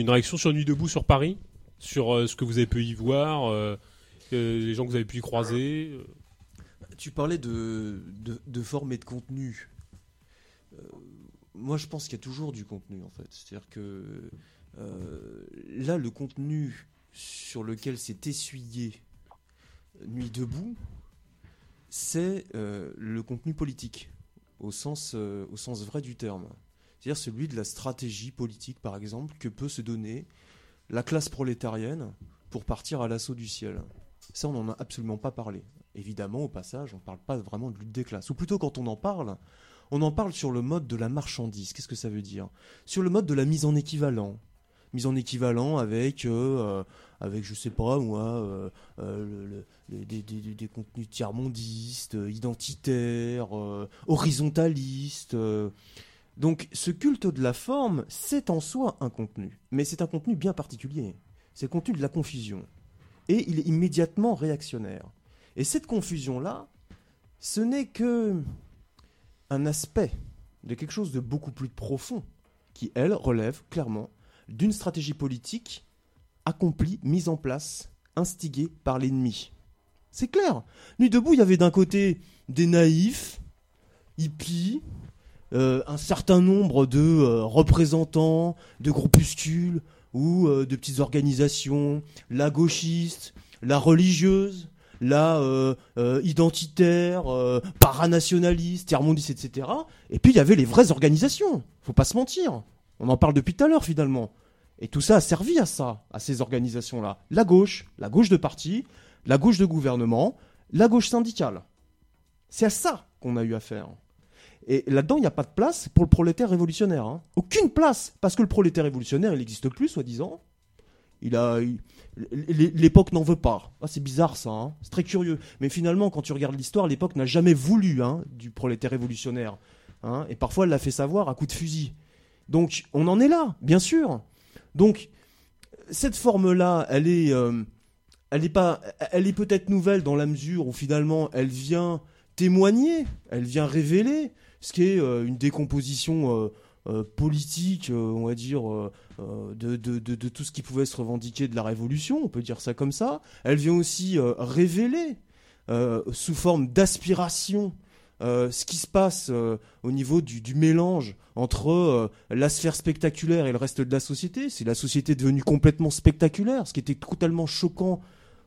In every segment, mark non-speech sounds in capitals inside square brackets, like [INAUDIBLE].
Une réaction sur Nuit debout sur Paris Sur euh, ce que vous avez pu y voir euh, euh, Les gens que vous avez pu y croiser. Tu parlais de, de, forme et de contenu. Moi, je pense qu'il y a toujours du contenu, en fait. C'est-à-dire que là, le contenu sur lequel s'est essuyé Nuit debout, c'est le contenu politique, au sens vrai du terme. C'est-à-dire celui de la stratégie politique, par exemple, que peut se donner la classe prolétarienne pour partir à l'assaut du ciel. Ça, on n'en a absolument pas parlé. Évidemment, au passage, on ne parle pas vraiment de lutte des classes. Ou plutôt, quand on en parle, on en parle sur le mode de la marchandise. Qu'est-ce que ça veut dire? Sur le mode de la mise en équivalent. Mise en équivalent avec, euh, avec je sais pas moi, euh, euh, des, contenus tiers-mondistes, euh, identitaires, euh, horizontalistes. Donc, ce culte de la forme, c'est en soi un contenu. Mais c'est un contenu bien particulier. C'est le contenu de la confusion. Et il est immédiatement réactionnaire. Et cette confusion-là, ce n'est que un aspect de quelque chose de beaucoup plus profond qui, elle, relève clairement d'une stratégie politique accomplie, mise en place, instigée par l'ennemi. C'est clair. Nuit debout, il y avait d'un côté des naïfs, hippies, euh, un certain nombre de euh, représentants de groupuscules ou euh, de petites organisations, la gauchiste, la religieuse, la identitaire, paranationaliste, tiers-mondiste, etc. Et puis il y avait les vraies organisations. Faut pas se mentir. On en parle depuis tout à l'heure finalement. Et tout ça a servi à ça, à ces organisations-là. La gauche, la gauche de parti, la gauche de gouvernement, la gauche syndicale. C'est à ça qu'on a eu affaire. Et là-dedans, il n'y a pas de place pour le prolétaire révolutionnaire. hein. Aucune place, parce que le prolétaire révolutionnaire, il n'existe plus, soi-disant. Il a, l'époque n'en veut pas. Ah, c'est bizarre ça, hein. c'est très curieux. Mais finalement, quand tu regardes l'histoire, l'époque n'a jamais voulu hein, du prolétaire révolutionnaire. et parfois, elle l'a fait savoir à coup de fusil. Donc, on en est là, bien sûr. Donc, cette forme-là, elle est, euh, elle est pas, elle est peut-être nouvelle dans la mesure où finalement, elle vient témoigner, elle vient révéler ce qui est euh, une décomposition euh, euh, politique, on va dire, de, tout ce qui pouvait se revendiquer de la Révolution, on peut dire ça comme ça. Elle vient aussi révéler, sous forme d'aspiration, ce qui se passe au niveau du, mélange entre la sphère spectaculaire et le reste de la société. C'est la société devenue complètement spectaculaire, ce qui était totalement choquant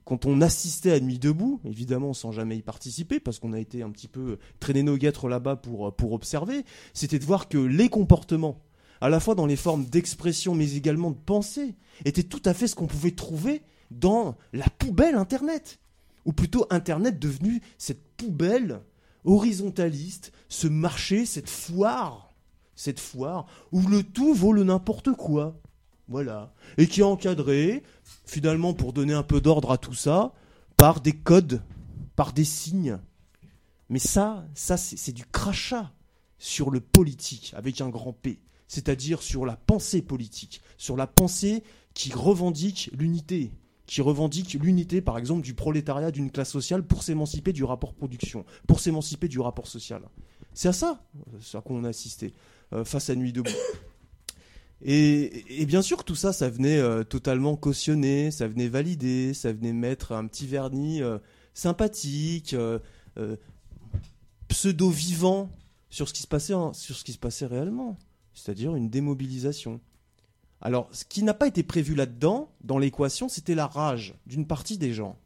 quand on assistait à Nuit debout, évidemment sans jamais y participer, parce qu'on a été un petit peu traîné nos guêtres là-bas pour, euh, pour observer, c'était de voir que les comportements, à la fois dans les formes d'expression mais également de pensée, étaient tout à fait ce qu'on pouvait trouver dans la poubelle Internet. Ou plutôt Internet devenu cette poubelle horizontaliste, ce marché, cette foire, cette foire où le tout vaut le n'importe quoi. Voilà. Et qui est encadré, finalement, pour donner un peu d'ordre à tout ça, par des codes, par des signes. Mais ça, ça c'est du crachat sur le politique, avec un grand P. C'est-à-dire sur la pensée politique, sur la pensée qui revendique l'unité, qui revendique l'unité, par exemple, du prolétariat d'une classe sociale pour s'émanciper du rapport production, pour s'émanciper du rapport social. C'est à ça, euh, à quoi on a assisté euh, face à Nuit debout. Et, bien sûr, tout ça, ça venait euh, totalement cautionner, ça venait valider, ça venait mettre un petit vernis euh, sympathique, euh, euh, pseudo-vivant sur ce qui se passait, sur ce qui se passait réellement, c'est-à-dire une démobilisation. Alors, ce qui n'a pas été prévu là-dedans, dans l'équation, c'était la rage d'une partie des gens.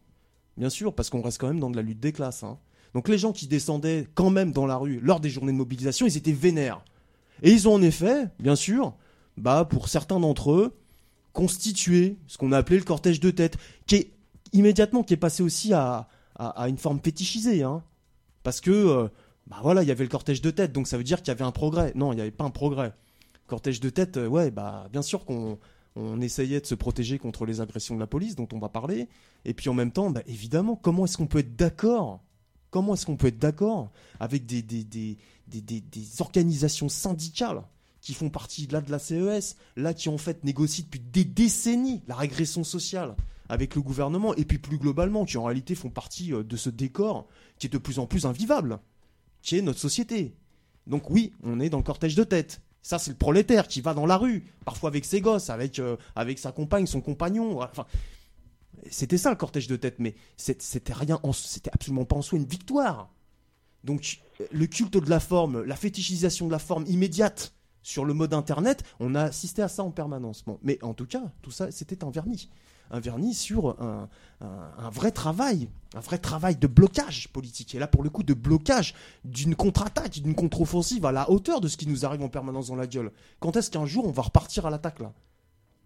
Bien sûr, parce qu'on reste quand même dans de la lutte des classes. hein. Donc les gens qui descendaient quand même dans la rue lors des journées de mobilisation, ils étaient vénères. Et ils ont en effet, bien sûr, bah, pour certains d'entre eux, constitué ce qu'on a appelé le cortège de tête, qui est immédiatement qui est passé aussi à, une forme fétichisée. Hein. Parce que, euh, bah voilà, il y avait le cortège de tête, donc ça veut dire qu'il y avait un progrès. Non, il n'y avait pas un progrès. Cortège de tête, euh, ouais, bah bien sûr qu'on on essayait de se protéger contre les agressions de la police, dont on va parler. Et puis en même temps, bah, évidemment, comment est-ce qu'on peut être d'accord? Comment est-ce qu'on peut être d'accord avec des organisations syndicales? Qui font partie là de la CES, là qui en fait négocient depuis des décennies la régression sociale avec le gouvernement, et puis plus globalement, qui en réalité font partie euh, de ce décor qui est de plus en plus invivable, qui est notre société. Donc oui, on est dans le cortège de tête. Ça, c'est le prolétaire qui va dans la rue, parfois avec ses gosses, avec, euh, sa compagne, son compagnon. C'était ça le cortège de tête, mais c'était rien, c'était absolument pas en soi une victoire. Donc, le culte de la forme, la fétichisation de la forme immédiate sur le mode internet, on a assisté à ça en permanence. mais en tout cas, tout ça, c'était un vernis un vernis sur un, vrai travail, un vrai travail de blocage politique. Et là, pour le coup, de blocage d'une contre-attaque, d'une contre-offensive à la hauteur de ce qui nous arrive en permanence dans la gueule. Quand est-ce qu'un jour on va repartir à l'attaque là?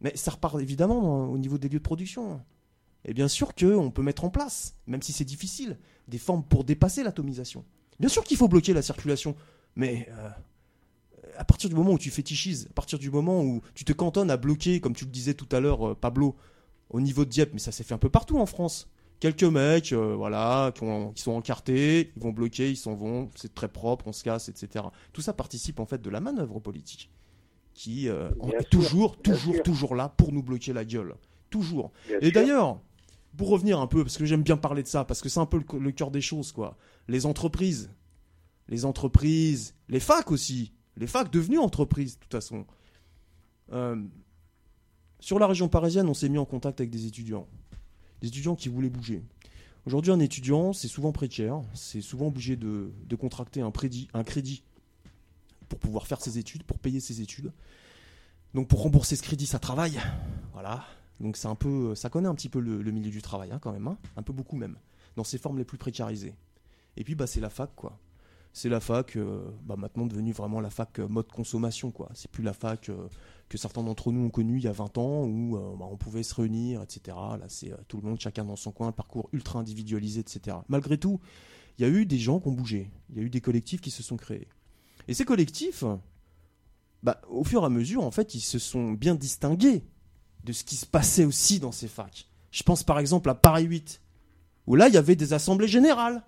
Mais ça repart évidemment au niveau des lieux de production. Et bien sûr qu'on peut mettre en place, même si c'est difficile, des formes pour dépasser l'atomisation. Bien sûr qu'il faut bloquer la circulation, mais euh, à partir du moment où tu fétichises, à partir du moment où tu te cantonnes à bloquer, comme tu le disais tout à l'heure, euh, Pablo, au niveau de Dieppe, mais ça s'est fait un peu partout en France. Quelques mecs, euh, voilà, qui, sont encartés, ils vont bloquer, ils s'en vont, c'est très propre, on se casse, etc. Tout ça participe en fait de la manœuvre politique, qui euh, est toujours, toujours, toujours là pour nous bloquer la gueule, toujours. Et d'ailleurs, pour revenir un peu, parce que j'aime bien parler de ça, parce que c'est un peu le, cœur des choses, quoi. Les entreprises, les entreprises, les facs aussi, les facs devenues entreprises, de toute façon. Euh, sur la région parisienne, on s'est mis en contact avec des étudiants. Des étudiants qui voulaient bouger. Aujourd'hui, un étudiant, c'est souvent précaire. C'est souvent obligé de, contracter un crédit, un crédit pour pouvoir faire ses études, pour payer ses études. Donc pour rembourser ce crédit, ça travaille. Voilà. Donc c'est un peu, ça connaît un petit peu le, milieu du travail hein, quand même, hein. un peu beaucoup même, dans ses formes les plus précarisées. Et puis bah c'est la fac quoi. C'est la fac, euh, bah, maintenant devenue vraiment la fac euh, mode consommation quoi. C'est plus la fac euh, que certains d'entre nous ont connu il y a 20 ans, où bah, on pouvait se réunir, etc. Là, c'est tout le monde, chacun dans son coin, parcours ultra individualisé, etc. Malgré tout, il y a eu des gens qui ont bougé, il y a eu des collectifs qui se sont créés. Et ces collectifs, bah, au fur et à mesure, en fait, ils se sont bien distingués de ce qui se passait aussi dans ces facs. Je pense par exemple à Paris 8, où là, il y avait des assemblées générales.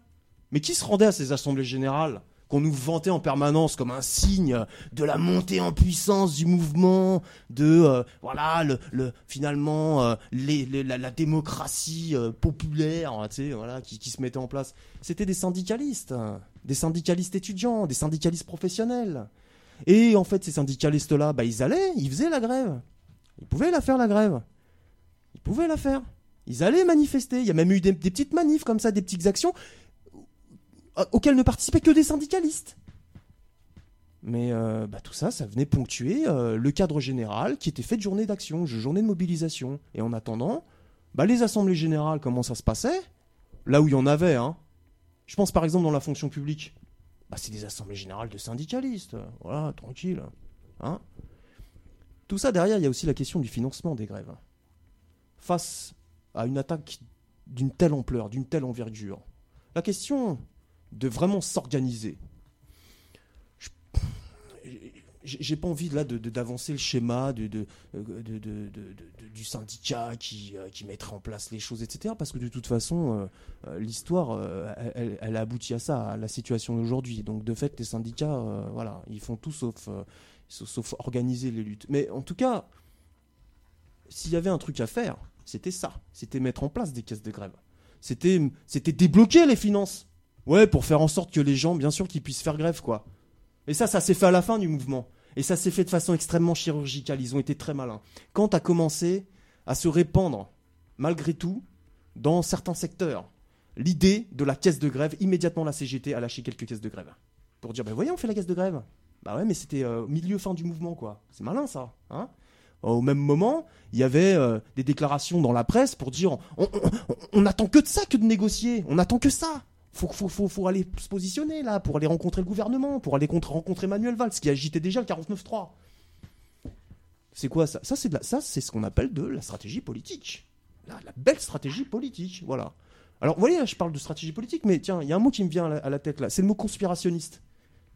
Mais qui se rendait à ces assemblées générales qu'on nous vantait en permanence comme un signe de la montée en puissance du mouvement, de euh, voilà le, finalement euh, la, démocratie euh, populaire, tu sais, voilà qui, se mettait en place. C'était des syndicalistes, des syndicalistes étudiants, des syndicalistes professionnels. Et en fait, ces syndicalistes-là, bah, ils allaient, ils faisaient la grève. Ils pouvaient la faire la grève. Ils pouvaient la faire. Ils allaient manifester. Il y a même eu des petites manifs comme ça, des petites actions auquel ne participaient que des syndicalistes. Mais euh, bah, tout ça, ça venait ponctuer euh, le cadre général qui était fait de journée d'action, journée de mobilisation. Et en attendant, bah, les assemblées générales, comment ça se passait? Là où il y en avait, hein. Je pense par exemple dans la fonction publique. Bah, c'est des assemblées générales de syndicalistes. Voilà, tranquille. Hein Tout ça derrière, il y a aussi la question du financement des grèves. Face à une attaque d'une telle ampleur, d'une telle envergure, la question de vraiment s'organiser. J'ai pas envie là d'avancer le schéma de, du syndicat qui, euh, qui mettrait en place les choses, etc. Parce que de toute façon, euh, euh, l'histoire, elle, elle, aboutit à ça, à la situation d'aujourd'hui. Donc de fait, les syndicats, voilà, ils font tout sauf, sauf organiser les luttes. Mais en tout cas, s'il y avait un truc à faire, c'était ça. C'était mettre en place des caisses de grève. C'était débloquer les finances. Ouais, pour faire en sorte que les gens, bien sûr, qu'ils puissent faire grève, quoi. Et ça, ça s'est fait à la fin du mouvement. Et ça s'est fait de façon extrêmement chirurgicale. Ils ont été très malins. Quand a commencé à se répandre, malgré tout, dans certains secteurs, l'idée de la caisse de grève, immédiatement la CGT a lâché quelques caisses de grève. Pour dire, ben voyez, on fait la caisse de grève. Bah ouais, mais c'était euh, milieu fin du mouvement, quoi. C'est malin, ça. Hein Au même moment, il y avait euh, des déclarations dans la presse pour dire, on, on, attend que de ça que de négocier. On attend que ça faut, faut, faut, aller se positionner là pour aller rencontrer le gouvernement, pour aller rencontrer Emmanuel Valls qui agitait déjà le 49-3. C'est quoi ça? Ça, c'est ça, c'est ce qu'on appelle de la stratégie politique. La, belle stratégie politique, voilà. Alors, vous voyez, je parle de stratégie politique, mais tiens, il y a un mot qui me vient à la, tête là, c'est le mot conspirationniste.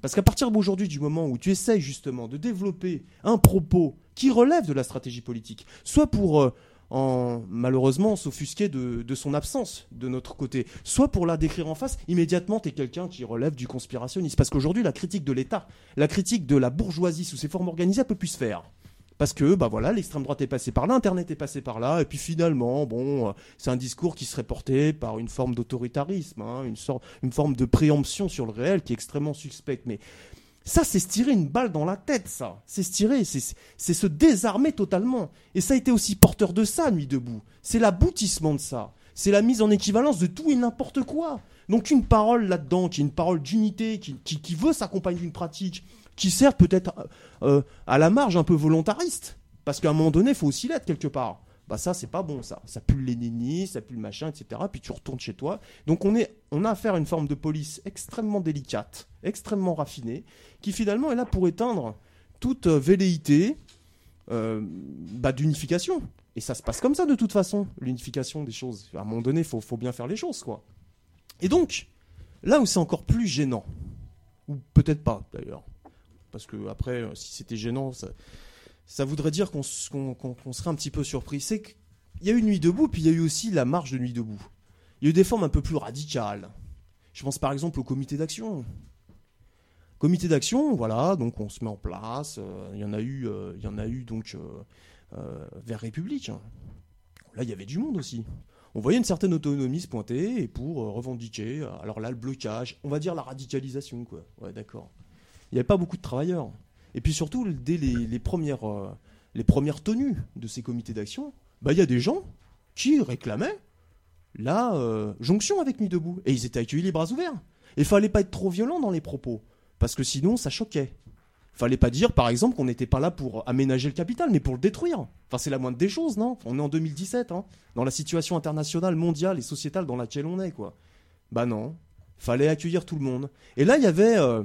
Parce qu'à partir d'aujourd'hui, du moment où tu essayes justement de développer un propos qui relève de la stratégie politique, soit pour euh, en malheureusement s'offusquer de, son absence de notre côté. Soit pour la décrire en face, immédiatement tu es quelqu'un qui relève du conspirationnisme. Parce qu'aujourd'hui, la critique de l'État, la critique de la bourgeoisie sous ses formes organisées, elle peut plus se faire. Parce que bah voilà, l'extrême droite est passée par là, Internet est passé par là, et puis finalement, bon, euh, c'est un discours qui serait porté par une forme d'autoritarisme, hein, une, sorte, une forme de préemption sur le réel qui est extrêmement suspecte. Mais Ça, c'est se tirer une balle dans la tête, ça. C'est se tirer, c'est se désarmer totalement. Et ça a été aussi porteur de ça, Nuit debout. C'est l'aboutissement de ça. C'est la mise en équivalence de tout et n'importe quoi. Donc une parole là-dedans, qui est une parole d'unité, qui, qui, veut s'accompagner d'une pratique, qui sert peut-être euh, à la marge un peu volontariste. Parce qu'à un moment donné, il faut aussi l'être quelque part bah ça c'est pas bon ça. Ça pue le léninisme, ça pue le machin, etc. Puis tu retournes chez toi. Donc on, est, on a affaire à une forme de police extrêmement délicate, extrêmement raffinée, qui finalement est là pour éteindre toute euh, velléité euh, bah, d'unification. Et ça se passe comme ça de toute façon, l'unification des choses. À un moment donné, il faut, faut bien faire les choses, quoi. Et donc, là où c'est encore plus gênant, ou peut-être pas d'ailleurs, parce que après, euh, si c'était gênant, ça, ça voudrait dire qu'on serait un petit peu surpris. C'est qu'il y a eu Nuit debout, puis il y a eu aussi la marche de Nuit debout. Il y a eu des formes un peu plus radicales. Je pense par exemple au comité d'action. Comité d'action, voilà, donc on se met en place. Euh, il y en a eu, euh, y en a eu donc euh, vers République. Là, il y avait du monde aussi. On voyait une certaine autonomie se pointer et pour revendiquer. Alors là, le blocage, on va dire la radicalisation, quoi. Ouais, d'accord. Il n'y avait pas beaucoup de travailleurs. Et puis surtout, dès les, premières, euh, les premières tenues de ces comités d'action, bah, il y a des gens qui réclamaient la euh, jonction avec Nuit debout. Et ils étaient accueillis les bras ouverts. Et il fallait pas être trop violent dans les propos, parce que sinon ça choquait. Fallait pas dire, par exemple, qu'on n'était pas là pour aménager le capital, mais pour le détruire. Enfin, c'est la moindre des choses, non? On est en 2017, hein, dans la situation internationale, mondiale et sociétale dans laquelle on est, quoi. Bah non, fallait accueillir tout le monde. Et là, il y avait euh,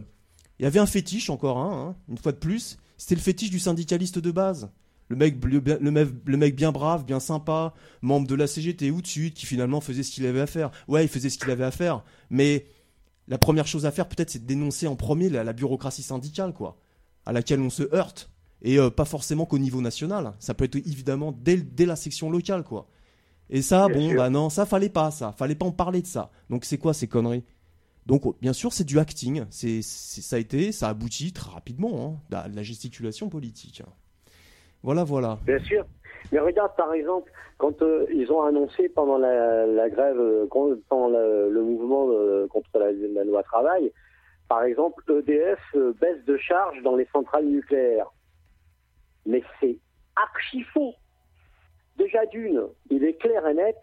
il y avait un fétiche, encore un, hein, une fois de plus. C'était le fétiche du syndicaliste de base. Le mec, le, mec, bien brave, bien sympa, membre de la CGT ou de Sud, qui finalement faisait ce qu'il avait à faire. Ouais, il faisait ce qu'il avait à faire. Mais la première chose à faire, peut-être, c'est de dénoncer en premier la, bureaucratie syndicale, quoi, à laquelle on se heurte. Et euh, pas forcément qu'au niveau national. Ça peut être évidemment dès, dès la section locale, quoi. Et ça, bon, bah non, ça fallait pas, ça. Fallait pas en parler de ça. Donc c'est quoi ces conneries? Donc, bien sûr, c'est du acting. C'est, ça a été, ça aboutit très rapidement hein, la gesticulation politique. Voilà, voilà. Bien sûr. Mais regarde, par exemple, quand euh, ils ont annoncé pendant la, grève, euh, pendant le, mouvement euh, contre la, loi travail, par exemple, EDF baisse de charge dans les centrales nucléaires. Mais c'est archi faux. Déjà d'une, il est clair et net,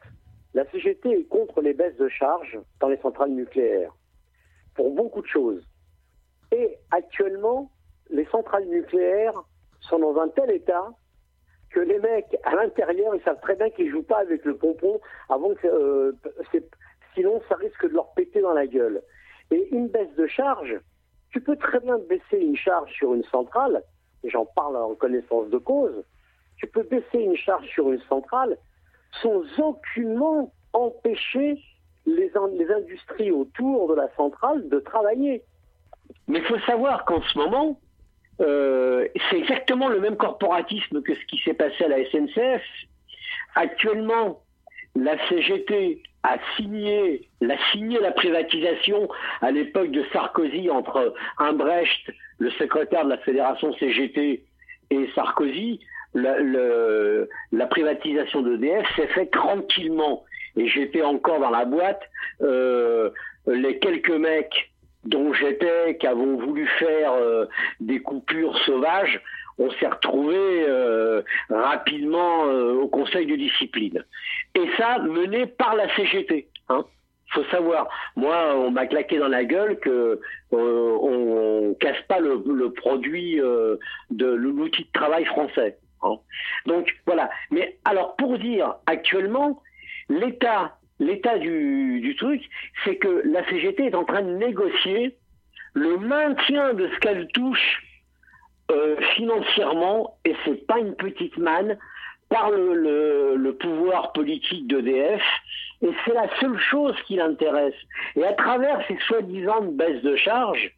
la CGT est contre les baisses de charge dans les centrales nucléaires pour beaucoup de choses. Et actuellement, les centrales nucléaires sont dans un tel état que les mecs à l'intérieur, ils savent très bien qu'ils jouent pas avec le pompon avant que euh, sinon ça risque de leur péter dans la gueule. Et une baisse de charge, tu peux très bien baisser une charge sur une centrale, et j'en parle en connaissance de cause, tu peux baisser une charge sur une centrale sans aucunement empêcher les, industries autour de la centrale de travailler. Mais il faut savoir qu'en ce moment, euh, c'est exactement le même corporatisme que ce qui s'est passé à la SNCF. Actuellement, la CGT a signé, la signé la privatisation à l'époque de Sarkozy entre Imbrecht, le secrétaire de la fédération CGT, et Sarkozy. La privatisation d'EDF s'est faite tranquillement et j'étais encore dans la boîte, euh, les quelques mecs dont j'étais, qui avons voulu faire euh, des coupures sauvages, on s'est retrouvés euh, rapidement au Conseil de discipline. Et ça, mené par la CGT. Hein faut savoir, moi, on m'a claqué dans la gueule que on, casse pas le, produit de l'outil de travail français. Hein. Donc voilà. Mais alors pour dire actuellement, l'état, l'état du, truc, c'est que la CGT est en train de négocier le maintien de ce qu'elle touche euh, financièrement, et c'est pas une petite manne, par le, pouvoir politique d'EDF, et c'est la seule chose qui l'intéresse. Et à travers ces soi-disant baisses de charges,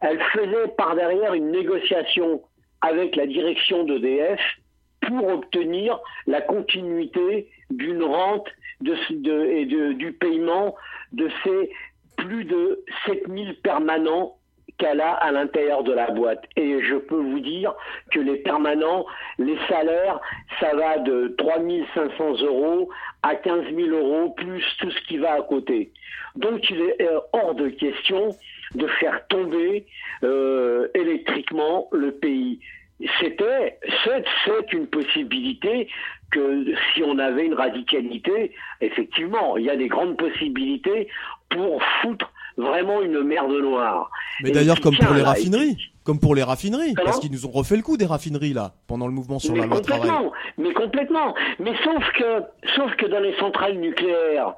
elle faisait par derrière une négociation avec la direction d'EDF pour obtenir la continuité d'une rente de, et du paiement de ces plus de 7000 permanents qu'elle a à l'intérieur de la boîte. Et je peux vous dire que les permanents, les salaires, ça va de 3500 euros à 15 000 euros, plus tout ce qui va à côté. Donc il est euh, hors de question de faire tomber électriquement le pays c'était c'est une possibilité que si on avait une radicalité, effectivement, il y a des grandes possibilités pour foutre vraiment une merde noire. Mais d'ailleurs, comme pour les raffineries, comme pour les raffineries, parce qu'ils nous ont refait le coup des raffineries là pendant le mouvement sur la loi travail. Mais complètement. Mais sauf que, sauf que dans les centrales nucléaires,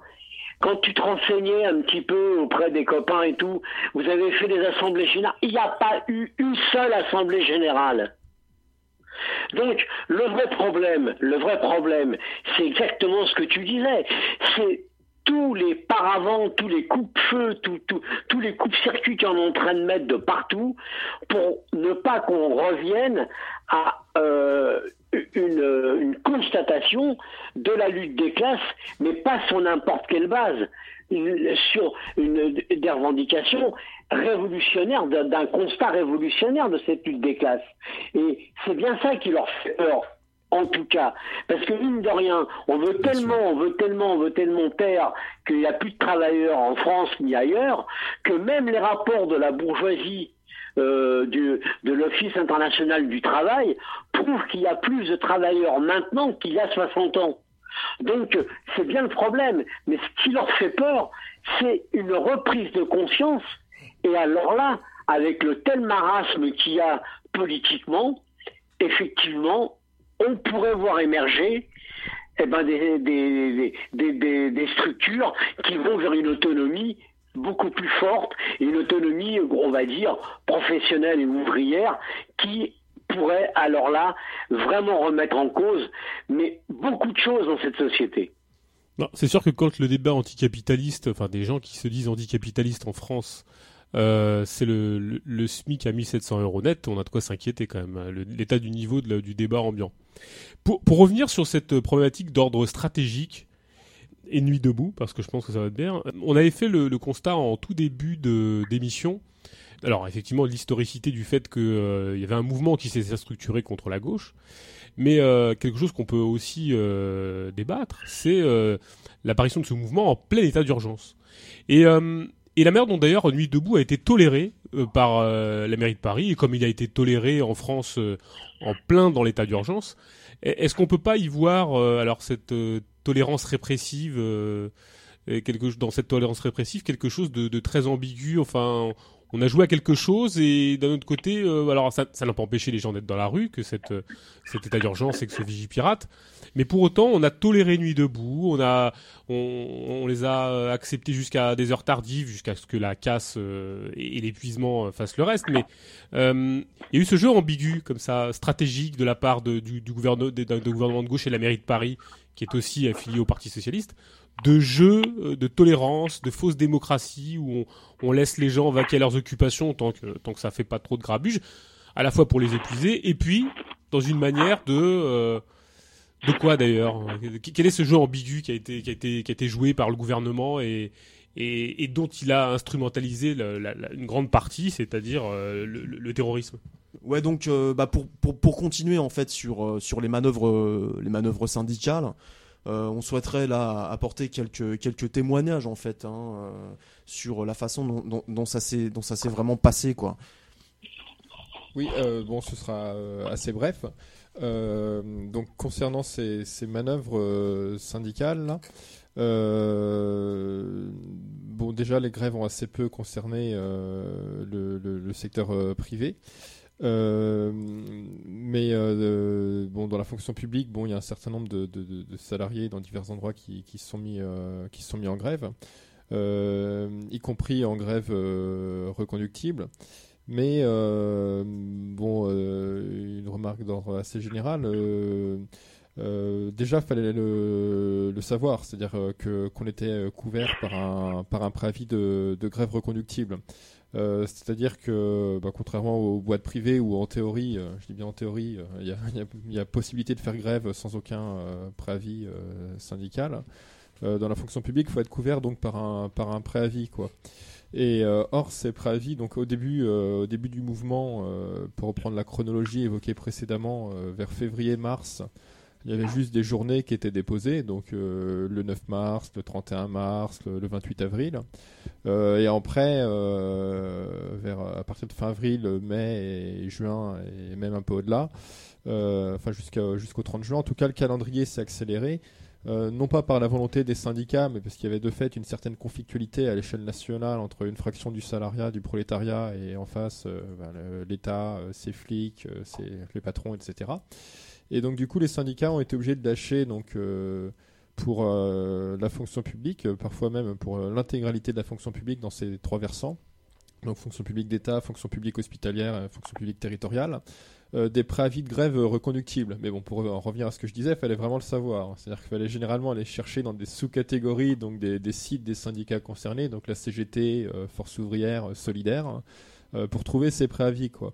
quand tu te renseignais un petit peu auprès des copains et tout, vous avez fait des assemblées générales. Il n'y a pas eu une seule assemblée générale. Donc, le vrai problème, le vrai problème, c'est exactement ce que tu disais. C'est tous les paravents, tous les coupe-feux, tous les coupe-circuits qu'on est en train de mettre de partout pour ne pas qu'on revienne à euh, une, constatation de la lutte des classes, mais pas sur n'importe quelle base, sur une, des revendications révolutionnaire, d'un constat révolutionnaire de cette lutte des classes. Et c'est bien ça qui leur fait peur, en tout cas. Parce que mine de rien, on veut tellement, on veut tellement, on veut tellement taire qu'il n'y a plus de travailleurs en France ni ailleurs, que même les rapports de la bourgeoisie euh, du, de l'Office international du travail prouvent qu'il y a plus de travailleurs maintenant qu'il y a 60 ans. Donc c'est bien le problème, mais ce qui leur fait peur, c'est une reprise de conscience. Et alors là, avec le tel marasme qu'il y a politiquement, effectivement, on pourrait voir émerger eh ben, des, structures qui vont vers une autonomie beaucoup plus forte, une autonomie, on va dire, professionnelle et ouvrière, qui pourrait alors là vraiment remettre en cause mais beaucoup de choses dans cette société. C'est sûr que quand le débat anticapitaliste, enfin des gens qui se disent anticapitalistes en France, euh, c'est le, le, SMIC à 1700 euros net. On a de quoi s'inquiéter quand même, hein, l'état du niveau du débat ambiant. Pour, pour revenir sur cette problématique d'ordre stratégique et nuit debout, parce que je pense que ça va être bien, on avait fait le, constat en tout début d'émission. Alors effectivement, l'historicité du fait qu'il euh, y avait un mouvement qui s'est structuré contre la gauche, mais euh, quelque chose qu'on peut aussi débattre, c'est l'apparition de ce mouvement en plein état d'urgence. Et la mère dont d'ailleurs Nuit debout a été tolérée euh, par euh, la mairie de Paris, et comme il a été toléré en France euh, en plein dans l'état d'urgence, est-ce qu'on peut pas y voir alors cette tolérance répressive dans cette tolérance répressive quelque chose de très ambigu enfin on a joué à quelque chose et d'un autre côté, euh, alors ça, n'a pas empêché les gens d'être dans la rue, que cette, euh, cet état d'urgence et que ce vigipirate, mais pour autant, on a toléré Nuit debout, on a, on, les a acceptés jusqu'à des heures tardives, jusqu'à ce que la casse euh, et, l'épuisement fassent le reste, mais il y a eu ce jeu ambigu comme ça, stratégique de la part du, du gouvernement de gauche et de la mairie de Paris, qui est aussi affilié au Parti socialiste, de jeu euh, de tolérance, de fausse démocratie où on, laisse les gens vaquer à leurs occupations tant que tant que ça fait pas trop de grabuge, à la fois pour les épuiser et puis dans une manière de euh, de quoi d'ailleurs? Quel est ce jeu ambigu qui a été qui a été qui a été joué par le gouvernement et et, dont il a instrumentalisé une grande partie, c'est-à-dire euh, le, terrorisme? Ouais, donc bah pour, pour, continuer en fait sur sur les manœuvres les manœuvres syndicales. Euh, on souhaiterait là apporter quelques, quelques témoignages en fait hein, euh, sur la façon dont, s'est dont ça s'est vraiment passé quoi. Oui, euh, bon, ce sera assez bref. donc concernant ces, manœuvres syndicales, bon déjà les grèves ont assez peu concerné le, secteur privé. Euh, mais euh, bon, dans la fonction publique, bon, il y a un certain nombre de, salariés dans divers endroits qui, qui sont mis euh, qui sont mis en grève, y compris en grève reconductible. Mais bon, une remarque d'ordre assez général. déjà, fallait le, le savoir, c'est-à-dire que qu'on était couvert par un par un préavis de grève reconductible. Euh, c'est-à-dire que, bah, contrairement aux boîtes privées où en théorie, euh, je dis bien en théorie, euh, il y, a, [LAUGHS] possibilité de faire grève sans aucun préavis syndical, dans la fonction publique, il faut être couvert donc par un, par un préavis. Quoi. Et or, ces préavis, donc au début, au début du mouvement, pour reprendre la chronologie évoquée précédemment, vers février-mars, Il y avait juste des journées qui étaient déposées, donc le 9 mars, le 31 mars, le, 28 avril. et après, vers, à partir de fin avril, mai et juin, et même un peu au-delà, enfin jusqu'au 30 juin, en tout cas, le calendrier s'est accéléré. Euh, non pas par la volonté des syndicats, mais parce qu'il y avait de fait une certaine conflictualité à l'échelle nationale entre une fraction du salariat, du prolétariat, et en face euh, ben, l'État, euh, ses flics, les patrons, etc. Et donc du coup, les syndicats ont été obligés de lâcher donc pour la fonction publique, parfois même pour l'intégralité de la fonction publique dans ces trois versants, donc fonction publique d'État, fonction publique hospitalière, fonction publique territoriale. Euh, des préavis de grève reconductibles. Mais bon, pour en revenir à ce que je disais, il fallait vraiment le savoir. C'est-à-dire qu'il fallait généralement aller chercher dans des sous-catégories, donc des, sites des syndicats concernés, donc la CGT, euh, Force ouvrière, euh, Solidaire, pour trouver ces préavis, quoi.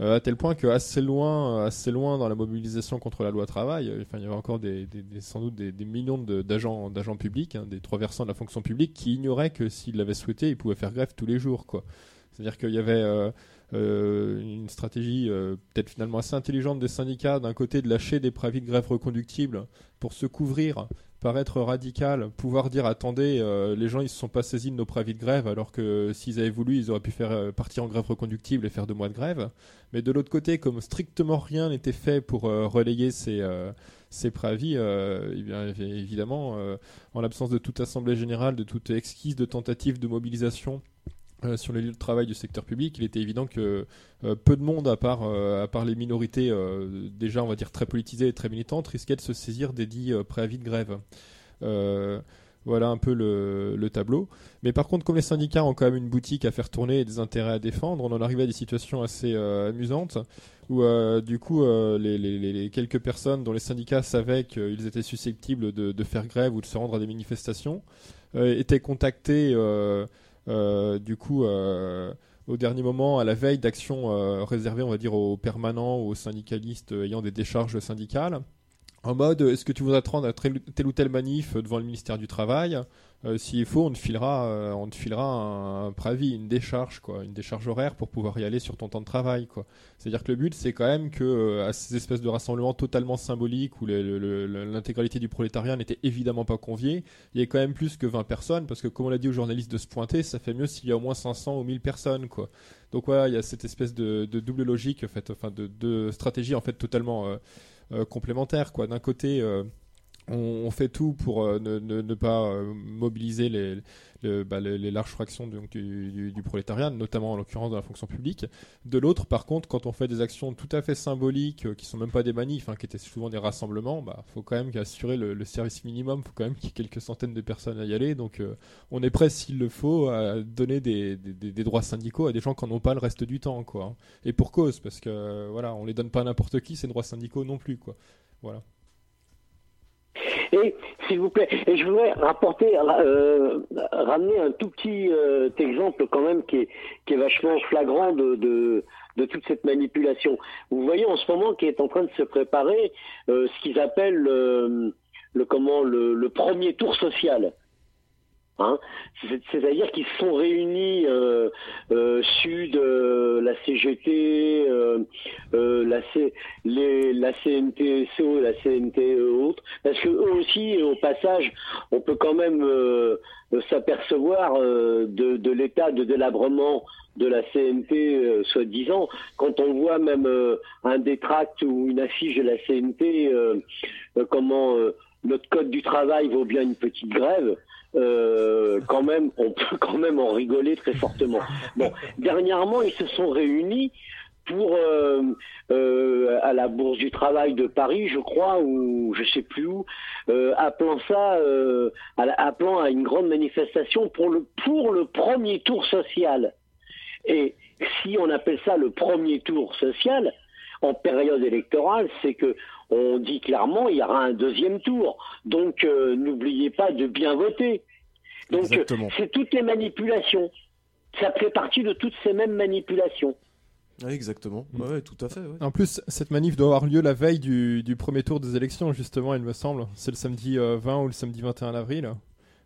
À tel point que assez loin, assez loin dans la mobilisation contre la loi travail, enfin, il y avait encore des, sans doute des, millions d'agents, publics, hein, des trois versants de la fonction publique, qui ignoraient que s'ils l'avaient souhaité, ils pouvaient faire grève tous les jours. C'est-à-dire qu'il y avait euh, une stratégie euh, peut-être finalement assez intelligente des syndicats, d'un côté de lâcher des préavis de grève reconductibles pour se couvrir, paraître radical, pouvoir dire attendez, euh, les gens ils se sont pas saisis de nos préavis de grève alors que s'ils avaient voulu ils auraient pu faire partir en grève reconductible et faire deux mois de grève. Mais de l'autre côté, comme strictement rien n'était fait pour relayer ces ces préavis, eh bien, évidemment, en l'absence de toute assemblée générale, de toute exquise de tentative de mobilisation euh, sur les lieux de travail du secteur public, il était évident que euh, peu de monde, à part, euh, à part les minorités déjà, on va dire, très politisées et très militantes, risquaient de se saisir des dits préavis de grève. voilà un peu le, tableau. Mais par contre, comme les syndicats ont quand même une boutique à faire tourner et des intérêts à défendre, on en arrivait à des situations assez amusantes où, du coup, les, quelques personnes dont les syndicats savaient qu'ils étaient susceptibles de, de, faire grève ou de se rendre à des manifestations étaient contactés du coup, euh, au dernier moment, à la veille d'actions euh, réservées, on va dire, aux permanents aux syndicalistes ayant des décharges syndicales, en mode est-ce que tu voudrais te rendre à telle ou telle manif devant le ministère du Travail euh, S'il faut, on te filera, euh, on te filera un, préavis, une décharge, quoi, une décharge horaire pour pouvoir y aller sur ton temps de travail. Quoi. C'est-à-dire que le but, c'est quand même que euh, à ces espèces de rassemblements totalement symboliques où l'intégralité du prolétariat n'était évidemment pas conviée, il y a quand même plus que 20 personnes, parce que comme on l'a dit aux journalistes de se pointer, ça fait mieux s'il y a au moins 500 ou 1000 personnes. Quoi. Donc voilà, il y a cette espèce de, double logique, en fait, enfin de, de stratégie en fait totalement euh, complémentaires. Quoi. D'un côté, euh, on, fait tout pour euh, ne, pas mobiliser les, bah, les, larges fractions du, prolétariat, notamment en l'occurrence dans la fonction publique. De l'autre, par contre, quand on fait des actions tout à fait symboliques, qui sont même pas des manifs, hein, qui étaient souvent des rassemblements, bah faut quand même assurer le, service minimum, faut quand même qu'il y ait quelques centaines de personnes à y aller. Donc, on est prêt, s'il le faut, à donner des, droits syndicaux à des gens qui n'en ont pas le reste du temps, quoi. Hein. Et pour cause, parce que voilà, on les donne pas à n'importe qui, ces droits syndicaux non plus, quoi. Voilà. Et s'il vous plaît, et je voudrais rapporter, euh, ramener un tout petit euh, exemple quand même qui est, qui est vachement flagrant de, de, de, toute cette manipulation. Vous voyez en ce moment qui est en train de se préparer euh, ce qu'ils appellent le, comment le, le premier tour social. Hein. C'est-à-dire qu'ils sont réunis euh, euh, Sud, euh, la CGT, la, C, la CNTSO, la autres, parce que eux aussi, au passage, on peut quand même s'apercevoir de, de l'état de délabrement de la CNT, soi-disant, quand on voit même un détract ou une affiche de la CNT, comment notre code du travail vaut bien une petite grève. Euh, quand même, on peut quand même en rigoler très fortement. Bon, dernièrement, ils se sont réunis pour euh, euh, à la Bourse du Travail de Paris, je crois, ou je sais plus où, appelant ça, appelant à une grande manifestation pour le pour le premier tour social. Et si on appelle ça le premier tour social en période électorale, c'est que on dit clairement il y aura un deuxième tour. Donc euh, n'oubliez pas de bien voter. Donc c'est toutes les manipulations. Ça fait partie de toutes ces mêmes manipulations. exactement. Ouais, tout à fait. En plus, cette manif doit avoir lieu la veille du, premier tour des élections, justement, il me semble. C'est le samedi 20 euh, ou le samedi 21 avril.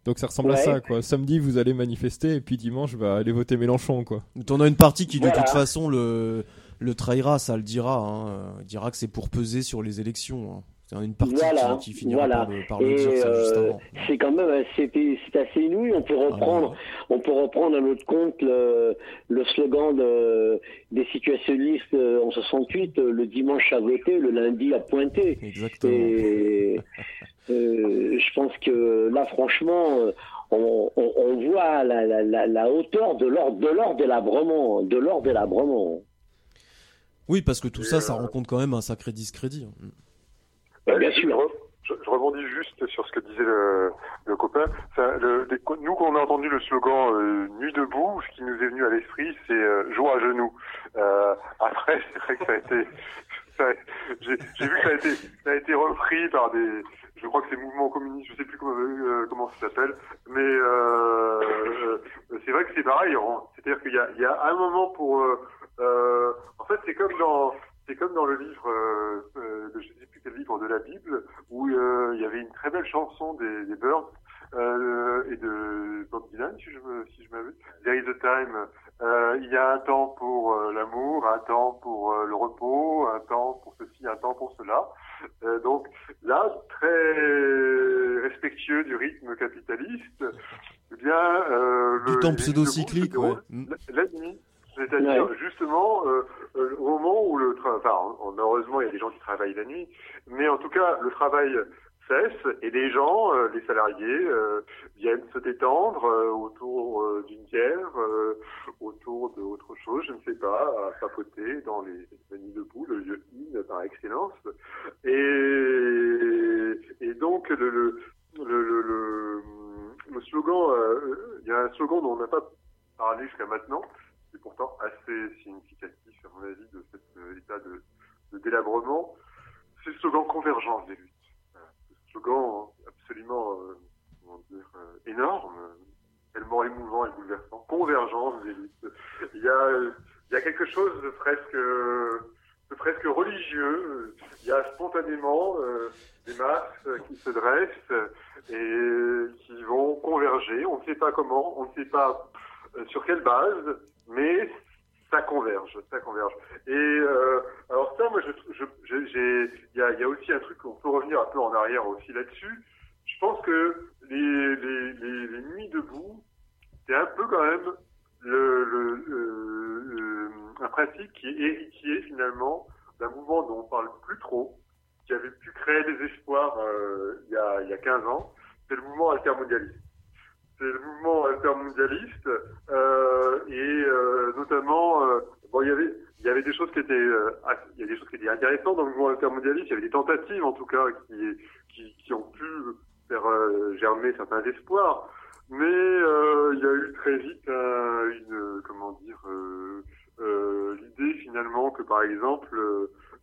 Donc ça ressemble à ça, quoi. Samedi, vous allez manifester, et puis dimanche, vais aller voter Mélenchon, quoi. T'en as une partie qui, de toute façon, le, le trahira, ça le dira. Hein. Il dira que c'est pour peser sur les élections. Hein. une partie qui, qui finira par, le, par le dire avant. C'est quand même c'est assez inouï. On peut reprendre on peut reprendre à notre compte le, le slogan de, des situationnistes en 68 le dimanche à voter, le lundi à pointer. Exactement. Et, [LAUGHS] euh, je pense que là, franchement, on, on, on voit la, la, la, hauteur de l'ordre de l'ordre délabrement, de l'ordre délabrement. Oui, parce que tout ça, ça rencontre quand même un sacré discrédit. Bah, bien sûr. Je, je, rebondis juste sur ce que disait le, le copain. Ça, le, nous, quand on a entendu le slogan euh, Nuit debout, ce qui nous est venu à l'esprit, c'est euh, joie à genoux. Euh, après, c'est vrai que ça a été, [LAUGHS] j'ai vu que ça a été, ça a été repris par des, je crois que c'est mouvement communiste, je sais plus comment, euh, comment ça s'appelle, mais euh, euh, c'est vrai que c'est pareil. C'est-à-dire qu'il y a un moment pour, en fait, c'est comme dans, c'est comme dans le livre, euh, de, je sais plus quel livre de la Bible, où il y avait une très belle chanson des, des Birds euh, et de Bob Dylan, si je me, si je m'abuse. There is a time. Euh, il y a un temps pour euh, l'amour, un temps pour euh, le repos, un temps pour ceci, un temps pour cela. Euh, donc là, très respectueux du rythme capitaliste, eh bien, du temps pseudo-cyclique, ouais. la nuit. C'est-à-dire justement au moment où le travail, enfin heureusement il y a des gens qui travaillent la nuit, mais en tout cas le travail cesse et les gens, euh, les salariés, euh, viennent se détendre euh, autour d'une bière, autour d'autre chose, je ne sais pas, à papoter dans les de debout, le lieu in par excellence. Et, et donc le, le, le, le, le slogan, il y a un slogan dont on n'a pas parlé jusqu'à maintenant, c'est pourtant assez significatif à mon avis de cet état de, délabrement, c'est le slogan convergence des luttes slogan absolument euh, euh, énorme, tellement émouvant et bouleversant. Convergence des luttes. Il y a, quelque chose de presque, de presque religieux. Il y a spontanément euh, des masses qui se dressent et qui vont converger. On ne sait pas comment, on ne sait pas sur quelle base, mais ça converge, ça converge. Et euh, alors ça, moi, je, il y a, y a, aussi un truc, on peut revenir un peu en arrière aussi là-dessus. Je pense que les, les, les, les nuits debout, c'est un peu quand même le, le, le, un principe qui est héritier finalement d'un mouvement dont on parle plus trop, qui avait pu créer des espoirs euh, il, y a, il y a 15 ans, c'est le mouvement altermondialiste le mouvement intermondialiste euh, et euh, notamment euh, bon il y avait des choses qui étaient il y a des choses qui étaient intéressantes dans le mouvement intermondialiste il y avait des tentatives en tout cas qui qui, qui ont pu faire germer certains espoirs. Mais il y a eu très vite une comment dire l'idée finalement que par exemple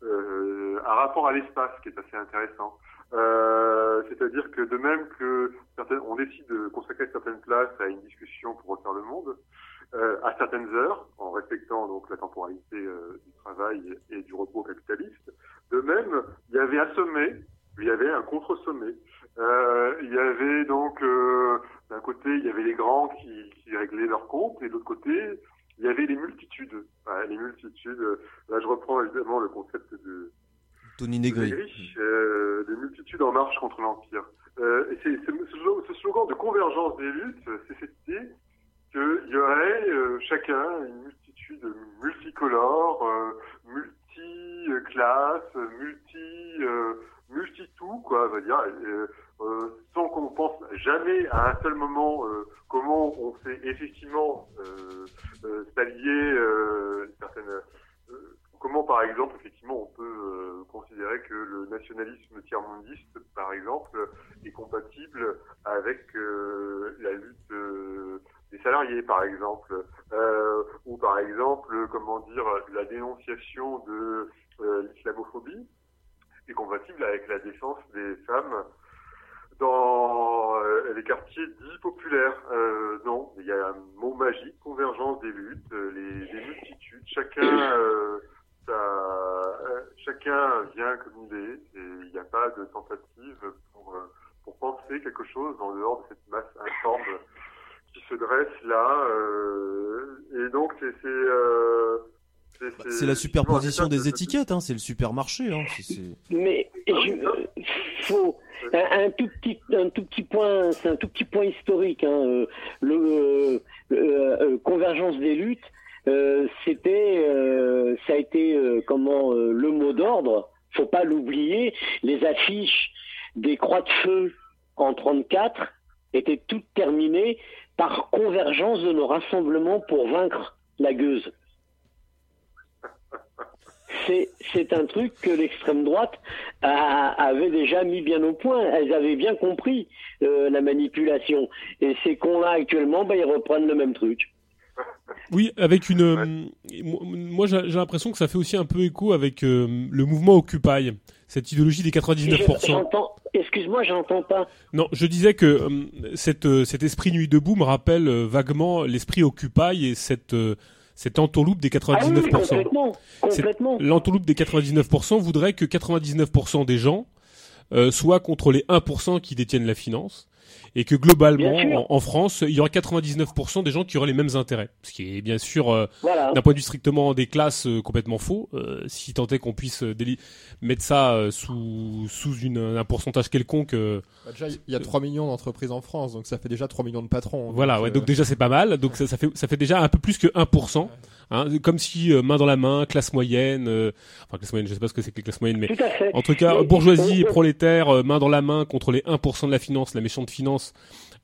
un rapport à l'espace qui est assez intéressant euh, c'est-à-dire que de même que on décide de consacrer certaines places à une discussion pour refaire le monde, euh, à certaines heures, en respectant donc la temporalité euh, du travail et du repos capitaliste. De même, il y avait un sommet, il y avait un contre-sommet. Euh, il y avait donc d'un côté, il y avait les grands qui, qui réglaient leurs comptes, et de l'autre côté, il y avait les multitudes. les multitudes. Là, je reprends évidemment le concept de Tony Negri. Euh, des multitudes en marche contre l'Empire. Euh, et c'est, ce slogan de convergence des luttes, c'est cette idée qu'il y aurait euh, chacun une multitude multicolore, multi-classe, multi, multi-tout, quoi, sans qu'on pense jamais à un seul moment comment on fait effectivement s'allier une certaine comment, par exemple, effectivement, on peut euh, considérer que le nationalisme tiers-mondiste, par exemple, est compatible avec euh, la lutte euh, des salariés, par exemple, ou par exemple, comment dire, la dénonciation de l'islamophobie est compatible avec la défense des femmes dans les quartiers dits populaires. Euh, non, il y a un mot magique, convergence des luttes, les, les multitudes, chacun ça, euh, chacun vient comme il est et il n'y a pas de tentative pour, euh, pour penser quelque chose en dehors de cette masse informe qui se dresse là. Euh, et donc c'est c'est la superposition des étiquettes, hein, c'est le supermarché. Hein, Mais faut un, tout petit un tout petit point c'est un tout petit point historique hein, le euh, convergence des luttes c'était ça a été comment le mot d'ordre faut pas l'oublier les affiches des croix de feu en 34 étaient toutes terminées par convergence de nos rassemblements pour vaincre la gueuse c'est un truc que l'extrême droite avait déjà mis bien au point. Elles avaient bien compris euh, la manipulation. Et ces cons-là, actuellement, bah, ils reprennent le même truc. Oui, avec une. Euh, moi, j'ai l'impression que ça fait aussi un peu écho avec euh, le mouvement Occupy, cette idéologie des 99%. Excuse-moi, j'entends pas. Non, je disais que cette, cet esprit nuit debout me rappelle vaguement l'esprit Occupy et cette cette entourloupe des 99%. Ah complètement, complètement. L'entourloupe des 99% voudrait que 99% des gens euh, soient contre les 1% qui détiennent la finance et que globalement, en, France, il y aura 99% des gens qui auraient les mêmes intérêts. Ce qui est bien sûr, euh, d'un point de vue strictement des classes, euh, complètement faux. Euh, si tant est qu'on puisse mettre ça sous, sous une, un pourcentage quelconque. Bah, déjà, il y a 3 millions d'entreprises en France, donc ça fait déjà 3 millions de patrons. Voilà, donc, ouais, donc déjà c'est pas mal. Donc ça, ça, fait, ça fait déjà un peu plus que 1%. Hein, comme si main dans la main, classe moyenne, enfin classe moyenne, je sais pas ce que c'est que les classes moyennes, mais en tout cas bourgeoisie et prolétaire, main dans la main contre les 1% de la finance, la méchante finance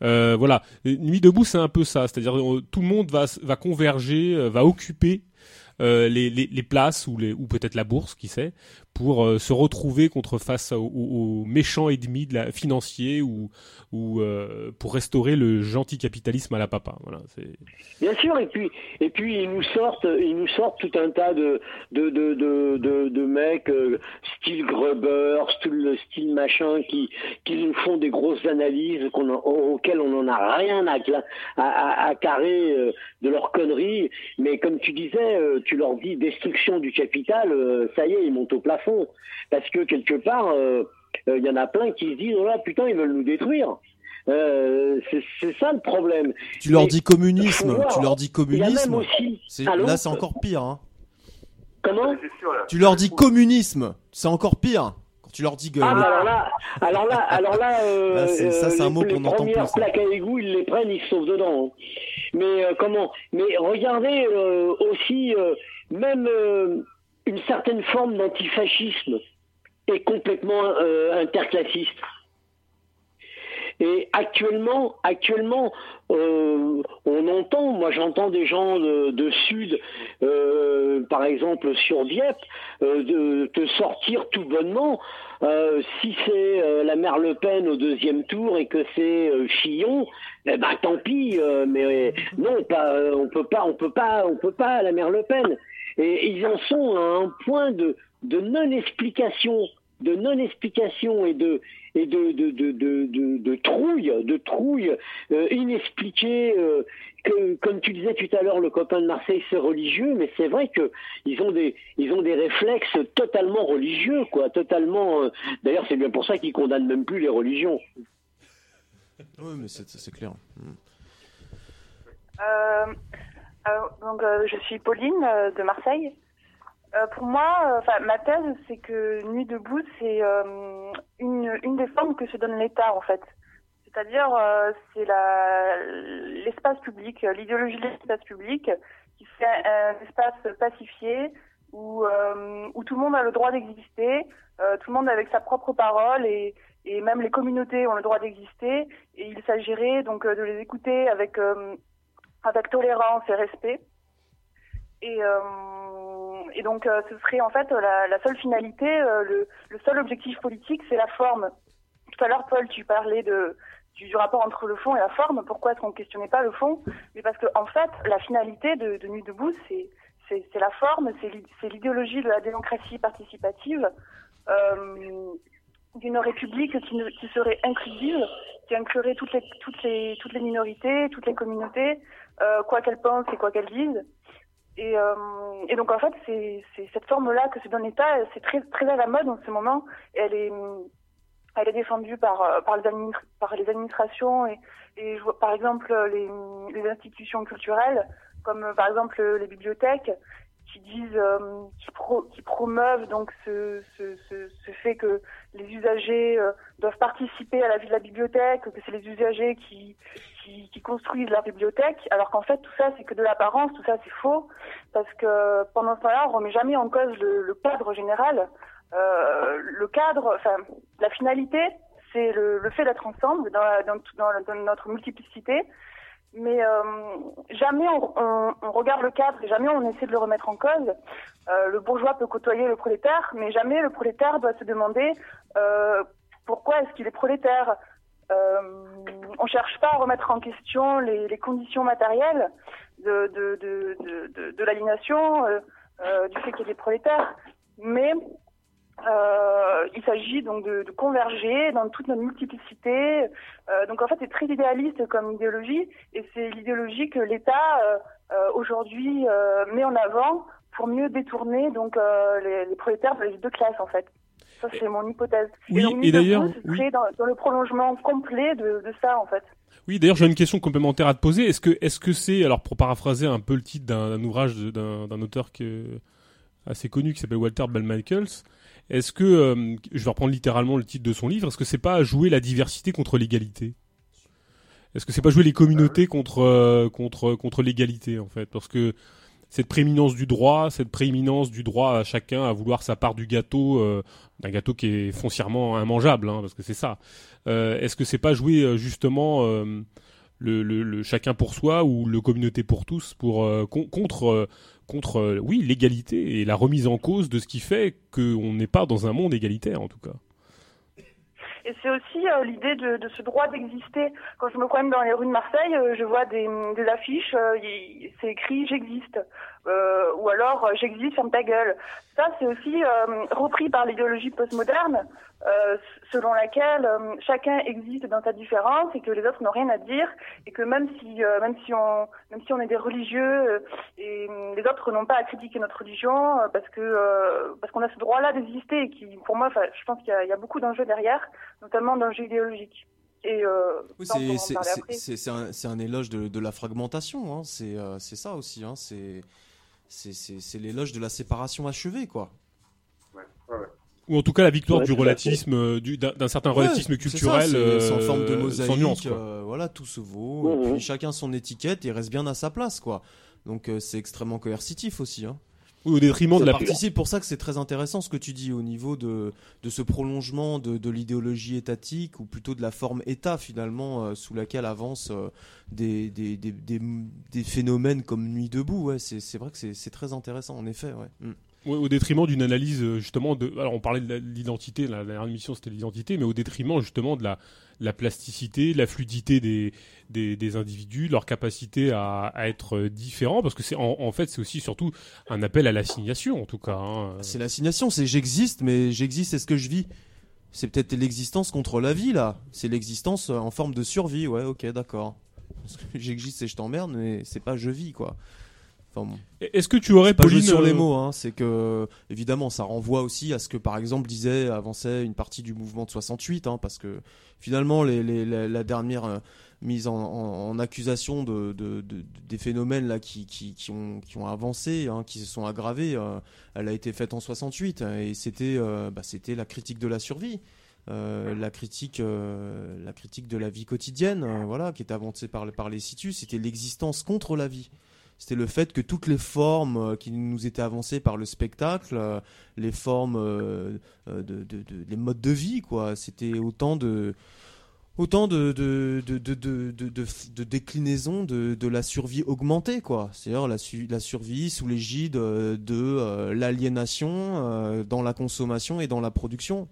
euh, voilà, Nuit debout, c'est un peu ça, c'est-à-dire euh, tout le monde va va converger, euh, va occuper les, les, les, places ou, ou peut-être la bourse, qui sait, pour euh, se retrouver contre face aux, méchants ennemis de la financier ou ou euh, pour restaurer le gentil capitalisme à la papa. Voilà, Bien sûr, et puis et puis ils nous sortent ils nous sortent tout un tas de de de de, de, mecs euh, style Gruber, style, style machin qui qui nous font des grosses analyses auxquelles on n'en a rien à, à, à, carrer de leurs conneries. Mais comme tu disais, tu leur dis destruction du capital, ça y est, ils montent au plafond parce que quelque part, il euh, euh, y en a plein qui se disent, oh là, putain, ils veulent nous détruire. Euh, c'est ça le problème. Tu leur dis communisme, tu leur dis communisme. Aussi... Là, c'est encore pire. Hein. Comment Tu leur dis communisme, c'est encore pire. Tu leur dis que. Ah, alors là, alors là, alors là, [LAUGHS] euh, ça c'est un mot qu'on entend plus. Les plaques à égout, ils les prennent, ils se sauvent dedans. Hein. Mais comment? Mais regardez aussi, même une certaine forme d'antifascisme est complètement euh, interclassiste. Et actuellement, actuellement, euh, on entend, moi j'entends des gens de, Sud, euh, par exemple sur Dieppe, de, te sortir tout bonnement. si c'est la mère Le Pen au deuxième tour et que c'est Chillon, eh ben tant pis. mais non, pas, on peut pas, on peut pas, on peut pas la mère Le Pen. Et ils en sont à un point de, de non-explication, de non-explication et de et de de, de, de, de trouille, de trouille euh, inexpliquée. Euh, que, comme tu disais tout à l'heure, le copain de Marseille c'est religieux, mais c'est vrai que ils ont des ils ont des réflexes totalement religieux, quoi, totalement. Euh, d'ailleurs, c'est bien pour ça qu'ils condamnent même plus les religions. Oui, mais c'est clair. Euh, donc, euh, je suis Pauline euh, de Marseille. Euh, pour moi, enfin, ma thèse, c'est que Nuit debout, c'est une, une des formes que se donne l'État, en fait. C'est-à-dire, c'est l'espace public, l'idéologie de l'espace public, qui fait un, espace pacifié où, où tout le monde a le droit d'exister, tout le monde avec sa propre parole et, et même les communautés ont le droit d'exister. Et il s'agirait donc de les écouter avec avec tolérance et respect. Et, euh, et donc, euh, ce serait en fait la, la seule finalité, euh, le, le, seul objectif politique, c'est la forme. Tout à l'heure, Paul, tu parlais de, du, rapport entre le fond et la forme. Pourquoi est-ce qu'on ne questionnait pas le fond? Mais parce que, en fait, la finalité de, de Nuit debout, c'est c'est la forme, c'est l'idéologie de la démocratie participative, euh, d'une république qui, ne, qui serait inclusive, qui inclurait toutes les, toutes les, toutes les minorités, toutes les communautés, euh, quoi qu'elles pensent et quoi qu'elles disent. Et, euh, et, donc en fait, c'est cette forme-là que se donne l'État, c'est très à la mode en ce moment. Elle est elle est défendue par euh, par les, par les administrations et, par exemple les, institutions culturelles, comme par exemple les bibliothèques, qui disent, qui, pro, qui promeuvent donc ce, fait que les usagers euh, doivent participer à la vie de la bibliothèque, que c'est les usagers qui, construisent la bibliothèque, alors qu'en fait tout ça c'est que de l'apparence, tout ça c'est faux, parce que pendant ce temps-là on remet jamais en cause le, cadre général. Euh, le cadre, enfin la finalité, c'est le, fait d'être ensemble dans notre multiplicité, mais euh, jamais on, on, on regarde le cadre et jamais on essaie de le remettre en cause. Euh, le bourgeois peut côtoyer le prolétaire, mais jamais le prolétaire doit se demander euh, pourquoi est-ce qu'il est prolétaire? On cherche pas à remettre en question les, les conditions matérielles de, de, de, de, de, l'aliénation, euh, du fait qu'il des prolétaires, mais euh, il s'agit donc de, de converger dans toute notre multiplicité. Euh, donc en fait, c'est très idéaliste comme idéologie, et c'est l'idéologie que l'État euh, aujourd'hui met en avant pour mieux détourner donc les, les prolétaires de les deux classes en fait. Ça c'est mon hypothèse. Oui, et d'ailleurs, oui. dans, dans le prolongement complet de, de ça en fait. Oui, d'ailleurs, j'ai une question complémentaire à te poser. Est-ce que, est-ce que c'est, alors pour paraphraser un peu le titre d'un ouvrage d'un auteur que, assez connu qui s'appelle Walter Bell Michaels, est-ce que, euh, je vais reprendre littéralement le titre de son livre, est-ce que c'est pas jouer la diversité contre l'égalité? Est-ce que c'est pas jouer les communautés contre, euh, contre, contre l'égalité en fait? Parce que cette prééminence du droit, cette prééminence du droit à chacun à vouloir sa part du gâteau, euh, d'un gâteau qui est foncièrement immangeable, hein, parce que c'est ça. Est-ce que c'est pas jouer justement le, chacun pour soi ou le communauté pour tous pour euh, con- contre euh, contre euh, oui l'égalité et la remise en cause de ce qui fait qu'on n'est pas dans un monde égalitaire en tout cas. Et c'est aussi l'idée de, ce droit d'exister. Quand je me promène dans les rues de Marseille, je vois des, affiches, c'est écrit j'existe, euh, ou alors euh, j'existe, ferme ta gueule. Ça, c'est aussi euh, repris par l'idéologie postmoderne, euh, selon laquelle chacun existe dans sa différence et que les autres n'ont rien à dire, et que même si même si on même si on est des religieux et euh, les autres n'ont pas à critiquer notre religion parce que parce qu'on a ce droit-là d'exister, et qui pour moi, je pense qu'il y a, il y a beaucoup d'enjeux derrière notamment d'enjeux idéologiques. Euh, Oui, c'est un, un éloge de, de la fragmentation, hein. c'est euh, ça aussi, hein. c'est c'est- l'éloge de la séparation achevée, quoi. Ouais, ouais, ouais. Ou en tout cas la victoire Ouais, du relativisme euh, du- d'un certain Ouais, relativisme ça, culturel euh, en forme de mosaïque, sans nuance euh, voilà, tout se vaut, Mhm. et puis chacun son étiquette et reste bien à sa place, quoi. Donc euh, c'est extrêmement coercitif aussi, hein. Oui, au détriment de la participe pour ça que c'est très intéressant ce que tu dis au niveau de, de ce prolongement de, de l'idéologie étatique ou plutôt de la forme État finalement euh, sous laquelle avancent euh, des, des, des, des, des phénomènes comme Nuit debout. Ouais, c'est vrai que c'est c'est très intéressant en effet. Ouais. Mm. Au détriment d'une analyse euh, justement de. Alors on parlait de l'identité, la, dernière émission c'était l'identité, mais au détriment justement de la, la plasticité, la fluidité des, des, individus, leur capacité à, être euh, différents, parce que c'est en, fait c'est aussi surtout un appel à l'assignation en tout cas. hein. C'est l'assignation, c'est j'existe, mais j'existe, c'est ce que je vis. C'est peut-être l'existence contre la vie là. C'est l'existence euh, en forme de survie. Ouais, ok, d'accord. [LAUGHS] J'existe et je t'emmerde, mais c'est pas je vis quoi. Enfin, bon. Est-ce que tu aurais pas Pauline sur les euh, mots, hein, c'est que évidemment ça renvoie aussi à ce que par exemple disait avançait une partie du mouvement de 68, hein, parce que finalement les, les- la, la dernière euh, mise en, en- en accusation de, de- de- des phénomènes là qui, qui, qui ont, qui ont avancé, hein, qui se sont aggravés, euh, elle a été faite en 68 hein, et c'était euh, bah, c'était la critique de la survie. euh, la critique, euh, la critique de la vie quotidienne, euh, voilà, qui est avancée par, par les situs, c'était l'existence contre la vie c'était le fait que toutes les formes euh, qui nous étaient avancées par le spectacle, euh, les formes, euh, de, les modes de vie, quoi, c'était autant de autant de de, de, de, de, déclinaisons de, la survie augmentée, quoi. C'est-à-dire la, su- la survie sous l'égide de l'aliénation dans la consommation et dans la production.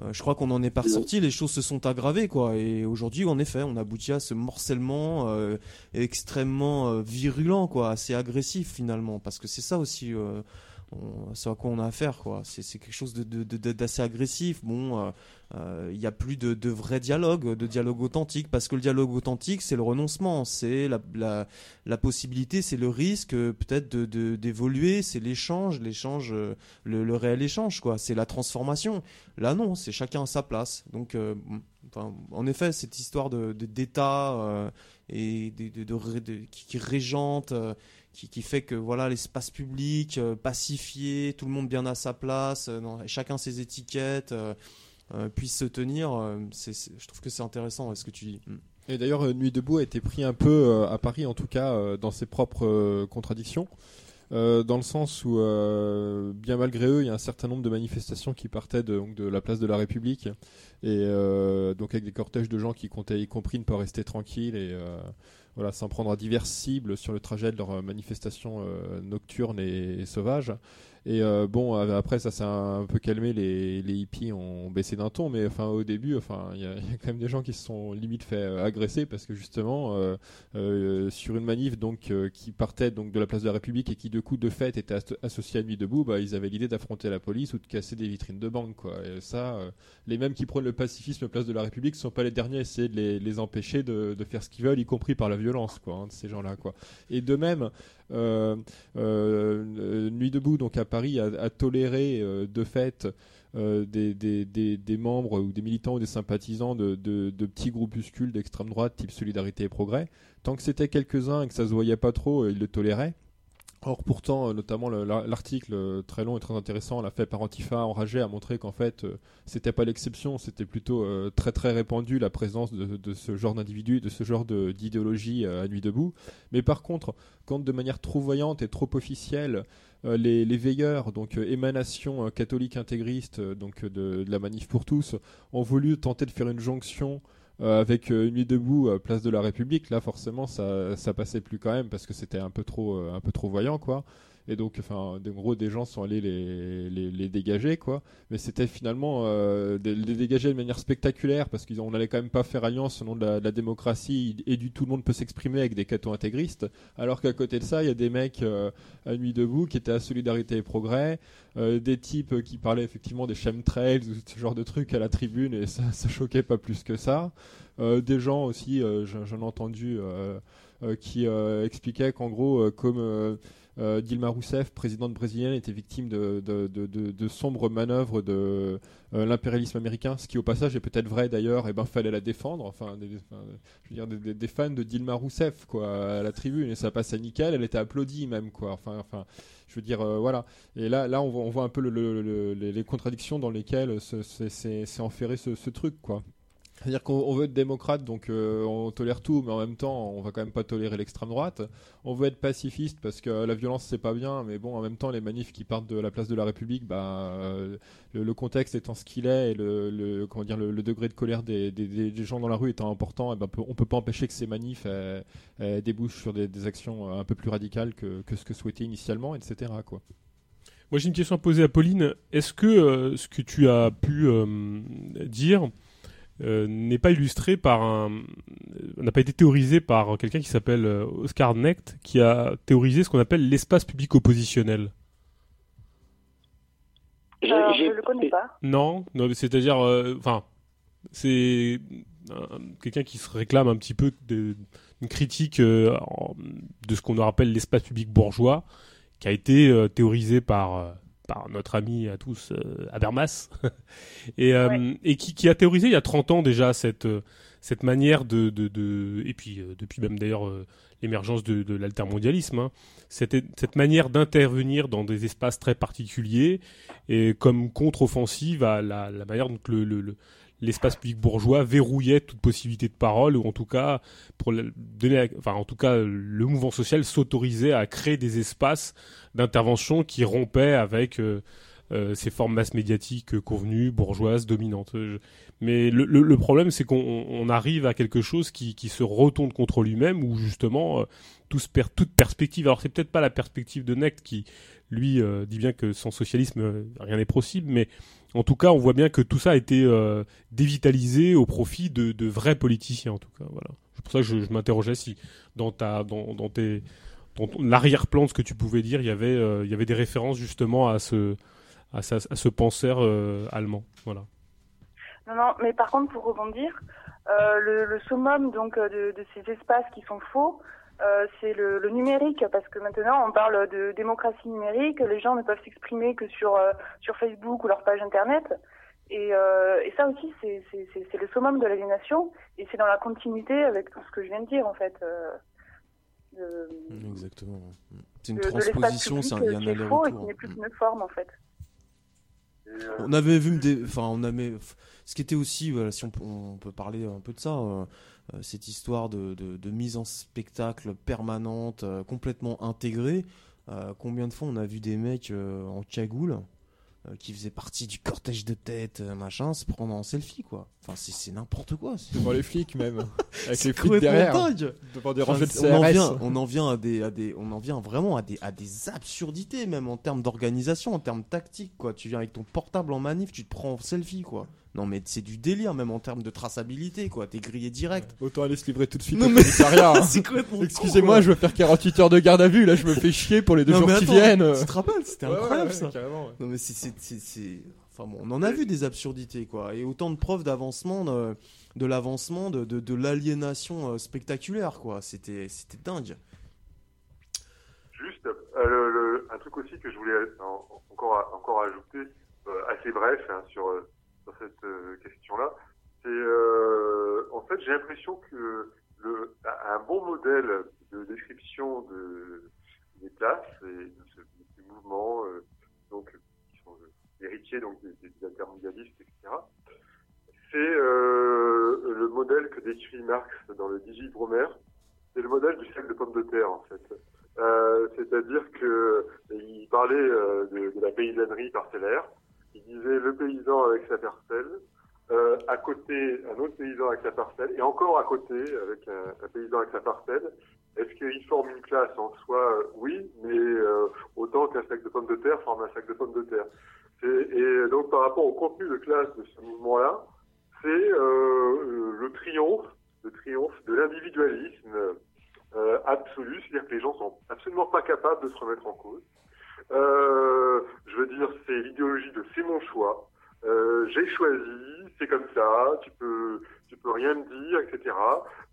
Euh, je crois qu'on n'en est pas ressorti, les choses se sont aggravées, quoi. Et aujourd'hui, en effet, on aboutit à ce morcellement euh, extrêmement euh, virulent, quoi, assez agressif finalement, parce que c'est ça aussi, euh, on- ce à quoi on a affaire, quoi. C'est quelque chose de- d'assez agressif. Bon, euh, euh, il n'y a plus de, de, vrai dialogue, de dialogue authentique, parce que le dialogue authentique, c'est le renoncement, c'est la, la, possibilité, c'est le risque euh, peut-être de, d'évoluer, c'est l'échange, l'échange, euh, le, réel échange, quoi. C'est la transformation. Là, non, c'est chacun à sa place. Donc, en effet, cette histoire de, d'État et de, qui, qui, régente. Qui, fait que voilà l'espace public pacifié, tout le monde bien à sa place, non, chacun ses étiquettes, euh, puisse se tenir. Euh, je trouve que c'est intéressant ce que tu dis. Mm. Et d'ailleurs, euh, Nuit debout a été pris un peu à Paris, en tout cas, dans ses propres contradictions. dans le sens où, bien malgré eux, il y a un certain nombre de manifestations qui partaient de la place de la République, et donc avec des cortèges de gens qui comptaient, y compris, ne pas rester tranquilles et voilà, s'en prendre à diverses cibles sur le trajet de leurs manifestations nocturnes et sauvages. Et euh, bon, après ça s'est un peu calmé, les, hippies ont baissé d'un ton, mais enfin au début, enfin il y, a quand même des gens qui se sont limite fait euh, agresser parce que justement euh, euh, sur une manif donc qui partait donc de la place de la République et qui de coup de fait était associée à Nuit debout, bah ils avaient l'idée d'affronter la police ou de casser des vitrines de banque quoi. Et ça, les mêmes qui prônent le pacifisme place de la République sont pas les derniers à essayer de les, les empêcher de, de, faire ce qu'ils veulent, y compris par la violence quoi, hein, de ces gens-là quoi. Et de même, Nuit debout donc à Paris a, toléré euh, de fait euh, des, membres ou des militants ou des sympathisants de petits groupuscules d'extrême droite type Solidarité et Progrès. Tant que c'était quelques-uns et que ça se voyait pas trop, ils le toléraient. Or, pourtant, euh, notamment l'article euh, très long et très intéressant, la fait par Antifa enragé, a montré qu'en fait, euh, c'était pas l'exception, c'était plutôt très très répandu la présence de, ce genre d'individus, de ce genre d'idéologie à nuit debout. Mais par contre, quand de manière trop voyante et trop officielle, les, veilleurs, donc émanation catholique intégriste, donc de, de, la manif pour tous, ont voulu tenter de faire une jonction euh, avec euh, une nuit debout euh, place de la République, là forcément ça, ça passait plus quand même parce que c'était un peu trop un peu trop voyant quoi. Et donc, enfin, en gros, des gens sont allés les, les, dégager, quoi. Mais c'était finalement euh, les dégager de manière spectaculaire parce qu'on n'allait quand même pas faire alliance au nom de la, démocratie et du tout le monde peut s'exprimer avec des cathos intégristes. Alors qu'à côté de ça, il y a des mecs à nuit debout qui étaient à Solidarité et Progrès, des types qui parlaient effectivement des chemtrails ou ce genre de trucs à la tribune et ça, ça choquait pas plus que ça. des gens aussi, j'en ai entendu, qui expliquaient qu'en gros, comme euh, Dilma Rousseff, présidente brésilienne, était victime de, sombres manœuvres de euh, l'impérialisme américain, ce qui au passage est peut-être vrai d'ailleurs, et eh ben fallait la défendre. Enfin, des, je veux dire, des, fans de Dilma Rousseff quoi, à la tribune, et ça passait nickel, elle était applaudie même quoi. Enfin, enfin, je veux dire, euh, voilà. Et là, là, on voit, un peu les contradictions dans lesquelles c'est enferré ce, ce truc quoi. C'est-à-dire qu'on veut être démocrate, donc euh, on tolère tout, mais en même temps, on va quand même pas tolérer l'extrême droite. On veut être pacifiste parce que la violence c'est pas bien, mais bon, en même temps, les manifs qui partent de la place de la République, bah, euh, le, contexte étant ce qu'il est et le, comment dire, le, degré de colère des, gens dans la rue étant important, et eh ben, on peut pas empêcher que ces manifs débouchent sur des, actions un peu plus radicales que, ce que souhaitait initialement, etc. Moi, j'ai une question à poser à Pauline. Est-ce que euh, ce que tu as pu dire euh, n'est pas illustré par un n'a pas été théorisé par quelqu'un qui s'appelle euh, Oscar Necht qui a théorisé ce qu'on appelle l'espace public oppositionnel. Je, ne le connais pas. Non, non c'est-à-dire euh, enfin c'est quelqu'un qui se réclame un petit peu d'une critique de ce qu'on appelle l'espace public bourgeois qui a été théorisé par par notre ami à tous euh, Habermas. [LAUGHS] Et, euh, et qui, qui, a théorisé il y a 30 ans déjà cette euh, cette manière de, de, de et puis depuis même d'ailleurs l'émergence de, de l'altermondialisme hein, cette, cette manière d'intervenir dans des espaces très particuliers et comme contre-offensive à la, la manière dont le, le l'espace public bourgeois verrouillait toute possibilité de parole ou en tout cas pour enfin en tout cas le mouvement social s'autorisait à créer des espaces d'intervention qui rompaient avec euh, euh, ces formes masse médiatiques convenues bourgeoises dominantes. Mais le, problème c'est qu'on arrive à quelque chose qui, qui se retourne contre lui-même où justement euh, tout toute perspective alors c'est peut-être pas la perspective de Necht qui lui dit bien que sans socialisme rien n'est possible mais en tout cas, on voit bien que tout ça a été euh, dévitalisé au profit de, de, vrais politiciens, en tout cas. Voilà. C'est pour ça que je, m'interrogeais si dans ta, dans, dans tes, dans l'arrière-plan de ce que tu pouvais dire, il y avait, euh, il y avait des références justement à ce, à, ce, penseur euh, allemand. Voilà. Non, non, mais par contre, pour rebondir, le, le summum donc de, de ces espaces qui sont faux, euh, c'est le, le numérique, parce que maintenant on parle de démocratie numérique, les gens ne peuvent s'exprimer que sur euh, sur Facebook ou leur page internet, et, euh, et ça aussi c'est le summum de l'aliénation, et c'est dans la continuité avec tout ce que je viens de dire en fait. de, Exactement. C'est une de- transposition, c'est un, un aller-retour. n'est plus qu'une forme en fait. On avait vu enfin on avait, ce qui était aussi, voilà, si on, peut- on peut parler un peu de ça, euh, cette histoire de, de, de mise en spectacle permanente, euh, complètement intégrée. Euh, combien de fois on a vu des mecs euh, en cagoule euh, qui faisaient partie du cortège de tête, euh, machin, se prendre en selfie quoi. Enfin c'est c'est n'importe quoi. Devant les flics même. [LAUGHS] Avec les flics derrière. dingue. Devant des Enfin, rangées de on en CRS. vient, on en vient à des, à des, on en vient vraiment à des, à des absurdités même en termes d'organisation, en termes tactiques quoi. Tu viens avec ton portable en manif, tu te prends en selfie quoi. Non mais c'est du délire même en termes de traçabilité quoi. T'es grillé direct. Autant aller se livrer tout de suite Non, au mais- commissariat. [LAUGHS] hein. c'est con, Excusez-moi, je veux faire 48 heures de garde à vue. Là, je me fais chier pour les deux Non, jours mais qui viennent. Tu te rappelles, c'était Ouais, incroyable ouais, ça. carrément, ouais. Non mais c'est, c'est, c'est, c'est- enfin bon, on en a vu des absurdités quoi, et autant de preuves d'avancement de, de l'avancement de, de, de l'aliénation euh, spectaculaire quoi. C'était, c'était dingue. Juste, euh, le- le- un truc aussi que je voulais en- encore, encore ajouter, euh, assez bref, hein, sur, euh, sur cette euh, question-là, c'est euh, en fait j'ai l'impression que le, un bon modèle de description de, des classes et de ce, de ces mouvements, euh, donc qui sont héritiers donc des, des altermondialistes, etc. C'est le modèle que décrit Marx dans le Digi Brumaire. C'est le modèle du sac de pommes de terre en fait. C'est-à-dire que il parlait de, de la paysannerie parcellaire. Il disait le paysan avec sa parcelle, euh, à côté un autre paysan avec sa parcelle, et encore à côté avec un, paysan avec sa parcelle. Est-ce qu'il forme une classe en soi? Oui, mais euh, autant qu'un sac de pommes de terre forme un sac de pommes de terre. Et donc par rapport au contenu de classe de ce mouvement-là, c'est euh, le triomphe, le triomphe de l'individualisme absolu, c'est-à-dire que les gens sont absolument pas capables de se remettre en cause. Euh, je veux dire, c'est l'idéologie de c'est mon choix, euh, j'ai choisi, c'est comme ça, tu peux, tu peux rien me dire, etc.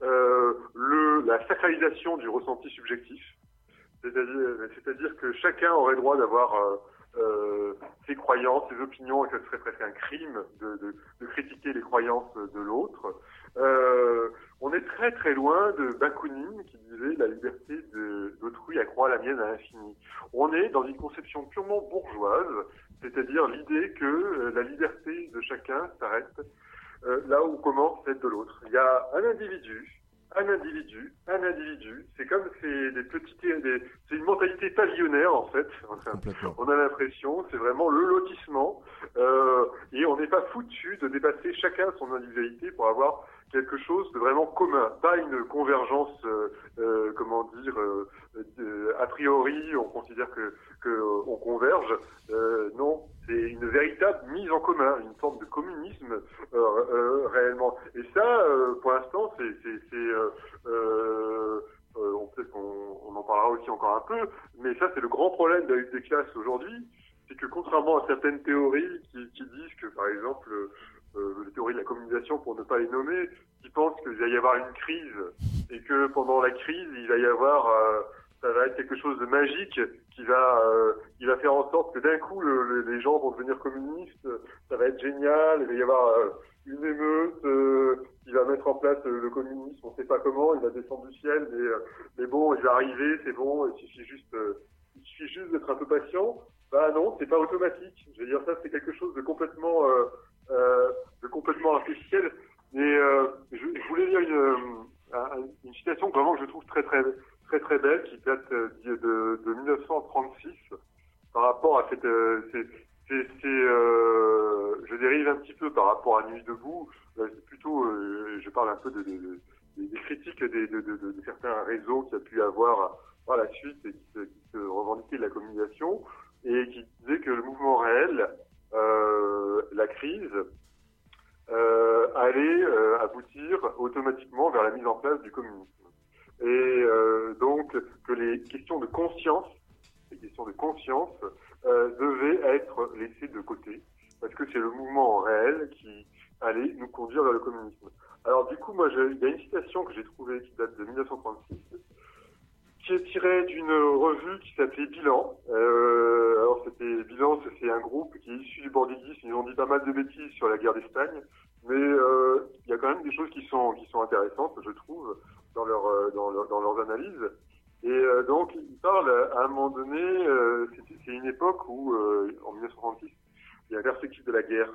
Euh, le, la sacralisation du ressenti subjectif, c'est-à-dire, c'est-à-dire que chacun aurait droit d'avoir euh, ses croyances, ses opinions, et que ce serait presque un crime de, de, de critiquer les croyances de l'autre. Euh, on est très très loin de Bakounine qui disait la liberté d'autrui accroît la mienne à l'infini. On est dans une conception purement bourgeoise, c'est-à-dire l'idée que euh, la liberté de chacun s'arrête euh, là où commence celle de l'autre. Il y a un individu, un individu, un individu. C'est comme c'est des petites, des- c'est une mentalité pavillonnaire en fait. Enfin, on a l'impression, c'est vraiment le lotissement, euh, et on n'est pas foutu de dépasser chacun son individualité pour avoir quelque chose de vraiment commun, pas une convergence, euh, euh, comment dire, euh, euh, a priori, on considère que, que euh, on converge. Euh, non, c'est une véritable mise en commun, une forme de communisme réellement. Et ça, pour l'instant, c'est, c'est, c'est, on peut-être qu'on on en parlera aussi encore un peu, mais ça, c'est le grand problème de la lutte des classes aujourd'hui, c'est que contrairement à certaines théories qui, qui disent que, par exemple, les théories de la communication, pour ne pas les nommer, qui pensent qu'il va y avoir une crise et que pendant la crise, il va y avoir, euh, ça va être quelque chose de magique qui va, euh, qui va faire en sorte que d'un coup, le- le- les gens vont devenir communistes, ça va être génial, il va y avoir euh, une émeute euh, qui va mettre en place euh, le communisme, on ne sait pas comment, il va descendre du ciel, mais, euh, mais bon, il va arriver, c'est bon, il suffit juste, euh, il suffit juste d'être un peu patient. Bah non, c'est pas automatique. Je veux dire, ça c'est quelque chose de complètement, euh, euh, complètement artificiel. Mais euh, je, je voulais lire une, euh, un- une citation vraiment que je trouve très très très très belle qui date euh, de, de, de 1936 par rapport à cette, euh, c'est, euh, je dérive un petit peu par rapport à Nuit debout. Euh, c'est plutôt, euh, je parle un peu de, de- de- des, critiques des, de, certains réseaux qu'il y a pu avoir par la suite et qui qui se revendiquaient de la communication et qui disaient que le mouvement réel, euh, la crise, euh, allait euh, aboutir automatiquement vers la mise en place du communisme. Et euh, donc que les questions de conscience, les questions de conscience euh, devaient être laissées de côté, parce que c'est le mouvement réel qui, allait nous conduire vers le communisme. Alors du coup, moi, il y a une citation que j'ai trouvée qui date de 1936, qui est tirée d'une revue qui s'appelait Bilan. Euh, alors c'était Bilan, c'est un groupe qui est issu du bordélisme. Ils ont dit pas mal de bêtises sur la guerre d'Espagne, mais euh, il y a quand même des choses qui sont qui sont intéressantes, je trouve, dans leur euh, dans, leur, dans leurs analyses. Et donc, ils parlent à un moment donné, c'est une époque où, en 1936, il y a la perspective de la guerre,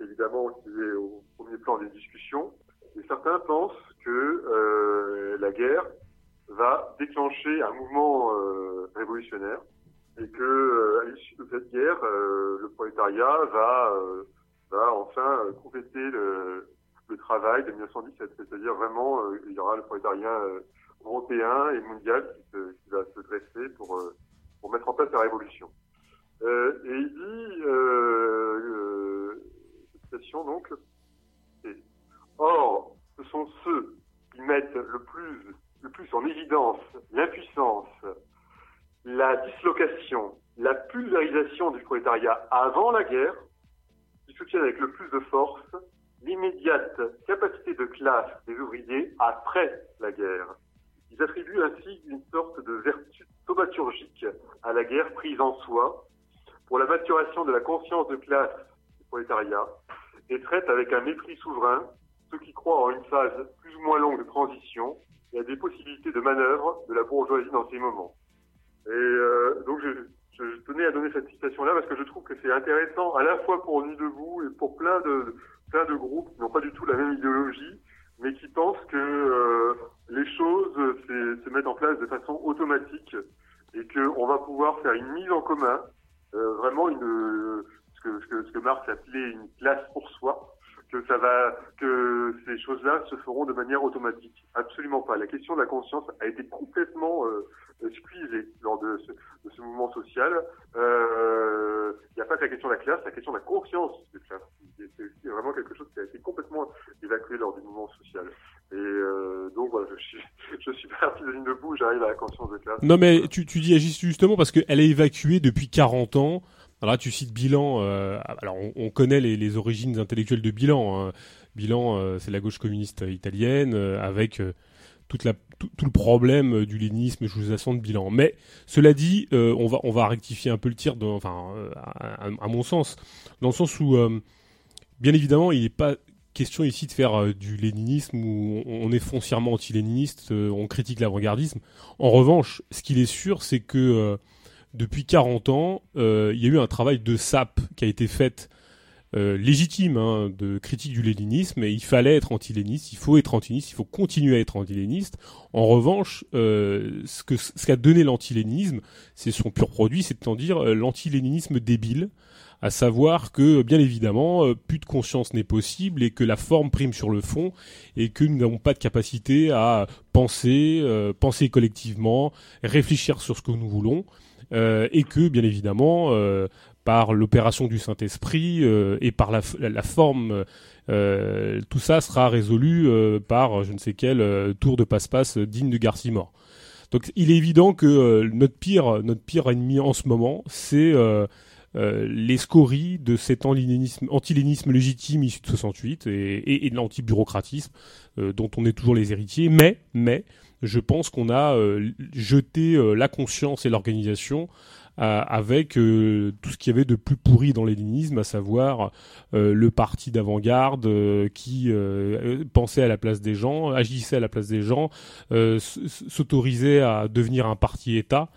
évidemment, qui est au premier plan des discussions. Et certains pensent que la guerre va déclencher un mouvement euh, révolutionnaire et que euh, à l'issue de cette guerre, euh, le prolétariat va, va enfin compléter le, le, travail de 1917. C'est-à-dire vraiment, il y aura le prolétariat européen et mondial qui, va se dresser pour, pour mettre en place la révolution. et il dit, cette citation donc, Or, ce sont ceux qui mettent le plus, le plus en évidence l'impuissance, la dislocation, la pulvérisation du prolétariat avant la guerre, qui soutiennent avec le plus de force l'immédiate capacité de classe des ouvriers après la guerre. Ils attribuent ainsi une sorte de vertu thaumaturgique à la guerre prise en soi pour la maturation de la conscience de classe du prolétariat et traitent avec un mépris souverain ceux qui croient en une phase plus ou moins longue de transition et à des possibilités de manœuvre de la bourgeoisie dans ces moments. Et euh, donc je, je, tenais à donner cette citation-là parce que je trouve que c'est intéressant à la fois pour Nuit debout et pour plein de plein de groupes qui n'ont pas du tout la même idéologie, mais qui pensent que euh, les choses se mettent en place de façon automatique et qu'on va pouvoir faire une mise en commun, euh, vraiment une ce que, ce que, ce que Marx appelait une classe pour soi, que ça va, que ces choses-là se feront de manière automatique. Absolument pas. La question de la conscience a été complètement euh, squeezée lors de ce, de ce mouvement social. Il euh, n'y a pas que la question de la classe, la question de la conscience de classe. C'est vraiment quelque chose qui a été complètement évacué lors du mouvement social. Et euh, donc voilà, je suis, [LAUGHS] je suis parti de ligne debout, j'arrive à la conscience de classe. Non mais tu, tu dis justement parce qu'elle est évacuée depuis 40 ans. Alors là, tu cites Bilan. Euh, alors, on, on connaît les, origines intellectuelles de Bilan. Hein. Bilan, euh, c'est la gauche communiste italienne, euh, avec tout, le problème du léninisme je de Bilan. Mais cela dit, on va rectifier un peu le tir, enfin, à, à, mon sens, dans le sens où, bien évidemment, il n'est pas question ici de faire du léninisme où on est foncièrement anti-léniniste, on critique l'avant-gardisme. En revanche, ce qu'il est sûr, c'est que depuis 40 ans, euh, il y a eu un travail de sape qui a été fait euh, légitime hein, de critique du léninisme et il fallait être anti-léniste, il faut être anti-léniste, il faut continuer à être anti-léniste. En revanche, euh, ce ce qu'a donné l'anti-léninisme, c'est son pur produit, c'est-à-dire euh, l'anti-léninisme débile, à savoir que bien évidemment, plus de conscience n'est possible et que la forme prime sur le fond et que nous n'avons pas de capacité à penser, penser collectivement, réfléchir sur ce que nous voulons. Euh, et que bien évidemment euh, par l'opération du Saint-Esprit euh, et par la, forme, tout ça sera résolu par je ne sais quel tour de passe-passe digne de Garcimore. Donc il est évident que notre pire notre pire ennemi en ce moment, c'est les scories de cet antilénisme légitime issu de 68 et, et, et de l'anti-bureaucratisme dont on est toujours les héritiers. Mais, mais, je pense qu'on a euh, jeté euh, la conscience et l'organisation avec euh, tout ce qu'il y avait de plus pourri dans l'élinisme, à savoir le parti d'avant-garde qui pensait à la place des gens, agissait à la place des gens, s'autorisait à devenir un parti-État.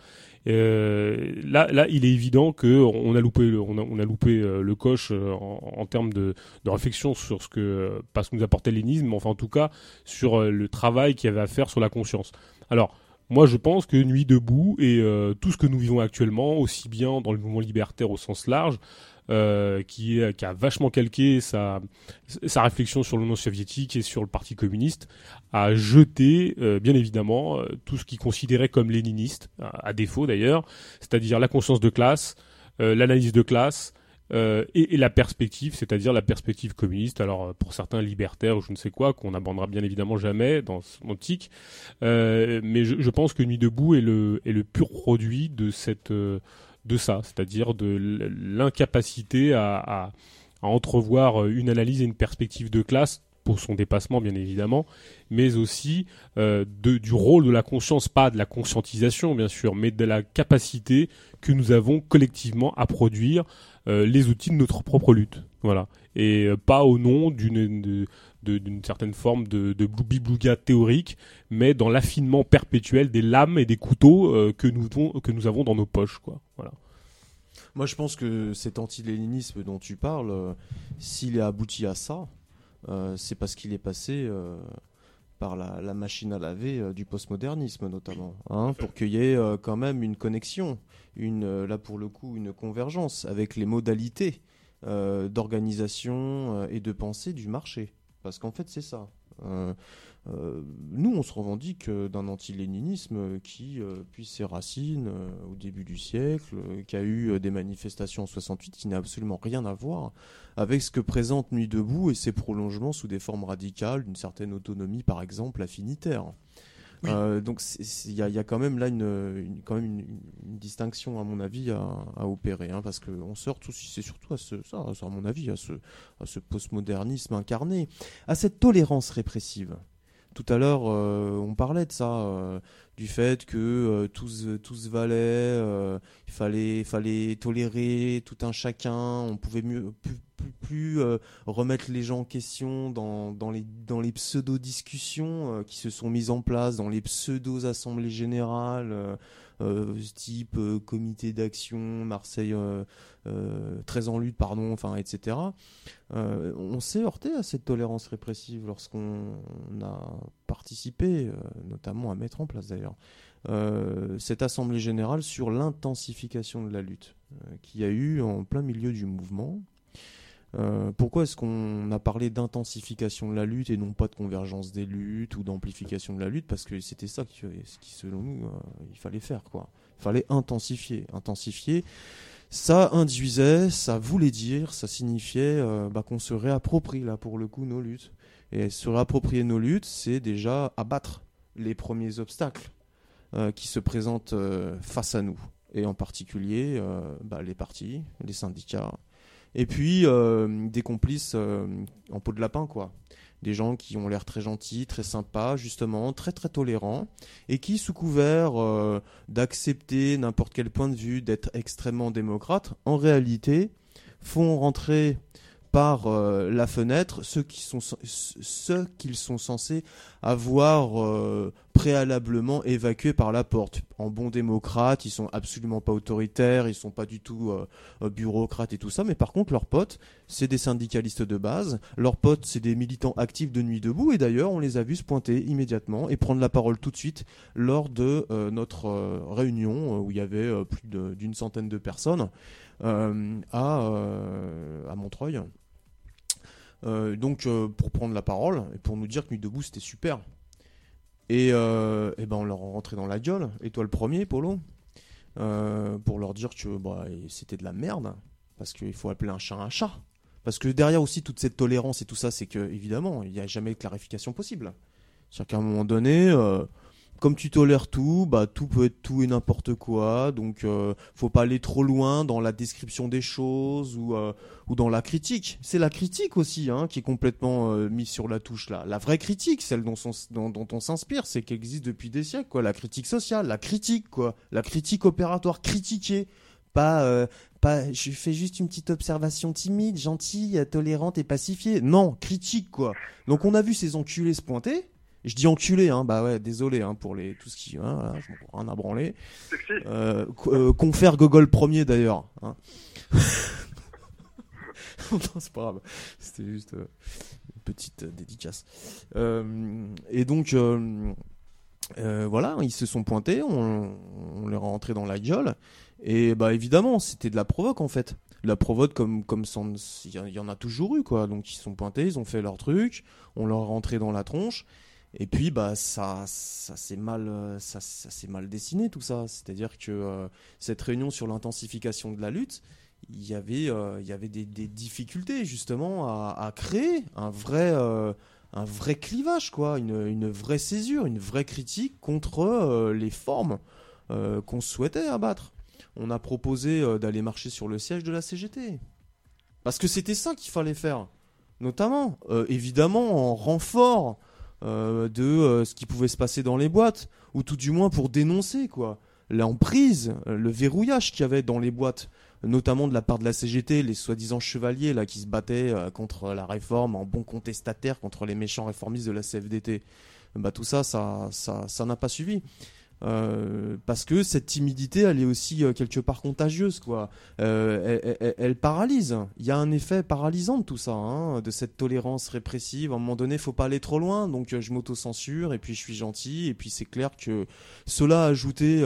Euh, là, là, il est évident que on a loupé, le, on a, on a loupé euh, le coche en, en, termes de, de, réflexion sur ce que, pas ce que nous apportait l'énisme, enfin en tout cas sur le travail qu'il y avait à faire sur la conscience. Alors, moi, je pense que Nuit debout et euh, tout ce que nous vivons actuellement, aussi bien dans le mouvement libertaire au sens large, euh, qui, qui, a vachement calqué sa, sa réflexion sur l'Union soviétique et sur le Parti communiste, a jeté, euh, bien évidemment, euh, tout ce qu'il considérait comme léniniste, à, à défaut d'ailleurs, c'est-à-dire la conscience de classe, euh, l'analyse de classe, euh, et, et, la perspective, c'est-à-dire la perspective communiste, alors euh, pour certains libertaires ou je ne sais quoi, qu'on n'abandonnera bien évidemment jamais dans son optique, euh, mais je, je, pense que Nuit debout est le, est le pur produit de cette, euh, de ça, c'est-à-dire de l'incapacité à, entrevoir une analyse et une perspective de classe pour son dépassement bien évidemment, mais aussi euh, du rôle de la conscience, pas de la conscientisation bien sûr, mais de la capacité que nous avons collectivement à produire euh, les outils de notre propre lutte. Voilà. Et euh, pas au nom d'une d'une certaine forme de, de blouga théorique, mais dans l'affinement perpétuel des lames et des couteaux que, nous, que nous avons dans nos poches. Voilà. Moi, je pense que cet antiléninisme dont tu parles, s'il est abouti à ça, euh, c'est parce qu'il est passé euh, par la, machine à laver euh, du postmodernisme notamment, hein, pour qu'il y ait quand même une connexion, une, là pour le coup une convergence avec les modalités d'organisation et de pensée du marché. Parce qu'en fait c'est ça. Euh, nous, on se revendique euh, d'un anti-léninisme qui euh, puise ses racines au début du siècle, qui a eu des manifestations en 68 qui n'a absolument rien à voir avec ce que présente Nuit debout et ses prolongements sous des formes radicales, d'une certaine autonomie, par exemple, affinitaire. Donc il y, a quand même là une, quand même une, distinction à mon avis à, opérer, hein, parce qu'on sort c'est surtout à ce, ça, à mon avis, ce, à ce postmodernisme incarné, à cette tolérance répressive. Tout à l'heure, euh, on parlait de ça, euh, du fait que euh, tous, tous valaient, il fallait, tolérer tout un chacun, on pouvait mieux, plus, plus, remettre les gens en question dans, dans les, dans les pseudo-discussions qui se sont mises en place, dans les pseudo-assemblées générales. Euh, type euh, comité d'action, Marseille euh, très en lutte, pardon, enfin, etc. on s'est heurté à cette tolérance répressive lorsqu'on a participé, notamment à mettre en place d'ailleurs, cette assemblée générale sur l'intensification de la lutte qui a eu en plein milieu du mouvement. Euh, pourquoi est-ce qu'on a parlé d'intensification de la lutte et non pas de convergence des luttes ou d'amplification de la lutte? Parce que c'était ça qui, selon nous, euh, il fallait faire. Quoi. Il fallait intensifier. Intensifier, ça induisait, ça voulait dire, ça signifiait euh, bah, qu'on se réapproprie, là, pour le coup, nos luttes. Et se réapproprier nos luttes, c'est déjà abattre les premiers obstacles qui se présentent face à nous. Et en particulier, bah, les partis, les syndicats, et puis euh, des complices euh, en peau de lapin, quoi. Des gens qui ont l'air très gentils, très sympas, justement, très très tolérants, et qui, sous couvert euh, d'accepter n'importe quel point de vue, d'être extrêmement démocrates, en réalité font rentrer par euh, la fenêtre ceux qui sont ceux qu'ils sont censés avoir euh, préalablement évacués par la porte. En bon démocrate, ils sont absolument pas autoritaires, ils sont pas du tout euh, bureaucrates et tout ça, mais par contre leurs potes, c'est des syndicalistes de base, leurs potes, c'est des militants actifs de nuit debout et d'ailleurs, on les a vus se pointer immédiatement et prendre la parole tout de suite lors de notre réunion où il y avait plus d'une centaine de personnes à, à Montreuil. Euh, donc euh, pour prendre la parole et pour nous dire que Nuit debout c'était super. Et, euh, et, ben on leur a rentré dans la gueule, et toi le premier, Polo, pour leur dire que bah, c'était de la merde, parce qu'il faut appeler un chat un chat. Parce que derrière aussi toute cette tolérance et tout ça, c'est que évidemment il n'y a jamais de clarification possible. C'est-à-dire qu'à un moment donné, comme tu tolères tout, bah tout peut être tout et n'importe quoi. Donc euh, faut pas aller trop loin dans la description des choses ou euh, ou dans la critique. C'est la critique aussi hein, qui est complètement euh, mise sur la touche là. La vraie critique, celle dont, on s'inspire, c'est qu'elle existe depuis des siècles quoi. La critique sociale, la critique quoi, la critique opératoire, critiquer. Pas, euh, pas, je fais juste une petite observation timide, gentille, tolérante et pacifiée. Non, critique quoi. Donc on a vu ces enculés se pointer, je dis enculé, hein, bah ouais, désolé hein, pour les tout ce qui, hein, voilà, je m'en rien à branler. Euh, euh, confère Gogol premier d'ailleurs. Hein. [LAUGHS] non, c'est pas grave, c'était juste euh, une petite dédicace. et donc voilà, ils se sont pointés, on, on a rentré dans la gueule, et bah évidemment, c'était de la provoque en fait. La provoque comme comme il y en a toujours eu quoi. Donc ils sont pointés, ils ont fait leur truc, on leur a rentré dans la tronche. Et puis bah ça ça s'est mal euh, ça, ça mal dessiné tout ça, c'est-à-dire que euh, cette réunion sur l'intensification de la lutte, il y avait euh, il y avait des, difficultés justement à, créer un vrai un vrai clivage quoi, une, une, vraie césure, une vraie critique contre les formes qu'on souhaitait abattre. On a proposé d'aller marcher sur le siège de la CGT. Parce que c'était ça qu'il fallait faire. Notamment, évidemment, en renfort euh, de euh, ce qui pouvait se passer dans les boîtes, ou tout du moins pour dénoncer, quoi. L'emprise, euh, le verrouillage qu'il y avait dans les boîtes, notamment de la part de la CGT, les soi-disant chevaliers là qui se battaient euh, contre la réforme en bons contestataires contre les méchants réformistes de la CFDT. Bah tout ça, ça, ça, ça n'a pas suivi. Euh, parce que cette timidité, elle est aussi euh, quelque part contagieuse, quoi. Euh, elle, paralyse. Il y a un effet paralysant de tout ça, hein, de cette tolérance répressive. À un moment donné, faut pas aller trop loin, donc je m'auto-censure et puis je suis gentil. Et puis c'est clair que cela ajouté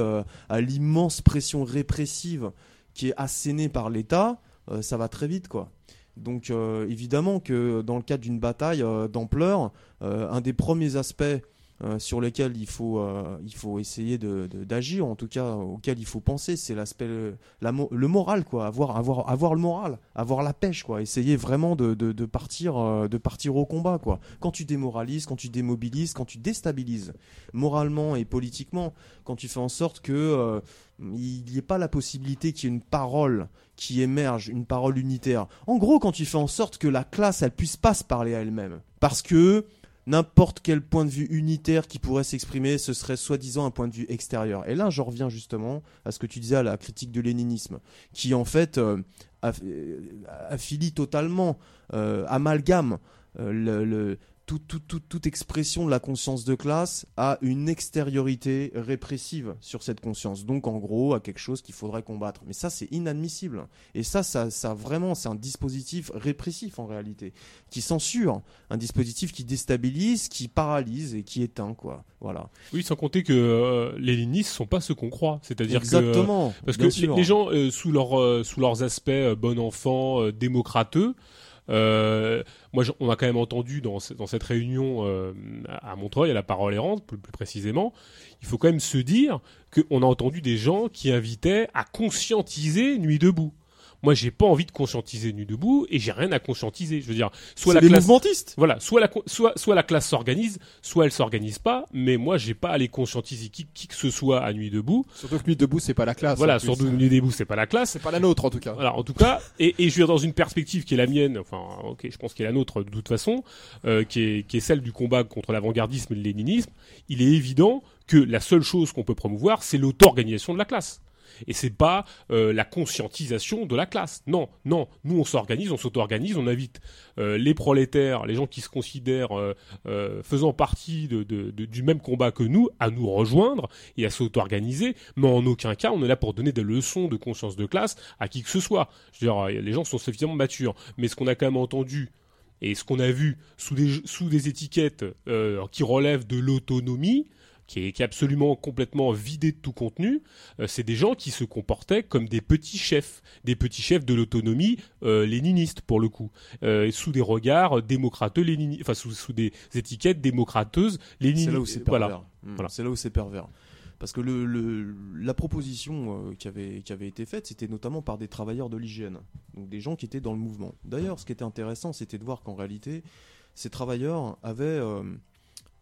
à l'immense pression répressive qui est assénée par l'État, ça va très vite, quoi. Donc évidemment que dans le cadre d'une bataille d'ampleur, un des premiers aspects euh, sur lesquels il faut, euh, il faut essayer d'agir, en tout cas auquel il faut penser, c'est l'aspect, le moral, quoi. Avoir, avoir, avoir le moral, avoir la pêche, quoi. Essayer vraiment de, de, partir, euh, de partir au combat, quoi. Quand tu démoralises, quand tu démobilises, quand tu déstabilises, moralement et politiquement, quand tu fais en sorte que euh, il n'y ait pas la possibilité qu'il y ait une parole qui émerge, une parole unitaire. En gros, quand tu fais en sorte que la classe, elle puisse pas se parler à elle-même, parce que n'importe quel point de vue unitaire qui pourrait s'exprimer, ce serait soi-disant un point de vue extérieur. Et là, je reviens justement à ce que tu disais à la critique de léninisme, qui en fait euh, euh, affilie totalement, euh, amalgame le- tout- tout- tout- toute expression de la conscience de classe à une extériorité répressive sur cette conscience. Donc en gros, à quelque chose qu'il faudrait combattre. Mais ça, c'est inadmissible. Et ça, ça, ça vraiment, c'est un dispositif répressif en réalité, qui censure, un dispositif qui déstabilise, qui paralyse et qui éteint, quoi. Voilà. Oui, sans compter que euh, les léninistes sont pas ce qu'on croit. C'est-à-dire que euh, Exactement. Parce que les gens, euh, sous, leur, euh, sous leurs aspects euh, bon enfant, euh, démocrateux, euh, moi on a quand même entendu dans, ce- dans cette réunion euh, à Montreuil, à la parole errante plus précisément, il faut quand même se dire qu'on a entendu des gens qui invitaient à conscientiser Nuit debout. Moi j'ai pas envie de conscientiser Nuit debout et j'ai rien à conscientiser. Je veux dire, soit la classe voilà, soit la, soit, soit la classe s'organise, soit elle s'organise pas, mais moi j'ai pas à les conscientiser qui, qui que ce soit à Nuit debout. Surtout que Nuit debout, c'est pas la classe. Voilà, surtout Nuit debout, c'est pas la classe. C'est pas la nôtre en tout cas. Voilà, en tout cas, et, et je dire dans une perspective qui est la mienne, enfin, ok, je pense qu'elle est la nôtre de toute façon, euh, qui, est, qui est celle du combat contre l'avant-gardisme et le léninisme, il est évident que la seule chose qu'on peut promouvoir, c'est l'auto-organisation de la classe. Et c'est pas euh, la conscientisation de la classe. Non, non. Nous, on s'organise, on s'auto-organise, on invite euh, les prolétaires, les gens qui se considèrent euh, faisant partie du même combat que nous, à nous rejoindre et à s'auto-organiser. Mais en aucun cas, on est là pour donner des leçons de conscience de classe à qui que ce soit. Je veux dire, les gens sont suffisamment matures. Mais ce qu'on a quand même entendu et ce qu'on a vu sous des, étiquettes qui relèvent de l'autonomie, qui est, qui est absolument complètement vidé de tout contenu, euh, c'est des gens qui se comportaient comme des petits chefs, des petits chefs de l'autonomie euh, léniniste pour le coup, euh, sous des regards démocrateux léninistes, enfin sous, sous des étiquettes démocrateuses léninistes. C'est là où c'est pervers. Voilà. Voilà. C'est là où c'est pervers. Parce que le, le- la proposition euh, qui, avait, qui avait été faite, c'était notamment par des travailleurs de l'hygiène, donc des gens qui étaient dans le mouvement. D'ailleurs, ce qui était intéressant, c'était de voir qu'en réalité, ces travailleurs avaient,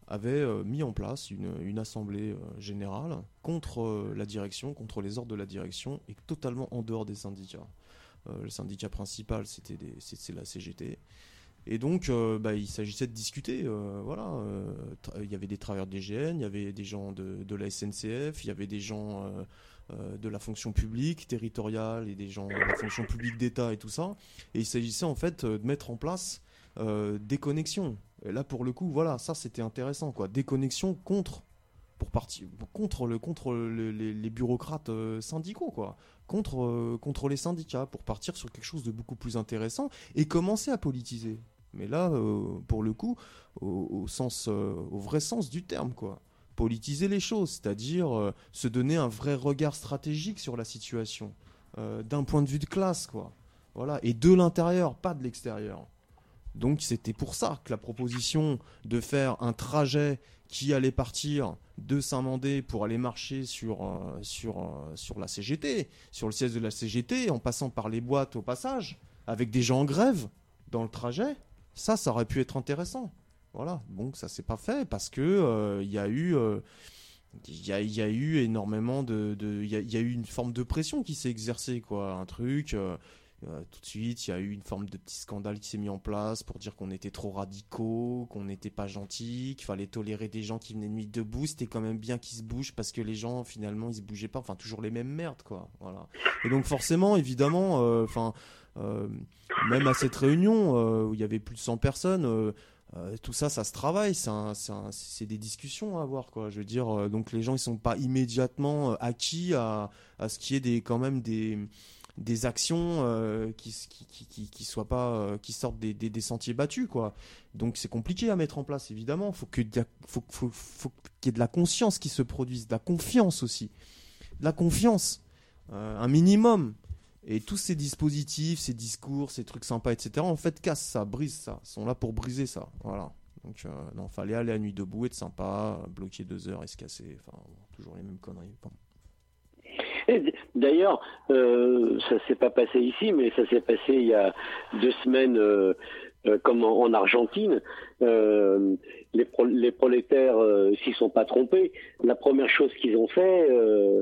avaient euh, mis en place une, une assemblée euh, générale contre euh, la direction, contre les ordres de la direction, et totalement en dehors des syndicats. Le syndicat principal, c'était des- la CGT. Et donc, bah, il s'agissait de discuter. voilà, il y avait des travailleurs de l'IGN, il y avait des gens de, de la SNCF, il y avait des gens de la fonction publique territoriale et des gens de la fonction publique d'État et tout ça. Et il s'agissait en fait de mettre en place euh, des connexions. Et là, pour le coup, voilà, ça c'était intéressant, quoi. Des connexions contre, pour partir, contre le, contre le- les, bureaucrates euh, syndicaux, quoi. Contre, euh, contre les syndicats, pour partir sur quelque chose de beaucoup plus intéressant et commencer à politiser. Mais là, pour le coup, au, sens, au vrai sens du terme, quoi. Politiser les choses, c'est-à-dire se donner un vrai regard stratégique sur la situation, d'un point de vue de classe, quoi. Voilà, et de l'intérieur, pas de l'extérieur. Donc c'était pour ça que la proposition de faire un trajet qui allait partir de Saint-Mandé pour aller marcher sur, euh, sur, euh, sur la CGT, sur le siège de la CGT, en passant par les boîtes au passage, avec des gens en grève dans le trajet, ça, ça aurait pu être intéressant. Voilà, bon, ça s'est pas fait parce que euh, il y a eu, euh, il y, a, eu énormément de, il y, a, eu une forme de pression qui s'est exercée, quoi, un truc. euh, Euh, tout de suite, il y a eu une forme de petit scandale qui s'est mis en place pour dire qu'on était trop radicaux, qu'on n'était pas gentils, qu'il fallait tolérer des gens qui venaient de nuit debout. C'était quand même bien qu'ils se bougent parce que les gens, finalement, ils se bougeaient pas. Enfin, toujours les mêmes merdes, quoi. Voilà. Et donc, forcément, évidemment, euh, enfin, euh, même à cette réunion où il y avait plus de 100 personnes, tout ça, ça se travaille. C'est des discussions à avoir, quoi. Je veux dire, donc les gens, ils sont pas immédiatement acquis à, à ce qui est des, quand même des des actions euh, qui, qui, qui, qui, soient pas euh, qui sortent des, des, sentiers battus quoi. Donc c'est compliqué à mettre en place évidemment. Faut que faut, faut, qu'il y ait de la conscience qui se produise de la confiance aussi. De la confiance euh, un minimum. Et tous ces dispositifs ces discours ces trucs sympas etc en fait cassent ça brisent ça Ils sont là pour briser ça. Voilà. Donc non fallait aller à nuit debout être sympa bloquer deux heures et se casser enfin toujours les mêmes conneries. Bon. [LAUGHS] D'ailleurs, euh, ça s'est pas passé ici, mais ça s'est passé il y a deux semaines, euh, euh, comme en, en Argentine. Euh, les, pro- les prolétaires euh, s'y sont pas trompés. La première chose qu'ils ont fait, euh,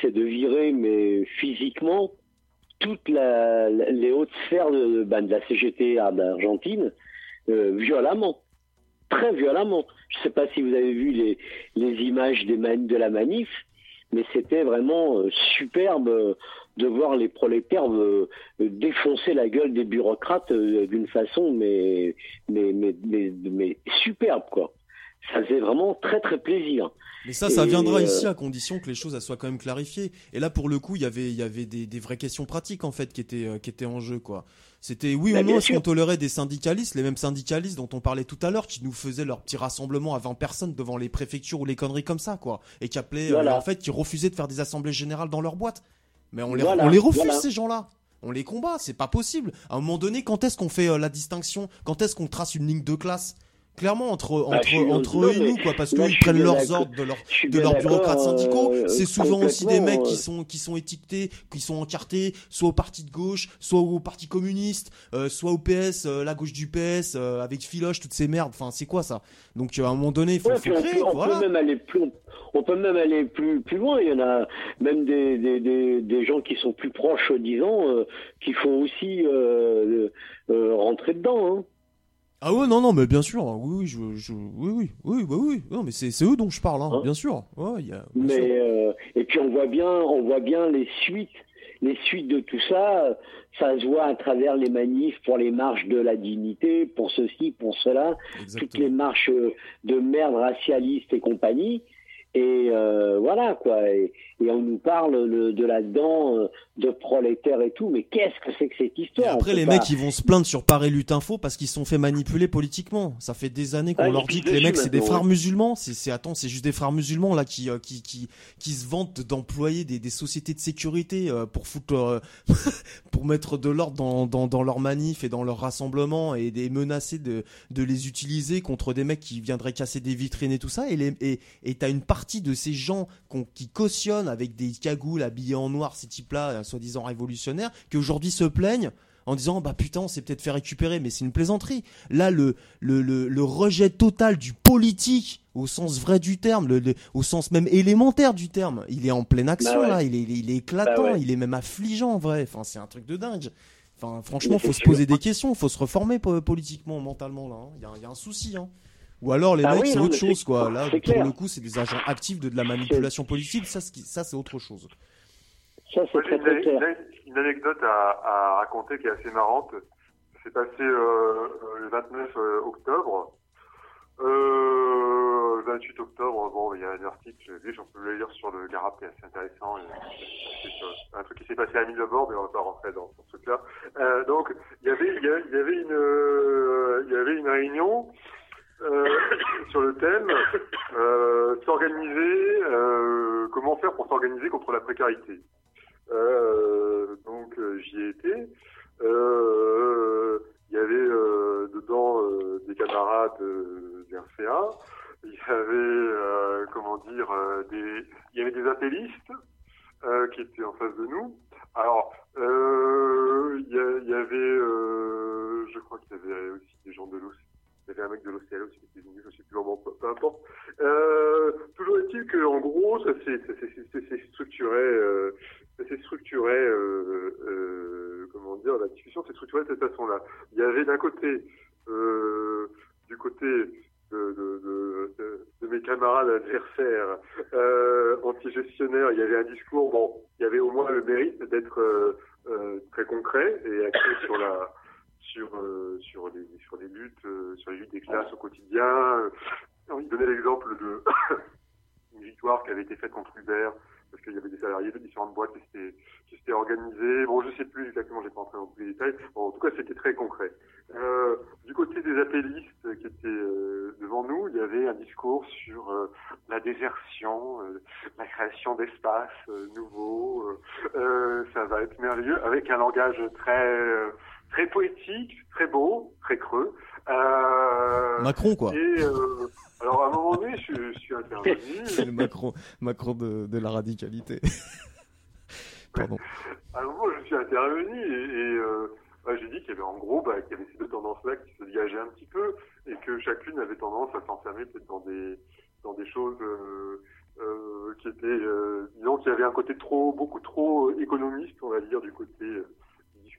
c'est de virer, mais physiquement, toutes la, les hautes sphères de, ben, de la CGT d'Argentine violemment, très violemment. Je sais pas si vous avez vu les, les images des man- de la manif mais c'était vraiment euh, superbe euh, de voir les prolétaires euh, défoncer la gueule des bureaucrates d'une façon mais, mais mais mais superbe quoi. Ça faisait vraiment très très plaisir. Mais ça, ça Et, viendra euh, ici à condition que les choses elles soient quand même clarifiées. Et là, pour le coup, il y avait, il y avait des, des vraies questions pratiques en fait qui étaient, euh, qui étaient en jeu quoi. C'était oui Bah, ou non est-ce qu'on tolérait des syndicalistes, les mêmes syndicalistes dont on parlait tout à l'heure, qui nous faisaient leur petit rassemblement à 20 personnes devant les préfectures ou les conneries comme ça quoi, et qui appelaient, euh, en fait, qui refusaient de faire des assemblées générales dans leur boîte. Mais on les, Voilà, on les refuse voilà. ces gens-là. On les combat, c'est pas possible. À un moment donné, quand est-ce qu'on fait euh, la distinction? Quand est-ce qu'on trace une ligne de classe? Clairement entre Bah, entre je suis- entre non, eux et nous quoi, parce qu'ils prennent leurs ordres de leur de leurs bureaucrates syndicaux. euh, c'est souvent aussi des mecs qui euh, sont qui sont étiquetés, qui sont encartés, soit au parti de gauche, soit au parti communiste, euh, soit au PS, la gauche du PS, avec Filoche, toutes ces merdes. Enfin, c'est quoi ça? Donc à un moment donné, il faut, Ouais, faut on, créer. peut, on peut même aller plus, on peut même aller plus, plus loin. Il y en a même des, des, des, des gens qui sont plus proches, disons, qui font aussi rentrer dedans. Hein. Ah ouais, non, non, mais bien sûr. Oui, oui, je, je- oui, oui, oui, bah oui. Non, mais c'est c'est eux dont je parle, hein, Hein bien sûr. Ouais, y a. bien sûr. Mais euh, et puis on voit bien, on voit bien les suites, les suites de tout ça. Ça se voit à travers les manifs pour les marches de la dignité, pour ceci, pour cela, toutes les marches euh, de merde racialistes et compagnie. Et euh, voilà quoi. Et, et on nous parle de, de là-dedans euh, de prolétaires et tout. Mais qu'est-ce que c'est que cette Et histoire après, On les mecs, ils vont se plaindre sur Paris Lutte Info parce qu'ils se sont fait manipuler politiquement. Ça fait des années qu'on Ah, leur dit que les mecs, c'est des frères musulmans. C'est, attends, c'est juste des frères musulmans, là, qui, euh, qui, qui, qui se vantent d'employer des, des sociétés de sécurité euh, pour foutre, [LAUGHS] pour mettre de l'ordre dans, dans, dans leurs manifs et dans leurs rassemblements et des menacer de, de les utiliser contre des mecs qui viendraient casser des vitrines et tout ça. Et les, et, et t'as une partie de ces gens qui cautionnent avec des cagoules habillés en noir, ces types-là, euh, soi-disant révolutionnaires, qui aujourd'hui se plaignent en disant bah putain on s'est peut-être fait récupérer mais c'est une plaisanterie là le, le, le, le rejet total du politique au sens vrai du terme le, le- au sens même élémentaire du terme il est en pleine action Bah ouais. là il est, il est, éclatant Bah ouais. il est même affligeant en vrai enfin c'est un truc de dingue enfin franchement faut se poser des questions faut se reformer po- politiquement mentalement là hein. il y, a, y a un souci hein ou alors les Ah mecs oui, c'est autre chose c'est- quoi là c'est pour clair. le coup c'est des agents actifs de, de la manipulation politique ça c'est- ça c'est autre chose Ça c'est très une, très clair. une- une anecdote à, à raconter qui est assez marrante. Ça s'est passé euh, euh, le 29 euh, octobre. Euh, le 28 octobre, bon, il y a un article, j'ai vu, j'en peux le lire sur le Garap qui est assez intéressant. C'est c'est un truc qui s'est passé à Millebord, mais on va pas rentrer dans, dans ce truc-là. Euh, donc, il y avait, il y avait- il y avait une, euh, il y avait une réunion euh, [COUGHS] sur le thème euh, s'organiser, euh, comment faire pour s'organiser contre la précarité. Donc j'y ai été. Il y avait dedans des camarades du RCA. Il y avait comment dire des il y avait des appelistes qui étaient en face de nous. Alors il y, y avait je crois qu'il y avait aussi des gens de l'OC Il y avait un mec de l'OCL aussi qui était venu, je sais plus vraiment, peu, importe. Euh, toujours est-il que, en gros, ça s'est structuré, euh, ça s'est structuré, euh, euh, comment dire, la discussion s'est structurée de cette façon-là. Il y avait d'un côté, euh, du côté de, de, de, de- de mes camarades adversaires euh, anti-gestionnaires, il y avait un discours, bon, il y avait au moins le mérite d'être euh, euh, très concret et axé sur la sur euh, sur les sur les luttes euh, sur les luttes des classes au quotidien. Euh, Il donnait l'exemple de [COUGHS] une victoire qui avait été faite contre Uber parce qu'il y avait des salariés de différentes boîtes qui s'étaient organisés. Bon, je sais plus exactement, j'ai pas entré dans tous les détails. En tout cas, c'était très concret. Du côté des appellistes qui étaient devant nous, il y avait un discours sur la désertion, la création d'espaces nouveaux. ça va être merveilleux, avec un langage très très poétique, très beau, très creux. Euh, Macron, quoi. Et euh, alors à un moment donné, je, je suis intervenu. [LAUGHS] C'est le Macron, Macron de, de la radicalité. [LAUGHS] Pardon. À un moment, je suis intervenu et, et, euh, bah, j'ai dit qu'il y avait en gros, bah, qu'il y avait ces deux tendances-là qui se dégageaient un petit peu et que chacune avait tendance à s'enfermer peut-être dans des dans des choses qui étaient, disons, qu'il y avait un côté trop, beaucoup trop économiste, on va dire, du côté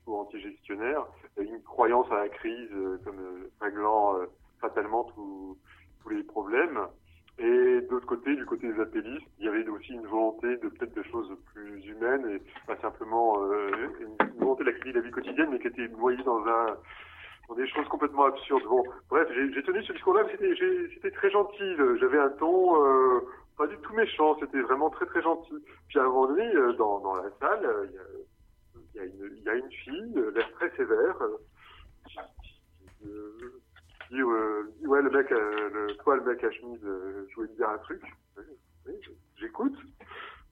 euh, discours anti-gestionnaire, et une croyance à la crise euh, comme euh, réglant euh, fatalement tous tous les problèmes. Et d'autre côté, du côté des appellistes, il y avait aussi une volonté de peut-être de choses plus humaines et pas simplement euh, une, volonté d'accueillir la vie quotidienne, mais qui était noyée dans un dans des choses complètement absurdes. Bon, bref, j'ai tenu ce discours-là, c'était très gentil. J'avais un ton euh, pas du tout méchant, c'était vraiment très très gentil. Puis à un moment donné, euh, dans, dans la salle, euh, il y a- il y a une fille, euh, l'air très sévère, euh, euh, qui dit, ouais le mec, le, toi le mec à chemise, je voulais te dire un truc. J'écoute.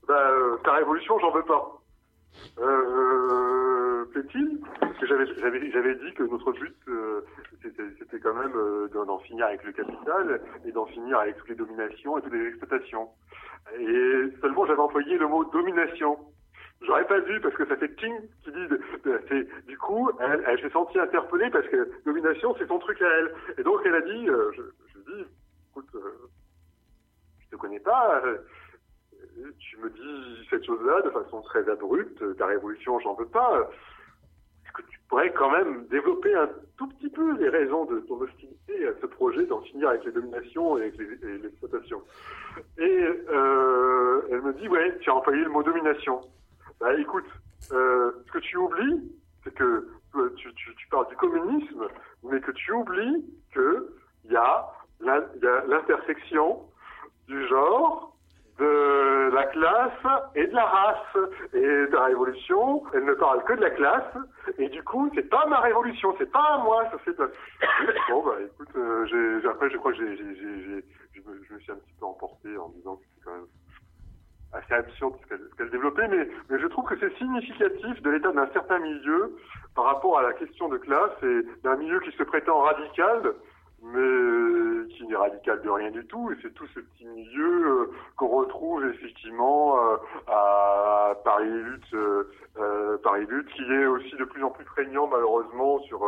Bah, ta révolution, j'en veux pas. Euh, plaît-il? J'avais, dit que notre but, c'était, quand même d'en finir avec le capital et d'en finir avec toutes les dominations et toutes les exploitations. Et seulement j'avais employé le mot domination. J'aurais pas dû parce que ça fait ting qui dit. du coup, elle, s'est sentie interpellée parce que domination c'est son truc à elle. Et donc elle a dit, euh, je, je dit, écoute, euh, je te connais pas. euh, tu me dis cette chose-là de façon très abrupte, ta révolution, j'en veux pas. Est-ce que tu pourrais quand même développer un tout petit peu les raisons de ton hostilité à ce projet d'en finir avec les dominations et avec l'exploitation? Et euh, elle me dit, ouais, tu as employé le mot domination. Bah écoute, euh, ce que tu oublies, c'est que euh, tu, tu, tu parles du communisme, mais que tu oublies que il y a l'intersection du genre, de la classe et de la race. Et ta révolution, elle ne parle que de la classe. Et du coup, c'est pas ma révolution, c'est pas à moi, ça fait. [COUGHS] Bon bah écoute, euh, j'ai- j'ai- après je crois que j'ai, je, me, suis un petit peu emporté en disant que c'était quand même assez absurde ce qu'elle, qu'elle développait, mais, mais je trouve que c'est significatif de l'état d'un certain milieu par rapport à la question de classe et d'un milieu qui se prétend radical, mais qui n'est radical de rien du tout. Et c'est tout ce petit milieu euh, qu'on retrouve effectivement euh, à Paris Lutte, euh, euh, Paris Lutte, qui est aussi de plus en plus prégnant malheureusement sur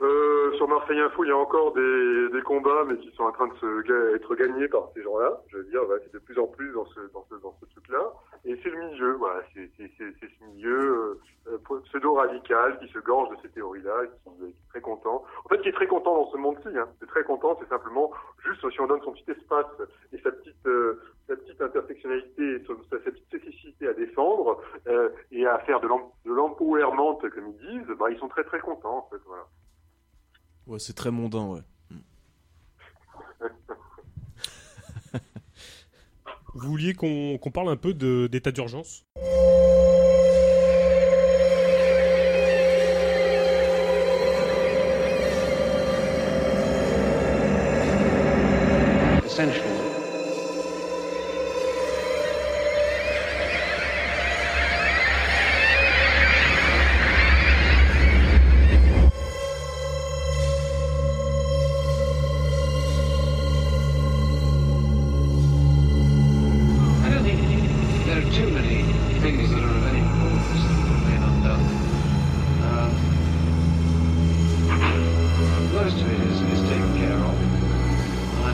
euh, sur Marseille Info. Il y a encore des, des combats, mais qui sont en train de se être gagnés par ces gens-là. Je veux dire, voilà, c'est de plus en plus dans ce dans ce dans ce truc-là. Et c'est le milieu, voilà, c'est c'est c'est ce milieu euh, euh, pseudo-radical qui se gorge de ces théories-là, qui, est très content. En fait, qui est très content dans ce monde-ci. Hein. C'est très content, c'est simplement juste si on donne son petit espace et sa petite euh, sa petite intersectionnalité, sa, petite spécificité à défendre et à faire de l'empowerment, comme ils disent, bah, ils sont très très contents en fait. Voilà. Ouais, c'est très mondain, ouais. Vous vouliez qu'on parle un peu d'état d'urgence?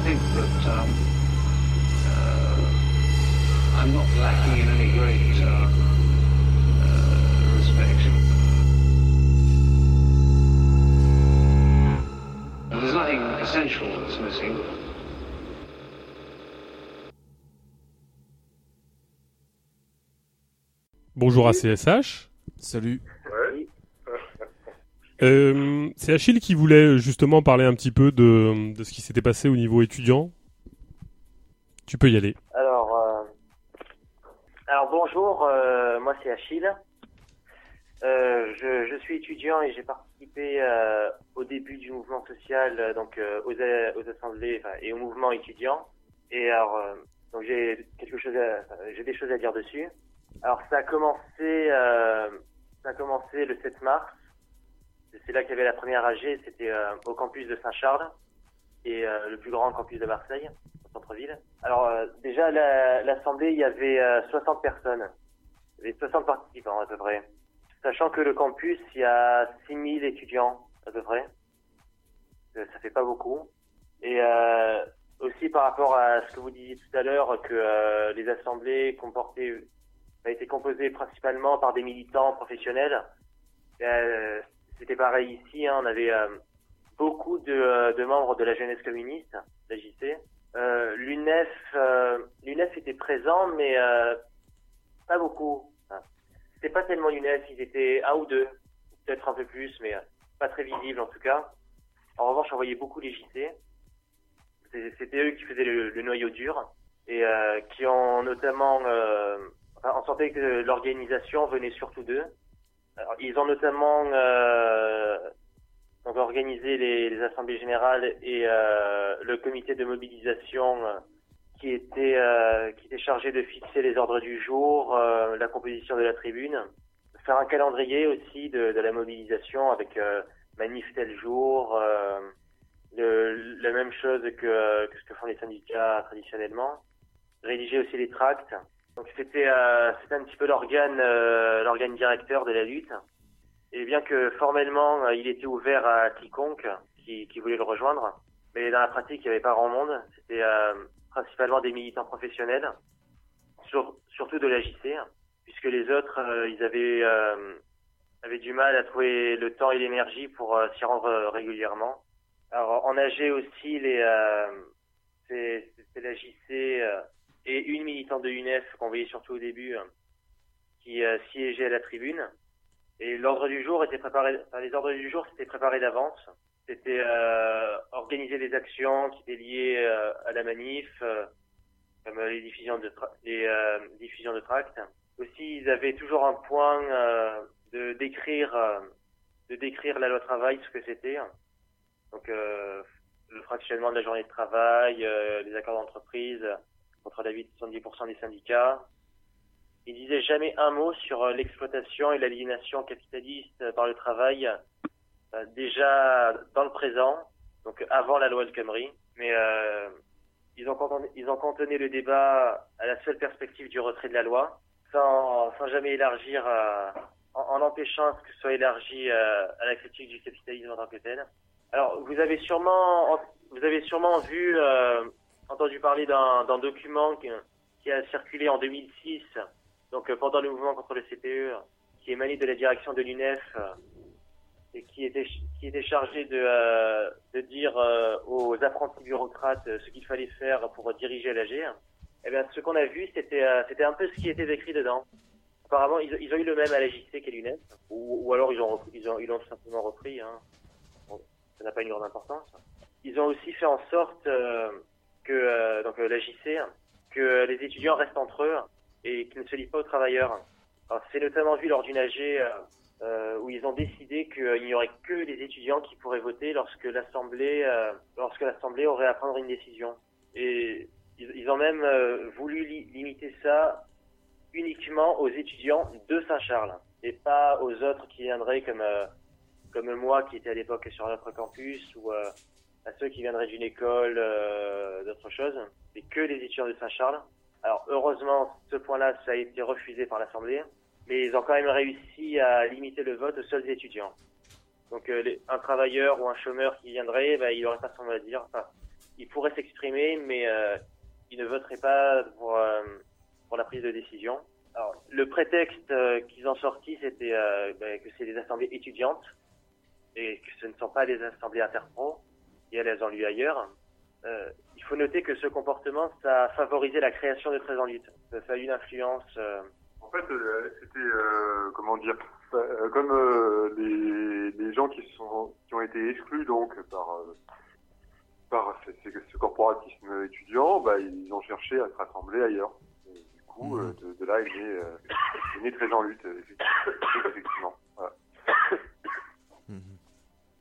think that um, uh, I'm not lacking in any great uh, uh, respect. There's nothing essential that's missing. Bonjour à CSH. Salut. Euh, c'est Achille qui voulait justement parler un petit peu de, de ce qui s'était passé au niveau étudiant. Tu peux y aller. Alors, euh, alors bonjour, euh, moi c'est Achille. Euh, je, je suis étudiant et j'ai participé euh, au début du mouvement social, euh, donc euh, aux, aux assemblées et au mouvement étudiant. Et alors, euh, donc j'ai quelque chose, j'ai des choses à dire dessus. Alors ça a commencé, euh, ça a commencé le 7 mars. C'est là qu'il y avait la première AG, c'était euh, au campus de Saint-Charles et euh, le plus grand campus de Marseille, au centre-ville. Alors euh, déjà la- l'assemblée, il y avait euh, 60 personnes, il y avait 60 participants à peu près. Sachant que le campus, il y a 6000 étudiants à peu près. Euh, Ça fait pas beaucoup. Et euh, aussi par rapport à ce que vous disiez tout à l'heure, que euh, les assemblées comportaient, a été composées principalement par des militants professionnels. C'était pareil ici, hein, on avait euh, beaucoup de, euh, de membres de la jeunesse communiste, la JC. Euh, L'UNEF, euh, l'UNEF était présent, mais euh, pas beaucoup. C'était pas tellement l'UNEF, ils étaient un ou deux, peut-être un peu plus, mais pas très visibles en tout cas. En revanche, on voyait beaucoup les JC. C'était eux qui faisaient le, le noyau dur et euh, qui ont notamment, euh, on sentait que l'organisation venait surtout d'eux. Alors, ils ont notamment euh, donc organisé les, les assemblées générales et euh, le comité de mobilisation euh, qui était euh, qui était chargé de fixer les ordres du jour, euh, la composition de la tribune, faire un calendrier aussi de, de la mobilisation avec euh, manif tel jour, le- la même chose que, que ce que font les syndicats traditionnellement, rédiger aussi les tracts. Donc c'était euh, un petit peu l'organe euh, l'organe directeur de la lutte. Et bien que formellement euh, il était ouvert à quiconque qui, qui voulait le rejoindre, mais dans la pratique il n'y avait pas grand monde. C'était euh, principalement des militants professionnels, sur- surtout de la JC, puisque les autres ils avaient avaient du mal à trouver le temps et l'énergie pour s'y rendre régulièrement. Alors en AG aussi les euh, c'est la JC et une militante de UNEF qu'on voyait surtout au début euh, qui euh, siégeait à la tribune. Et l'ordre du jour était préparé, enfin, les ordres du jour c'était préparé d'avance. C'était euh, organiser des actions qui étaient liées euh, à la manif, comme les diffusions de tracts. Aussi, ils avaient toujours un point de décrire de décrire la loi travail, ce que c'était. Donc le fractionnement de la journée de travail, les accords d'entreprise contre l'avis de 70% des syndicats. Il disait jamais un mot sur euh, l'exploitation et l'aliénation capitaliste euh, par le travail, euh, déjà dans le présent, donc avant la loi El Khomri. Mais euh, ils, ont cantonné, ils ont cantonné le débat à la seule perspective du retrait de la loi, sans, sans jamais élargir, à- en, en empêchant que ce soit élargi euh, à la critique du capitalisme en tant que tel. Alors, vous avez sûrement, vous avez sûrement vu, euh, entendu parler d'un document qui, a circulé en 2006, donc euh, pendant le mouvement contre le CPE, qui émanait de la direction de l'UNEF euh, et qui était qui était chargé de euh, de dire euh, aux apprentis bureaucrates euh, ce qu'il fallait faire pour diriger l'AG. Eh bien, ce qu'on a vu, c'était euh, c'était un peu ce qui était écrit dedans. Apparemment, ils, ils ont eu le même à la JC qu'à l'UNEF, ou, ou alors ils ont ils ont ils l'ont simplement repris. Hein. Bon, ça n'a pas une grande importance. Ils ont aussi fait en sorte que euh, donc euh, la que les étudiants restent entre eux et qu'ils ne se lient pas aux travailleurs. C'est notamment vu lors d'une AG euh, euh, où ils ont décidé qu'il n'y aurait que les étudiants qui pourraient voter lorsque l'assemblée euh, lorsque l'assemblée aurait à prendre une décision. Et ils, ont même euh, voulu li- limiter ça uniquement aux étudiants de Saint-Charles et pas aux autres qui viendraient comme euh, comme moi qui était à l'époque sur notre campus ou euh, à ceux qui viendraient d'une école euh, d'autre chose. C'est que les étudiants de Saint-Charles. Alors heureusement, ce point-là, ça a été refusé par l'Assemblée, mais ils ont quand même réussi à limiter le vote aux seuls étudiants. Donc euh, un travailleur ou un chômeur qui viendrait, ben, il n'aurait pas son mot à dire. Enfin, il pourrait s'exprimer, mais euh, il ne voterait pas pour, euh, pour la prise de décision. Alors, le prétexte euh, qu'ils ont sorti, c'était ben, que c'est des assemblées étudiantes et que ce ne sont pas des assemblées interpro, et elles ont lieu ailleurs. Euh, il faut noter que ce comportement, ça a favorisé la création de 13 en lutte. Ça a eu une influence. euh, En fait, euh, c'était euh, comment dire, comme euh, les, les gens qui sont qui ont été exclus donc par par ce, ce- ce corporatisme étudiant, bah, ils ont cherché à se rassembler ailleurs. Et du coup, euh, de, de là est né, euh, est né très en lutte, effectivement. effectivement. Voilà. [LAUGHS]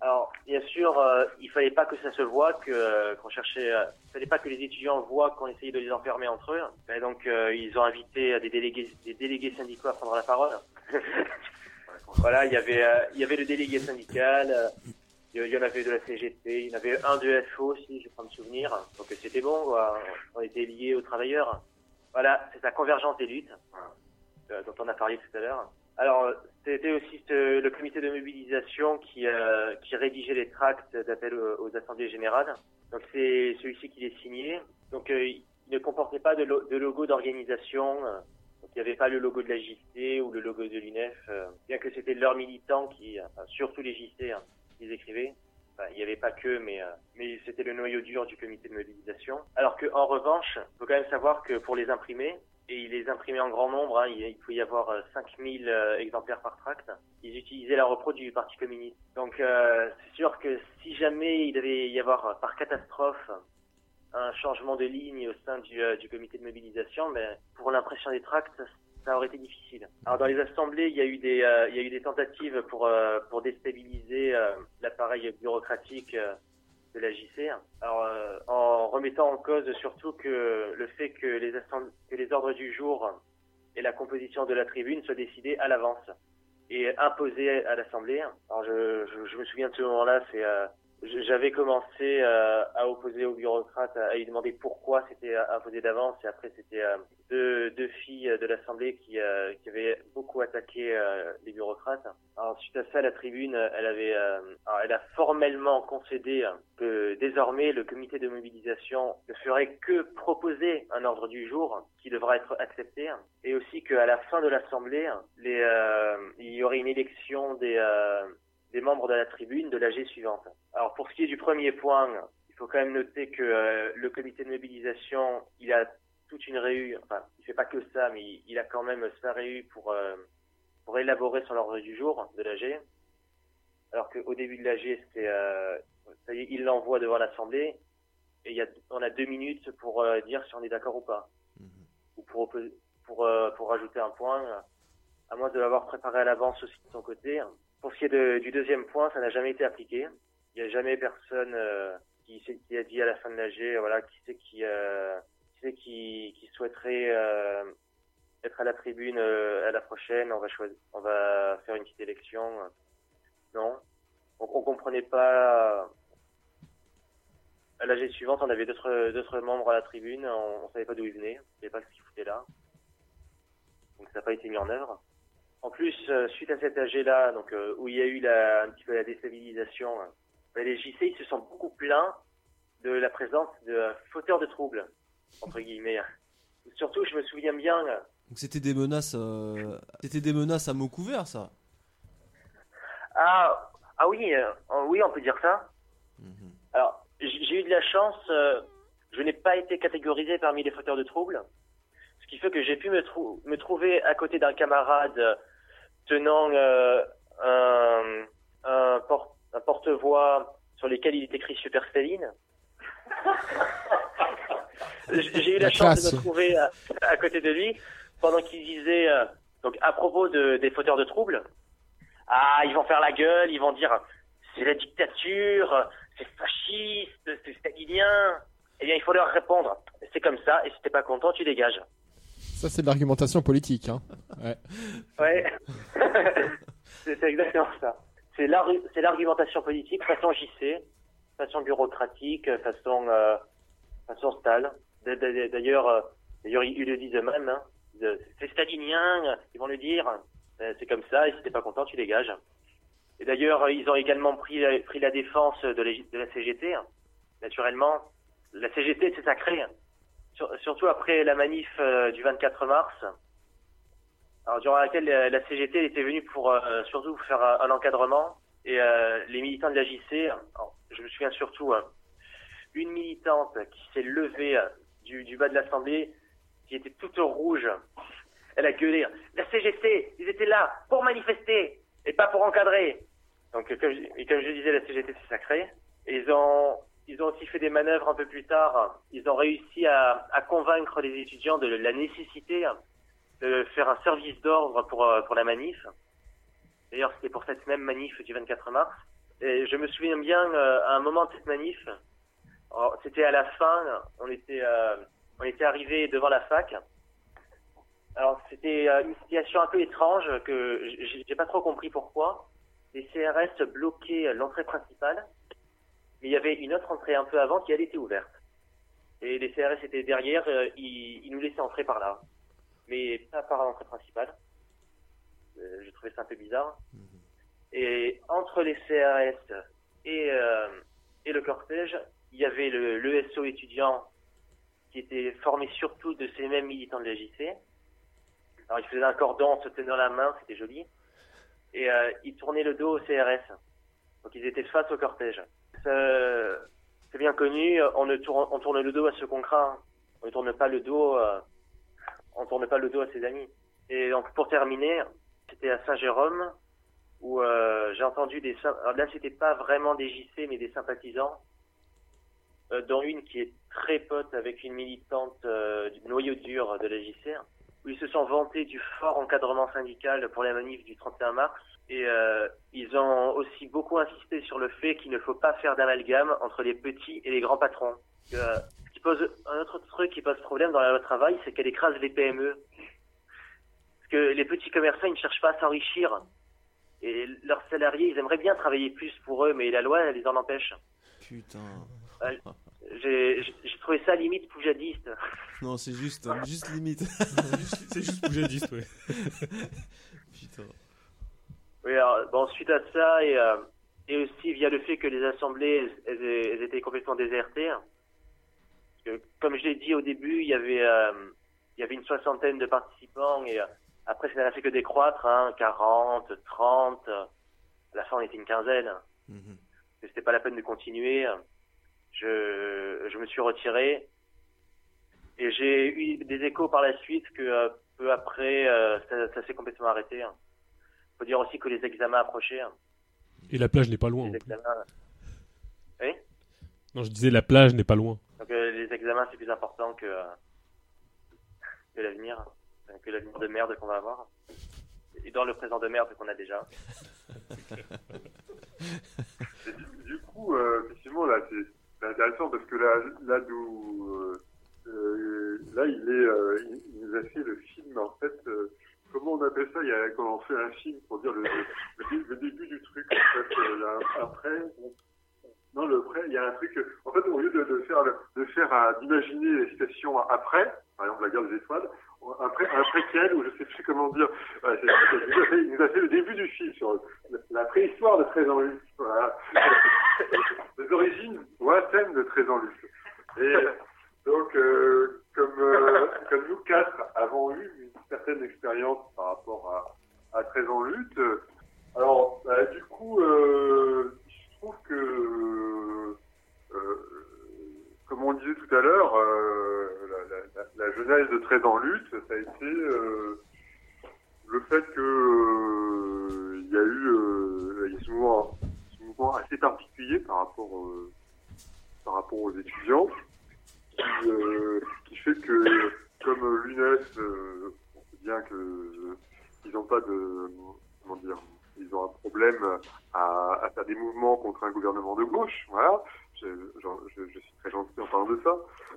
Alors, bien sûr, euh, il fallait pas que ça se voit, que euh, qu'on cherchait, euh, il fallait pas que les étudiants voient qu'on essayait de les enfermer entre eux. Et donc, euh, ils ont invité des délégués, des délégués syndicaux à prendre la parole. [LAUGHS] voilà, il y avait, euh, il y avait le délégué syndical, euh, il y en avait de la CGT, il y en avait un de FO aussi, je crois me souvenir. Donc c'était bon, quoi. On était liés aux travailleurs. Voilà, c'est la convergence des luttes euh, dont on a parlé tout à l'heure. Alors, euh, c'était aussi ce- le comité de mobilisation qui, euh, qui rédigeait les tracts d'appel aux, assemblées générales. Donc, c'est celui-ci qui les signait. Donc, euh, il ne comportait pas de, de logo d'organisation. euh, donc, il n'y avait pas le logo de la JC ou le logo de l'UNEF, euh, bien que c'était leurs militants qui, enfin, surtout les JC, hein, qui les écrivaient. Il n'y avait pas que, mais, euh, mais c'était le noyau dur du comité de mobilisation. Alors que, en revanche, il faut quand même savoir que pour les imprimer, et ils les imprimaient en grand nombre, hein, il, il pouvait y avoir euh, 5000 euh, exemplaires par tract, ils utilisaient la repro du Parti communiste. Donc euh, c'est sûr que si jamais il devait y avoir euh, par catastrophe un changement de ligne au sein du, euh, du comité de mobilisation, ben, pour l'impression des tracts, ça aurait été difficile. Alors dans les assemblées, il y a eu des, euh, il y a eu des tentatives pour, euh, pour déstabiliser euh, l'appareil bureaucratique euh, de la. Alors euh, en remettant en cause surtout que le fait que les, que les ordres du jour et la composition de la tribune soient décidés à l'avance et imposés à l'Assemblée. Alors je, je, je me souviens de ce moment-là, c'est euh, j'avais commencé euh, à opposer aux bureaucrates, à, lui demander pourquoi c'était imposé d'avance, et après c'était euh, deux, deux filles de l'Assemblée qui, euh, qui avaient beaucoup attaqué euh, les bureaucrates. Alors suite à ça, la tribune, elle avait, euh, elle a formellement concédé que désormais le comité de mobilisation ne ferait que proposer un ordre du jour qui devra être accepté, et aussi qu'à la fin de l'Assemblée, les, euh, il y aurait une élection des des membres de la tribune de l'AG suivante. Alors pour ce qui est du premier point, il faut quand même noter que euh, le comité de mobilisation, il a toute une réu, enfin il fait pas que ça, mais il, il a quand même sa réu pour euh, pour élaborer son ordre du jour de l'AG. Alors qu'au début de l'AG, c'était euh, ça y est, il l'envoie devant l'Assemblée et il y a, on a deux minutes pour euh, dire si on est d'accord ou pas, ou pour pour euh, pour rajouter un point, à moins de l'avoir préparé à l'avance aussi de son côté. Pour ce qui est de- du deuxième point, ça n'a jamais été appliqué. Il n'y a jamais personne euh, qui, qui a dit à la fin de l'AG, voilà, qui sait qui, euh, qui, qui, qui souhaiterait euh, être à la tribune euh, à la prochaine. On va choisir, on va faire une petite élection. Non, on, on comprenait pas. À l'AG suivante, on avait d'autres membres à la tribune. On, on savait pas d'où ils venaient. On savait pas ce qu'ils foutaient là. Donc ça n'a pas été mis en œuvre. En plus, euh, suite à cet AG-là, donc euh, où il y a eu la, un petit peu la déstabilisation, euh, les JC ils se sont beaucoup plaints de la présence de fauteurs de troubles, entre guillemets. Surtout, je me souviens bien, Donc c'était des menaces, euh, c'était des menaces à mots couverts, ça. ah, ah oui, euh, oui, on peut dire ça. Alors, j- j'ai eu de la chance, euh, je n'ai pas été catégorisé parmi les fauteurs de troubles, ce qui fait que j'ai pu me, trou- me trouver à côté d'un camarade tenant euh, un, un, por- un porte-voix sur lequel il est écrit Super Staline. [LAUGHS] J'ai eu la, La chance classe. de me trouver à, à côté de lui pendant qu'il disait, euh, donc à propos de, des fauteurs de troubles, ah, ils vont faire la gueule, ils vont dire c'est la dictature, c'est fasciste, c'est stalinien. Eh bien, il faut leur répondre c'est comme ça, et si t'es pas content, tu dégages. Ça, c'est de l'argumentation politique. Hein. Ouais. Ouais. [LAUGHS] c'est exactement ça. C'est l'argu- c'est l'argumentation politique façon JC, façon bureaucratique, façon euh, façon Stal. D'ailleurs, euh, d'ailleurs ils le disent eux-mêmes. Hein. Disent, C'est stalinien, ils vont le dire. Euh, C'est comme ça, et si t'es pas content, tu dégages. Et d'ailleurs, euh, ils ont également pris pris la défense de, la- CGT. hein. Naturellement, la CGT, c'est sacré. Sur- sur- surtout après la manif euh, du 24 mars, alors durant laquelle euh, la CGT était venue pour euh, surtout faire un, encadrement et les militants de la JC, je me souviens surtout hein, une militante qui s'est levée du, bas de l'Assemblée, qui était toute rouge. Elle a gueulé la CGT, ils étaient là pour manifester et pas pour encadrer. Donc comme je, comme je disais, la CGT c'est sacré. Ils ont ils ont aussi fait des manœuvres un peu plus tard. Ils ont réussi à, convaincre les étudiants de la nécessité de faire un service d'ordre pour, euh, la manif. D'ailleurs, c'était pour cette même manif du 24 mars. Et je me souviens bien, euh, à un moment de cette manif, alors, c'était à la fin, on était, euh, arrivé devant la fac. Alors, c'était euh, une situation un peu étrange que j'ai pas trop compris pourquoi. Les CRS bloquaient l'entrée principale, mais il y avait une autre entrée un peu avant qui, elle, était ouverte. Et les CRS étaient derrière, euh, ils, ils nous laissaient entrer par là. Mais pas par l'entrée principale. Euh, J'ai trouvé ça un peu bizarre. Et entre les CRS et, euh, et le cortège, il y avait le, l'ESO étudiant qui était formé surtout de ces mêmes militants de la JC. Alors il faisait un cordon en se tenant la main, c'était joli. Et euh, ils tournaient le dos au CRS. Donc ils étaient face au cortège. Ça, C'est bien connu, on, ne tourne, on tourne le dos à ceux qu'on craint. On ne tourne pas le dos, euh, on tourne pas le dos à ses amis. Et donc pour terminer, c'était à Saint-Jérôme où euh, j'ai entendu des alors là c'était pas vraiment des JC mais des sympathisants euh, dont une qui est très pote avec une militante euh, du noyau dur de la JC où ils se sont vantés du fort encadrement syndical pour la manif du 31 mars et euh, ils ont aussi beaucoup insisté sur le fait qu'il ne faut pas faire d'amalgame entre les petits et les grands patrons. Euh, ce qui pose un autre truc qui pose problème dans la loi travail, c'est qu'elle écrase les PME. Parce que les petits commerçants, ils ne cherchent pas à s'enrichir. Et leurs salariés, ils aimeraient bien travailler plus pour eux, mais la loi, elle les en empêche. Putain. J'ai trouvé ça limite poujadiste. [LAUGHS] Non, c'est juste, juste limite. [LAUGHS] C'est juste poujadiste, ouais. [LAUGHS] Putain. Oui, alors, bon, suite à ça, et, euh, et aussi via le fait que les assemblées, elles, étaient complètement désertées. Parce que, comme je l'ai dit au début, il y avait, euh, il y avait une soixantaine de participants, et euh, après, ça n'a fait que décroître, hein, 40, 30, euh, à la fin, on était une quinzaine. Et C'était pas la peine de continuer. Je, je me suis retiré. Et j'ai eu des échos par la suite que euh, peu après, euh, ça, ça s'est complètement arrêté. Faut dire aussi que les examens approchaient. hein. Et la plage n'est pas loin. Les examens... Oui? Non, je disais la plage n'est pas loin. Donc euh, les examens, c'est plus important que, euh, que l'avenir, euh, que l'avenir de merde qu'on va avoir. Et dans le présent de merde qu'on a déjà. [LAUGHS] Du coup, euh, effectivement, là, c'est c'est intéressant parce que là, là d'où, euh, euh, là, il est, euh, il, nous a fait le film, en fait, euh, comment on appelle ça? Il y a, quand on fait un film pour dire le, le, le dé- le début du truc, en fait, euh, là, après, non, le après, il y a un truc, en fait, au lieu de, de faire, de faire, d'imaginer les situations après, par exemple la guerre des étoiles, un, pré, un préquel, ou je sais plus comment dire, ouais, il, nous fait, il nous a fait le début du film sur la- la préhistoire de 13 ans Luce, voilà. [LAUGHS] les origines lointaines de 13 ans Luce. Et donc, euh, comme, euh, comme nous quatre avons eu une certaine expérience par rapport à, à 13 ans lutte, euh, alors, bah, du coup, euh, je trouve que, euh, comme on disait tout à l'heure, euh, la, la- jeunesse de 13 ans lutte, ça a été euh, le fait que euh, il y a eu ce mouvement, assez particulier par rapport par rapport aux étudiants. Qui, qui fait que comme l'UNES on sait bien que euh, ils n'ont pas de comment dire ils ont un problème à, à faire des mouvements contre un gouvernement de gauche voilà je, suis très gentil en parlant de ça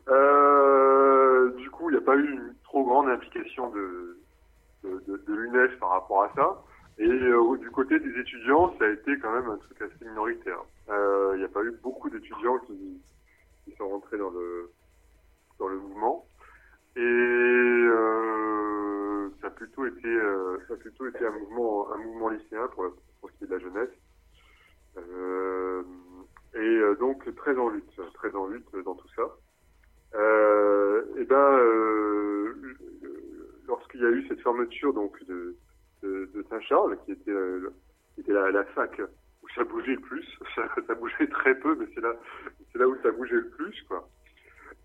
euh, du coup il n'y a pas eu une trop grande implication de de, par rapport à ça et euh, du côté des étudiants, ça a été quand même un truc assez minoritaire. Euh, Il n'y a pas eu beaucoup d'étudiants qui, sont rentrés dans le mouvement. Et ça a plutôt été un mouvement lycéen pour, pour ce qui est de la jeunesse. Euh, et euh, donc très en lutte, très en lutte dans tout ça. Euh, et ben fermeture donc de, de, de Saint-Charles, qui était, euh, qui était la, la fac où ça bougeait le plus. [LAUGHS] Ça, ça bougeait très peu, mais c'est là, c'est là où ça bougeait le plus, quoi.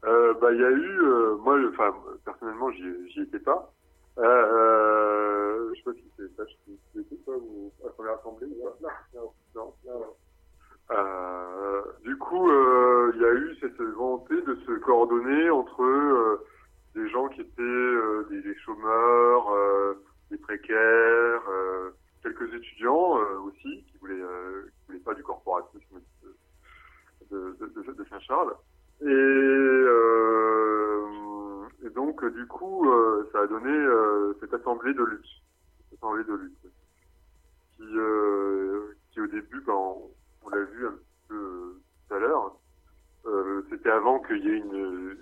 Euh, bah, il y a eu, euh, moi, enfin, personnellement, j'y, j'y étais pas. Euh, euh, je sais pas si c'est ça, je y étais, toi, ou à première assemblée pas Non, non, non. Euh, du coup, euh, il y a eu cette volonté de se coordonner entre euh, des gens qui étaient euh, des, des chômeurs, euh, des précaires, quelques étudiants aussi qui voulaient, qui voulaient pas du corporatisme de, de, de- de Saint-Charles. Et, et donc, du coup, ça a donné cette assemblée de lutte, cette assemblée de lutte, qui, qui au début, on l'a vu un peu euh, tout à l'heure, euh, c'était avant qu'il y ait une,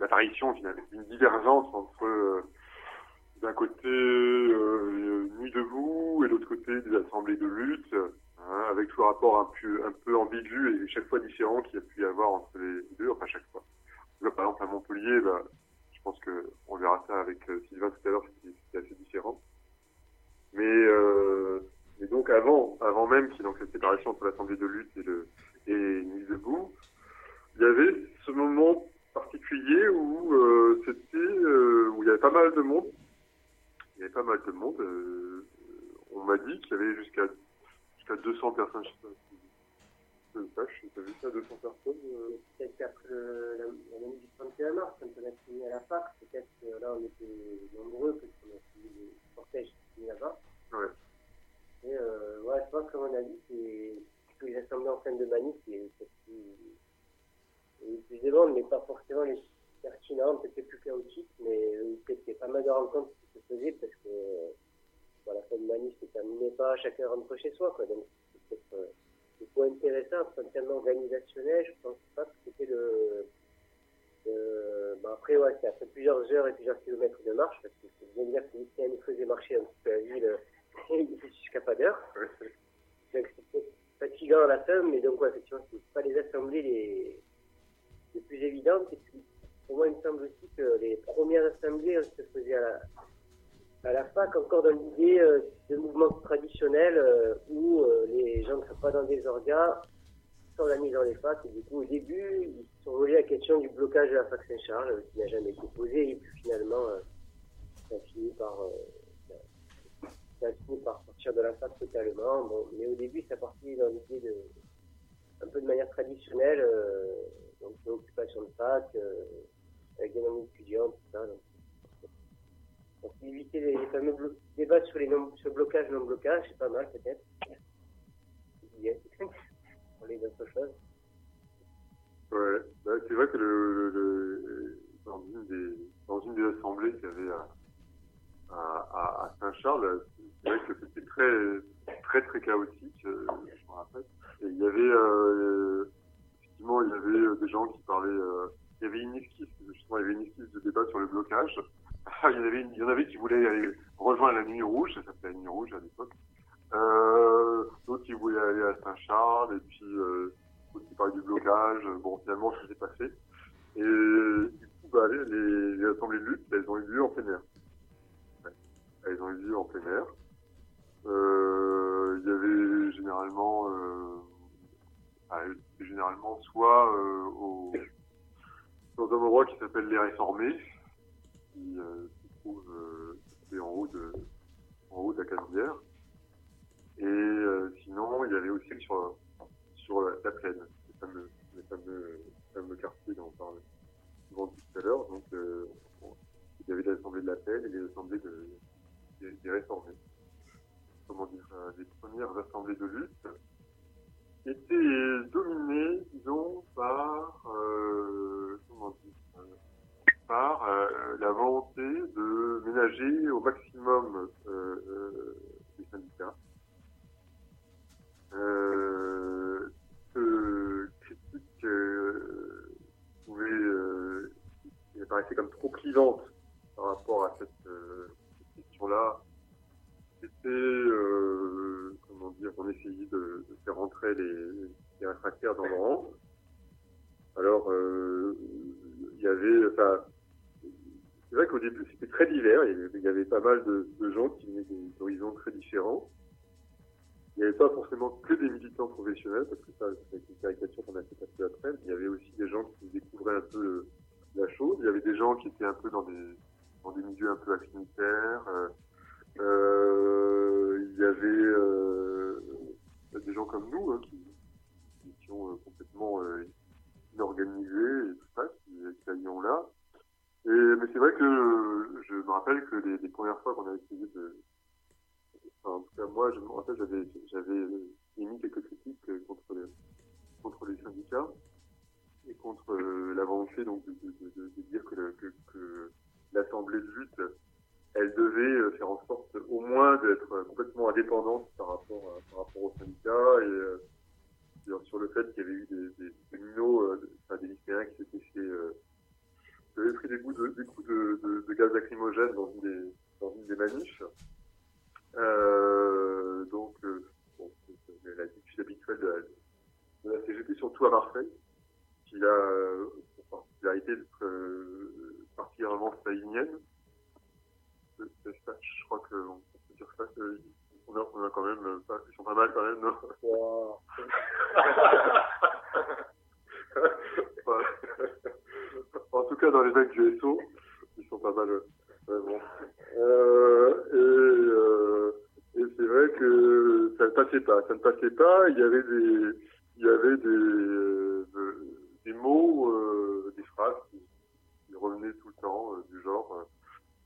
apparition, finalement, une divergence entre euh, d'un côté euh, Nuit debout et de l'autre côté des assemblées de lutte, hein, avec tout rapport un peu, ambigu et chaque fois différent qu'il y a pu y avoir entre les deux, enfin chaque fois. Là, par exemple, à Montpellier, bah, je pense que on verra ça avec Sylvain tout à l'heure, c'était assez différent. Mais, mais donc avant, avant même qu'il y ait donc cette séparation entre l'Assemblée de lutte et, le, et Nuit debout, il y avait ce moment particulier où euh, c'était euh, où il y avait pas mal de monde. Il y avait pas mal de monde. euh, on m'a dit qu'il y avait jusqu'à jusqu'à 200 personnes. Je sais pas si je sais pas, je t'as vu ça, 200 personnes. Peut-être qu'après la, la nuit du 31 mars, quand on a fini à la fac, peut-être que là on était nombreux, parce qu'on a fini le cortège qui là-bas. Ouais. Et euh, ouais, je pense qu'à mon avis, c'est que les assemblées en fin de manif, c'est c'est plus, de monde, mais pas forcément les pertinentes, peut-être plus chaotiques, mais euh, peut-être y pas mal de rencontres qui se faisaient parce que euh, bon, la fin de manif ne terminait pas, chacun rentre chez soi, quoi. Donc c'est peut-être euh, point intéressant, en termes organisationnel, je pense pas que c'était le. bon, après, ouais, c'est après plusieurs heures et plusieurs kilomètres de marche, parce que c'est bien dire que nous faisait marcher un petit peu la ville euh, jusqu'à pas d'heure. Donc c'était fatigant à la fin, mais donc, ouais, effectivement, c'est pas les assemblées les, les plus évidentes. Et pour moi, il me semble aussi que les premières assemblées se faisaient à la, à la fac, encore dans l'idée euh, de mouvements traditionnels euh, où euh, les gens ne sont pas dans des orgas, s'organisent dans les facs. Et du coup, au début, ils se sont volés la question du blocage de la fac Saint-Charles, euh, qui n'a jamais été posée. Et puis finalement, ça finit par, ça- finit par sortir de la fac totalement. Bon, mais au début, ça partit dans l'idée de un peu de manière traditionnelle, euh, donc l'occupation de fac, euh, avec des noms étudiants, tout ça. Donc, éviter les, fameux débats sur les non, sur blocage, non-blocage, c'est pas mal peut-être. [LAUGHS] Pour les choses. Ouais, bah, c'est vrai que dans, une des, dans une des assemblées qu'il y avait à, à, Saint-Charles, vrai que c'était très, très, très chaotique, euh, je me rappelle. Et il y avait, euh, effectivement, il y avait euh, des gens qui parlaient, euh, il y avait une esquisse, justement, il y avait une esquisse de débat sur le blocage. [LAUGHS] il, y avait, il y en avait qui voulaient aller rejoindre la Nuit Rouge, ça s'appelait la Nuit Rouge à l'époque. D'autres qui voulaient aller à Saint-Charles, et puis, d'autres qui parlaient du blocage. Bon, finalement, ça s'est passé. Et du coup, bah, les, les assemblées de lutte, elles ont eu lieu en plein air. Ouais. Elles ont eu lieu en plein air. Euh, Il y avait généralement, euh, généralement soit euh, au, dans un endroit qui s'appelle les Réformés, qui se trouve en haut de en haut de la Canebière. Et sinon, il y avait aussi sur sur la, la plaine, les fameux les fameux quartiers dont on parle souvent tout à l'heure. Donc, il y avait l'assemblée de la plaine et les assemblées de, des, des réformés. Comment dire, euh, les premières assemblées de lutte étaient dominées, disons, par euh, euh, la volonté de ménager au maximum les syndicats. Ce critique pouvait, qui me paraissait comme trop clivante par rapport à cette question-là. C'était, euh, comment dire, on essayait de, de faire rentrer les, les réfractaires dans le rang. Alors, euh, il y avait, enfin, c'est vrai qu'au début, c'était très divers. Il y avait, pas mal de, de gens qui venaient des horizons très différents. Il n'y avait pas forcément que des militants professionnels, parce que ça, c'est une caricature qu'on a fait peu après. Il y avait aussi des gens qui découvraient un peu le- la chose. Il y avait des gens qui étaient un peu dans des, dans des milieux un peu affinitaires. Euh, il y avait euh, des gens comme nous hein, qui, qui étions euh, complètement inorganisés et tout ça, qui, qui allions là. Et, mais c'est vrai que je me rappelle que les, les premières fois qu'on a essayé de, enfin, en tout cas moi, je me rappelle, j'avais, j'avais émis quelques critiques contre les, contre les syndicats et contre la volonté donc de, de, de, dire que l'assemblée de lutte, elle devait euh, faire en sorte au moins d'être euh, complètement indépendante par rapport, à- par rapport aux syndicats et euh, sur, le fait qu'il y avait eu des, des, des minots, euh, des lycéens qui s'étaient fait euh, avaient pris des coups de, gaz lacrymogène dans une des, dans une des. Euh, donc, euh, bon, c'est- habituelle de la, de la CGT, surtout à Marseille, qui a euh, pour particularité d'être euh, particulièrement stalinienne. Je, je- je crois qu'on peut dire ça, que on a, on a quand même, euh, pas, ils sont pas mal quand même, non Voilà. en tout cas, dans SO, ils sont pas mal. euh. Euh, et c'est vrai que ça ne passait pas. Ça ne passait pas. Il y avait des, il y avait des, euh, des mots, des phrases qui, revenaient tout le temps, du genre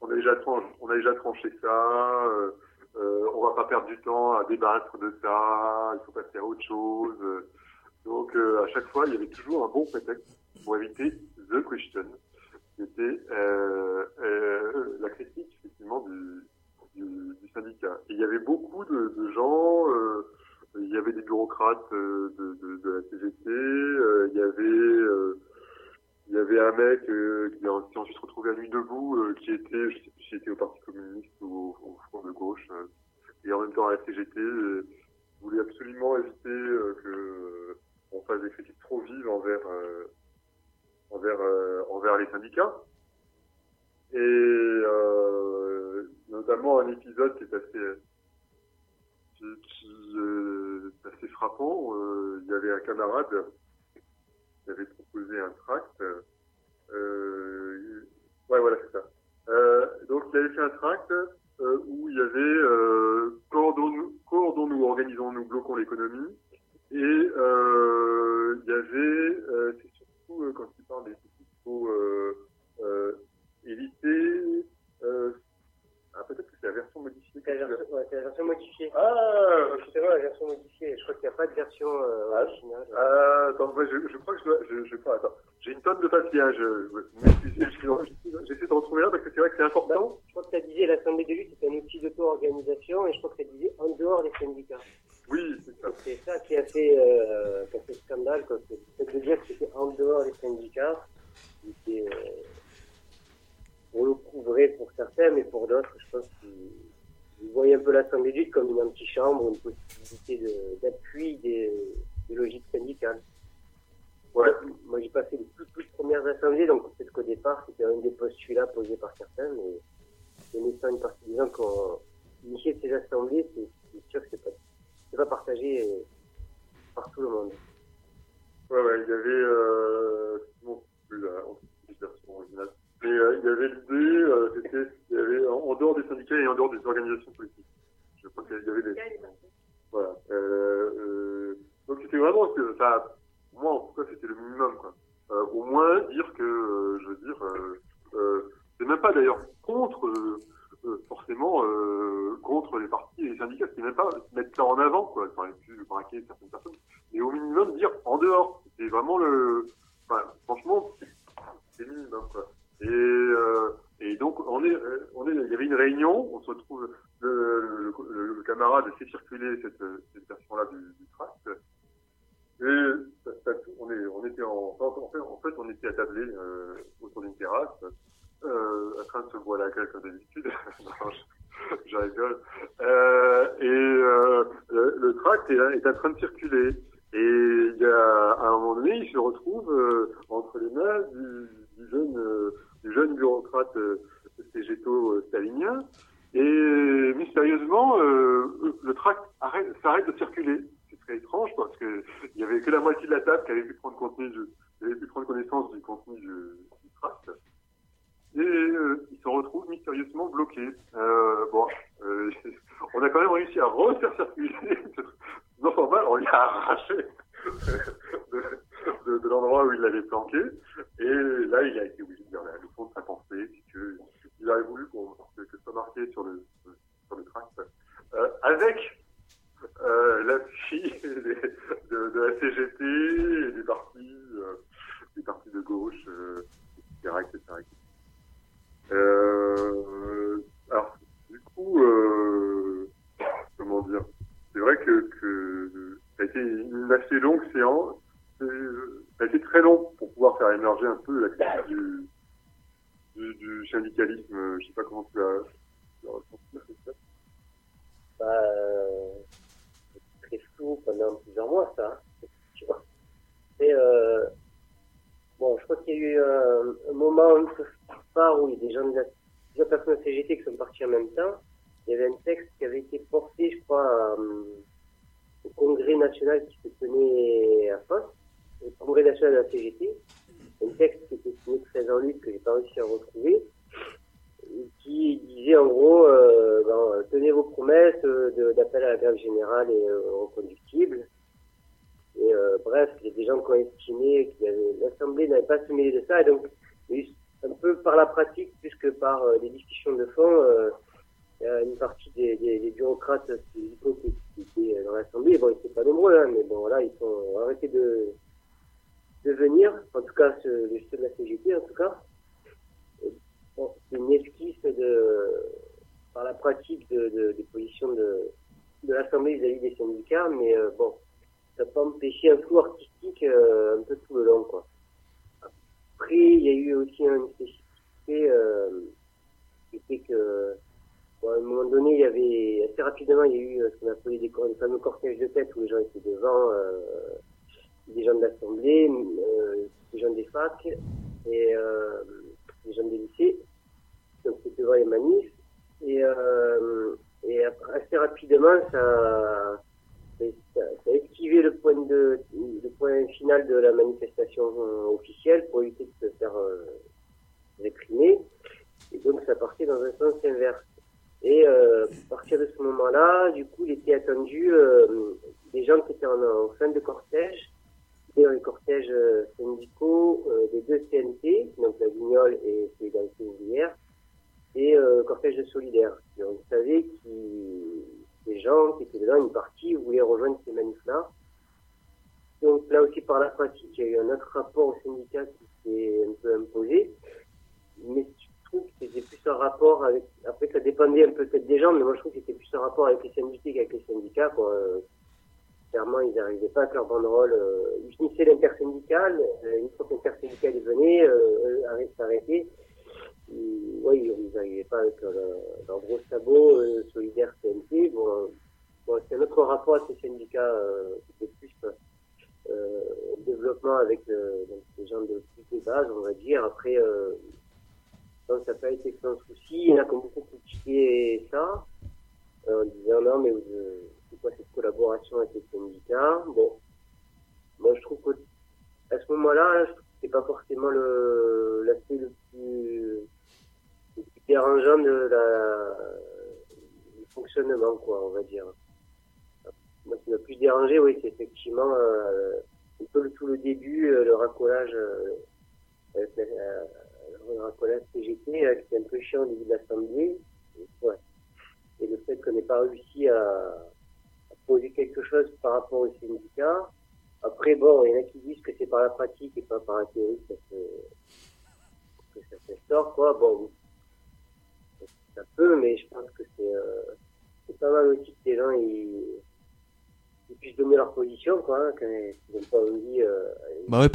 on a déjà tranché, on a déjà tranché ça. Euh, euh, on va pas perdre du temps à débattre de ça. Il faut passer à autre chose. Donc à chaque fois, il y avait toujours un bon prétexte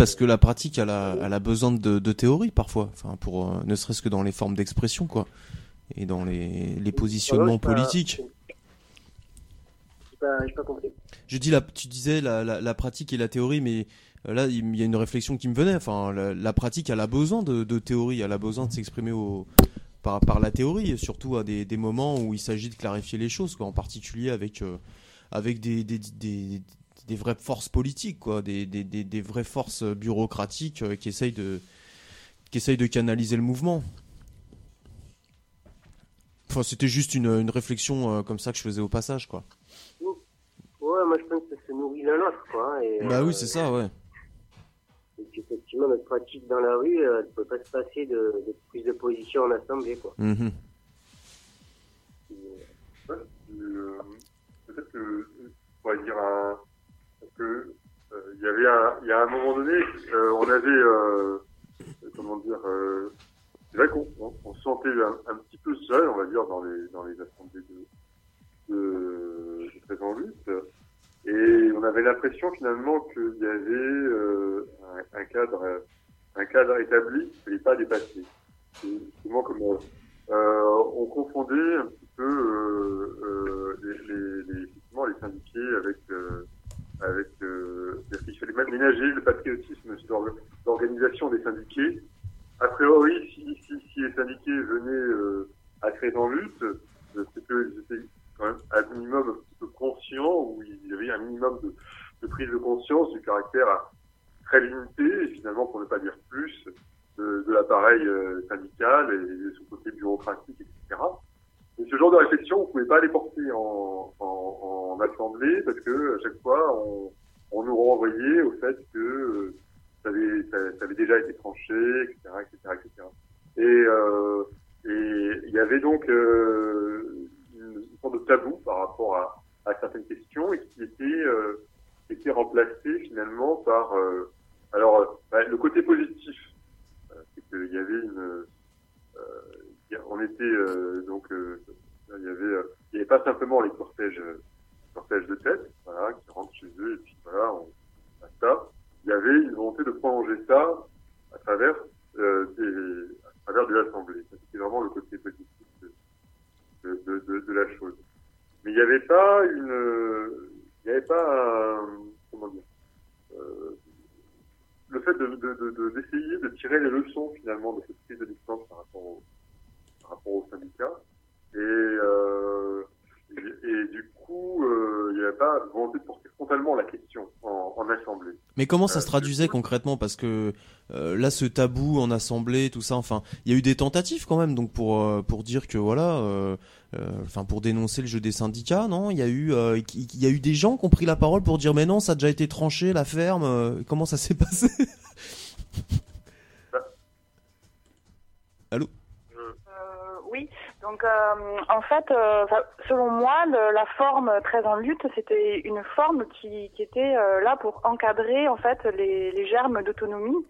parce que la pratique, elle a, elle a besoin de, théorie parfois, enfin pour euh, ne serait-ce que dans les formes d'expression, quoi, et dans les, les positionnements politiques. Je dis la, tu disais la, la, pratique et la théorie, mais euh, là il y a une réflexion qui me venait. Enfin, la, pratique, elle a besoin de, théorie, elle a besoin de s'exprimer au, par, par, la théorie, surtout à des, des moments où il s'agit de clarifier les choses, quoi, en particulier avec euh, avec des, des vraies forces politiques, quoi, des, des, des, des vraies forces bureaucratiques euh, qui essayent de qui essayent de canaliser le mouvement. Enfin, c'était juste une, une réflexion euh, comme ça que je faisais au passage, quoi. Ouais, moi je pense que ça se nourrit l'un l'autre, quoi. hein, Et, Bah euh, oui, c'est ça, ouais. Et puis effectivement, notre pratique dans la rue, euh, elle ne peut pas se passer de, de prise de position en assemblée, quoi. Mhm. Ouais, euh, Peut-être que euh, on pourrait dire un, parce que euh, il y avait un, il y a un moment donné, euh, on avait, euh, comment dire, euh, c'est vrai qu'on on, on se sentait un, un petit peu dans les dans les assemblées de de, de présent lutte, et on avait l'impression finalement qu'il y avait euh, un, cadre un cadre établi qu'il ne pas dépasser. C'est justement comme euh, on confondait un petit peu euh, les, les, les, les syndiqués avec avec euh, ménager le patriotisme l'organisation des syndiqués. Déjà été tranché, etc., etc., etc. Et euh, et il y avait donc euh, une, sorte de tabou par rapport à, certaines questions et qui était euh, remplacé finalement par euh, alors le côté positif c'est qu'il y avait une on était donc il y avait pas simplement les cortèges de tête qui rentrent chez eux et puis voilà on ça il y avait une volonté de prolonger ça à travers euh, des, à travers de l'assemblée. C'était vraiment le côté positif de, la chose. Mais il n'y avait pas il n'y avait pas un, comment dire euh, le fait de, de, de, de- d'essayer de tirer les leçons finalement de cette prise de distance par rapport au, par rapport au syndicat. Et, euh, et, et du coup euh, il n'y avait pas volonté de porter frontalement la question en, en assemblée. Mais comment ça Euh, se traduisait concrètement Parce que euh, là, ce tabou en assemblée, tout ça, enfin, il y a eu des tentatives quand même, donc pour euh, pour dire que voilà, euh, euh, enfin pour dénoncer le jeu des syndicats, non? Il y a eu euh, il y a eu des gens qui ont pris la parole pour dire mais non, ça a déjà été tranché, la ferme. euh, comment ça s'est [LAUGHS] passé? Allô? Euh, oui, donc euh, en fait, euh, selon moi, le- la forme très en lutte, c'était une forme qui, qui était euh, là pour encadrer en fait les, les germes d'autonomie,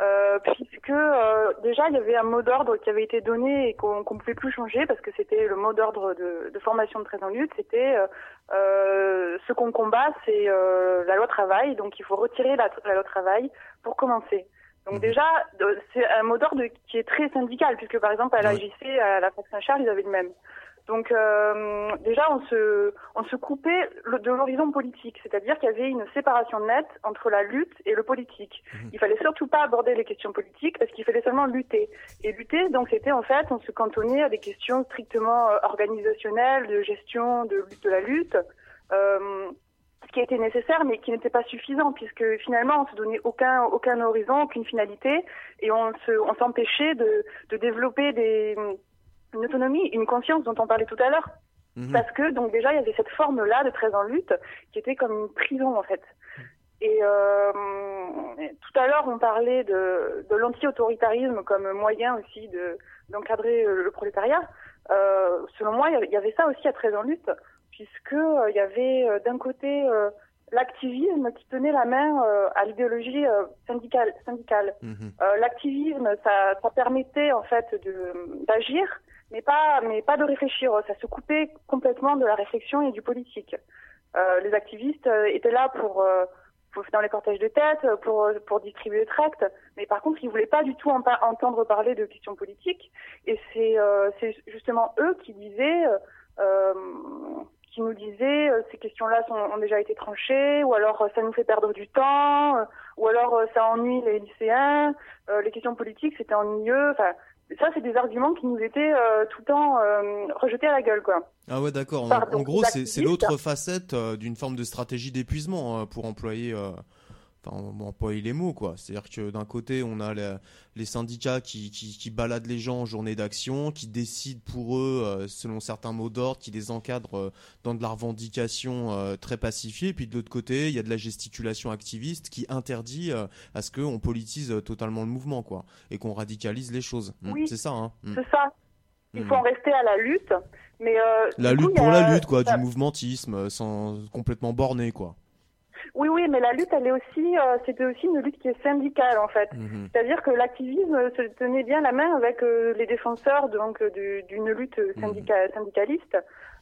euh, puisque euh, déjà il y avait un mot d'ordre qui avait été donné et qu'on qu'on pouvait plus changer parce que c'était le mot d'ordre de, de formation de très en lutte, c'était ce qu'on combat, c'est euh, la loi travail, donc il faut retirer la, la loi travail pour commencer. Donc déjà, de- c'est un mot d'ordre qui est très syndical, puisque par exemple à l'AJC, à la Fac Saint-Charles, ils avaient le même. Donc euh, déjà, on se, on se coupait de l'horizon politique, c'est-à-dire qu'il y avait une séparation nette entre la lutte et le politique. Il fallait surtout pas aborder les questions politiques parce qu'il fallait seulement lutter. Et lutter, donc c'était en fait, on se cantonnait à des questions strictement euh, organisationnelles, de gestion, de lutte de la lutte. Euh, ce qui était nécessaire, mais qui n'était pas suffisant, puisque finalement, on se donnait aucun, aucun horizon, aucune finalité, et on se, on s'empêchait de, de développer des, une autonomie, une conscience dont on parlait tout à l'heure. Parce que, donc déjà, il y avait cette forme-là de 13 en lutte, qui était comme une prison, en fait. Et euh, tout à l'heure, on parlait de, de l'anti-autoritarisme comme moyen aussi de d'encadrer le prolétariat. Euh, selon moi, il y avait- il y avait ça aussi à 13 en lutte, puisque euh, il y avait euh, d'un côté euh, l'activisme qui tenait la main euh, à l'idéologie euh, syndicale. syndicale. Euh, L'activisme, ça, ça permettait en fait de d'agir, mais pas mais pas de réfléchir. Ça se coupait complètement de la réflexion et du politique. Euh, les activistes étaient là pour, euh, pour dans les cortèges de tête, pour pour distribuer des tracts, mais par contre ils voulaient pas du tout en entendre parler de questions politiques. Et c'est euh, c'est justement eux qui disaient euh, qui nous disaient euh, ces questions-là ont déjà été tranchées, ou alors euh, ça nous fait perdre du temps, euh, ou alors ça ennuie les lycéens, les questions politiques c'était ennuyeux. Enfin, ça, c'est des arguments qui nous étaient tout le temps rejetés à la gueule, quoi. Ah ouais, d'accord. En, gros, c'est l'autre facette d'une forme de stratégie d'épuisement euh, pour employer, enfin, on- employer les mots, quoi. C'est-à-dire que d'un côté, on a les, les syndicats qui, qui, qui baladent les gens en journée d'action, qui décident pour eux, euh, selon certains mots d'ordre, qui les encadrent euh, dans de la revendication euh, très pacifiée. Puis de l'autre côté, il y a de la gesticulation activiste qui interdit à ce qu'on politise totalement le mouvement, quoi, et qu'on radicalise les choses. Mm, Oui, c'est ça, hein. Mm. C'est ça. Il Mm. faut en rester à la lutte. Mais La coup, lutte pour a- la lutte, quoi, ça- du mouvementisme, sans complètement borné, quoi. Oui, oui, mais la lutte, elle est aussi, euh, c'était aussi une lutte qui est syndicale en fait. Mhm. C'est-à-dire que l'activisme se tenait bien la main avec euh, les défenseurs donc euh, du- d'une lutte syndica- syndicaliste.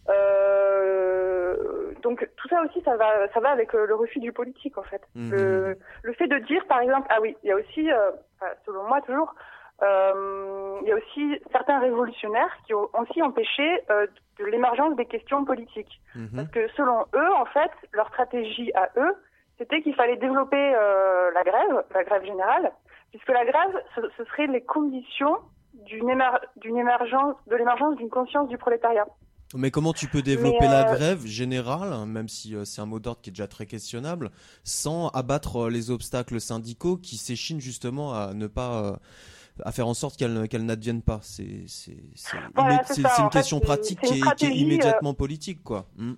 Euh, donc tout ça aussi, ça va, ça va avec euh, le refus du politique en fait. Mhm. Le, le fait de dire, par exemple, ah oui, il y a aussi, euh, selon moi toujours, il y a aussi certains révolutionnaires qui ont aussi empêché euh, de l'émergence des questions politiques. Mhm. Parce que selon eux, en fait, leur stratégie à eux, c'était qu'il fallait développer euh, la grève, la grève générale, puisque la grève, ce, ce serait les conditions d'une émer- d'une émergence, de l'émergence d'une conscience du prolétariat. Mais comment tu peux développer la euh, grève générale, hein, même si euh, c'est un mot d'ordre qui est déjà très questionnable, sans abattre euh, les obstacles syndicaux qui s'échinent justement à ne pas, euh, à faire en sorte qu'elles qu'elles n'adviennent pas. C'est Voilà, une fait, question pratique une est, qui est immédiatement politique, quoi. Mm.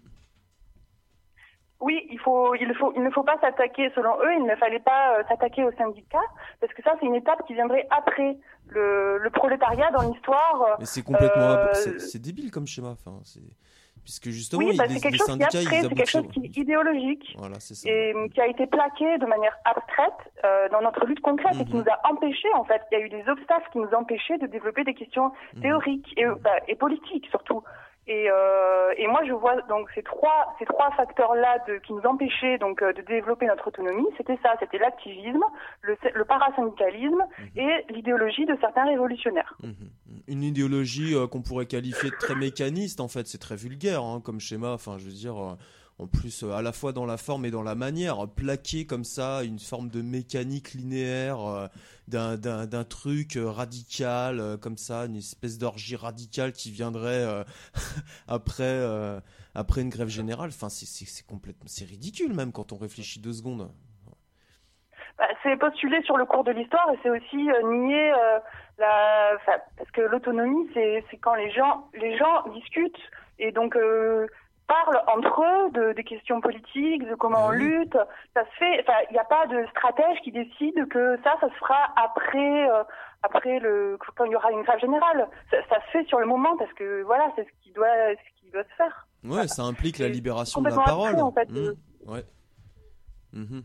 Oui, il faut, il faut, il ne faut pas s'attaquer, selon eux, il ne fallait pas euh, s'attaquer aux syndicats, parce que ça, c'est une étape qui viendrait après le, le prolétariat dans l'histoire. euh, Mais c'est complètement, euh, c'est débile comme schéma. Enfin, puisque justement, oui, bah, c'est quelque chose qui est abstrait, c'est quelque chose qui est idéologique. Voilà, et qui a été plaqué de manière abstraite euh, dans notre lutte concrète et qui Mhm. nous a empêchés en fait. Il y a eu des obstacles qui nous empêchaient de développer des questions Mhm. théoriques et, bah, et politiques surtout. Et, euh, et moi je vois donc ces trois ces trois facteurs là de, qui nous empêchaient donc euh, de développer notre autonomie, c'était ça, c'était l'activisme, le, le parasyndicalisme Mhm. et l'idéologie de certains révolutionnaires. une idéologie euh, qu'on pourrait qualifier de très mécaniste en fait c'est très vulgaire hein, comme schéma enfin je veux dire euh, en plus euh, à la fois dans la forme et dans la manière plaquer comme ça une forme de mécanique linéaire euh, d'un truc euh, radical comme ça une espèce d'orgie radicale qui viendrait [LAUGHS] après après une grève générale. Enfin c'est complètement ridicule même quand on réfléchit deux secondes. Bah, c'est postulé sur le cours de l'histoire et c'est aussi nier la, parce que l'autonomie, c'est quand les gens, les gens discutent et donc parlent entre eux de, des questions politiques, de comment on lutte. Ça se fait, enfin, il n'y a pas de stratège qui décide que ça, ça se fera après, euh, après le, quand il y aura une grève générale. Ça, ça se fait sur le moment parce que voilà, c'est ce qui doit, ce qui doit se faire. ouais ça implique la libération de la parole abstrait, en fait. Mmh. ouais Mhm.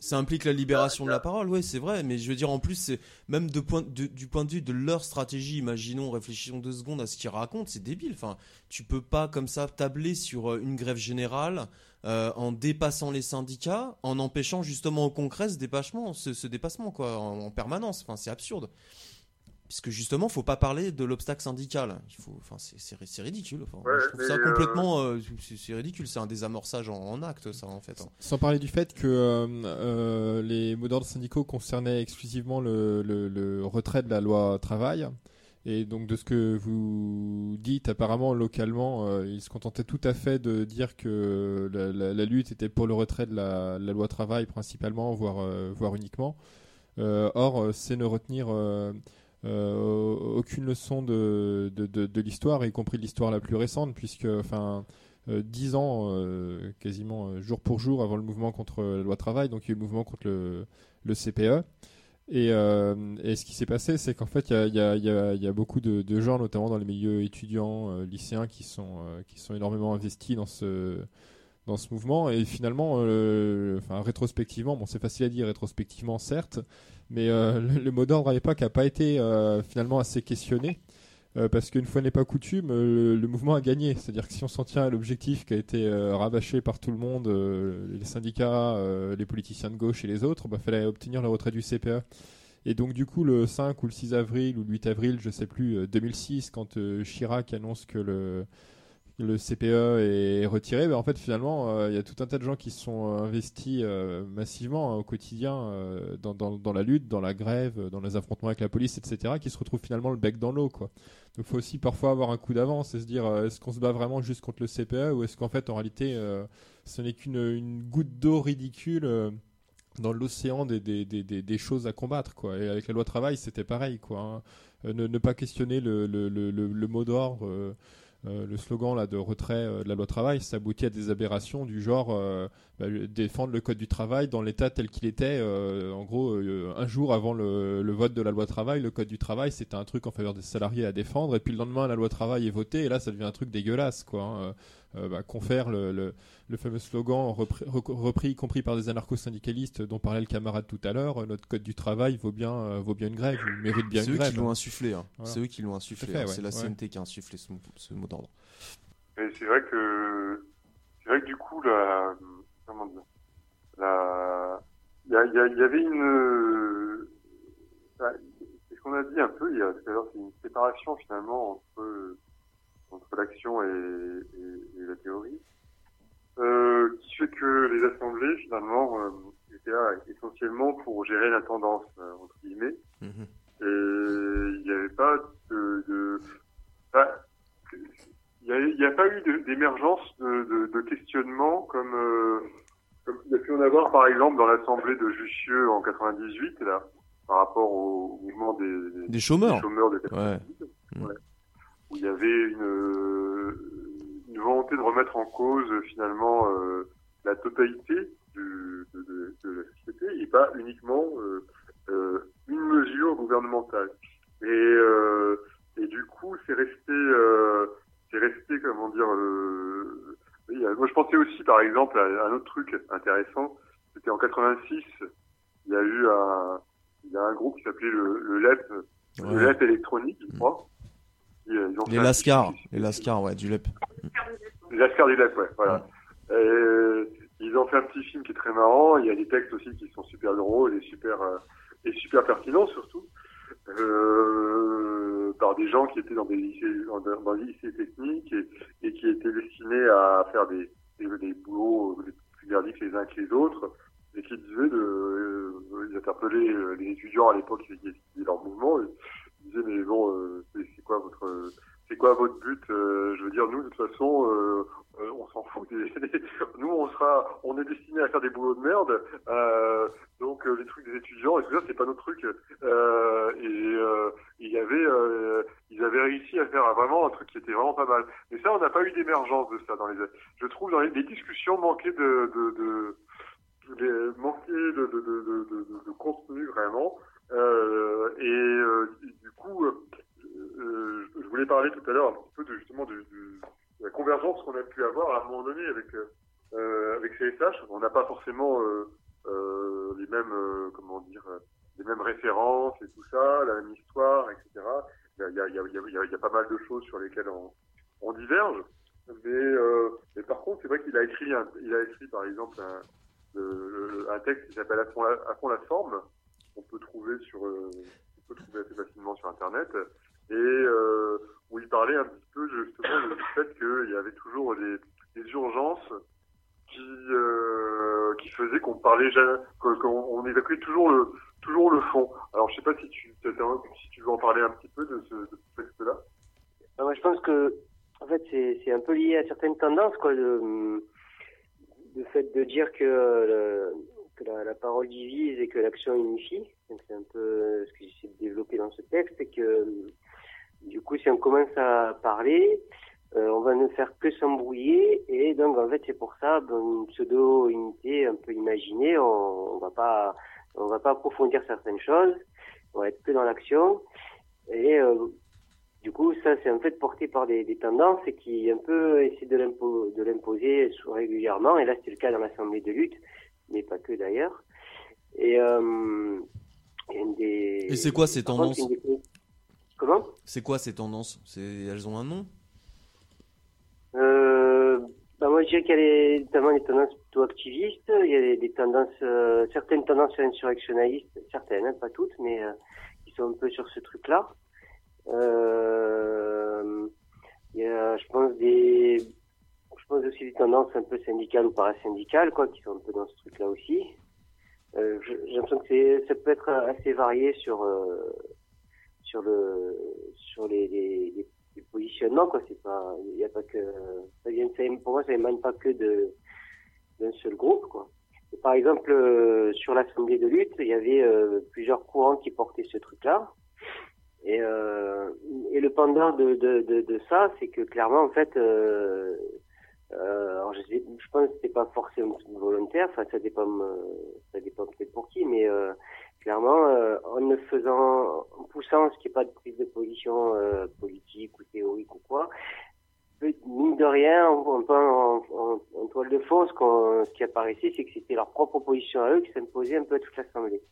Ça implique la libération de la parole, oui, c'est vrai. Mais je veux dire, en plus, c'est même de point, de- du point de vue de leur stratégie, imaginons, réfléchissons deux secondes à ce qu'ils racontent, c'est débile. Enfin, tu peux pas comme ça tabler sur euh, une grève générale euh, en dépassant les syndicats, en empêchant justement au concret ce dépassement, ce, ce dépassement quoi, en, en permanence. Enfin, c'est absurde. Puisque justement, faut pas parler de l'obstacle syndical. Il faut, enfin, c'est- ridicule. Enfin, je trouve ça euh, complètement, euh, c'est c'est ridicule. C'est un désamorçage en, en acte, ça, en fait. hein. Sans parler du fait que euh, euh, les mots d'ordre syndicaux concernaient exclusivement le, le- le retrait de la loi travail. Et donc de ce que vous dites, apparemment localement, euh, ils se contentaient tout à fait de dire que la, la- la lutte était pour le retrait de la, la loi travail principalement, voire, euh, voire uniquement. Euh, or, c'est ne retenir aucune leçon de, de, de, l'histoire, y compris de l'histoire la plus récente, puisque enfin euh, dix ans, euh, quasiment euh, jour pour jour, avant le mouvement contre la loi travail, donc il y a eu le mouvement contre le, le CPE. Et, euh, et ce qui s'est passé, c'est qu'en fait, il y y y y a beaucoup de, gens, notamment dans les milieux étudiants, euh, lycéens, qui sont, euh, qui sont énormément investis dans ce, dans ce mouvement. Et finalement, euh, enfin, rétrospectivement, bon, c'est facile à dire, rétrospectivement, certes, mais euh, [LAUGHS] le, mot d'ordre à l'époque n'a pas été euh, finalement assez questionné. Euh, parce qu'une fois n'est pas coutume, le, mouvement a gagné. C'est-à-dire que si on s'en tient à l'objectif qui a été rabâché par tout le monde, les syndicats, les politiciens de gauche et les autres, bah, fallait obtenir le retrait du CPE. Et donc du coup, le 5 ou le 6 avril ou le 8 avril, je sais plus, euh, 2006, quand Chirac annonce que le le CPE est retiré, ben en fait finalement euh, il y a tout un tas de gens qui sont euh, investis euh, massivement hein, au quotidien dans, la lutte, dans la grève, dans les affrontements avec la police, etc., qui se retrouvent finalement le bec dans l'eau. quoi. Donc il faut aussi parfois avoir un coup d'avance et se dire est-ce qu'on se bat vraiment juste contre le CPE ou est-ce qu'en fait en réalité ce n'est qu'une une goutte d'eau ridicule dans l'océan des, choses à combattre quoi. Et avec la loi travail c'était pareil quoi. hein. Ne, pas questionner le mot d'ordre. Euh, le slogan là de retrait euh, de la loi travail, ça aboutit à des aberrations du genre euh, bah, défendre le code du travail dans l'état tel qu'il était. en gros, un jour avant le, le vote de la loi travail, le code du travail c'était un truc en faveur des salariés à défendre, et puis le lendemain la loi travail est votée, et là ça devient un truc dégueulasse quoi. hein. Euh, bah, confère le, le, le fameux slogan repris, y compris par des anarcho-syndicalistes dont parlait le camarade tout à l'heure, euh, notre code du travail vaut bien, euh, vaut bien une grève, il mérite bien C'est une eux grève. qui l'ont hein. insufflé. hein. Voilà. C'est eux qui l'ont insufflé. Hein. ouais, C'est la ouais. CNT qui a insufflé ce, mot- ce mot d'ordre. Et c'est vrai que c'est vrai que du coup la comment dire la il y, avait une euh, ah, c'est ce qu'on a dit un peu il y a tout à l'heure c'est une séparation finalement entre entre l'action et, et, et la théorie euh, qui fait que les assemblées finalement euh, étaient là essentiellement pour gérer la tendance euh, entre guillemets Mhm. et il n'y avait pas de, il n'y a, pas eu d'émergence de, de, de questionnement comme, euh, comme il y a pu en avoir par exemple dans l'assemblée de Jussieu en 98 là par rapport au mouvement des, Des chômeurs. des chômeurs de Ouais. 98 ouais, où il y avait une, une volonté de remettre en cause finalement euh, la totalité du, de, de, la société et pas uniquement euh, euh, une mesure gouvernementale. Et, euh, et du coup, c'est resté, euh, c'est resté, comment dire, euh, oui, moi je pensais aussi par exemple à un autre truc intéressant, c'était en 86, il y a eu un, il y a un groupe qui s'appelait le, le LEP, le. LEP électronique, je crois. Qui, euh, ils ont fait Les un Lascars. Les Lascars, ouais, du LEP. les Lascars du Lac, ouais, voilà. Euh, ils ont fait un petit film qui est très marrant. Il y a des textes aussi qui sont super drôles et super euh, et super pertinents surtout euh, par des gens qui étaient dans des lycées dans, des lycées techniques et, et qui étaient destinés à faire des des, des boulots les plus merdiques les uns que les autres et qui disaient de euh, ils interpellaient les étudiants à l'époque qui qui leur mouvement mais bon euh, c'est quoi votre c'est quoi votre but Euh, Je veux dire, nous, de toute façon, euh, euh, on s'en fout. des- [LAUGHS] nous, on sera, on est destiné à faire des boulots de merde. Euh, donc, euh, les trucs des étudiants, et tout ça, c'est pas notre truc. Euh, et euh, il y avait, euh, ils avaient réussi à faire vraiment un truc qui était vraiment pas mal. Mais ça, on n'a pas eu d'émergence de ça dans les. Je trouve dans les, les discussions manquaient de, de, de, de, de, de- de contenu vraiment. Euh, et euh, du coup, euh, je voulais parler tout à l'heure un petit peu de, justement de, la convergence qu'on a pu avoir à un moment donné avec avec CSH. On n'a pas forcément les mêmes comment dire les mêmes références et tout ça, la même histoire, etc. Il y a, pas mal de choses sur lesquelles on, diverge. Mais, mais par contre, c'est vrai qu'il a écrit il a écrit par exemple un, texte qui s'appelle à à fond la forme. On peut trouver sur euh, on peut trouver assez facilement sur internet et euh, où il parlait un petit peu justement du fait qu'il y avait toujours des, urgences qui euh, qui faisaient qu'on parlait évacuait toujours le toujours le fond. Alors je sais pas si tu si tu veux en parler un petit peu de ce, de ce texte-là. Ah, je pense que, en fait, c'est un peu lié à certaines tendances, quoi. Le, le fait de dire que, le- que la, parole divise et que l'action unifie. C'est un peu ce que j'essaie de développer dans ce texte. Et que, du coup, si on commence à parler, euh, on va ne faire que s'embrouiller. Et donc, en fait, c'est pour ça, dans une pseudo-unité un peu imaginée, on, on va pas, on va pas approfondir certaines choses. On va être que dans l'action. Et, euh, du coup, ça, c'est en fait porté par des, des tendances qui un peu essaient de l'impo- de l'imposer régulièrement. Et là, c'était le cas dans l'Assemblée de lutte, mais pas que d'ailleurs. Et, euh, et une des- Et c'est quoi ces contre, tendances des- Comment? C'est quoi ces tendances? Elles ont un nom? Euh, bah moi, je dirais qu'il y a les- notamment des tendances plutôt activistes. Il y a des, des tendances, euh, certaines tendances insurrectionnalistes, certaines, hein, pas toutes, mais euh, qui sont un peu sur ce truc-là. Il y a, je pense, des, aussi des tendances un peu syndicales ou parasyndicales, quoi, qui sont un peu dans ce truc-là aussi. Euh, j'ai l'impression que ça peut être assez varié sur, euh, sur le, sur les, positionnements, quoi. C'est pas, il y a pas que, ça pour moi, ça émane pas que de, d'un seul groupe, quoi. Par exemple, euh, sur l'Assemblée de lutte, il y avait euh, plusieurs courants qui portaient ce truc-là. Et, et le pendant de, de, ça, c'est que clairement, en fait, euh, alors je, pense que c'est pas forcément volontaire, enfin ça dépend, euh, ça dépend peut-être pour qui, mais euh, clairement, euh, en ne faisant, en poussant ce qui n'est pas de prise de position politique ou théorique ou quoi, mine de rien, on, on, en, toile de fond, ce, qu'on- ce qui apparaissait, c'est que c'était leur propre position à eux qui s'imposait un peu à toute l'Assemblée.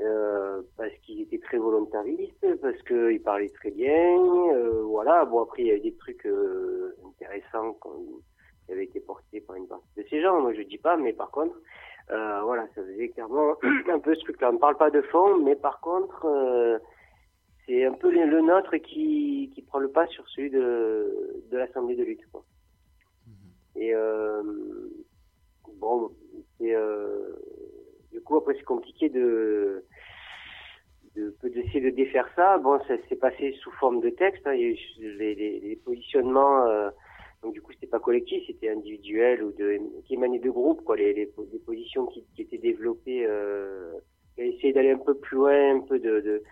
Euh, parce qu'ils étaient très volontaristes, parce qu'ils parlaient très bien, euh, voilà. Bon après il y a eu des trucs euh, intéressants qu'on- qui avaient été portés par une partie de ces gens. Moi je dis pas, mais par contre, euh, voilà, ça faisait clairement [CLEARS THROAT] un peu ce truc-là. On ne parle pas de fond, mais par contre, euh, c'est un peu le, le nôtre qui, qui prend le pas sur celui de, de l'Assemblée de lutte. Quoi. Et euh, bon, c'est euh, du coup après c'est compliqué de de- d'essayer de défaire ça. Bon, ça s'est passé sous forme de texte. hein. Les, les, les positionnements. euh, donc du coup, c'était pas collectif, c'était individuel ou qui émanait de groupes, quoi. Les, les, positions qui, étaient développées. Euh, et essayer d'aller un peu plus loin, un peu de,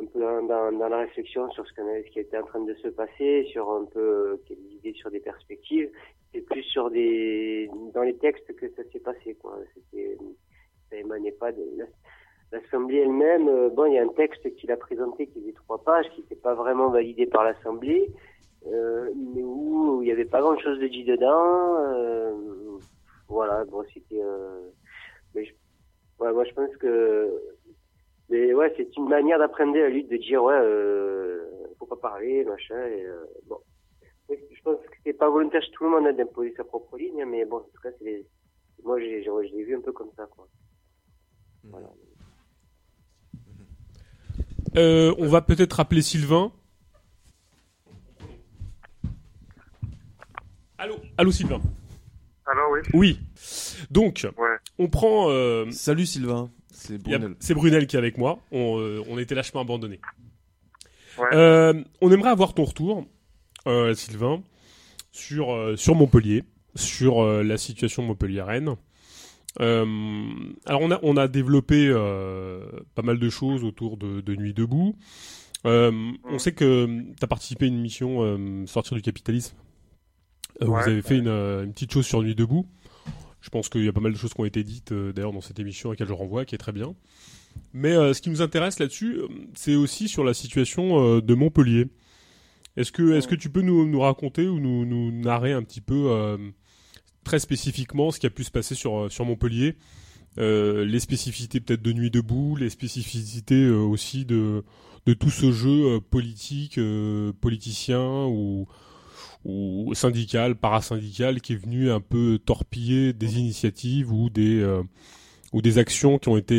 un peu dans, la réflexion sur ce, qui était en train de se passer, sur un peu euh, quelles idées sur des perspectives. C'est plus sur des dans les textes que ça s'est passé, quoi. C'était ça émanait pas de l'Assemblée elle-même. euh, bon, il y a un texte qu'il a présenté qui faisait trois pages, qui n'était pas vraiment validé par l'Assemblée, euh, mais où, il n'y avait pas grand-chose de dit dedans. euh, voilà, bon, c'était. euh, mais je, ouais, moi, je pense que. Mais ouais, c'est une manière d'apprendre la lutte, de dire ouais, euh, faut pas parler, machin. Et, euh, bon, je pense que c'est pas volontaire chez tout le monde d'imposer sa propre ligne, mais bon, en tout cas, c'est moi, je l'ai vu un peu comme ça, quoi. Voilà. Euh, on va peut-être rappeler Sylvain. Allô, allô Sylvain. Alors oui. Oui. Donc, Ouais. on prend. euh, Salut Sylvain, c'est Brunel. c'est Brunel qui est avec moi. On, euh, on était lâchement abandonnés. Ouais. Euh, on aimerait avoir ton retour, euh, Sylvain, sur, euh, sur Montpellier, sur euh, la situation montpelliéraine. Euh, alors on a, on a développé euh, pas mal de choses autour de, de Nuit debout. Euh, On sait que tu as participé à une mission Sortir du capitalisme. Ouais. Vous avez fait une, une petite chose sur Nuit debout. Je pense qu'il y a pas mal de choses qui ont été dites d'ailleurs dans cette émission à laquelle je renvoie, qui est très bien. Mais ce qui nous intéresse là-dessus, c'est aussi sur la situation de Montpellier. Est-ce que, est-ce que tu peux nous, nous raconter ou nous, nous narrer un petit peu très spécifiquement ce qui a pu se passer sur, euh, sur Montpellier Euh, les spécificités peut-être de Nuit debout, les spécificités euh, aussi de, de tout ce jeu politique, politicien ou, ou syndical, parasyndical qui est venu un peu torpiller des initiatives ou des, ou des actions qui ont été,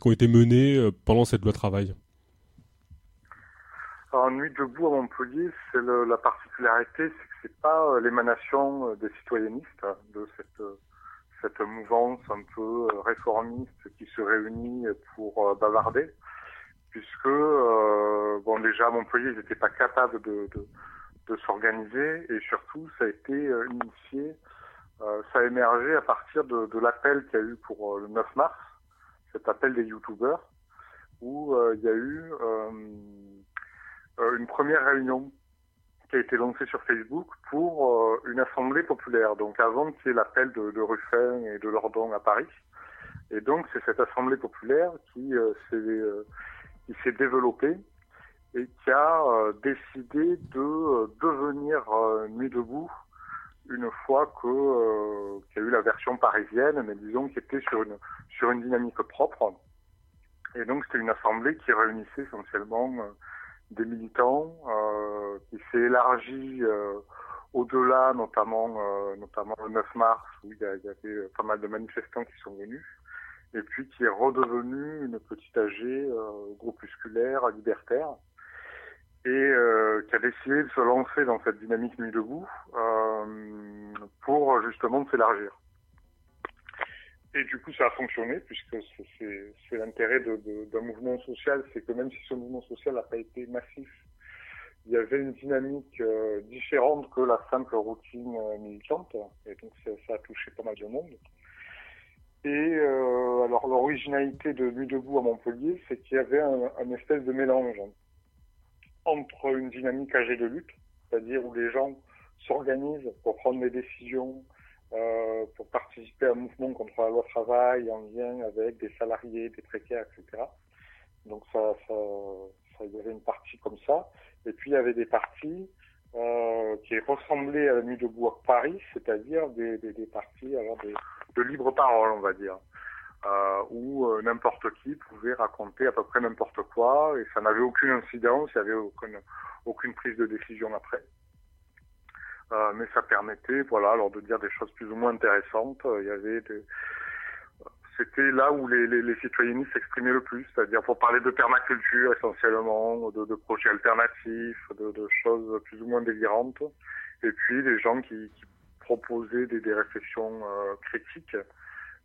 qui ont été menées pendant cette loi travail. Alors, Nuit debout à Montpellier, c'est la particularité, c'est pas euh, l'émanation euh, des citoyennistes, hein, de cette, euh, cette mouvance un peu réformiste qui se réunit pour bavarder, puisque, bon, déjà à Montpellier, ils n'étaient pas capables de, de, de s'organiser, et surtout, ça a été initié, ça a émergé à partir de, de l'appel qu'il y a eu pour le 9 mars, cet appel des youtubeurs, où il y a eu une première réunion qui a été lancée sur Facebook pour euh, une assemblée populaire. Donc avant qu'il y ait l'appel de, de Ruffin et de Lordon à Paris. Et donc c'est cette assemblée populaire qui euh, s'est euh, s'est développée et qui a décidé de devenir Nuit debout une fois qu'il y a eu la version parisienne, mais disons qui était sur une sur une dynamique propre. Et donc c'était une assemblée qui réunissait essentiellement des militants, euh, qui s'est élargie euh, au-delà, notamment euh, notamment le 9 mars où il y, y avait euh, pas mal de manifestants qui sont venus, et puis qui est redevenue une petite AG euh, groupusculaire, libertaire. et euh, qui a décidé de se lancer dans cette dynamique nuit debout pour justement s'élargir. Et du coup, ça a fonctionné, puisque c'est- l'intérêt d'un mouvement social, c'est que même si ce mouvement social n'a pas été massif, il y avait une dynamique euh, différente que la simple routine euh, militante, et donc ça, ça a touché pas mal de monde. Et euh, alors l'originalité de Nuit debout à Montpellier, c'est qu'il y avait un, un espèce de mélange entre une dynamique âgée de lutte, c'est-à-dire où les gens s'organisent pour prendre des décisions, euh, pour participer à un mouvement contre la loi travail en lien avec des salariés, des précaires, etc. Donc ça, ça, ça, il y avait une partie comme ça. Et puis il y avait des parties euh, qui ressemblaient à la nuit debout à Paris, c'est-à-dire des, des, des parties alors de libre parole, on va dire, euh, où euh, n'importe qui pouvait raconter à peu près n'importe quoi et ça n'avait aucune incidence, il n'y avait aucune, aucune prise de décision après. Euh, mais ça permettait, voilà, alors de dire des choses plus ou moins intéressantes. Il y avait des... C'était là où les, les, les citoyennistes s'exprimaient le plus, c'est-à-dire pour parler de permaculture essentiellement, de, de projets alternatifs, de, de, choses plus ou moins délirantes, et puis des gens qui, qui proposaient des, des réflexions euh, critiques,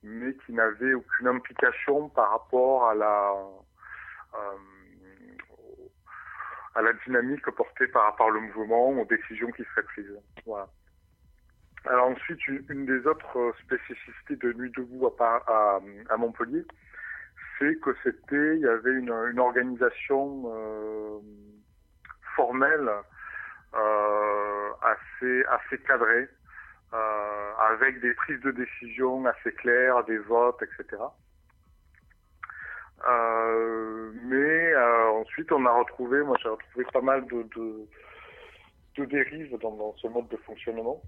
mais qui n'avaient aucune implication par rapport à la euh, à la dynamique portée par, par le mouvement, aux décisions qui seraient prises. Voilà. Alors ensuite, une, des autres spécificités de Nuit debout à, à, à Montpellier, c'est que c'était, il y avait une, une organisation euh, formelle euh, assez assez cadrée, euh, avec des prises de décision assez claires, des votes, etc. Euh, mais euh, ensuite, on a retrouvé, moi j'ai retrouvé pas mal de, de, de dérives dans, dans, ce mode de fonctionnement.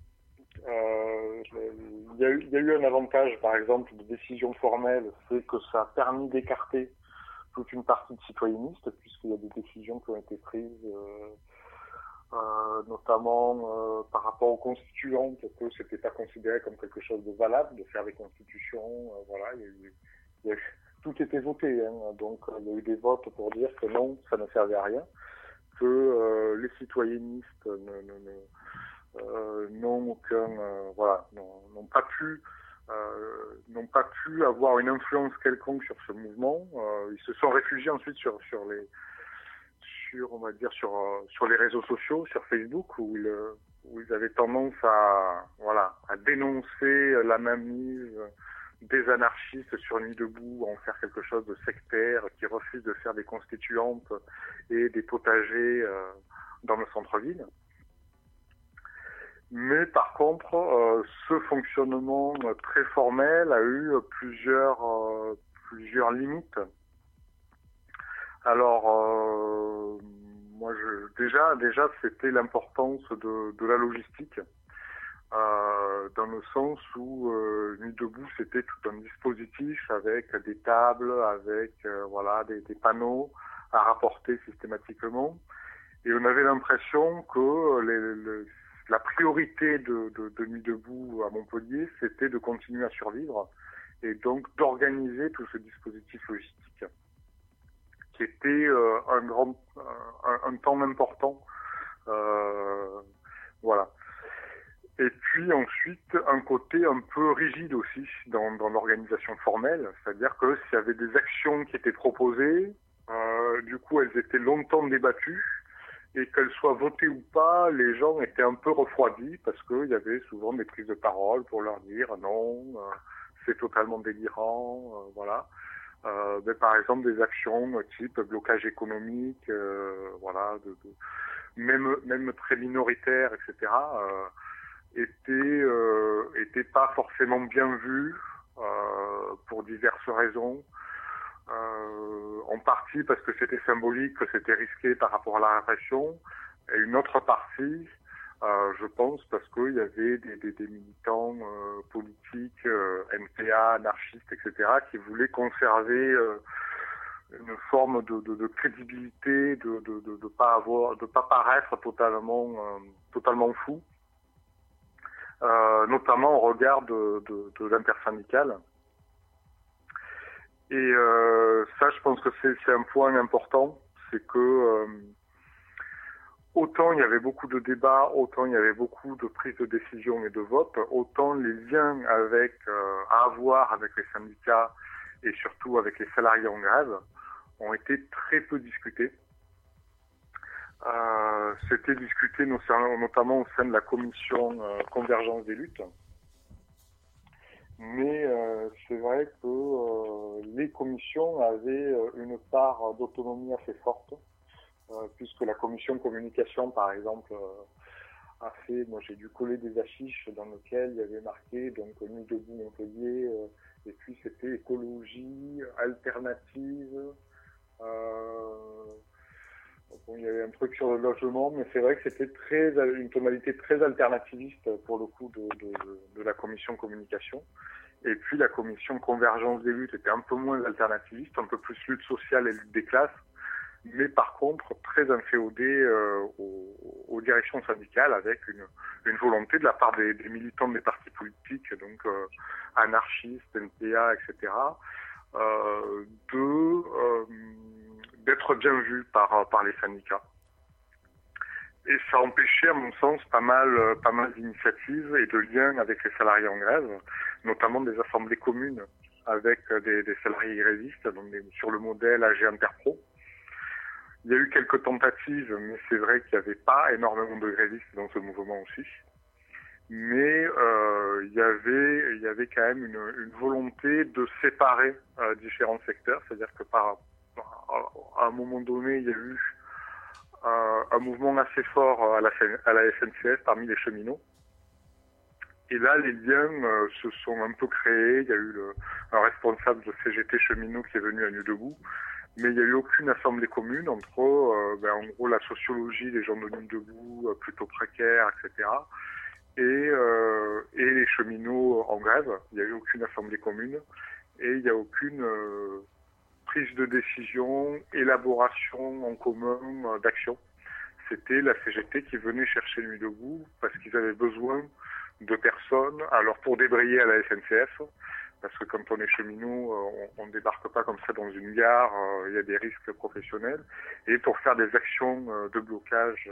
Euh, il, y a eu, il y a eu un avantage, par exemple, de décision formelle, c'est que ça a permis d'écarter toute une partie de citoyennistes, puisqu'il y a des décisions qui ont été prises, euh, euh, notamment par rapport aux constituantes, que c'était pas considéré comme quelque chose de valable de faire des constitutions. voilà, il y a eu, y a eu tout était voté. Hein. Donc il y a eu des votes pour dire que non, ça ne servait à rien, que euh, les citoyennistes euh, n'ont aucun, euh, voilà, n'ont pas pu, n'ont pas pu avoir une influence quelconque sur ce mouvement. ils se sont réfugiés ensuite sur les on va dire sur sur les réseaux sociaux, sur Facebook où ils où ils avaient tendance à voilà à dénoncer la mainmise des anarchistes sur Nuit debout, en faire quelque chose de sectaire, qui refusent de faire des constituantes et des potagers euh, dans le centre-ville. Mais par contre, euh, ce fonctionnement très formel a eu plusieurs, euh, plusieurs limites. Alors, moi, je, déjà, déjà, c'était l'importance de, de la logistique. Euh, dans le sens où euh, Nuit debout c'était tout un dispositif avec des tables, avec euh, voilà des, des, panneaux à rapporter systématiquement, et on avait l'impression que les, les, la priorité de, de, de, Nuit debout à Montpellier c'était de continuer à survivre et donc d'organiser tout ce dispositif logistique qui était un grand un, un, temps important voilà. Et puis ensuite, un côté un peu rigide aussi dans, dans l'organisation formelle, c'est-à-dire que s'il y avait des actions qui étaient proposées, euh, du coup elles étaient longtemps débattues, et qu'elles soient votées ou pas, les gens étaient un peu refroidis parce qu'il y avait souvent des prises de parole pour leur dire non, euh, c'est totalement délirant, euh, voilà. mais par exemple des actions type blocage économique, voilà, de, de, même même très minoritaires, etc était euh, était pas forcément bien vu euh, pour diverses raisons. Euh, en partie parce que c'était symbolique, que c'était risqué par rapport à la répression, et une autre partie, je pense, parce qu'il y avait des, militants politiques, euh, NPA, anarchistes, etc., qui voulaient conserver une forme de, crédibilité, de, de, pas de pas paraître totalement, totalement fou. Euh, notamment au regard de, de, de l'intersyndicale. Et euh, ça, je pense que c'est un point important, c'est que euh, autant il y avait beaucoup de débats, autant il y avait beaucoup de prises de décision et de votes, autant les liens avec euh, à avoir avec les syndicats et surtout avec les salariés en grève ont été très peu discutés. Euh, C'était discuté notamment au sein de la commission euh, convergence des luttes. Mais euh, c'est vrai que euh, les commissions avaient euh, une part d'autonomie assez forte, puisque la commission communication, par exemple, a fait, moi j'ai dû coller des affiches dans lesquelles il y avait marqué donc Nuit debout Montpellier, et puis c'était écologie, alternative. Il y avait un truc sur le logement, mais c'est vrai que c'était très une tonalité très alternativiste pour le coup de, de, de, la commission communication. Et puis la commission convergence des luttes était un peu moins alternativiste, un peu plus lutte sociale et lutte des classes, mais par contre très inféodée euh, aux, aux, directions syndicales avec une, une, volonté de la part des, des militants des partis politiques, donc euh, anarchistes, NPA, etc., euh, de euh, d'être bien vu par, par les syndicats. Et ça empêchait, à mon sens, pas mal, pas mal d'initiatives et de liens avec les salariés en grève, notamment des assemblées communes avec des, des salariés grévistes, sur le modèle AG Interpro. Il y a eu quelques tentatives, mais c'est vrai qu'il n'y avait pas énormément de grévistes dans ce mouvement aussi. Mais euh, il y avait, il y avait quand même une, volonté de séparer euh, différents secteurs, c'est-à-dire que par à un moment donné, il y a eu un, un mouvement assez fort à la, à SNCF parmi les cheminots. Et là, les liens euh, se sont un peu créés. Il y a eu un responsable de CGT cheminot qui est venu à Nu Debout. Mais il n'y a eu aucune assemblée commune entre, euh, ben, en gros, la sociologie des gens de Nu Debout, euh, plutôt précaires, etc. Et, euh, et les cheminots en grève. Il n'y a eu aucune assemblée commune. Et il n'y a aucune prise de décision, élaboration en commun euh, d'actions. C'était la CGT qui venait chercher Nuit debout parce qu'ils avaient besoin de personnes. Alors pour débrayer à la SNCF, parce que quand on est cheminot, euh, on ne débarque pas comme ça dans une gare, euh, il y a des risques professionnels. Et pour faire des actions de blocage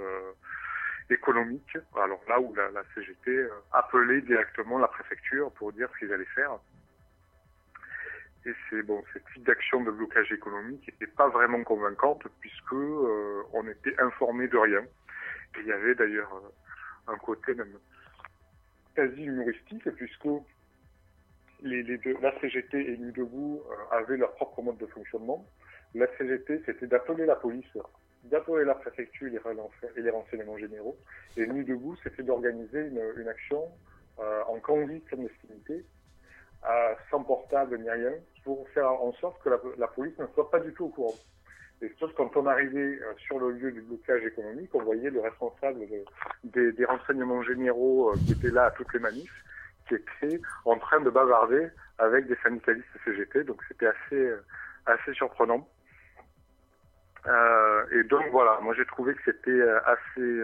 économique, alors là où la CGT appelait directement la préfecture pour dire ce qu'ils allaient faire. Et c'est cette type d'action de blocage économique n'était pas vraiment convaincante puisque euh, on était informé de rien. Et il y avait d'ailleurs euh, un côté même quasi humoristique puisque la CGT et Nuit debout euh, avaient leur propre mode de fonctionnement. La CGT, c'était d'appeler la police, d'appeler la préfecture et les, renseignements généraux. Et Nuit debout, c'était d'organiser une, action euh, en quasi clandestinité sans portable ni rien, pour faire en sorte que la, police ne soit pas du tout au courant. Et sauf quand on arrivait euh, sur le lieu du blocage économique, on voyait le responsable de, des, renseignements généraux euh, qui était là à toutes les manifs, qui était en train de bavarder avec des syndicalistes CGT, donc c'était assez, euh, assez surprenant. Et donc voilà, moi j'ai trouvé que c'était assez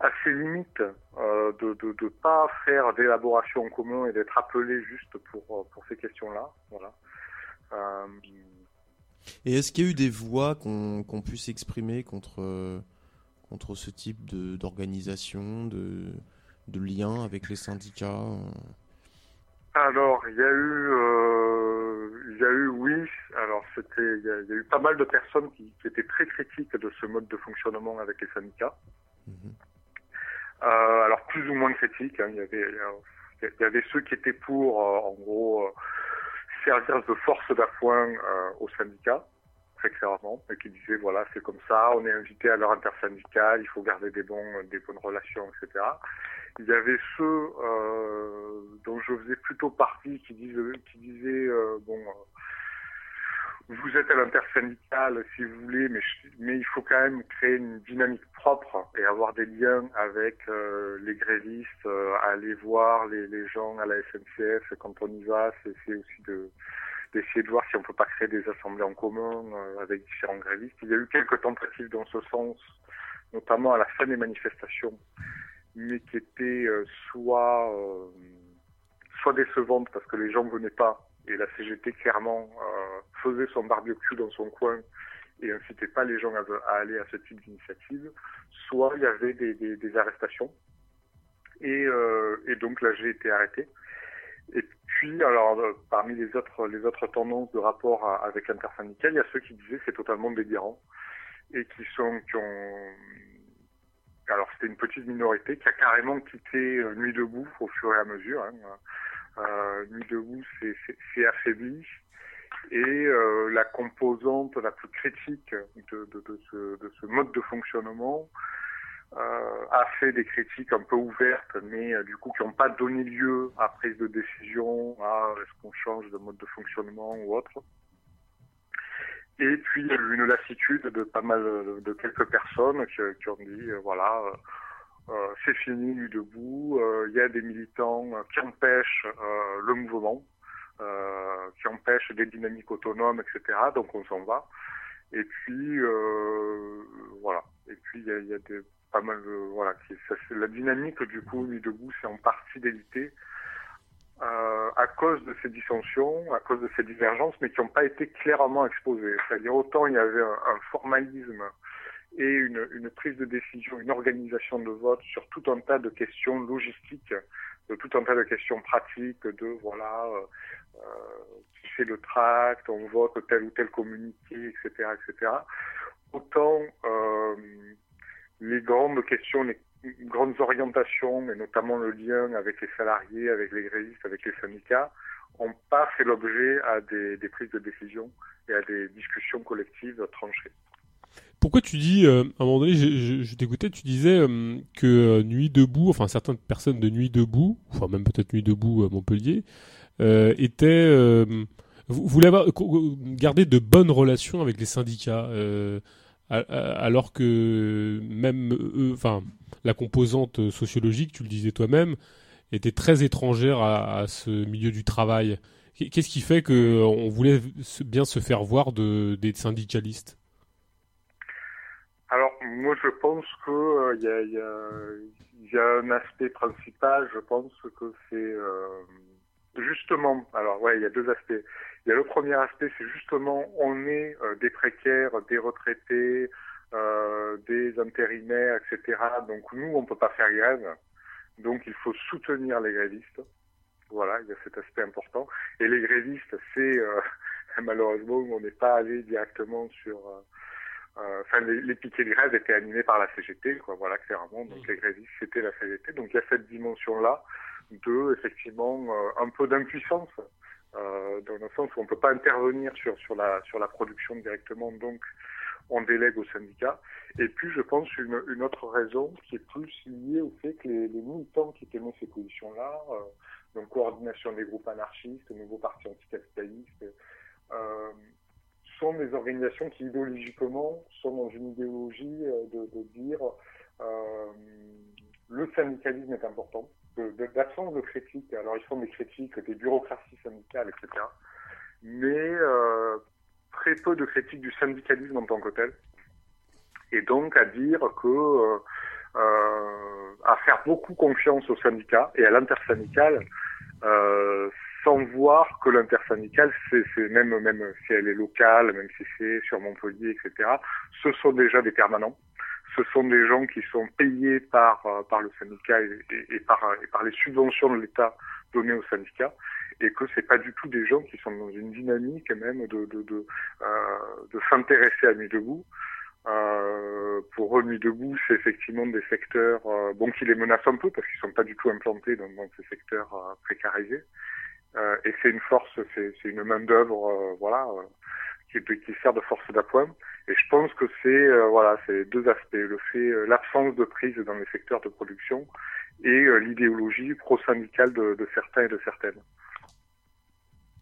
assez limite euh, de ne de, de pas faire d'élaboration en commun et d'être appelé juste pour, euh, pour ces questions-là. Voilà. Euh... Et est-ce qu'il y a eu des voix qu'on qu pu s'exprimer contre, contre ce type d'organisation, de, de, lien avec les syndicats alors, il y a eu, euh, il y a eu, oui. Alors, c'était, il, y, a, il y a eu pas mal de personnes qui, qui, étaient très critiques de ce mode de fonctionnement avec les syndicats. Mmh. Euh, alors plus ou moins critiques. Hein. Il, y avait, il y avait ceux qui étaient pour, euh, en gros, euh, servir de force d'appoint euh, aux syndicats, très clairement, et qui disaient voilà c'est comme ça, on est invité à leur intersyndicale, il faut garder des bons, des bonnes relations, etc. Il y avait ceux euh, dont je faisais plutôt partie qui disaient, qui disaient bon vous êtes à l'intersyndicale si vous voulez, mais, mais il faut quand même créer une dynamique propre et avoir des liens avec euh, les grévistes, euh, aller voir les, les, gens à la SNCF quand on y va, c'est aussi de d'essayer de voir si on peut pas créer des assemblées en commun euh, avec différents grévistes. Il y a eu quelques tentatives dans ce sens, notamment à la fin des manifestations, mais qui étaient euh, soit euh, soit décevantes parce que les gens venaient pas et la CGT clairement euh, faisait son barbecue dans son coin et incitait pas les gens à, aller à ce type d'initiative, soit il y avait des, des, des arrestations. Et, euh, et, donc là, j'ai été arrêté. Et puis, alors, euh, parmi les autres, les autres tendances de rapport à, avec l'intersyndical, il y a ceux qui disaient c'est totalement délirant et qui sont, qui ont, alors c'était une petite minorité qui a carrément quitté euh, Nuit debout au fur et à mesure. Hein. Nuit debout c'est affaibli et euh, la composante la plus critique de, ce, de ce, mode de fonctionnement euh, a fait des critiques un peu ouvertes, mais euh, du coup qui n'ont pas donné lieu à prise de décision, à est-ce qu'on change de mode de fonctionnement ou autre. Et puis une lassitude de pas mal de, quelques personnes qui, ont dit voilà c'est fini nu debout. Il y a des militants qui empêchent le mouvement, qui empêchent des dynamiques autonomes, etc. Donc on s'en va. Et puis voilà. Et puis il y a, y a des pas mal de, voilà, qui, ça, la dynamique du coup Nuit debout, c'est en partie délité euh, à cause de ces dissensions, à cause de ces divergences, mais qui n'ont pas été clairement exposées. C'est-à-dire autant il y avait un formalisme et une, prise de décision, une organisation de vote sur tout un tas de questions logistiques, de tout un tas de questions pratiques, de voilà, euh, qui fait le tract, on vote tel ou tel communiqué, etc., etc. Autant euh, les grandes questions, les grandes orientations, et notamment le lien avec les salariés, avec les grévistes, avec les syndicats, n'ont pas fait l'objet à des, prises de décision et à des discussions collectives tranchées. Pourquoi tu dis, euh, à un moment donné, je, t'écoutais, tu disais euh, que euh, Nuit debout, enfin certaines personnes de Nuit debout, enfin même peut-être Nuit debout à Montpellier, étaient, voulaient garder de bonnes relations avec les syndicats alors que même eux, enfin, la composante sociologique, tu le disais toi-même, était très étrangère à, à, ce milieu du travail. Qu'est-ce qui fait qu'on voulait bien se faire voir de, des syndicalistes? Alors, moi, je pense qu'il euh, y, a, un aspect principal, je pense que c'est euh, justement, alors ouais, il y a deux aspects. Il y a le premier aspect, c'est justement, on est euh, des précaires, des retraités, des intérimaires, etc. Donc nous, on peut pas faire grève. Donc il faut soutenir les grévistes. Voilà, il y a cet aspect important. Et les grévistes, c'est [LAUGHS] malheureusement, on n'est pas allé directement sur. Euh, euh, enfin, les, les, piquets de grève étaient animés par la CGT, quoi. Voilà, clairement. Donc mmh. les grévistes, c'était la CGT. Donc il y a cette dimension-là de effectivement un peu d'impuissance euh, dans le sens où on ne peut pas intervenir sur, sur, la, sur la production directement, donc on délègue au syndicat. Et puis, je pense, une, une autre raison qui est plus liée au fait que les, les militants qui tenaient ces positions-là, euh, donc coordination des groupes anarchistes, nouveau parti anticapitaliste, euh, sont des organisations qui idéologiquement sont dans une idéologie euh, de, de dire euh, le syndicalisme est important, d'absence de, de, critique. Alors ils font des critiques des bureaucraties syndicales, etc. Mais euh, très peu de critiques du syndicalisme en tant que tel. Et donc à dire que euh, à faire beaucoup confiance aux syndicats et à l'intersyndical euh, sans voir que l'intersyndical, c'est même même si elle est locale, même si c'est sur Montpellier, etc. Ce sont déjà des permanents ce sont des gens qui sont payés par, euh, par le syndicat et, par, et par les subventions de l'État données au syndicat et que c'est pas du tout des gens qui sont dans une dynamique même de, de, de, euh, de s'intéresser à Nuit Debout. Euh, pour eux, Nuit Debout, c'est effectivement des secteurs euh, bon qui les menacent un peu parce qu'ils sont pas du tout implantés dans, dans ces secteurs euh, précarisés. Euh, et c'est une force, c'est une main d'œuvre, voilà, qui, qui sert de force d'appoint. Et je pense que c'est euh, voilà, c'est deux aspects le fait euh, l'absence de prise dans les secteurs de production et euh, l'idéologie pro-syndicale de, de, certains et de certaines.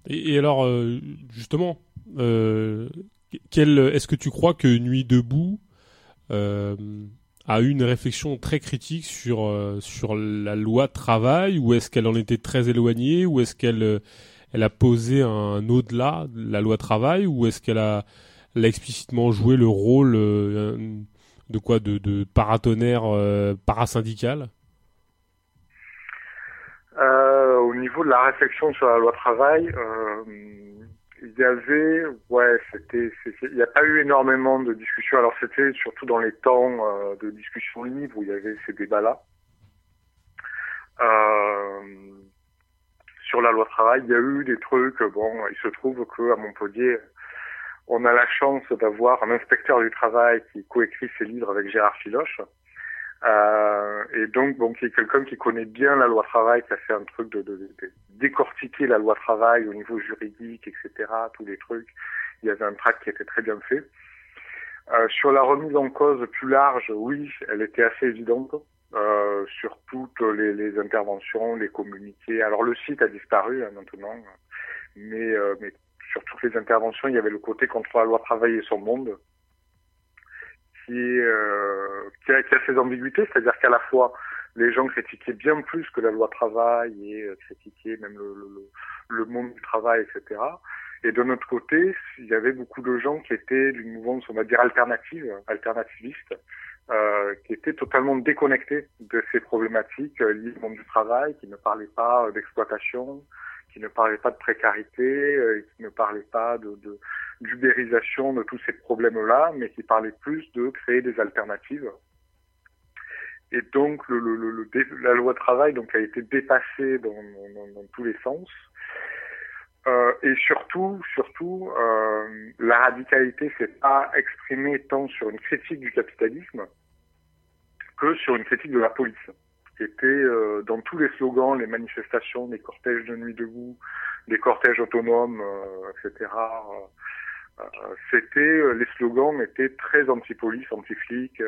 Et, et alors justement, quel est-ce que tu crois que Nuit debout a eu une réflexion très critique sur sur la loi travail ou est-ce qu'elle en était très éloignée ou est-ce qu'elle elle a posé un au-delà de la loi travail ou est-ce qu'elle a a explicitement joué le rôle euh, de quoi de, de paratonnerre euh, parasyndical? Euh, Au niveau de la réflexion sur la loi travail, il y avait, ouais, c'était, il n'y a pas eu énormément de discussions. Alors c'était surtout dans les temps euh, de discussion libre où il y avait ces débats-là. Euh, sur la loi travail, il y a eu des trucs. Bon, il se trouve que à Montpellier, on a la chance d'avoir un inspecteur du travail qui coécrit ses livres avec Gérard Filoche. Euh, et donc, bon, qui est quelqu'un qui connaît bien la loi travail, qui a fait un truc de, de, de décortiquer la loi travail au niveau juridique, etc., tous les trucs. Il y avait un tract qui était très bien fait. Euh, sur la remise en cause plus large, oui, elle était assez évidente. Euh, sur toutes les, les interventions, les communiqués. Alors le site a disparu hein, maintenant, mais, euh, mais sur toutes les interventions, il y avait le côté contre la loi travail et son monde, qui, euh, qui, a, qui a ses ambiguïtés, c'est-à-dire qu'à la fois les gens critiquaient bien plus que la loi travail et euh, critiquaient même le, le, le monde du travail, etc. Et de notre côté, il y avait beaucoup de gens qui étaient d'une mouvance, on va dire, alternative, alternativiste, euh, qui étaient totalement déconnectés de ces problématiques euh, liées au monde du travail, qui ne parlaient pas euh, d'exploitation, qui ne parlaient pas de précarité, qui ne parlaient pas de, de d'ubérisation de tous ces problèmes-là, mais qui parlaient plus de créer des alternatives. Et donc le, la loi travail a été dépassée dans, tous les sens. Euh, et surtout, surtout, euh, la radicalité s'est pas exprimée tant sur une critique du capitalisme que sur une critique de la police, qui était euh, dans tous les slogans, les manifestations, les cortèges de nuit debout, les cortèges autonomes, etc. C'était les slogans étaient très anti-police, anti-flic,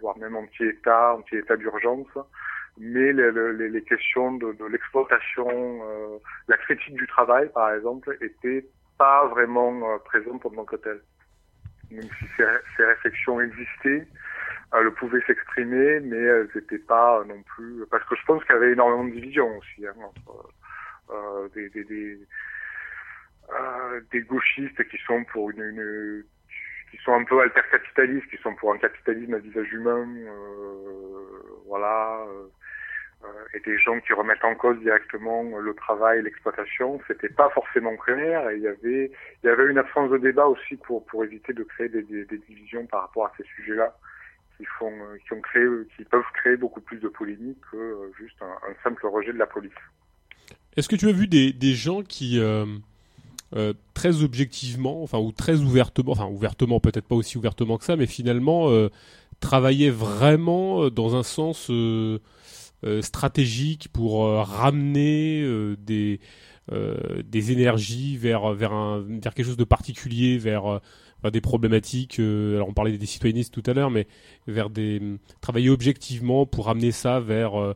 voire même anti-État, anti-État d'urgence mais les, les, les, questions de, de l'exploitation, euh, la critique du travail, par exemple, étaient pas vraiment euh, présentes en tant que telles. Même si ces, ces réflexions existaient, elles pouvaient s'exprimer, mais elles n'étaient pas non plus... Parce que je pense qu'il y avait énormément de divisions aussi hein, entre euh, des, des, des, des, gauchistes qui sont pour une, qui sont un peu altercapitalistes, qui sont pour un capitalisme à visage humain, voilà, et des gens qui remettent en cause directement le travail, l'exploitation, c'était pas forcément clair. Et il y avait, il y avait une absence de débat aussi pour pour éviter de créer des, divisions par rapport à ces sujets-là, qui font, qui ont créé, qui peuvent créer beaucoup plus de polémiques que juste un, un simple rejet de la police. Est-ce que tu as vu des des gens qui euh, euh, très objectivement, enfin ou très ouvertement, enfin ouvertement peut-être pas aussi ouvertement que ça, mais finalement euh, travaillaient vraiment dans un sens euh, stratégique pour ramener des énergies vers un vers quelque chose de particulier, vers des problématiques. alors on parlait des citoyennistes tout à l'heure, mais vers des travailler objectivement pour ramener ça vers euh,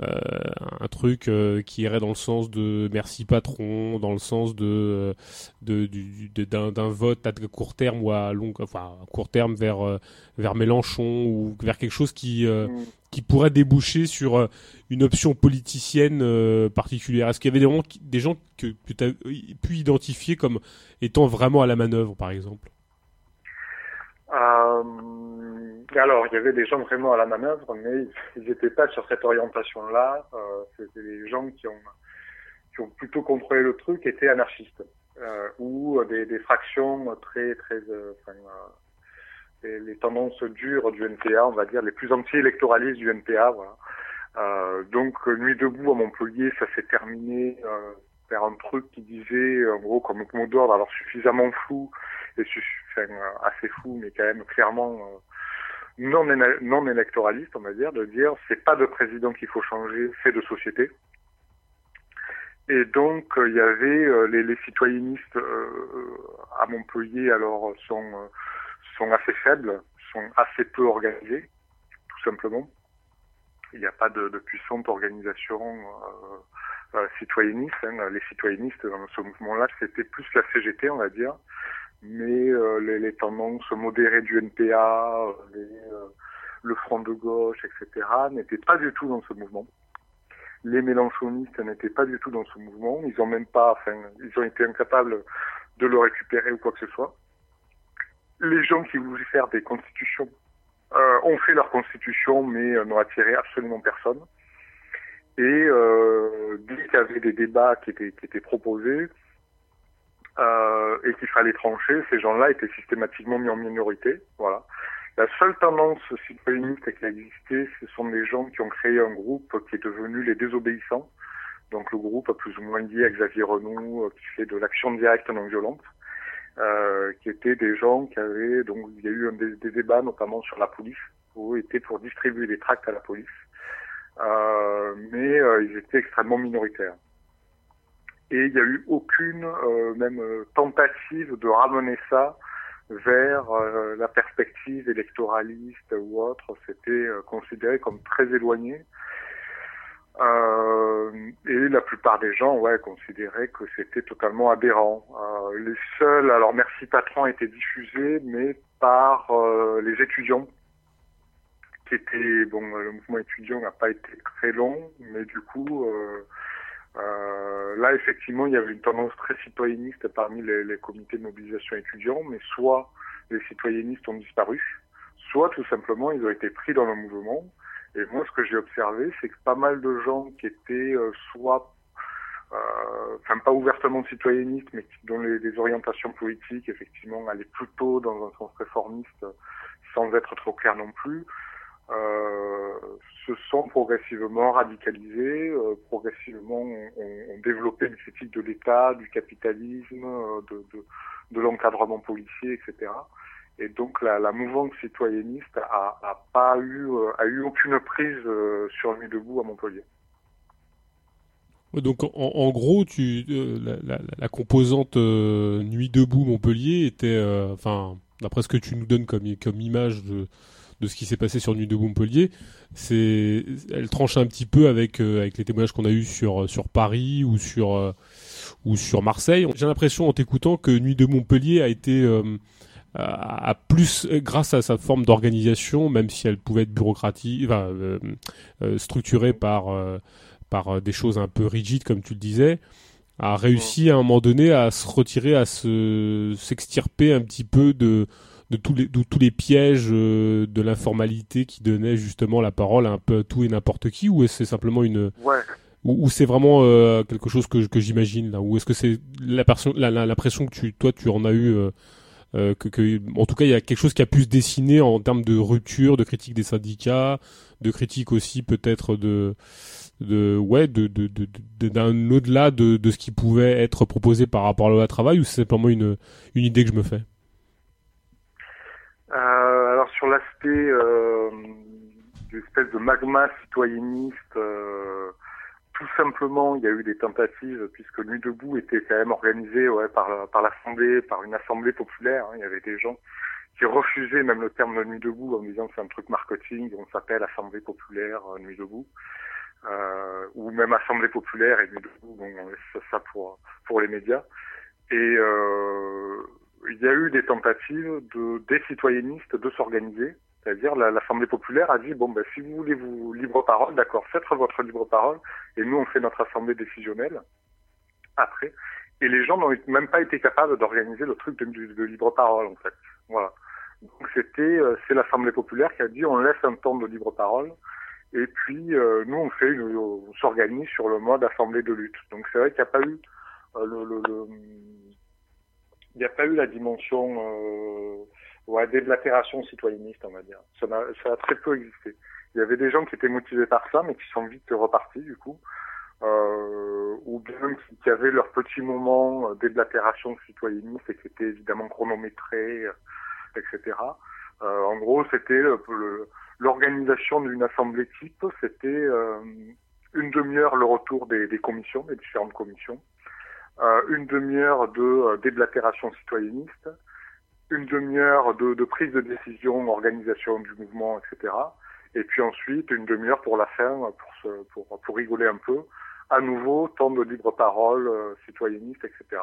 un truc euh, qui irait dans le sens de merci patron, dans le sens de d'un de, d'un vote à court terme ou à long, enfin à court terme vers euh, vers Mélenchon ou vers quelque chose qui mm. qui pourrait déboucher sur une option politicienne particulière. Est-ce qu'il y avait des gens, des gens que, que tu as pu identifier comme étant vraiment à la manœuvre, par exemple? Euh, alors, il y avait des gens vraiment à la manœuvre, mais ils n'étaient pas sur cette orientation-là. Euh, C'était des gens qui ont, qui ont plutôt contrôlé le truc, étaient anarchistes, euh, ou des, des, fractions très, très, euh, enfin, les, les, tendances dures du NPA, on va dire, les plus anti-électoralistes du NPA, voilà. Euh, donc, Nuit debout à Montpellier, ça s'est terminé vers un truc qui disait, en gros, comme mot d'ordre, alors suffisamment flou, et enfin, assez fou, mais quand même clairement non, électoraliste, on va dire, de dire c'est pas de président qu'il faut changer, c'est de société. Et donc il y avait euh, les, les, citoyennistes euh, à Montpellier, alors sont sont assez faibles, sont assez peu organisés, tout simplement. Il n'y a pas de, de puissante organisation euh, citoyenniste. Hein. Les citoyennistes dans ce mouvement-là, c'était plus la CGT, on va dire mais euh, les, les, tendances modérées du NPA, les, euh, le Front de gauche, etc., n'étaient pas du tout dans ce mouvement. Les mélanchonistes n'étaient pas du tout dans ce mouvement. Ils ont même pas, enfin, ils ont été incapables de le récupérer ou quoi que ce soit. Les gens qui voulaient faire des constitutions euh, ont fait leur constitution, mais n'ont attiré absolument personne. Et euh, dès qu'il y avait des débats qui étaient, qui étaient proposés, euh, et qu'il fallait trancher, ces gens-là étaient systématiquement mis en minorité. Voilà. La seule tendance citoyenniste qui a existé, ce sont des gens qui ont créé un groupe qui est devenu les désobéissants. Donc le groupe plus ou moins lié à Xavier Renaud, euh, qui fait de l'action directe non violente, euh, qui étaient des gens qui avaient donc il y a eu des, des débats notamment sur la police, où ils étaient pour distribuer des tracts à la police, euh, mais euh, ils étaient extrêmement minoritaires. Et il n'y a eu aucune euh, même euh, tentative de ramener ça vers euh, la perspective électoraliste ou autre, c'était considéré comme très éloigné. Euh, et la plupart des gens, ouais, considéraient que c'était totalement aberrant. Euh, les seuls, alors Merci Patron été diffusé, mais par euh, les étudiants, qui étaient, bon, le mouvement étudiant n'a pas été très long, mais du coup, euh, là, effectivement, il y avait une tendance très citoyenniste parmi les, les, comités de mobilisation étudiants, mais soit les citoyennistes ont disparu, soit tout simplement ils ont été pris dans le mouvement. Et moi, ce que j'ai observé, c'est que pas mal de gens qui étaient euh, soit, euh, enfin pas ouvertement citoyennistes, mais dont les, les, orientations politiques, effectivement, allaient plutôt dans un sens réformiste, sans être trop clair non plus, se sont progressivement radicalisés, euh, progressivement ont, développé une critique de l'État, du capitalisme, euh, de, l'encadrement policier, etc. Et donc la, mouvance citoyenniste a, pas eu euh, a eu aucune prise sur Nuit debout à Montpellier. Donc en, gros, tu la, composante Nuit debout Montpellier était, enfin d'après ce que tu nous donnes comme image de de ce qui s'est passé sur Nuit de Montpellier, c'est, elle tranche un petit peu avec euh, avec les témoignages qu'on a eu sur sur Paris ou sur euh, ou sur Marseille. J'ai l'impression en t'écoutant que Nuit de Montpellier a été euh, à plus grâce à sa forme d'organisation, même si elle pouvait être bureaucratique, structurée par par des choses un peu rigides comme tu le disais, a réussi à un moment donné à se retirer, à se s'extirper un petit peu de de tous les de tous les pièges euh, de l'informalité qui donnait justement la parole à un peu tout et n'importe qui ou est-ce c'est simplement une ouais. ou, ou c'est vraiment euh, quelque chose que que j'imagine là? Ou est-ce que c'est la personne la, la, l'impression que tu toi tu en as eu euh, euh, que, que, en tout cas il y a quelque chose qui a pu se dessiner en termes de rupture de critique des syndicats de critique aussi peut-être de de ouais de de de, de d'un au-delà de de ce qui pouvait être proposé par rapport à la loi travail ou c'est simplement une une idée que je me fais? Euh, alors sur l'aspect euh, d'espèce de magma citoyenniste, euh, tout simplement, il y a eu des tentatives puisque Nuit debout était quand même organisée ouais, par par l'assemblée, par une assemblée populaire. Hein, il y avait des gens qui refusaient même le terme de Nuit debout en disant que c'est un truc marketing, on s'appelle Assemblée populaire euh, Nuit debout. Euh, ou même Assemblée populaire et Nuit debout, bon, on laisse ça pour pour les médias. Et euh, il y a eu des tentatives de, des citoyennistes de s'organiser. C'est-à-dire l'Assemblée populaire a dit bon ben si vous voulez vous libre parole, d'accord, faites votre libre parole et nous on fait notre assemblée décisionnelle après. Et les gens n'ont même pas été capables d'organiser le truc de, libre parole en fait. Voilà. Donc c'était euh, c'est l'Assemblée populaire qui a dit on laisse un temps de libre parole et puis euh, nous on fait une, on s'organise sur le mode assemblée de lutte. Donc c'est vrai qu'il n'y a pas eu euh, le, le, le il n'y a pas eu la dimension euh, ouais, déblatération citoyenniste, on va dire. Ça a, très peu existé. Il y avait des gens qui étaient motivés par ça, mais qui sont vite repartis du coup, euh, ou bien qui, avaient leur petit moment déblatération citoyenniste et qui étaient évidemment chronométrés, etc. Euh, en gros, c'était l'organisation d'une assemblée type, c'était euh, une demi-heure le retour des, commissions, des différentes commissions euh, une demi-heure de euh, déblatération citoyenniste, une demi-heure de, de, prise de décision, organisation du mouvement, etc. Et puis ensuite une demi-heure pour la fin, pour, se, pour, pour rigoler un peu. À nouveau, temps de libre parole, euh, citoyenniste, etc.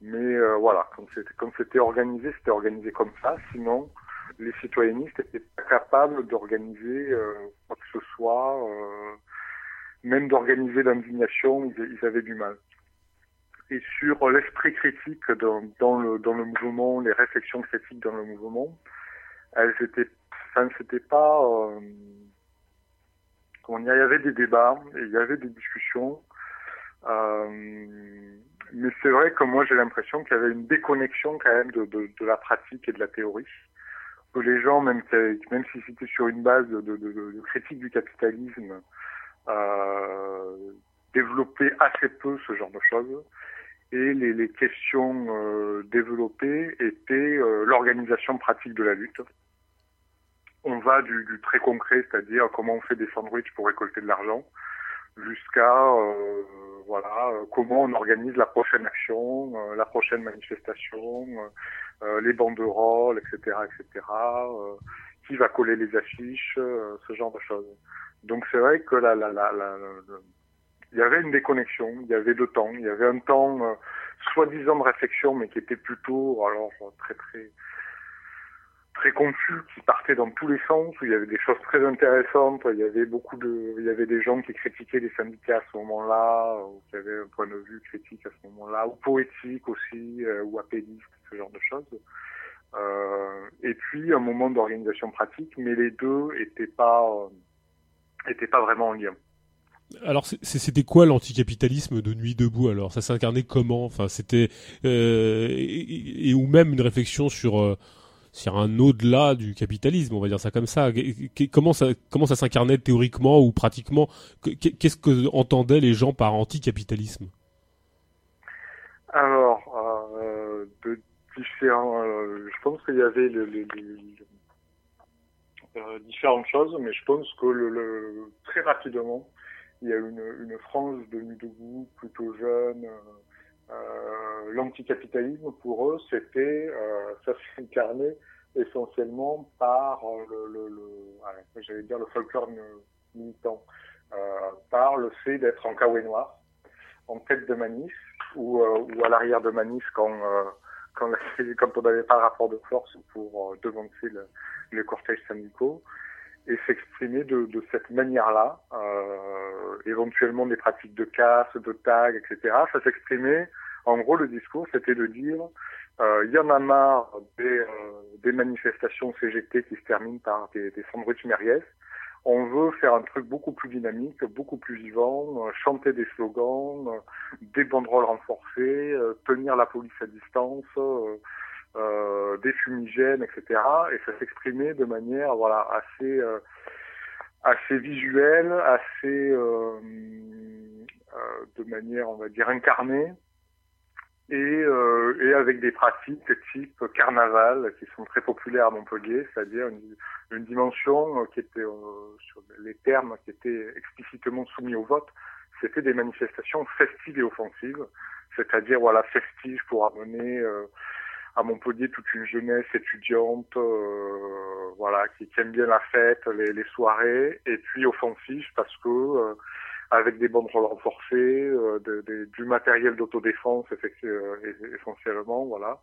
Mais euh, voilà, comme c'était organisé, c'était organisé comme ça. Sinon, les citoyennistes étaient pas capables d'organiser euh, quoi que ce soit, euh, même d'organiser l'indignation, ils, avaient du mal et sur l'esprit critique dans, le, mouvement, les réflexions critiques dans le mouvement, ça ne s'était pas, euh, il y avait des débats, et il y avait des discussions, euh, mais c'est vrai que moi j'ai l'impression qu'il y avait une déconnexion quand même de, la pratique et de la théorie. Que les gens, même, si c'était sur une base de, de critique du capitalisme, euh, développaient assez peu ce genre de choses. Et les, questions euh, développées étaient euh, l'organisation pratique de la lutte. On va du, très concret, c'est-à-dire comment on fait des sandwichs pour récolter de l'argent, jusqu'à euh, voilà comment on organise la prochaine action, la prochaine manifestation, les banderoles, etc., etc. qui va coller les affiches, ce genre de choses. Donc c'est vrai que la, il y avait une déconnexion, il y avait deux temps, il y avait un temps soi-disant de réflexion, mais qui était plutôt alors très très très confus qui partait dans tous les sens où il y avait des choses très intéressantes il y avait beaucoup de il y avait des gens qui critiquaient les syndicats à ce moment-là ou qui avaient un point de vue critique à ce moment-là ou poétique aussi euh, ou apéliste ce genre de choses. Euh, et puis un moment d'organisation pratique mais les deux étaient pas euh, pas vraiment en lien alors c'était quoi l'anticapitalisme de Nuit debout alors? Ça s'incarnait comment? Enfin c'était euh, et, ou même une réflexion sur euh, sur un au-delà du capitalisme, on va dire ça comme ça. Comment ça, comment ça s'incarnait théoriquement ou pratiquement? Qu'est-ce que entendaient les gens par anticapitalisme? Alors, euh, je pense qu'il y avait différentes choses, mais je pense que très rapidement, il y a une, France de debout, plutôt jeune. Euh, l'anticapitalisme pour eux, c'était, euh, ça s'incarnait essentiellement par euh, le, le, le j'allais dire le folklore militant, euh, par le fait d'être en caouet noir, en tête de manif ou, à l'arrière de manif quand quand, [LAUGHS] quand on n'avait pas rapport de force pour devancer le, les cortèges syndicaux et s'exprimer de, de, cette manière-là, euh, éventuellement des pratiques de casse, de tag, etc. Ça s'exprimait, en gros, le discours, c'était de dire, euh, il y en a marre des, euh, des, manifestations CGT qui se terminent par des, des sandwichs. On veut faire un truc beaucoup plus dynamique, beaucoup plus vivant, euh, chanter des slogans, euh, des banderoles renforcées, tenir la police à distance, euh, des fumigènes, etc. Et ça s'exprimait de manière voilà assez euh, assez visuelle, assez euh, de manière on va dire incarnée et, et avec des pratiques type carnaval qui sont très populaires à Montpellier, c'est-à-dire une, dimension qui était sur les termes qui étaient explicitement soumis au vote, c'était des manifestations festives et offensives, c'est-à-dire voilà festives pour amener à Montpellier toute une jeunesse étudiante, euh, voilà, qui, aime bien la fête, les, les, soirées, et puis offensif parce que euh, avec des banderoles renforcées, euh, de, de, du matériel d'autodéfense essentiellement, voilà.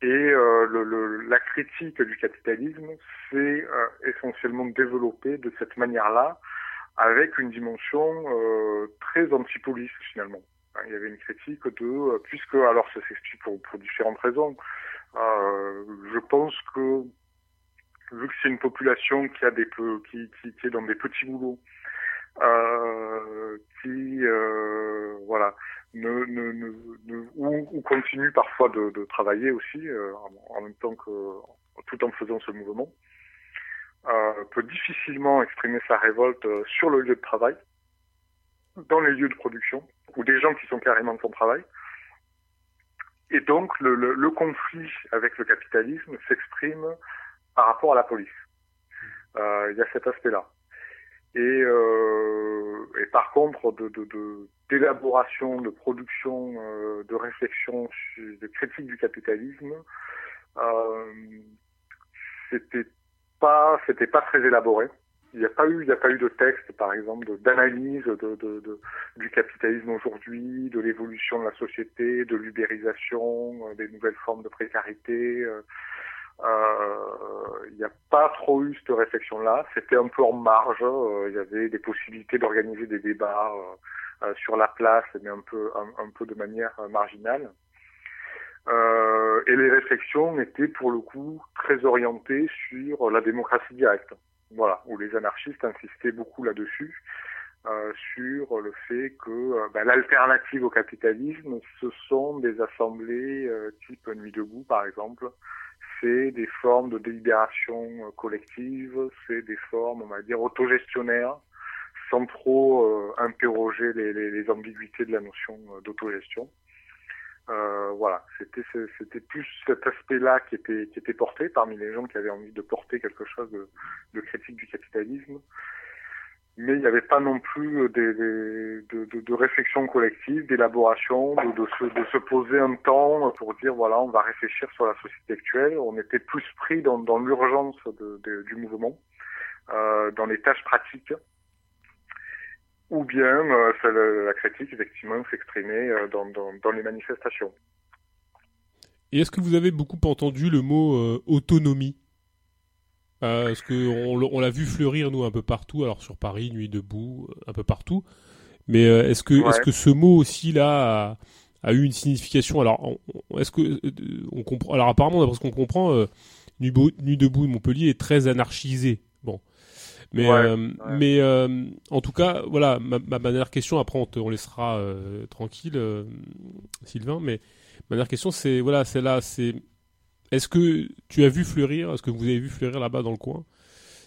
Et le, le, la critique du capitalisme s'est essentiellement développée de cette manière-là, avec une dimension très anti-police finalement. Il y avait une critique de, euh, puisque, alors ça s'explique pour, pour, différentes raisons, euh, je pense que vu que c'est une population qui a des qui, qui, qui est dans des petits boulots, euh, qui euh, voilà ne, ne, ne, ou, ou, continue parfois de, de travailler aussi euh, en, même temps que tout en faisant ce mouvement, euh, peut difficilement exprimer sa révolte sur le lieu de travail, dans les lieux de production ou des gens qui sont carrément de son travail. Et donc le, conflit avec le capitalisme s'exprime par rapport à la police. Euh, il y a cet aspect-là. Et, euh, et, par contre, d'élaboration, de, production, euh, de réflexion, de critique du capitalisme, c'était pas, c'était pas très élaboré. Il n'y a pas eu, il n'y a pas eu de texte, par exemple, d'analyse de, de, du capitalisme aujourd'hui, de l'évolution de la société, de l'ubérisation, euh, des nouvelles formes de précarité. Euh, euh, il n'y a pas trop eu cette réflexion-là. C'était un peu en marge. il y avait des possibilités d'organiser des débats sur la place, mais un peu, un peu de manière marginale. et les réflexions étaient pour le coup très orientées sur la démocratie directe voilà, où les anarchistes insistaient beaucoup là-dessus, euh, sur le fait que euh, bah, l'alternative au capitalisme, ce sont des assemblées euh, type Nuit debout, par exemple. C'est des formes de délibération collective, c'est des formes, on va dire, autogestionnaires, sans trop interroger les, ambiguïtés de la notion d'autogestion. Euh, voilà, c'était c'était plus cet aspect-là qui était qui était porté parmi les gens qui avaient envie de porter quelque chose de, critique du capitalisme mais il n'y avait pas non plus des, de, réflexion collective, d'élaboration, de, se, de se poser un temps pour dire voilà, on va réfléchir sur la société actuelle. On était plus pris dans, dans l'urgence du mouvement, euh, dans les tâches pratiques, ou bien euh, la critique effectivement s'exprimer euh, dans, dans, dans, les manifestations. Et est-ce que vous avez beaucoup entendu le mot euh, autonomie? Parce qu'on on, l'a vu fleurir nous un peu partout, alors sur Paris, Nuit debout, un peu partout. Mais euh, est-ce que ouais. est-ce que ce mot aussi là a, a eu une signification? Alors est-ce que on comprend Alors apparemment d'après ce qu'on comprend, Nuit, Nuit debout de Montpellier est très anarchisé. Bon. Mais, ouais, euh, ouais. mais euh, en tout cas, voilà, ma, ma, dernière question, après on, te, on laissera euh, tranquille, Sylvain, mais ma dernière question, c'est, voilà, c'est là, c'est, est-ce que tu as vu fleurir, est-ce que vous avez vu fleurir là-bas dans le coin,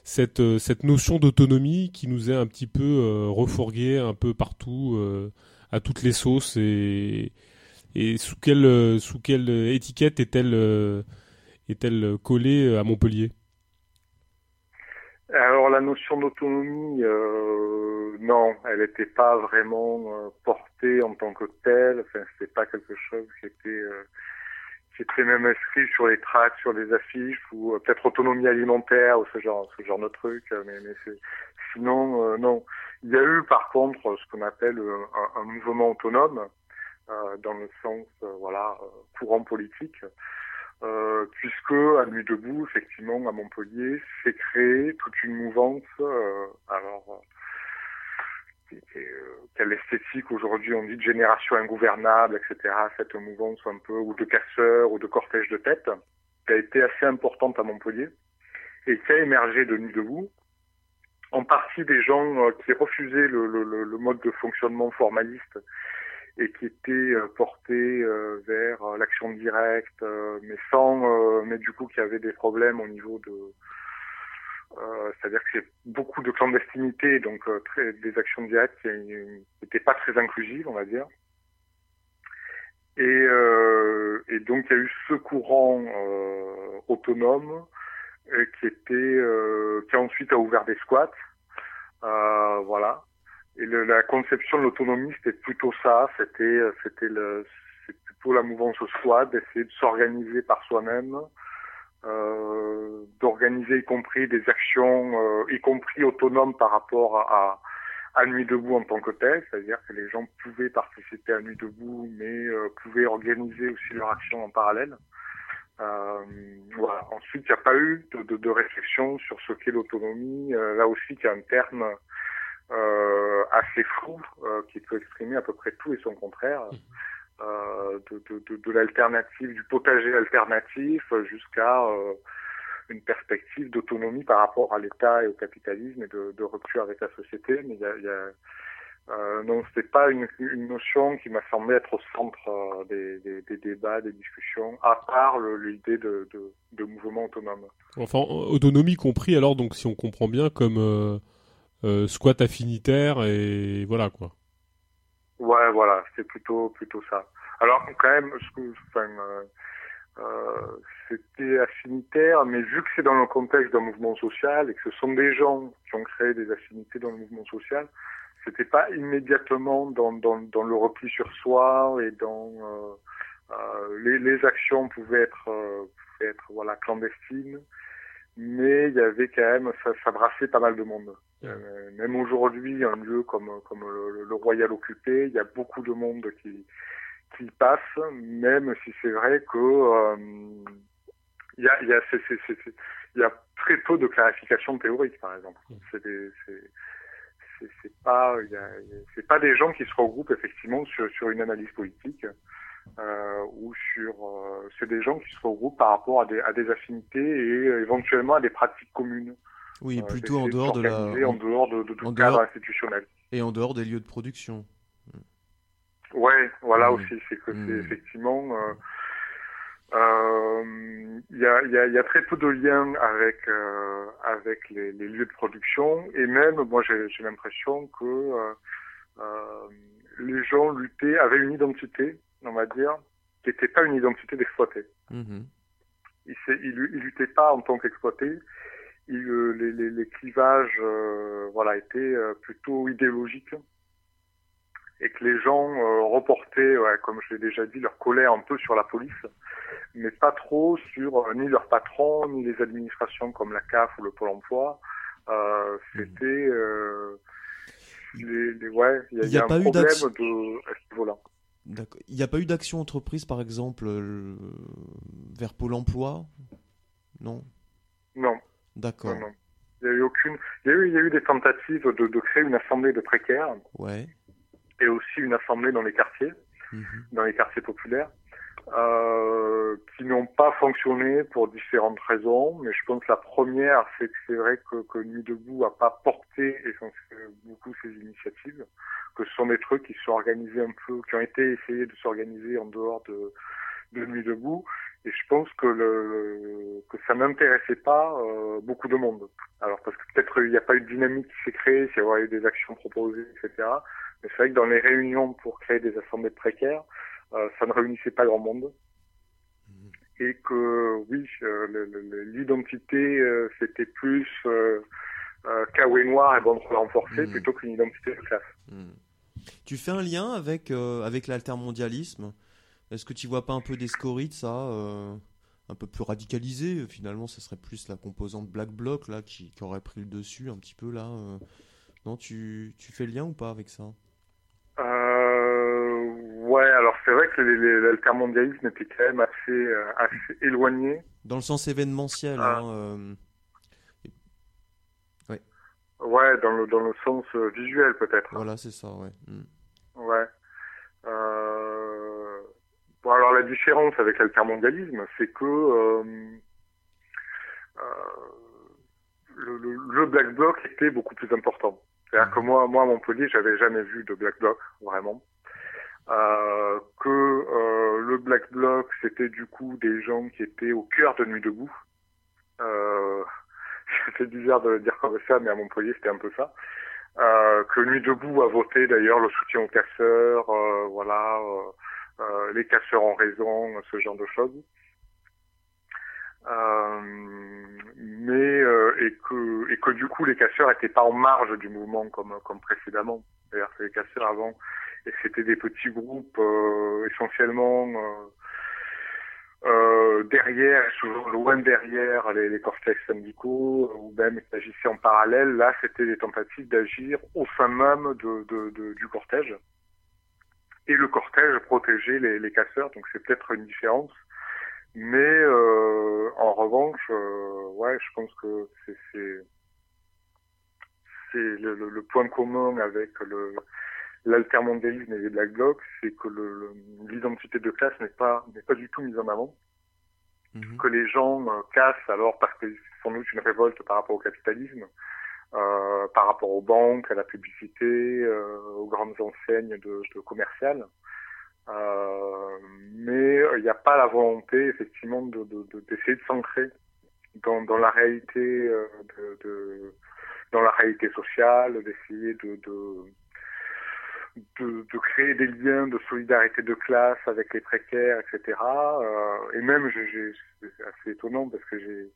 cette, euh, cette notion d'autonomie qui nous est un petit peu euh, refourguée un peu partout, euh, à toutes les sauces, et, et sous, quelle, sous quelle étiquette est-elle est-elle collée à Montpellier? Alors la notion d'autonomie, euh, non, elle n'était pas vraiment euh, portée en tant que telle. Enfin, c'était pas quelque chose qui était euh, qui était même inscrit sur les tracts, sur les affiches ou peut-être autonomie alimentaire ou ce genre ce genre de truc. Mais, mais c'est sinon non. Il y a eu par contre ce qu'on appelle un, un, mouvement autonome dans le sens voilà courant politique. Euh, puisque à Nuit debout, effectivement, à Montpellier, s'est créée toute une mouvance. Euh, alors, euh, quelle esthétique aujourd'hui on dit de génération ingouvernable, etc. Cette mouvance un peu ou de casseurs ou de cortège de tête, qui a été assez importante à Montpellier et qui a émergé de Nuit debout. En partie des gens qui refusaient le, le, le mode de fonctionnement formaliste et qui était euh, porté euh, vers euh, l'action directe, mais sans, mais du coup qui avait des problèmes au niveau de, c'est-à-dire que c'est beaucoup de clandestinité, donc des actions directes qui n'étaient pas très inclusives, on va dire. Et, euh, et donc il y a eu ce courant euh, autonome euh, qui était qui ensuite a ouvert des squats, voilà. Et le, la conception de l'autonomie, c'était plutôt ça. C'était, euh, c'était le, c'est plutôt la mouvance squad, d'essayer de s'organiser par soi-même, euh, d'organiser y compris des actions, euh, y compris autonomes par rapport à, à, Nuit debout en tant que tel, c'est-à-dire que les gens pouvaient participer à Nuit debout, mais euh, pouvaient organiser aussi leur action en parallèle. Euh, voilà. Ensuite, il n'y a pas eu de, de, de, réflexion sur ce qu'est l'autonomie. Euh, là aussi, il y a un terme assez flou euh, qui peut exprimer à peu près tout et son contraire. Euh, de, de, de, de l'alternative, du potager alternatif jusqu'à euh, une perspective d'autonomie par rapport à l'État et au capitalisme et de, de rupture avec la société. Mais il y a, y a euh, non, c'était pas une, une, notion qui m'a semblé être au centre euh, des, des, des, débats, des discussions, à part l'idée de, de, de, mouvement autonome. Enfin, autonomie compris alors, donc si on comprend bien, comme euh, euh, squat affinitaire et voilà quoi. Ouais, voilà, c'est plutôt plutôt ça. Alors quand même, enfin, euh, euh, c'était affinitaire, mais vu que c'est dans le contexte d'un mouvement social et que ce sont des gens qui ont créé des affinités dans le mouvement social, c'était pas immédiatement dans, dans, dans le repli sur soi et dans euh, euh, les, les actions pouvaient être euh, pouvaient être voilà clandestines, mais il y avait quand même ça, ça brassait pas mal de monde. Euh, même aujourd'hui, un lieu comme comme le, le, Royal occupé, il y a beaucoup de monde qui qui passe, même si c'est vrai que euh, il y a y a y a très peu de clarification théorique, par exemple. C'est c'est c'est pas c'est pas des gens qui se regroupent effectivement sur sur une analyse politique. Euh, ou sur euh, c'est des gens qui se regroupent par rapport à des, à des affinités et euh, éventuellement à des pratiques communes. Oui, plutôt en dehors de la en dehors de, de tout cadre institutionnel. Et en dehors des lieux de production. Ouais, voilà Mm. aussi, c'est que c'est effectivement. euh, euh, Il y, a, il y, a, il y a très peu de liens avec euh, avec les, les lieux de production et même moi j'ai l'impression que euh, euh, les gens luttaient avaient une identité on va dire qui n'était pas une identité d'exploité Mhm. ils, ils, ils luttaient pas en tant qu'exploités les, les, les clivages euh, voilà étaient euh, plutôt idéologiques et que les gens euh, reportaient, ouais, comme je l'ai déjà dit, leur colère un peu sur la police, mais pas trop sur euh, ni leur patron, ni les administrations comme la CAF ou le Pôle emploi. Euh, C'était... Les, les- ouais, il y a, y y pas eu de, à ce niveau-là. D'accord. Il n'y a pas eu d'action entreprise, par exemple, vers Pôle emploi? Non? Non. D'accord. Il y a eu aucune. Il y a eu, il y a eu des tentatives de, de créer une assemblée de précaires Ouais. et aussi une assemblée dans les quartiers, Mhm. dans les quartiers populaires, euh, qui n'ont pas fonctionné pour différentes raisons. Mais je pense que la première, c'est que c'est vrai que, que Nuit debout a pas porté essentiellement beaucoup ces initiatives, que ce sont des trucs qui sont organisés un peu, qui ont été essayés de s'organiser en dehors de, de Nuit debout. Et je pense que le que ça n'intéressait pas euh, beaucoup de monde. Alors parce que peut-être il n'y a pas eu de dynamique qui s'est créée, s'il y a eu des actions proposées, etc. Mais c'est vrai que dans les réunions pour créer des assemblées de précaires, euh, ça ne réunissait pas grand monde. Et que oui, euh, l'identité c'était plus euh, euh, noir et bande renforcée Mhm. plutôt qu'une identité de classe. Mhm. Tu fais un lien avec, avec l'altermondialisme? Est-ce que tu vois pas un peu des scories ça euh, Un peu plus radicalisé Finalement, ce serait plus la composante Black Bloc là, qui, qui aurait pris le dessus un petit peu là. euh. Non, tu, tu fais le lien ou pas avec ça? Euh, ouais, alors c'est vrai que l'altermondialisme était quand même assez, euh, assez éloigné. Dans le sens événementiel. Ah. hein, euh. Ouais, Ouais, dans le, dans le sens euh, visuel peut-être. voilà, c'est ça, ouais. Mhm. Ouais. Euh... Bon, alors la différence avec l'altermondialisme, c'est que euh, euh, le, le, le Black Bloc était beaucoup plus important. C'est-à-dire que moi, moi à Montpellier, j'avais jamais vu de Black Bloc, vraiment. Euh, que euh, le Black Bloc, c'était du coup des gens qui étaient au cœur de Nuit debout. Euh, [LAUGHS] c'est bizarre de le dire comme ça, mais à Montpellier, c'était un peu ça. Euh, que Nuit debout a voté d'ailleurs le soutien aux casseurs, euh, voilà, euh, les casseurs ont raison, ce genre de choses. Euh, mais euh, et que et que du coup les casseurs étaient pas en marge du mouvement comme comme précédemment. D'ailleurs, les casseurs avant, c'était des petits groupes euh, essentiellement euh, euh, derrière, souvent loin derrière les, les cortèges syndicaux, ou même qui agissaient en parallèle. Là, c'était des tentatives d'agir au sein même de, de, de- du cortège. Et le cortège protégeait les, les casseurs, donc c'est peut-être une différence. Mais euh, en revanche, euh, ouais, je pense que c'est c'est le, le- le point commun avec le l'altermondialisme et les black blocs, c'est que le- l'identité de classe n'est pas n'est pas du tout mise en avant. Mhm. Que les gens euh, cassent alors parce que sans doute une révolte par rapport au capitalisme, euh, par rapport aux banques, à la publicité, euh, aux grandes enseignes de, de commerciales. Euh, mais il n'y a pas la volonté effectivement de de- de- d'essayer de, s'ancrer dans, dans la réalité euh, de, dans la réalité sociale, d'essayer de, de de, créer des liens de solidarité de classe avec les précaires, etc. Euh, et même, c'est assez étonnant parce que j'ai,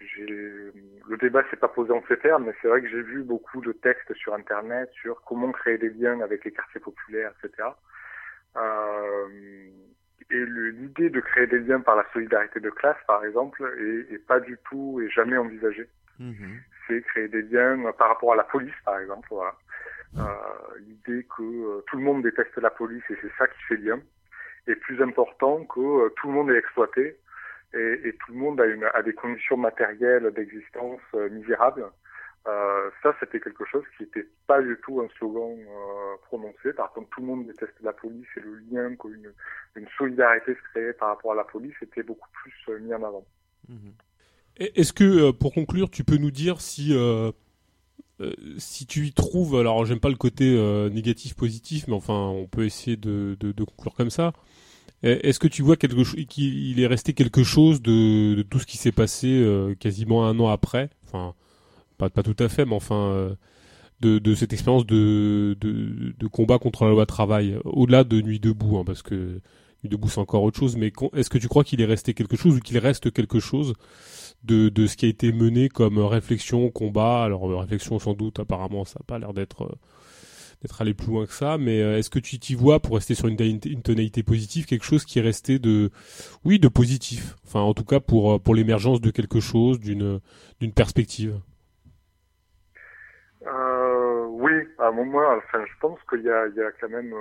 le débat s'est pas posé en ces termes, mais c'est vrai que j'ai vu beaucoup de textes sur Internet sur comment créer des liens avec les quartiers populaires, etc. Euh, et l'idée de créer des liens par la solidarité de classe, par exemple, est, est pas du tout et jamais envisagée. Mhm. C'est créer des liens par rapport à la police, par exemple. Voilà. Euh, l'idée que euh, tout le monde déteste la police et c'est ça qui fait lien est plus important que euh, tout le monde est exploité et, et tout le monde a, une, a des conditions matérielles d'existence euh, misérables. Euh, ça, c'était quelque chose qui n'était pas du tout un slogan euh, prononcé. Par contre, tout le monde déteste la police et le lien qu'une une solidarité se créait par rapport à la police était beaucoup plus euh, mis en avant. Mhm. Est-ce que, pour conclure, tu peux nous dire si, si tu y trouves, alors j'aime pas le côté euh, négatif positif, mais enfin on peut essayer de, de, de conclure comme ça. Euh, Est-ce que tu vois quelque chose, qu'il est resté quelque chose de, tout ce qui s'est passé euh, quasiment un an après, enfin pas tout à fait, mais enfin euh, de, cette expérience de, de, combat contre la loi travail, au-delà de Nuit debout, hein, parce que Nuit debout c'est encore autre chose. Mais est-ce que tu crois qu'il est resté quelque chose ou qu'il reste quelque chose de, ce qui a été mené comme réflexion, combat? Alors réflexion sans doute, apparemment ça n'a pas l'air d'être d'être allé plus loin que ça, mais euh, est-ce que tu t'y vois pour rester sur une, tonalité- positive, quelque chose qui est resté de, oui, de positif? Enfin, en tout cas pour euh, pour l'émergence de quelque chose, d'une perspective. Euh, oui, à mon moi, enfin, je pense qu'il y a, y a quand même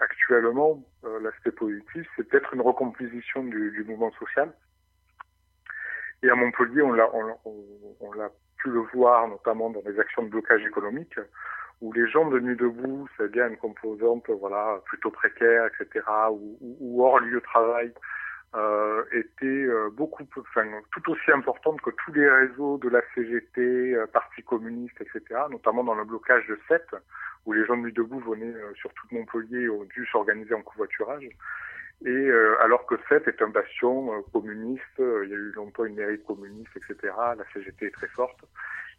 actuellement l'aspect positif, c'est peut-être une recomposition du, mouvement social. Et à Montpellier, on l'a, on l'a pu le voir, notamment dans les actions de blocage économique, où les gens de Nuit debout, c'est bien une composante, voilà, plutôt précaire, etc., ou, ou- hors lieu de travail, euh, était euh, beaucoup, enfin, tout aussi importante que tous les réseaux de la CGT, euh, Parti communiste, etc., notamment dans le blocage de Sète, où les gens de Nuit debout venaient euh, sur toute Montpellier, ont dû s'organiser en covoiturage. Et euh, alors que Sète est un bastion euh, communiste, euh, il y a eu longtemps une mairie communiste, etc., la CGT est très forte,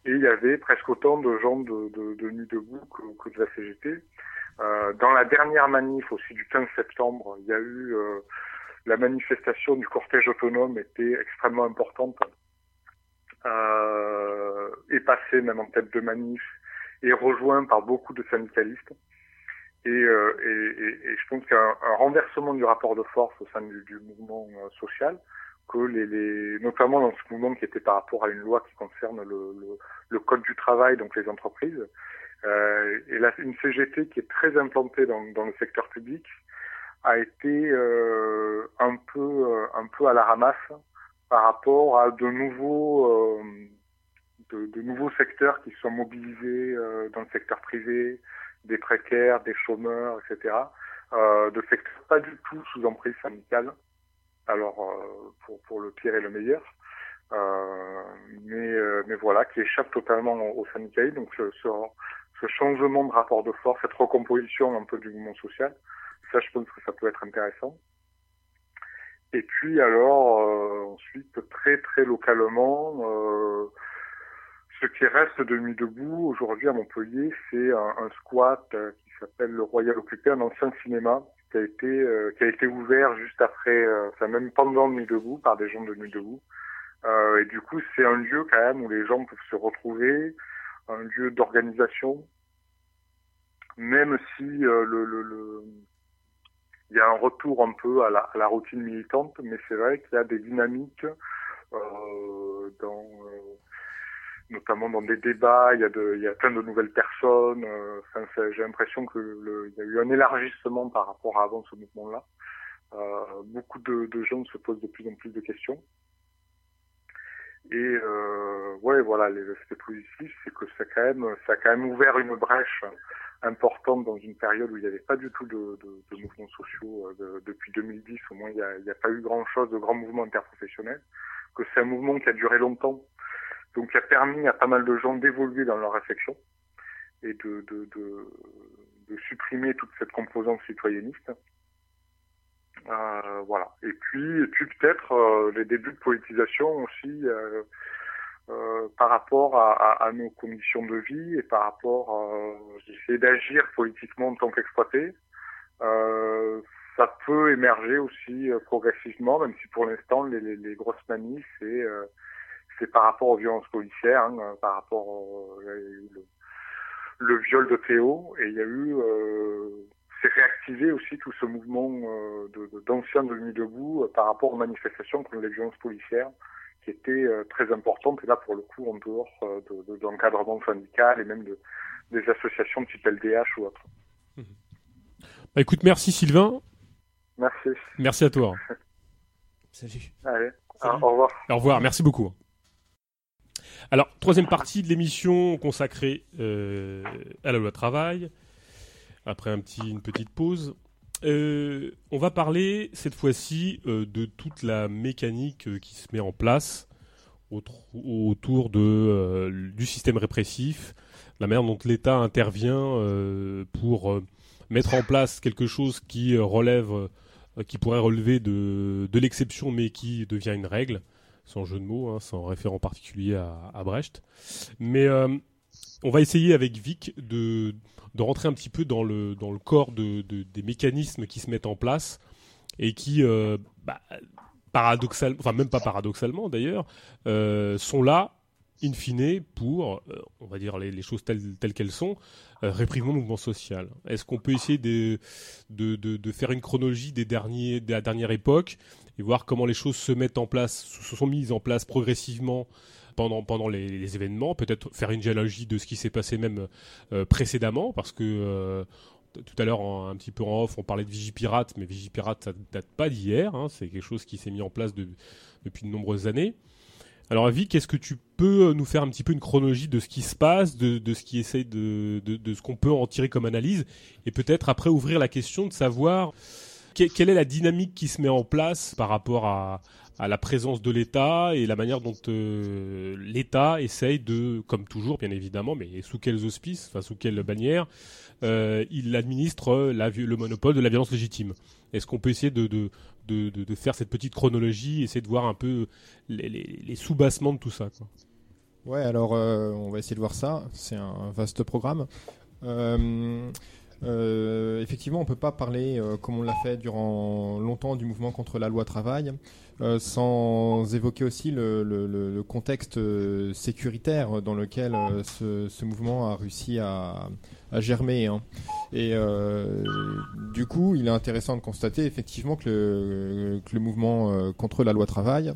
et il y avait presque autant de gens de, de, de Nuit debout que, que de la CGT. Euh, dans la dernière manif aussi du 15 septembre, il y a eu euh, la manifestation du cortège autonome était extrêmement importante euh, est passé même en tête de manif et rejoint par beaucoup de syndicalistes. Et, euh, et, et, et je pense qu'il y a un, un renversement du rapport de force au sein du, du mouvement euh, social, que les, les, notamment dans ce mouvement qui était par rapport à une loi qui concerne le, le, le code du travail, donc les entreprises, euh, et là, une CGT qui est très implantée dans, dans le secteur public a été euh, un peu euh, un peu à la ramasse par rapport à de nouveaux euh, de, de nouveaux secteurs qui sont mobilisés euh, dans le secteur privé, des précaires, des chômeurs, etc. Euh, de secteurs pas du tout sous emprise syndicale. Alors euh, pour le pire et le meilleur. Euh, mais euh, mais voilà qui échappe totalement au, au. Donc ce, changement de rapport de force, cette recomposition un peu du mouvement social, ça je pense que ça peut être intéressant. Et puis alors ensuite très très localement, ce qui reste de Nuit debout aujourd'hui à Montpellier, c'est un, squat qui s'appelle le Royal Occupé, un ancien cinéma qui a été euh, qui a été ouvert juste après, euh, enfin même pendant Nuit debout par des gens de Nuit debout. Euh, et du coup, c'est un lieu quand même où les gens peuvent se retrouver, un lieu d'organisation, même si euh, le, le, le, il y a un retour un peu à la, à la routine militante, mais c'est vrai qu'il y a des dynamiques euh, dans, euh, notamment dans des débats, il y a, de, il y a plein de nouvelles personnes. euh, Enfin, j'ai l'impression que le, il y a eu un élargissement par rapport à avant ce mouvement-là. Euh, beaucoup de, de gens se posent de plus en plus de questions. Et euh, ouais, voilà, les aspects positifs, c'est que ça, quand même, ça a quand même ouvert une brèche importante dans une période où il n'y avait pas du tout de, de, de mouvements sociaux euh, de- depuis 2010. Au moins, il n'y a, a pas eu grand-chose de grands mouvements interprofessionnels. Que c'est un mouvement qui a duré longtemps, donc qui a permis à pas mal de gens d'évoluer dans leur réflexion et de, de, de, de supprimer toute cette composante citoyenniste. Euh, voilà. Et puis, et puis peut-être euh, les débuts de politisation aussi euh, euh, par rapport à, à, à nos conditions de vie et par rapport à essayer d'agir politiquement en tant qu'exploité. Euh, ça peut émerger aussi euh, progressivement, même si pour l'instant les, les, les grosses manifs c'est euh, c'est par rapport aux violences policières, hein, euh, par rapport au, le, le viol de Théo et il y a eu euh, c'est réactivé aussi tout ce mouvement euh, de- d'anciens de, Nuit debout euh, par rapport aux manifestations contre les violences policières qui étaient euh, très importantes et là pour le coup en dehors euh, de, syndical et même de, des associations type LDH ou autre. Bah, écoute, merci Sylvain. Merci. Merci à toi. [LAUGHS] Salut. Allez, au revoir. Au revoir, merci beaucoup. Alors, troisième partie de l'émission consacrée euh, à la loi travail. Après une petite pause. Euh, on va parler cette fois-ci euh, de toute la mécanique qui se met en place autour du système répressif, la manière dont l'État intervient pour mettre en place quelque chose qui relève, qui pourrait relever de l'exception, mais qui devient une règle, sans jeu de mots, hein, sans référent particulier à, à Brecht. Mais on va essayer avec Vic de, de rentrer un petit peu dans le, dans le corps de, des mécanismes qui se mettent en place et qui, euh, bah, paradoxalement, enfin même pas paradoxalement d'ailleurs, euh, sont là in fine pour, euh, on va dire les, choses telles, telles qu'elles sont, réprimer le mouvement social. Est-ce qu'on peut essayer de, de, de, faire une chronologie des derniers, de la dernière époque et voir comment les choses se mettent en place, se sont mises en place progressivement pendant, pendant les, événements, peut-être faire une géologie de ce qui s'est passé même euh, précédemment, parce que euh, tout à l'heure, un petit peu en off, on parlait de Vigipirate, mais Vigipirate, ça date pas d'hier, hein, c'est quelque chose qui s'est mis en place depuis de nombreuses années. Alors, Avi, qu'est-ce que tu peux nous faire un petit peu une chronologie de ce qui se passe, de, ce qui de, de ce qu'on peut en tirer comme analyse, et peut-être après ouvrir la question de savoir quelle est la dynamique qui se met en place par rapport à, à la présence de l'État et la manière dont euh, l'État essaye de, comme toujours bien évidemment, mais sous quels auspices, enfin sous quelle bannière, euh, il administre le monopole de la violence légitime. Est-ce qu'on peut essayer de, faire cette petite chronologie, essayer de voir un peu les, les, les sous-bassements de tout ça quoi? Ouais, alors euh, on va essayer de voir ça. C'est un vaste programme. Euh, effectivement, on peut pas parler, euh, comme on l'a fait durant longtemps, du mouvement contre la loi travail, euh, sans évoquer aussi le, contexte sécuritaire dans lequel ce, mouvement a réussi à, germer. Hein. Et du coup, il est intéressant de constater effectivement que le, mouvement contre la loi travail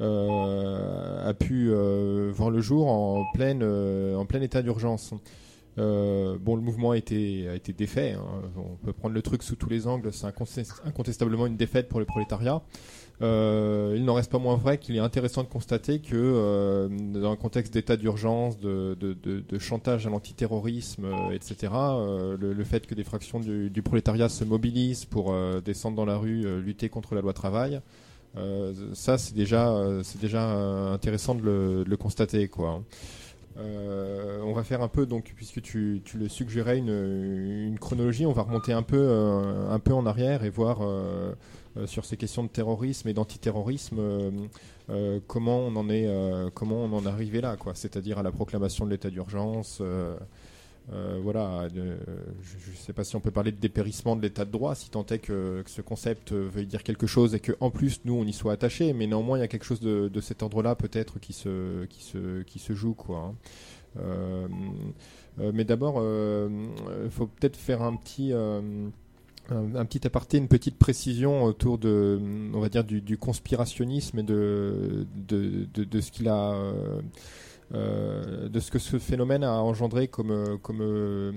a pu voir le jour en plein état d'urgence. Euh, bon, le mouvement a été, a été défait. Hein. On peut prendre le truc sous tous les angles. C'est incontestablement une défaite pour le prolétariat. Euh, il n'en reste pas moins vrai qu'il est intéressant de constater que euh, dans un contexte d'état d'urgence, de, de, de, de, chantage à l'antiterrorisme, euh, etc., euh, le, le, fait que des fractions du, du prolétariat se mobilisent pour descendre dans la rue, lutter contre la loi travail, ça c'est déjà, c'est déjà intéressant de le, de le constater, quoi. Euh, on va faire un peu, donc, puisque tu, le suggérais, une, chronologie, on va remonter un peu, euh, un peu en arrière et voir euh, sur ces questions de terrorisme et d'antiterrorisme comment on en est, comment on en est arrivé là, quoi. C'est-à-dire à la proclamation de l'état d'urgence. Euh, voilà, je ne sais pas si on peut parler de dépérissement de l'état de droit, si tant est que, ce concept veuille dire quelque chose et que en plus nous on y soit attaché, mais néanmoins il y a quelque chose de, cet ordre-là peut-être qui se, joue quoi. Hein. Euh, euh, mais d'abord, il euh, faut peut-être faire un petit aparté, une petite précision autour de, on va dire, du, conspirationnisme et de, ce qu'il a euh, de ce que ce phénomène a engendré comme, euh,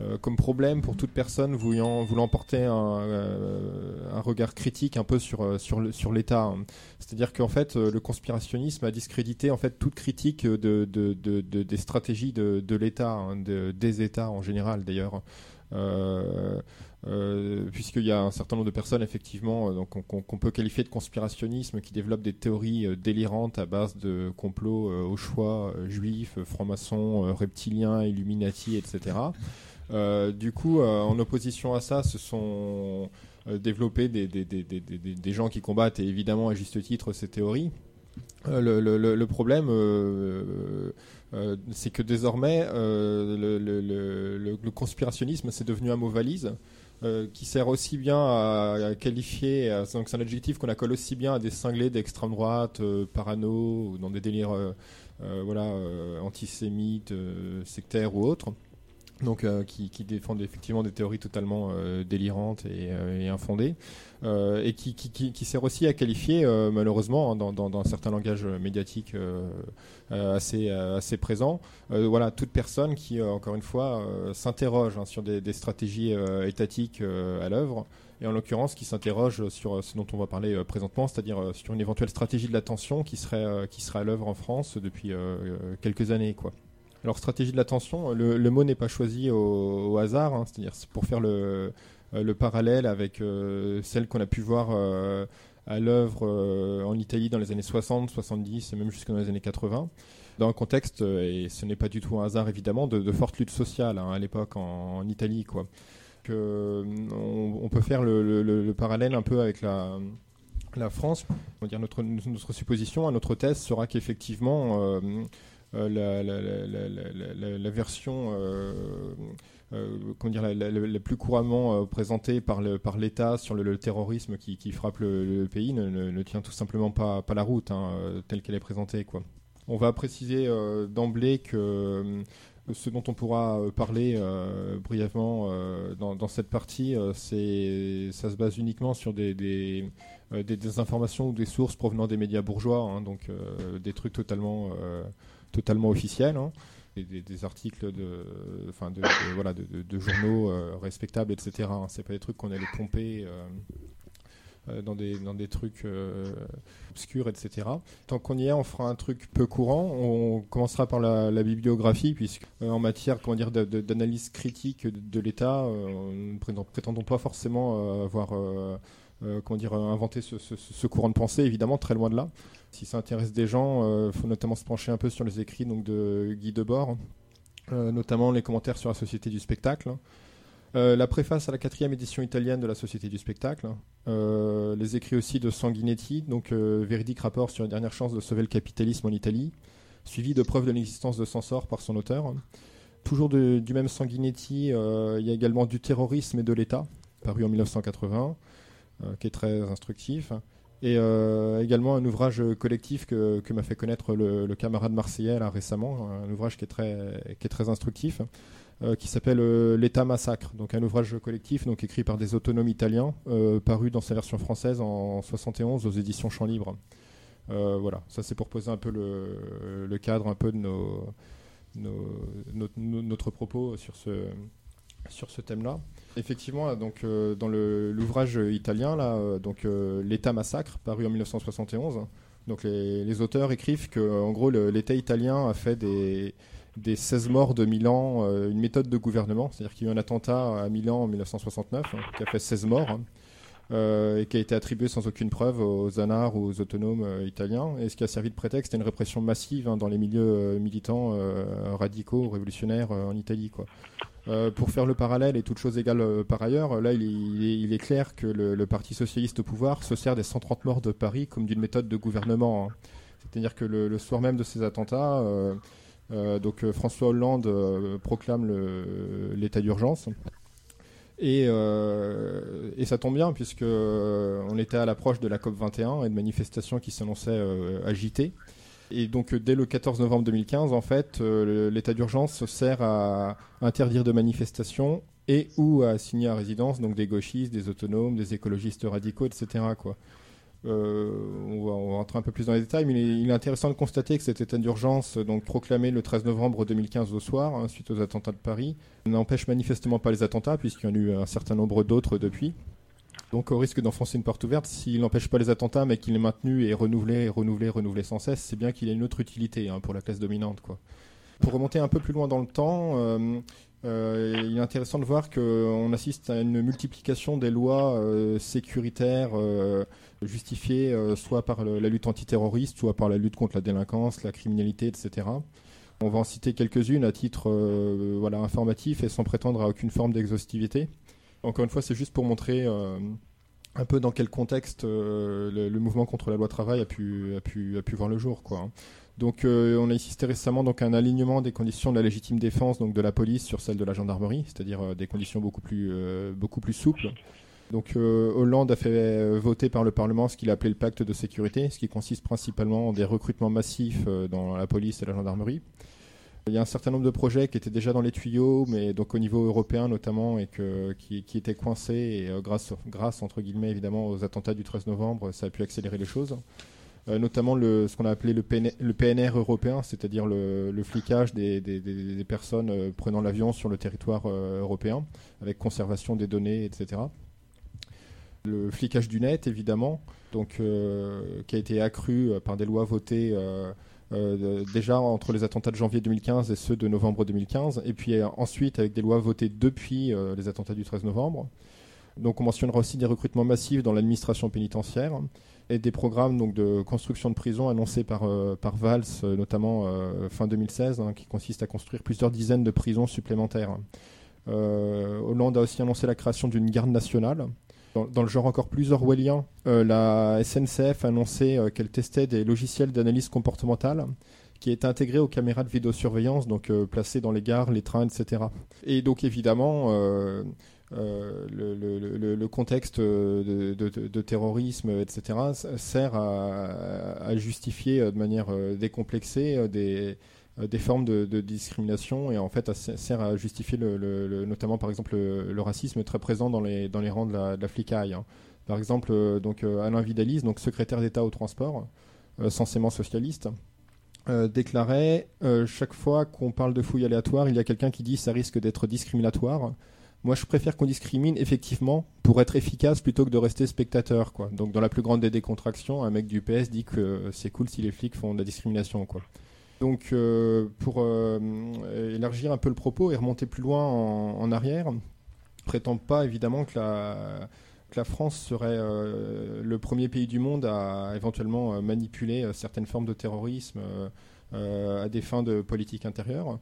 euh, comme problème pour toute personne voulant, voulant porter un, regard critique un peu sur, sur, l'État. Hein. C'est-à-dire qu'en fait, le conspirationnisme a discrédité en fait toute critique de, de, de, de des stratégies de, l'État, hein, des États en général d'ailleurs. Euh, euh, puisqu'il y a un certain nombre de personnes effectivement euh, qu'on peut qualifier de conspirationnisme qui développent des théories euh, délirantes à base de complots au choix juifs, francs-maçons, reptiliens, illuminati, etc. du coup, en opposition à ça, ce sont développés des, des, des, des, gens qui combattent et évidemment à juste titre ces théories. Le, le, le, problème, c'est que désormais, euh, le, conspirationnisme, c'est devenu un mot valise. Euh, qui sert aussi bien à, qualifier, c'est un adjectif qu'on accole aussi bien à des cinglés d'extrême droite, euh, parano, ou dans des délires euh voilà, antisémites, sectaires ou autres donc euh, qui, défendent effectivement des théories totalement euh, délirantes et, euh, infondées, et qui, sert aussi à qualifier malheureusement hein, dans, certains langages médiatiques assez, présents, voilà toute personne qui encore une fois s'interroge hein, sur des, des stratégies étatiques à l'œuvre et en l'occurrence qui s'interroge sur ce dont on va parler présentement, c'est-à-dire sur une éventuelle stratégie de l'attention qui serait qui serait à l'œuvre en France depuis quelques années quoi. Alors stratégie de l'attention, le, mot n'est pas choisi au, hasard, hein, c'est-à-dire pour faire le, euh, le parallèle avec euh, celle qu'on a pu voir euh, à l'œuvre en Italie dans les années 60, 70 et même jusqu'à dans les années 80 dans un contexte, et ce n'est pas du tout un hasard évidemment, de, de forte lutte sociale hein, à l'époque en, Italie. Quoi. Que, on, peut faire le, le, le, parallèle un peu avec la, France. On va dire notre, notre supposition, notre thèse sera qu'effectivement la, la, version euh, euh, comment dire, la, plus couramment présentée par l'État sur le, terrorisme qui, frappe le, pays ne, tient tout simplement pas, la route hein, telle qu'elle est présentée. Quoi. On va préciser euh, d'emblée que euh, ce dont on pourra euh, parler brièvement dans, cette partie, ça se base uniquement sur des, des, des, informations ou des sources provenant des médias bourgeois, hein, donc des trucs totalement, totalement officiels. Hein, des, articles de, enfin de, voilà, de, journaux respectables, etc. Hein, c'est pas des trucs qu'on allait pomper euh, dans, des, dans des trucs euh, obscurs, etc. Tant qu'on y est, on fera un truc peu courant. On commencera par la, bibliographie, puisque euh, en matière comment dire, d'analyse critique de, l'État, nous ne prétendons pas forcément avoir comment dire, inventé ce, ce, courant de pensée, évidemment, très loin de là. Si ça intéresse des gens, il faut notamment se pencher un peu sur les écrits donc, de Guy Debord, notamment les commentaires sur la société du spectacle. Euh, la préface à la quatrième édition italienne de la Société du spectacle, euh, les écrits aussi de Sanguinetti, donc euh, véridique rapport sur une dernière chance de sauver le capitalisme en Italie, suivi de preuves de l'existence de Sansor par son auteur. Toujours du même Sanguinetti, il y a également du terrorisme et de l'État, paru en 1980, qui est très instructif. Et également un ouvrage collectif que, m'a fait connaître le, camarade marseillais récemment, un ouvrage qui est très, instructif. Euh, qui s'appelle euh, L'État massacre, donc un ouvrage collectif donc écrit par des autonomes italiens, euh, paru dans sa version française en 71 aux éditions Champs Libre. voilà, ça c'est pour poser un peu le, cadre un peu de notre, propos sur ce thème-là. Effectivement, donc dans l'ouvrage italien là, donc l'État massacre, paru en 1971. Donc les, auteurs écrivent que en gros l'État italien a fait des des 16 morts de Milan, euh, une méthode de gouvernement. C'est-à-dire qu'il y a eu un attentat à Milan en 1969 hein, qui a fait 16 morts hein, euh, et qui a été attribué sans aucune preuve aux anards ou aux autonomes euh, italiens. Et ce qui a servi de prétexte à une répression massive hein, dans les milieux militants radicaux, révolutionnaires en Italie. Quoi. Pour faire le parallèle et toute chose égale par ailleurs, là il est, clair que le, Parti socialiste au pouvoir se sert des 130 morts de Paris comme d'une méthode de gouvernement. C'est-à-dire que le, soir même de ces attentats, euh, donc euh, François Hollande euh, proclame l'état d'urgence. Et, et, ça tombe bien puisque on était à l'approche de la COP 21 et de manifestations qui s'annonçaient agitées. Et donc dès le 14 novembre 2015, en fait, l'état d'urgence sert à interdire de manifestations et ou à assigner à résidence donc des gauchistes, des autonomes, des écologistes radicaux, etc. Euh, on, va, rentrer un peu plus dans les détails, mais il est, intéressant de constater que cet état d'urgence, donc proclamé le 13 novembre 2015 au soir, hein, suite aux attentats de Paris, n'empêche manifestement pas les attentats, puisqu'il y en a eu un certain nombre d'autres depuis. Donc au risque d'enfoncer une porte ouverte, s'il n'empêche pas les attentats, mais qu'il est maintenu et renouvelé, renouvelé, renouvelé sans cesse, c'est bien qu'il a une autre utilité hein, pour la classe dominante. Pour remonter un peu plus loin dans le temps, euh, euh, il est intéressant de voir qu'on assiste à une multiplication des lois euh, sécuritaires justifiées soit par la lutte antiterroriste, soit par la lutte contre la délinquance, la criminalité, etc. On va en citer quelques-unes à titre voilà, informatif et sans prétendre à aucune forme d'exhaustivité. Encore une fois, c'est juste pour montrer un peu dans quel contexte le, mouvement contre la loi travail a pu, voir le jour. Hein. Donc, euh, on a assisté récemment donc, à un alignement des conditions de la légitime défense donc, de la police sur celle de la gendarmerie, c'est-à-dire euh, des conditions beaucoup plus, euh, beaucoup plus souples. Donc, Hollande a fait voter par le Parlement ce qu'il a appelé le pacte de sécurité, ce qui consiste principalement en des recrutements massifs dans la police et la gendarmerie. Il y a un certain nombre de projets qui étaient déjà dans les tuyaux, mais donc au niveau européen notamment, et qui, étaient coincés. Et grâce, grâce, entre guillemets, évidemment, aux attentats du 13 novembre, ça a pu accélérer les choses. Euh, notamment le, ce qu'on a appelé le, PNR, européen, c'est-à-dire le, flicage des, personnes euh, prenant l'avion sur le territoire euh, européen, avec conservation des données, etc. Le flicage du net, évidemment, donc, qui a été accru par des lois votées déjà entre les attentats de janvier 2015 et ceux de novembre 2015, et puis ensuite avec des lois votées depuis les attentats du 13 novembre. Donc on mentionnera aussi des recrutements massifs dans l'administration pénitentiaire et des programmes de construction de prisons annoncés par, euh, Valls, euh, notamment euh, fin 2016, hein, qui consistent à construire plusieurs dizaines de prisons supplémentaires. Hollande a aussi annoncé la création d'une garde nationale. Dans, le genre encore plus orwellien, la SNCF a annoncé qu'elle testait des logiciels d'analyse comportementale qui étaient intégrés aux caméras de vidéosurveillance, donc placées dans les gares, les trains, etc. Et donc évidemment, euh, le, contexte de, terrorisme, etc., sert à, justifier de manière euh, décomplexée euh, des, des formes de, discrimination et en fait sert à justifier le, notamment par exemple le, racisme très présent dans les, dans les rangs de la, de flicaille. Hein. Par exemple, donc, Alain Vidalis, donc secrétaire d'État au transport, censément socialiste, déclarait chaque fois qu'on parle de fouilles aléatoires, il y a quelqu'un qui dit ça risque d'être discriminatoire. Moi, je préfère qu'on discrimine effectivement pour être efficace plutôt que de rester spectateur. Quoi. Donc, dans la plus grande des décontractions, un mec du PS dit que c'est cool si les flics font de la discrimination. Quoi. Donc, euh, pour euh, élargir un peu le propos et remonter plus loin en, arrière, prétend pas évidemment que la, France serait euh, le premier pays du monde à éventuellement manipuler certaines formes de terrorisme à des fins de politique intérieure.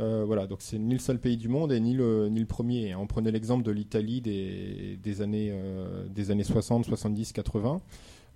Euh, voilà, donc c'est ni le seul pays du monde et ni le, premier. On prenait l'exemple de l'Italie euh, des années 60, 70, 80.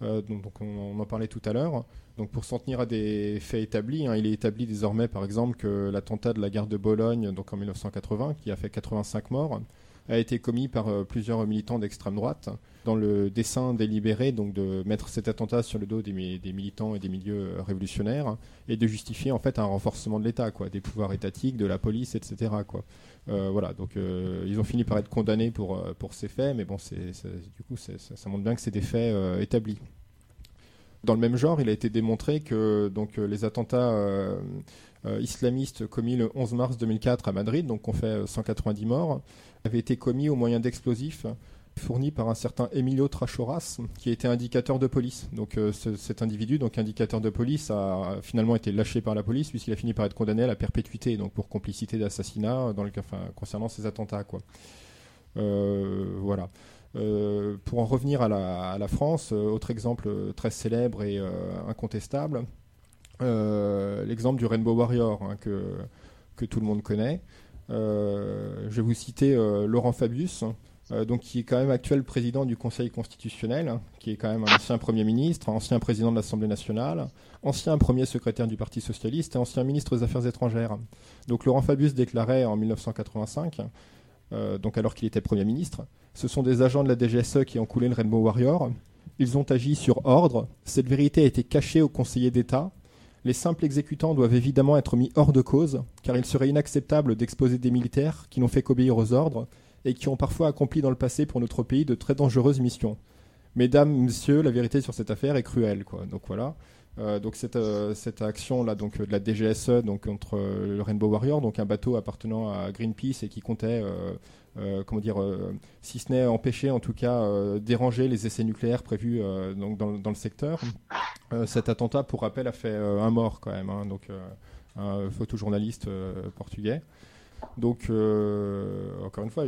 Donc, on, en parlait tout à l'heure. Donc pour s'en tenir à des faits établis, hein, il est établi désormais par exemple que l'attentat de la gare de Bologne, donc en 1980, qui a fait 85 morts, a été commis par euh, plusieurs militants d'extrême droite dans le dessein délibéré donc de mettre cet attentat sur le dos des, militants et des milieux euh, révolutionnaires et de justifier en fait un renforcement de l'État, quoi, des pouvoirs étatiques, de la police, etc. Quoi. Euh, voilà, donc ils ont fini par être condamnés pour, pour ces faits, mais bon, c'est, du coup, ça, ça, montre bien que c'est des faits établis. Dans le même genre, il a été démontré que donc les attentats islamistes commis le 11 mars 2004 à Madrid, donc on fait 190 morts, avait été commis au moyen d'explosifs fournis par un certain Emilio Trachoras, qui était indicateur de police. Donc euh, cet individu, donc indicateur de police, a finalement été lâché par la police puisqu'il a fini par être condamné à la perpétuité, donc pour complicité d'assassinat concernant ces attentats. Euh, voilà. Euh, pour en revenir à la, France, autre exemple très célèbre et incontestable, l'exemple du Rainbow Warrior hein, que, tout le monde connaît. Euh, je vais vous citer euh, Laurent Fabius, euh, donc qui est quand même actuel président du Conseil constitutionnel, hein, qui est quand même un ancien Premier ministre, ancien président de l'Assemblée nationale, ancien premier secrétaire du Parti socialiste et ancien ministre des Affaires étrangères. Donc Laurent Fabius déclarait en 1985, donc alors qu'il était Premier ministre, ce sont des agents de la DGSE qui ont coulé le Rainbow Warrior. Ils ont agi sur ordre. Cette vérité a été cachée aux conseillers d'État les simples exécutants doivent évidemment être mis hors de cause, car il serait inacceptable d'exposer des militaires qui n'ont fait qu'obéir aux ordres et qui ont parfois accompli dans le passé pour notre pays de très dangereuses missions. Mesdames, messieurs, la vérité sur cette affaire est cruelle. Quoi. Donc voilà. Euh, donc cette, euh, cette action là donc de la DGSE donc contre euh, le Rainbow Warrior donc un bateau appartenant à Greenpeace et qui comptait comment dire si ce n'est empêcher en tout cas déranger les essais nucléaires prévus donc dans, dans, le secteur. Cet attentat pour rappel a fait un mort quand même hein, donc un photojournaliste portugais donc, euh, encore une fois,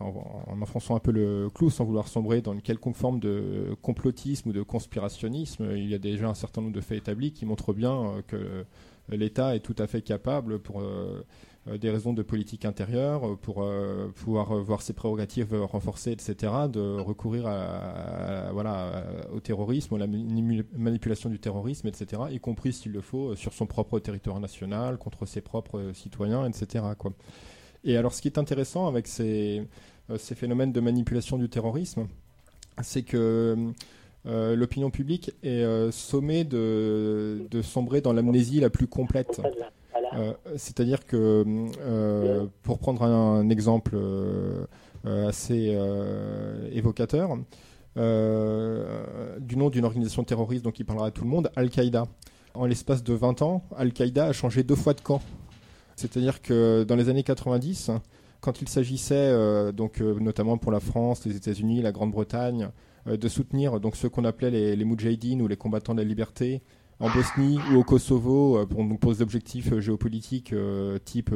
en enfonçant un peu le clou sans vouloir sombrer dans une quelconque forme de complotisme ou de conspirationnisme, il y a déjà un certain nombre de faits établis qui montrent bien euh, que l'État est tout à fait capable pour euh, euh, des raisons de politique intérieure, euh, pour euh, pouvoir voir ses prérogatives renforcées, etc., de recourir au terrorisme, à la manipulation du terrorisme, etc., y compris s'il le faut sur son propre territoire national, contre ses propres citoyens, etc. Et alors ce qui est intéressant avec ces, phénomènes de manipulation du terrorisme, c'est que l'opinion publique est sommée de, sombrer dans l'amnésie la plus complète. Euh, c'est-à-dire que, euh, pour prendre un, exemple euh, assez évocateur, du nom d'une organisation terroriste dont il parlera à tout le monde, Al-Qaïda. En l'espace de 20 ans, Al-Qaïda a changé deux fois de camp. C'est-à-dire que dans les années 90, quand il s'agissait, donc notamment pour la France, les États-Unis, la Grande-Bretagne, de soutenir donc ceux qu'on appelait les, les ou les combattants de la liberté, en Bosnie ou au Kosovo euh, pour, pour des objectifs euh, géopolitiques euh, type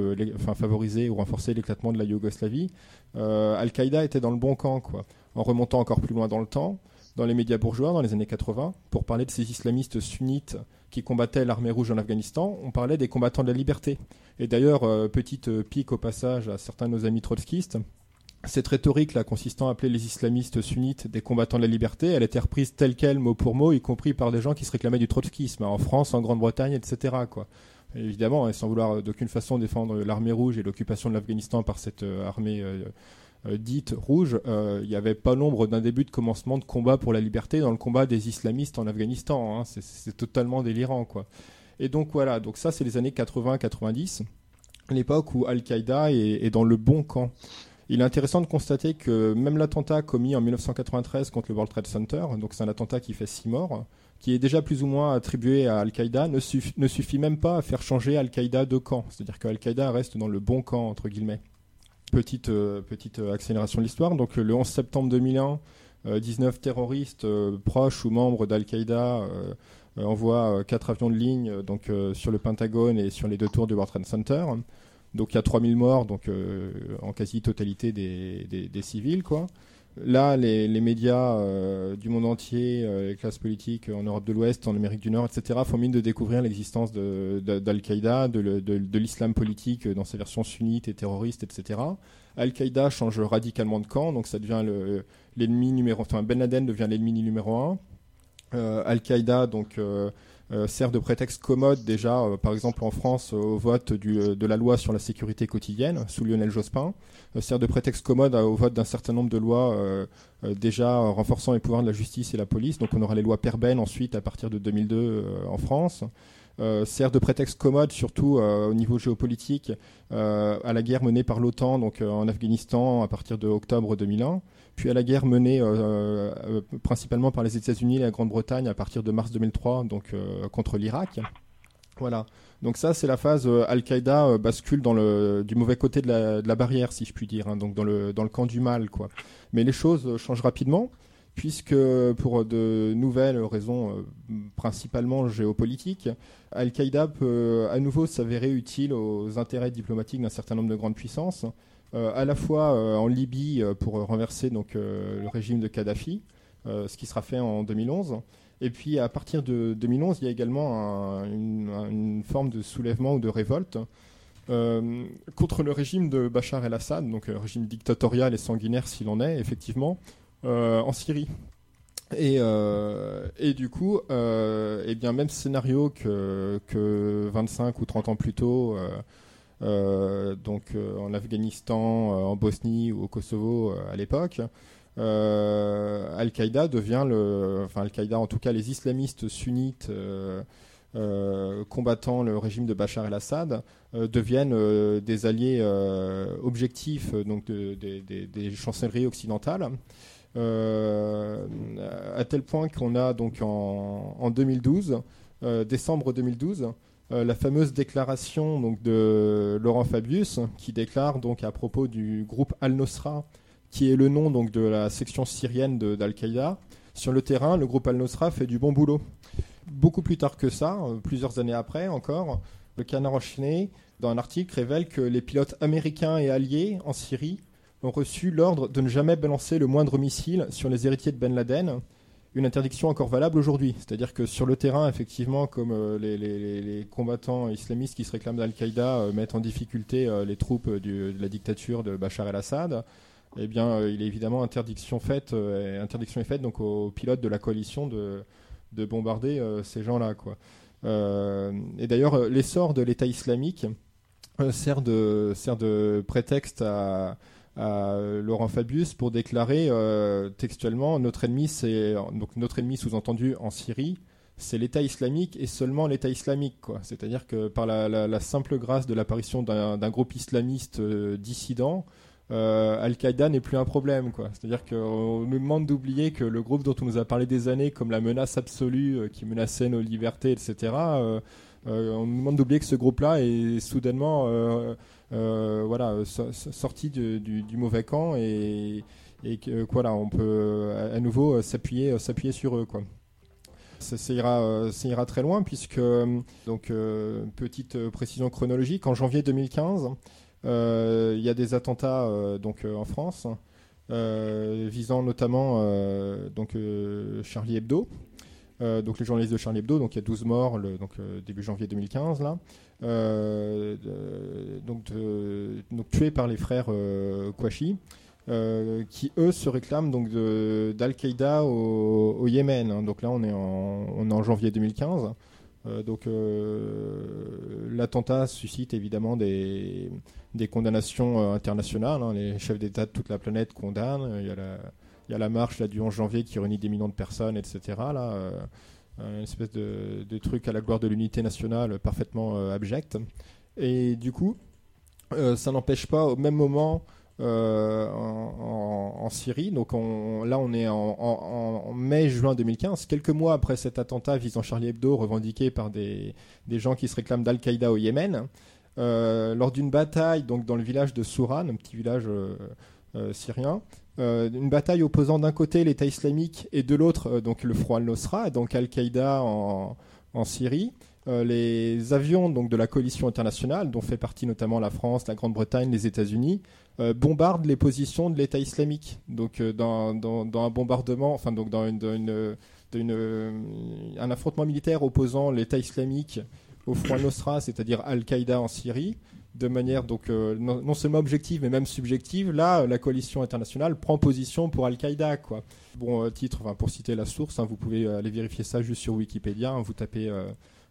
favoriser ou renforcer l'éclatement de la Yougoslavie, Al-Qaïda était dans le bon camp, quoi. En remontant encore plus loin dans le temps, dans les médias bourgeois dans les années 80, pour parler de ces islamistes sunnites qui combattaient l'armée rouge en Afghanistan, on parlait des combattants de la liberté. Et d'ailleurs, petite pique au passage à certains de nos amis trotskistes, cette rhétorique là consistant à appeler les islamistes sunnites des combattants de la liberté, elle était reprise telle quelle, mot pour mot, y compris par des gens qui se réclamaient du trotskisme, hein, en France, en Grande-Bretagne, etc. Quoi. Évidemment, et sans vouloir euh, d'aucune façon défendre l'armée rouge et l'occupation de l'Afghanistan par cette euh, armée euh, euh, dite rouge, euh, il n'y avait pas l'ombre d'un début de commencement de combat pour la liberté dans le combat des islamistes en Afghanistan. hein. C'est- totalement délirant, quoi. Et donc voilà, donc ça c'est les années 80-90, l'époque où Al-Qaïda est dans le bon camp. Il est intéressant de constater que même l'attentat commis en 1993 contre le World Trade Center, donc c'est un attentat qui fait six morts, qui est déjà plus ou moins attribué à Al-Qaïda, ne, suff- ne suffit même pas à faire changer Al-Qaïda de camp. C'est-à-dire qu'Al-Qaïda reste dans le bon camp, entre guillemets. Petite, euh, petite euh, accélération de l'histoire. Donc le 11 septembre 2001, euh, 19 terroristes euh, proches ou membres d'Al-Qaïda envoient euh, quatre avions de ligne donc, sur le Pentagone et sur les deux tours du World Trade Center. Donc il y a 3000 morts, donc euh, en quasi-totalité des, des- civils, quoi. Là, les, les médias euh, du monde entier, euh, les classes politiques en Europe de l'Ouest, en Amérique du Nord, etc., font mine de découvrir l'existence d'Al-Qaïda, de, l'islam politique dans sa version sunnite et terroriste, etc. Al-Qaïda change radicalement de camp, donc ça devient le- l'ennemi numéro, enfin Ben Laden devient l'ennemi numéro un. Al-Qaïda donc sert de prétexte commode déjà, euh, par exemple en France, euh, au vote euh, de la loi sur la sécurité quotidienne sous Lionel Jospin, euh, sert de prétexte commode au vote d'un certain nombre de lois euh, euh, déjà euh, renforçant les pouvoirs de la justice et la police. Donc on aura les lois Perben ensuite à partir de 2002 euh, en France. Euh, sert de prétexte commode surtout euh, au niveau géopolitique euh, à la guerre menée par l'OTAN donc euh, en Afghanistan à partir de octobre 2001 puis à la guerre menée euh, euh, principalement par les États-Unis et la Grande-Bretagne à partir de mars 2003 donc euh, contre l'Irak. Voilà. Donc ça c'est la phase Al-Qaïda bascule dans le du mauvais côté de la, barrière si je puis dire, hein, donc dans le dans le camp du mal quoi. Mais les choses changent rapidement puisque pour de nouvelles raisons principalement géopolitiques, Al-Qaïda peut à nouveau s'avérer utile aux intérêts diplomatiques d'un certain nombre de grandes puissances. Euh, à la fois euh, en Libye euh, pour renverser donc le régime de Kadhafi, ce qui sera fait en 2011. Et puis à partir de 2011, il y a également un- une, un- une forme de soulèvement ou de révolte contre le régime de Bachar el-Assad, donc euh, régime dictatorial et sanguinaire s'il en est, effectivement, en Syrie. Et, du coup, eh bien, même scénario que, que 25 ou 30 ans plus tôt, donc euh, en Afghanistan, euh, en Bosnie ou au Kosovo euh, à l'époque, euh, Al-Qaïda devient le, enfin Al-Qaïda en tout cas les islamistes sunnites euh, euh, combattant le régime de Bachar el-Assad euh, deviennent euh, des alliés euh, objectifs euh, donc de- de- des- chancelleries occidentales. Euh, à tel point qu'on a donc en, en 2012, euh, décembre 2012, euh, la fameuse déclaration de Laurent Fabius qui déclare donc à propos du groupe Al-Nosra qui est le nom de la section syrienne d'Al-Qaïda. Sur le terrain, le groupe Al-Nosra fait du bon boulot. Beaucoup plus tard que ça, euh, plusieurs années après encore, le Canard enchaîné, dans un article, révèle que les pilotes américains et alliés en Syrie ont reçu l'ordre de ne jamais balancer le moindre missile sur les héritiers de Ben Laden, une interdiction encore valable aujourd'hui. C'est-à-dire que sur le terrain, effectivement, comme euh, les, combattants islamistes qui se réclament d'Al-Qaïda euh, mettent en difficulté euh, les troupes de la dictature de Bachar el-Assad, eh bien, il est évidemment interdiction faite, interdiction est faite donc aux pilotes de la coalition de, de bombarder ces gens-là, quoi. Et d'ailleurs, l'essor de l'État islamique sert de prétexte à à Laurent Fabius pour déclarer euh, textuellement notre ennemi c'est donc notre ennemi sous-entendu en Syrie c'est l'État islamique et seulement l'État islamique quoi. C'est-à-dire que par la, simple grâce de l'apparition d'un groupe islamiste euh, dissident euh, Al-Qaïda n'est plus un problème quoi. C'est-à-dire qu'on nous demande d'oublier que le groupe dont on nous a parlé des années comme la menace absolue qui menaçait nos libertés etc on nous demande d'oublier que ce groupe-là est soudainement voilà, so- so- sorti du, mauvais camp et, et que euh, voilà, on peut euh, à, nouveau euh, s'appuyer euh, s'appuyer sur eux quoi. Ça, ira, euh, ça ira très loin puisque, euh, donc, euh, petite euh, précision chronologique, en janvier 2015, euh, il y a des attentats euh, donc, euh, en France euh, visant notamment euh, donc, euh, Charlie Hebdo. Euh, donc les journalistes de Charlie Hebdo, donc il y a 12 morts donc, euh, début janvier 2015 là, Euh, donc, de- donc tués par les frères euh, Kouachi, euh, qui eux se réclament donc d'Al-Qaïda au, Yémen. hein. Donc là on est en, on est en janvier 2015. Euh, donc euh, l'attentat suscite évidemment des, des condamnations euh, internationales. hein. Les chefs d'État de toute la planète condamnent. Il y a la, y a la marche là, du 11 janvier qui réunit des millions de personnes, etc. Là, euh, une espèce de, truc à la gloire de l'unité nationale parfaitement euh, abject. Et du coup, euh, ça n'empêche pas au même moment euh, en, Syrie, donc on- là on est en, mai-juin 2015, quelques mois après cet attentat visant Charlie Hebdo revendiqué par des, gens qui se réclament d'Al-Qaïda au Yémen, euh, lors d'une bataille donc dans le village de Souran, un petit village euh, euh, syrien, euh, une bataille opposant d'un côté l'État islamique et de l'autre euh, donc le Front al-Nosra, donc Al-Qaïda en, Syrie. Euh, les avions donc de la coalition internationale, dont fait partie notamment la France, la Grande-Bretagne, les États-Unis, bombardent les positions de l'État islamique. Donc dans, un bombardement, enfin donc dans un affrontement militaire opposant l'État islamique au Front al-Nosra, c'est-à-dire Al-Qaïda en Syrie, de manière donc euh, non, seulement objective mais même subjective. Là, euh, la coalition internationale prend position pour Al-Qaïda, quoi. Bon euh, titre, pour citer la source, hein, vous pouvez aller vérifier ça juste sur Wikipédia. hein, vous tapez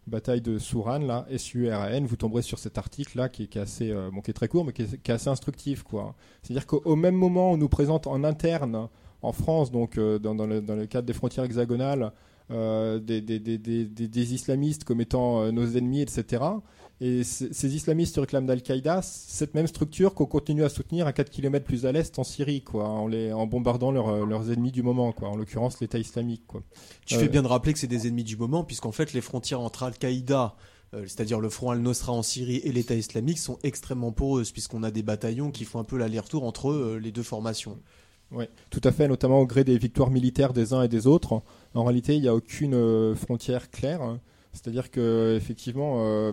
bataille de Souran, là, S-U-R-A-N, vous tomberez sur cet article là qui, est- assez, bon, qui est très court mais qui est, assez instructif, quoi. C'est-à-dire qu'au même moment, on nous présente en interne en France, donc dans, le, cadre des frontières hexagonales, des, islamistes comme étant nos ennemis, etc. Et ces islamistes se réclament d'Al-Qaïda, cette même structure qu'on continue à soutenir à 4 km plus à l'est en Syrie, quoi, en, les, en bombardant leurs- leurs ennemis du moment, quoi, en l'occurrence l'État islamique. Quoi. Tu Euh, fais bien de rappeler que c'est des ennemis du moment, puisqu'en fait, les frontières entre Al-Qaïda, euh, c'est-à-dire le front al-Nosra en Syrie et l'État islamique, sont extrêmement poreuses, puisqu'on a des bataillons qui font un peu l'aller-retour entre euh, les deux formations. Oui, tout à fait, notamment au gré des victoires militaires des uns et des autres. En réalité, il n'y a aucune euh, frontière claire. hein. C'est-à-dire que effectivement, euh, euh,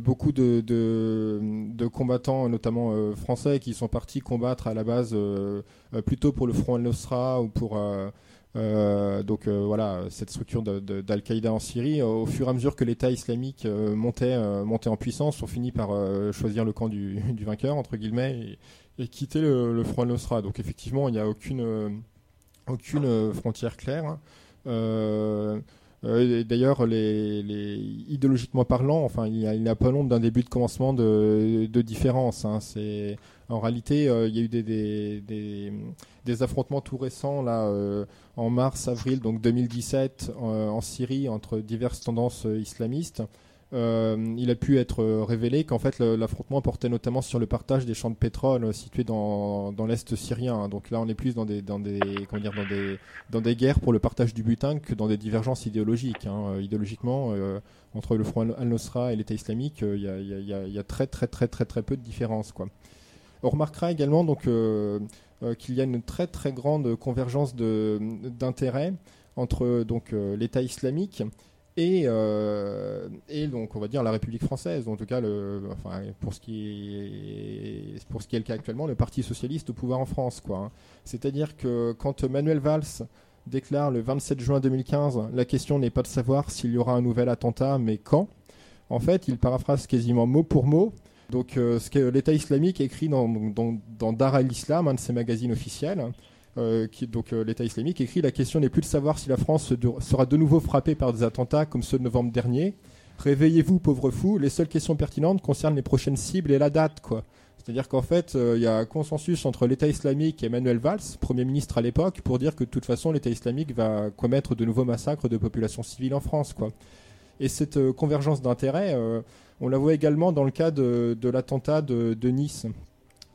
beaucoup de, combattants, notamment euh, français, qui sont partis combattre à la base euh, euh, plutôt pour le Front al-Nosra ou pour euh, euh, donc euh, voilà cette structure d'Al-Qaïda en Syrie. euh, Au fur et à mesure que l'État islamique euh, montait, euh, montait en puissance, on finit par euh, choisir le camp du, [LAUGHS] vainqueur entre guillemets. Et, quitter le, front al-Nosra. Donc effectivement, il n'y a aucune, euh, aucune euh, frontière claire. Euh, D'ailleurs, les, les- idéologiquement parlant, enfin, il n'y a, pas l'ombre d'un début de commencement de, différence. hein. En réalité, euh, il y a eu des, affrontements tout récents là euh, en mars, avril, donc 2017 euh, en Syrie entre diverses tendances islamistes. Euh, il a pu être euh, révélé qu'en fait l'affrontement portait notamment sur le partage des champs de pétrole euh, situés dans, l'est syrien. Donc là, on est plus dans des dans des dans des guerres pour le partage du butin que dans des divergences idéologiques. hein. Idéologiquement, entre le front al-Nosra et l'État islamique, il y, a, très très très très très peu de différences. On remarquera également donc qu'il y a une très très grande convergence d'intérêts entre donc l'État islamique et, euh, et donc on va dire la République française, en tout cas enfin, pour ce qui est pour ce qui est le cas actuellement, le Parti socialiste au pouvoir en France, quoi. hein. C'est-à-dire que quand Manuel Valls déclare le 27 juin 2015, la question n'est pas de savoir s'il y aura un nouvel attentat, mais quand. En fait, il paraphrase quasiment mot pour mot. Donc, euh, ce que l'État islamique écrit dans, dans, dans Dar al-Islam, un de ses magazines officiels, euh, donc euh, l'État islamique écrit La question n'est plus de savoir si la France sera de nouveau frappée par des attentats comme ceux de novembre dernier. Réveillez-vous, pauvres fous. Les seules questions pertinentes concernent les prochaines cibles et la date. C'est-à-dire qu'en fait, euh, il y a un consensus entre l'État islamique et Emmanuel Valls, Premier ministre à l'époque, pour dire que de toute façon, l'État islamique va commettre de nouveaux massacres de populations civiles en France. Et cette convergence d'intérêts, on la voit également dans le cas de, de l'attentat de, de Nice,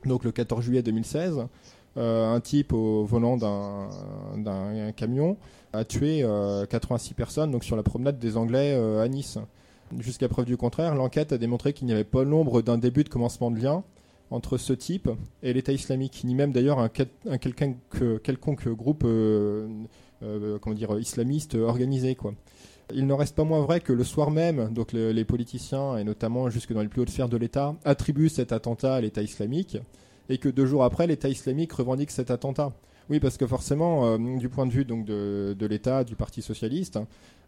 donc le 14 juillet 2016. Euh, un type au volant d'un camion a tué euh, 86 personnes donc sur la promenade des Anglais euh, à Nice. Jusqu'à preuve du contraire, l'enquête a démontré qu'il n'y avait pas l'ombre d'un début de commencement de lien entre ce type et l'État islamique, ni même d'ailleurs un, quel- un quelconque, groupe euh, euh, organisés, quoi. Il n'en reste pas moins vrai que le soir même, donc le- les politiciens, et notamment jusque dans les plus hautes sphères de l'État, attribuent cet attentat à l'État islamique, et que deux jours après, l'État islamique revendique cet attentat. Oui, parce que forcément, euh, du point de vue donc de, l'État, du Parti socialiste,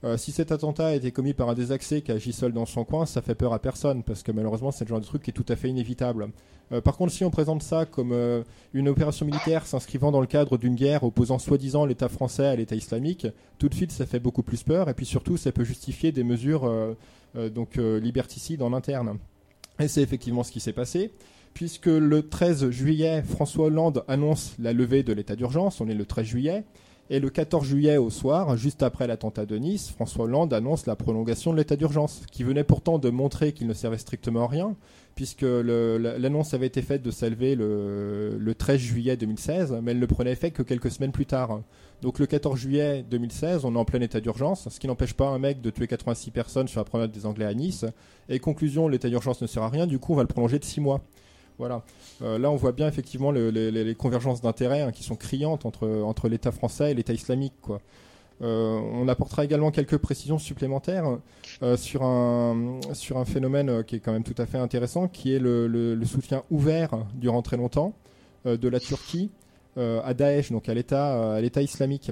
euh, si cet attentat a été commis par un désaxé qui agit seul dans son coin, ça fait peur à personne, parce que malheureusement, c'est le genre de truc qui est tout à fait inévitable. Euh, par contre, si on présente ça comme une opération militaire s'inscrivant dans le cadre d'une guerre opposant soi-disant l'État français à l'État islamique, tout de suite, ça fait beaucoup plus peur, et puis surtout, ça peut justifier des mesures donc liberticides en interne. Et c'est effectivement ce qui s'est passé puisque le 13 juillet, François Hollande annonce la levée de l'état d'urgence, on est le 13 juillet, et le 14 juillet au soir, juste après l'attentat de Nice, François Hollande annonce la prolongation de l'état d'urgence, qui venait pourtant de montrer qu'il ne servait strictement à rien, puisque l'annonce avait été faite de s'élever le, le 13 juillet 2016, mais elle ne prenait effet que quelques semaines plus tard. Donc le 14 juillet 2016, on est en plein état d'urgence, ce qui n'empêche pas un mec de tuer 86 personnes sur la promenade des Anglais à Nice. Et conclusion, l'état d'urgence ne sert à rien, du coup on va le prolonger de 6 mois. Voilà. Euh, là, on voit bien effectivement le- les, convergences d'intérêts hein, qui sont criantes entre, l'État français et l'État islamique. Euh, on apportera également quelques précisions supplémentaires euh, sur, un, phénomène qui est quand même tout à fait intéressant, qui est le, le- soutien ouvert durant très longtemps de la Turquie à Daesh, donc à l'État islamique.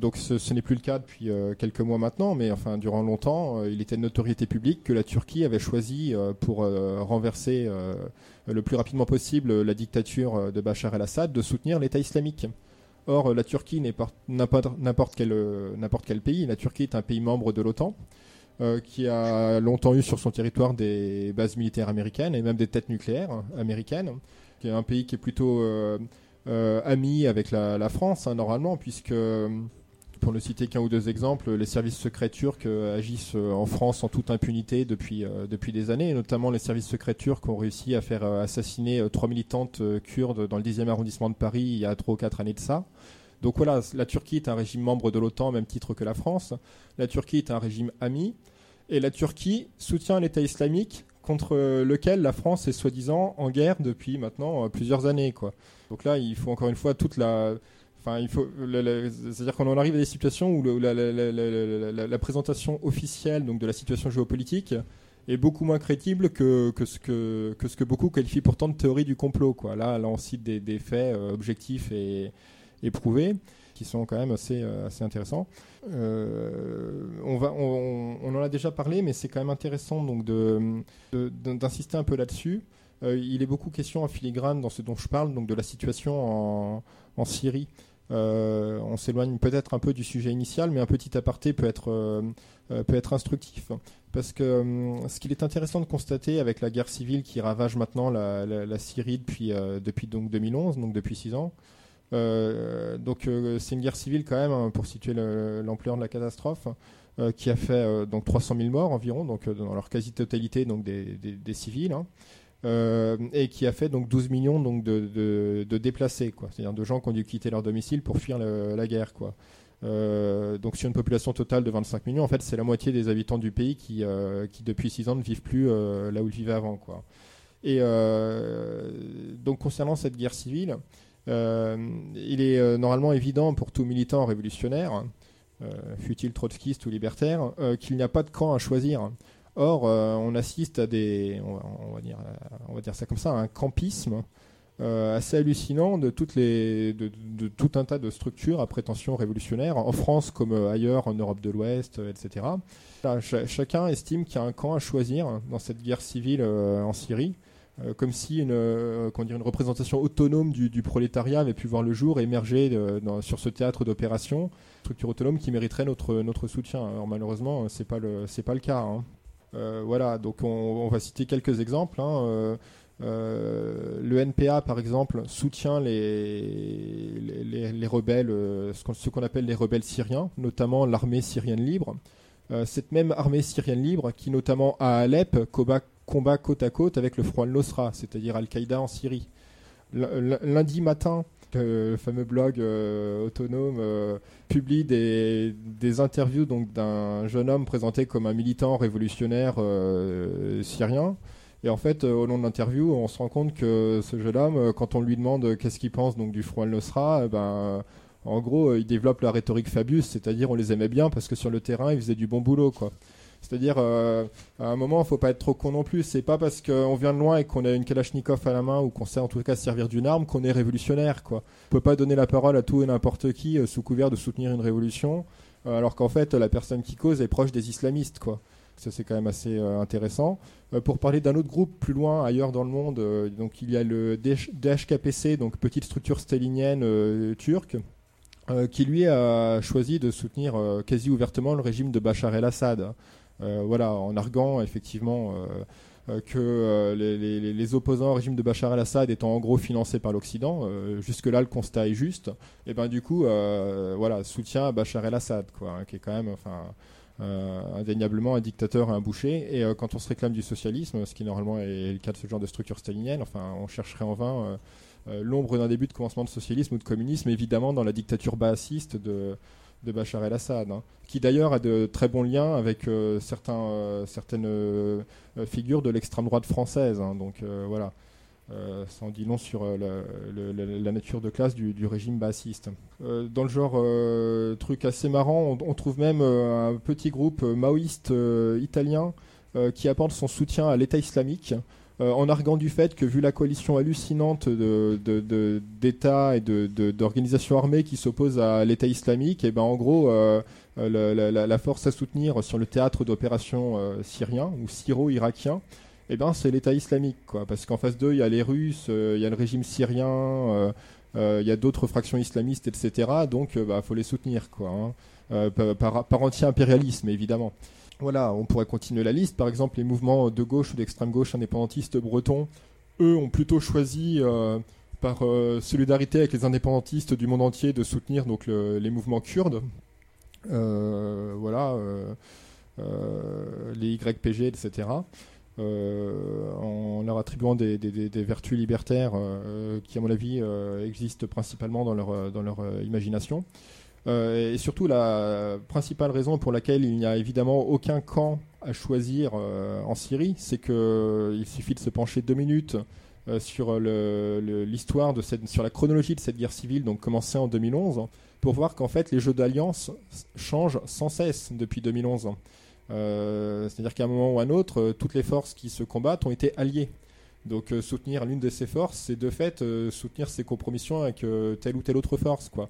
Donc ce, n'est plus le cas depuis euh, quelques mois maintenant, mais enfin durant longtemps, euh, il était de notoriété publique que la Turquie avait choisi euh, pour renverser le plus rapidement possible la dictature de Bachar el-Assad de soutenir l'État islamique. Or, la Turquie n'est pas n'importe quel, quel pays. La Turquie est un pays membre de l'OTAN qui a longtemps eu sur son territoire des bases militaires américaines et même des têtes nucléaires hein, américaines, qui est un pays qui est plutôt ami avec la, France, hein, normalement, puisque, pour ne citer qu'un ou deux exemples, les services secrets turcs euh, agissent euh, en France en toute impunité depuis, euh, depuis des années, et notamment les services secrets turcs ont réussi à faire assassiner trois militantes kurdes dans le 10e arrondissement de Paris il y a trois ou quatre années de ça. Donc voilà, la Turquie est un régime membre de l'OTAN, au même titre que la France. La Turquie est un régime ami. Et la Turquie soutient l'État islamique contre lequel la France est soi-disant en guerre depuis maintenant plusieurs années. Donc là, il faut encore une fois toute la... C'est-à-dire qu'on en arrive à des situations où la, présentation officielle donc de la situation géopolitique est beaucoup moins crédible que, ce que, beaucoup qualifient pourtant de théorie du complot. Là, on cite des, faits euh, objectifs et, et prouvés qui sont quand même assez, euh, intéressants. Euh, on, en a déjà parlé, mais c'est quand même intéressant donc d'insister un peu là-dessus. Il est beaucoup question en filigrane dans ce dont je parle, donc de la situation en Syrie. Euh, on s'éloigne peut-être un peu du sujet initial, mais un petit aparté peut être, euh, euh, instructif. Parce que ce qu'il est intéressant de constater avec la guerre civile qui ravage maintenant la, Syrie depuis, depuis donc 2011, donc depuis six ans, donc c'est une guerre civile quand même, hein, pour situer le- l'ampleur de la catastrophe, qui a fait donc 300 000 morts environ, dans leur quasi-totalité donc des civils. hein. Euh, et qui a fait donc 12 millions donc de, déplacés. C'est-à-dire de gens qui ont dû quitter leur domicile pour fuir la guerre, quoi. Euh, donc sur une population totale de 25 millions, en fait, c'est la moitié des habitants du pays qui, euh, qui depuis 6 ans ne vivent plus là où ils vivaient avant, quoi. Et donc concernant cette guerre civile, il est normalement évident pour tout militant révolutionnaire, fut-il trotskiste ou libertaire, qu'il n'y a pas de camp à choisir. Or, euh, on assiste à des, on va, dire, on va dire ça comme ça, un campisme euh, assez hallucinant de tout un tas de structures à prétention révolutionnaire, en France comme ailleurs, en Europe de l'Ouest, euh, etc. Chacun estime qu'il y a un camp à choisir dans cette guerre civile en Syrie. comme si une, une représentation autonome du, prolétariat avait pu voir le jour émerger sur ce théâtre d'opération, structure autonome qui mériterait notre, notre soutien. Alors malheureusement, c'est pas le pas le cas. hein. Euh, voilà, donc on, va citer quelques exemples. hein. Euh, euh, le NPA, par exemple, soutient les, les, les- les rebelles, ce qu'on appelle les rebelles syriens, notamment l'armée syrienne libre. Cette même armée syrienne libre qui, notamment à Alep, combat, combat côte à côte avec le Front al-Nosra, c'est-à-dire Al-Qaïda en Syrie. Lundi matin, le fameux blog euh, autonome euh, publie des, des interviews donc d'un jeune homme présenté comme un militant révolutionnaire euh, syrien. Et en fait, au long de l'interview, on se rend compte que ce jeune homme, quand on lui demande qu'est-ce qu'il pense donc du Front al-Nosra, eh ben, En gros, ils développent la rhétorique Fabius, c'est-à-dire on les aimait bien parce que sur le terrain, ils faisaient du bon boulot, quoi. C'est-à-dire, euh, à un moment, il faut pas être trop con non plus. C'est pas parce qu'on vient de loin et qu'on a une Kalachnikov à la main ou qu'on sait en tout cas servir d'une arme qu'on est révolutionnaire, quoi. On peut pas donner la parole à tout et n'importe qui euh, sous couvert de soutenir une révolution, euh, alors qu'en fait, la personne qui cause est proche des islamistes, quoi. Ça, c'est quand même assez intéressant. Pour parler d'un autre groupe plus loin, ailleurs dans le monde, donc il y a le DH DHKPC, donc petite structure stalinienne turque, qui lui a choisi de soutenir quasi ouvertement le régime de Bachar el-Assad. Euh, voilà, en arguant effectivement euh, euh, que les, opposants au régime de Bachar el-Assad étant en gros financés par l'Occident, jusque-là le constat est juste, et ben du coup, voilà, soutien à Bachar el-Assad, quoi, hein, qui est quand même, enfin, indéniablement un dictateur et un boucher. Et quand on se réclame du socialisme, ce qui normalement est le cas de ce genre de structure stalinienne, enfin, on chercherait en vain l'ombre d'un début de commencement de socialisme ou de communisme, évidemment dans la dictature baassiste de, de Bachar el-Assad, hein, qui d'ailleurs a de très bons liens avec euh, euh, certaines euh, figures de l'extrême droite française. hein. donc voilà, ça en dit long sur la, nature de classe du, régime baassiste. Euh, dans le genre truc assez marrant, on, trouve même un petit groupe maoïste italien qui apporte son soutien à l'État islamique en arguant du fait que vu la coalition hallucinante de- de- de- d'États et d'organisations armées qui s'opposent à l'État islamique, et ben en gros euh, euh, la, force à soutenir sur le théâtre d'opération euh, syrien ou syro-irakien, et ben c'est l'État islamique quoi, parce qu'en face d'eux il y a les Russes, euh, il y a le régime syrien, euh, euh, il y a d'autres fractions islamistes, etc. Donc il bah, faut les soutenir quoi, hein. Euh, par, par- par anti-impérialisme évidemment. Voilà, on pourrait continuer la liste. Par exemple, les mouvements de gauche ou d'extrême gauche indépendantistes bretons, eux, ont plutôt choisi, euh, par euh, solidarité avec les indépendantistes du monde entier, de soutenir les mouvements kurdes. Euh, voilà, les YPG, etc. en leur attribuant des, vertus libertaires qui, à mon avis, existent principalement dans leur, imagination. Euh, et surtout, la principale raison pour laquelle il n'y a évidemment aucun camp à choisir euh, en Syrie, c'est que il suffit de se pencher deux minutes euh, sur l'histoire de cette, sur la chronologie de cette guerre civile, donc commencée en 2011, pour voir qu'en fait les jeux d'alliance changent sans cesse depuis 2011. Euh, C'est-à-dire qu'à un moment ou à un autre, euh, toutes les forces qui se combattent ont été alliées. Donc euh, soutenir l'une de ces forces, c'est de fait euh, soutenir ses compromissions avec euh, telle ou telle autre force, quoi.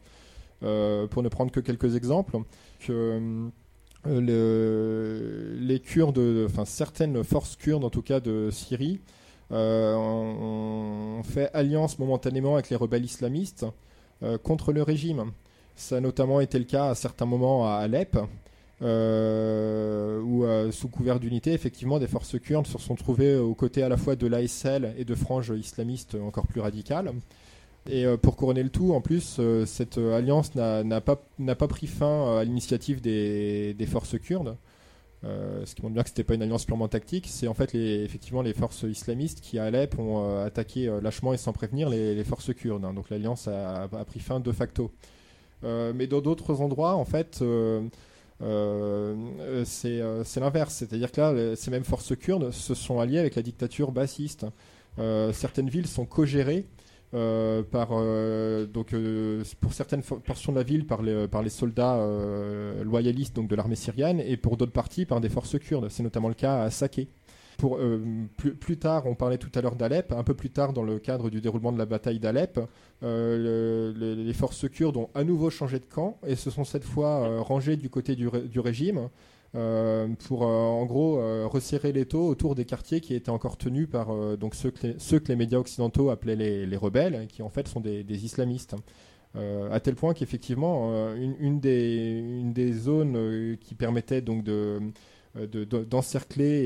Euh, pour ne prendre que quelques exemples, euh, le- les Kurdes, certaines forces kurdes en tout cas de Syrie, euh, ont, fait alliance momentanément avec les rebelles islamistes contre le régime. Ça a notamment été le cas à certains moments à Alep, où sous couvert d'unité, effectivement, des forces kurdes se sont trouvées aux côtés à la fois de l'ASL et de franges islamistes encore plus radicales. Et euh, pour couronner le tout, en plus, euh, cette euh, alliance n'a pas, pas pris fin à l'initiative des, des forces kurdes. Ce qui montre bien que c'était pas une alliance purement tactique, c'est en fait les, effectivement les forces islamistes qui à Alep ont attaqué lâchement et sans prévenir les, forces kurdes. hein. Donc l'alliance a, a pris fin de facto. Mais dans d'autres endroits, en fait, c'est l'inverse. C'est-à-dire que là, ces mêmes forces kurdes se sont alliées avec la dictature bassiste. Certaines villes sont co-gérées euh, par euh, donc euh, pour certaines portions de la ville par les par les soldats loyalistes donc de l'armée syrienne et pour d'autres parties par des forces kurdes. C'est notamment le cas à Saké. Pour, plus, plus tard, on parlait tout à l'heure d'Alep, un peu plus tard dans le cadre du déroulement de la bataille d'Alep, le- le- les forces kurdes ont à nouveau changé de camp et se sont cette fois rangées du côté du, du régime pour euh, en gros euh, resserrer les taux autour des quartiers qui étaient encore tenus par euh, ceux que, les, médias occidentaux appelaient les, les rebelles, qui en fait sont des, islamistes. Euh, à tel point qu'effectivement, euh, une, des, zones euh, qui permettait donc de euh, de- de- d'encercler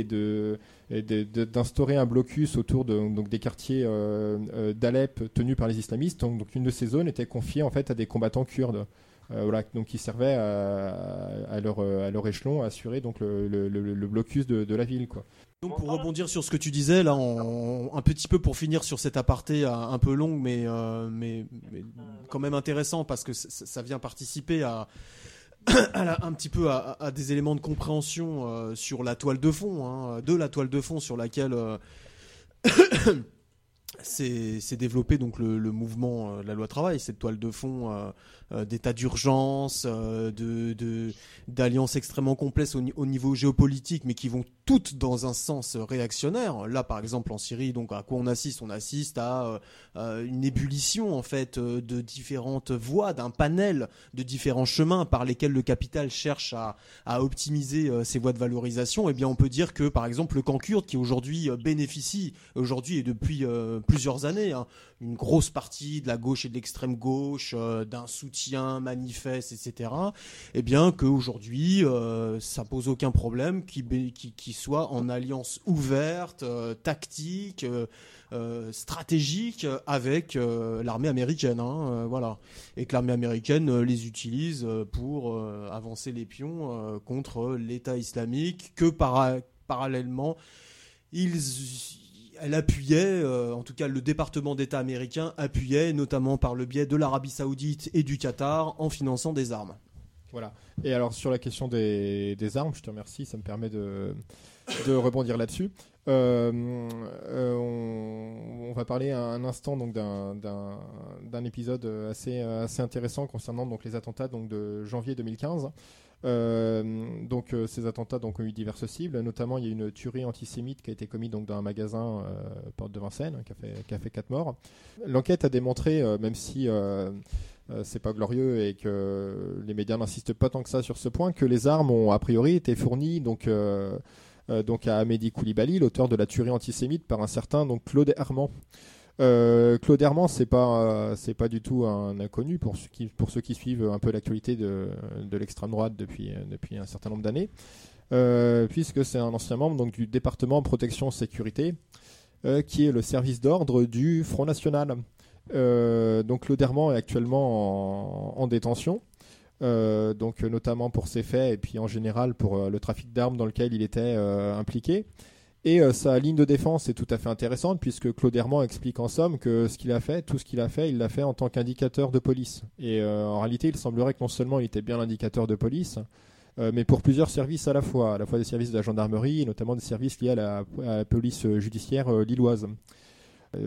et d'instaurer un blocus autour de, donc des quartiers euh, euh, d'Alep tenus par les islamistes. Donc une de ces zones était confiée en fait à des combattants kurdes. Euh, donc qui servaient à, leur, échelon à assurer donc le, blocus de, de la ville. Donc pour rebondir sur ce que tu disais là, un petit peu pour finir sur cette aparté euh, un peu mais, euh, mais, quand même intéressant parce que ça vient participer à, [COUGHS] un petit peu à, des éléments de compréhension sur la toile de fond, hein, de la toile de fond sur laquelle [COUGHS] c'est développé donc le, le mouvement euh, la loi travail cette toile de fond d'état d'urgence euh, de d'alliances extrêmement complexes au, ni- au niveau géopolitique mais qui vont toutes dans un sens réactionnaire. Là par exemple en Syrie donc à quoi on assiste? On assiste à euh, euh, une ébullition en fait euh, de différentes voies d'un panel de différents chemins par lesquels le capital cherche à à optimiser euh, ses voies de valorisation, eh bien on peut dire que par exemple le camp kurde qui aujourd'hui euh, bénéficie aujourd'hui et depuis euh, plusieurs années hein, une grosse partie de la gauche et de l'extrême gauche euh, d'un soutien manifeste etc. Eh bien qu'aujourd'hui euh, ça pose aucun problème qui qui, soit en alliance ouverte, euh, tactique. euh, euh, stratégique avec l'armée américaine, hein, voilà, et que l'armée américaine les utilise pour avancer les pions contre l'État islamique, que para- parallèlement ils, elle appuyait, euh, en tout cas le département d'État américain appuyait, notamment par le biais de l'Arabie Saoudite et du Qatar, en finançant des armes. Voilà. Et alors sur la question des, armes, je te remercie, ça me permet de, rebondir là-dessus. Euh, euh, on, va parler un instant donc d'un épisode assez, assez intéressant concernant donc les attentats donc de janvier 2015. Euh, donc euh, ces attentats donc, ont eu diverses cibles, notamment il y a une tuerie antisémite qui a été commise donc dans un magasin euh, porte de Vincennes qui a fait qui quatre morts. L'enquête a démontré, même si c'est pas glorieux et que les médias n'insistent pas tant que ça sur ce point, que les armes ont a priori été fournies donc à Amédi Koulibaly, l'auteur de la tuerie antisémite, par un certain donc Claude Herman. Euh, Claude Herman, c'est pas euh, c'est pas du tout un inconnu pour ceux qui pour ceux qui suivent un peu l'actualité de, de l'extrême droite depuis depuis un certain nombre d'années, euh, puisque c'est un ancien membre donc du département protection sécurité, euh, qui est le service d'ordre du Front National. Euh, donc Claude Herman est actuellement en, en détention. Euh, donc euh, notamment pour ses faits et puis en général pour euh, le trafic d'armes dans lequel il était euh, impliqué. Et euh, sa ligne de défense est tout à fait intéressante puisque Claude Herman explique en somme que ce qu'il a fait, tout ce qu'il a fait, il l'a fait en tant qu'indicateur de police. Et euh, en réalité, il semblerait que non seulement il était bien l'indicateur de police, euh, mais pour plusieurs services à la fois, à la fois des services de la gendarmerie et notamment des services liés à la, police judiciaire lilloise.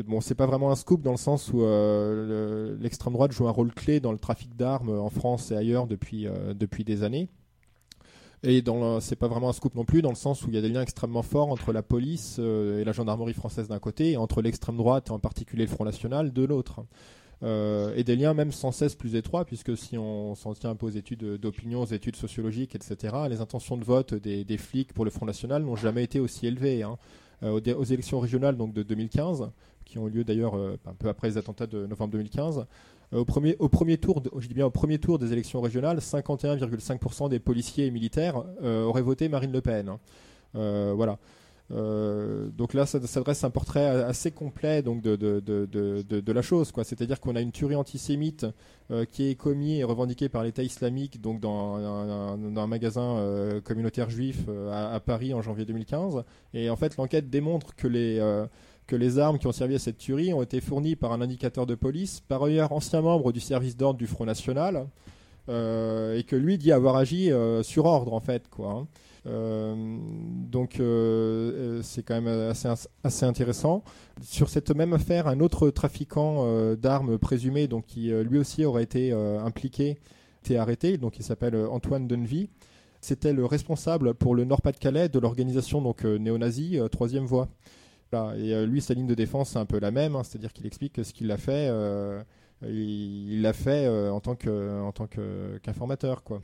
Bon, c'est pas vraiment un scoop dans le sens où le- l'extrême droite joue un rôle clé dans le trafic d'armes en France et ailleurs depuis des années. Et dans c'est pas vraiment un scoop non plus dans le sens où il y a des liens extrêmement forts entre la police euh, et la gendarmerie française d'un côté et entre l'extrême droite et en particulier le Front National de l'autre. Euh, et des liens même sans cesse plus étroits puisque si on s'en tient un peu aux études d'opinion, aux études sociologiques, etc., les intentions de vote des, flics pour le Front National n'ont jamais été aussi élevées. hein. Euh, aux, élections régionales donc de 2015, qui ont eu lieu d'ailleurs un peu après les attentats de novembre 2015, euh, au, premier, au premier tour, je dis bien au premier tour des élections régionales, 51,5% des policiers et militaires euh, auraient voté Marine Le Pen. hein. Euh, voilà. Euh, donc là, ça s'adresse à un portrait assez complet donc de, de, de, de, la chose. C'est-à-dire qu'on a une tuerie antisémite euh, qui est commise et revendiquée par l'État islamique donc dans un, dans un magasin euh, communautaire juif euh, à, Paris en janvier 2015. Et en fait, l'enquête démontre que les, euh, que les armes qui ont servi à cette tuerie ont été fournies par un indicateur de police, par ailleurs ancien membre du service d'ordre du Front National, euh, et que lui dit avoir agi euh, sur ordre en fait. hein. Euh, donc c'est quand même assez, intéressant. Sur cette même affaire, un autre trafiquant d'armes présumé, donc qui lui aussi aurait été impliqué, été arrêté. Donc il s'appelle Antoine Denvy. C'était le responsable pour le Nord-Pas-de-Calais de l'organisation donc néo-nazie Troisième Voie. Et euh, lui, sa ligne de défense, c'est un peu la même, hein, c'est-à-dire qu'il explique que ce qu'il a fait, euh, il l'a fait euh, en tant qu'informateur, quoi.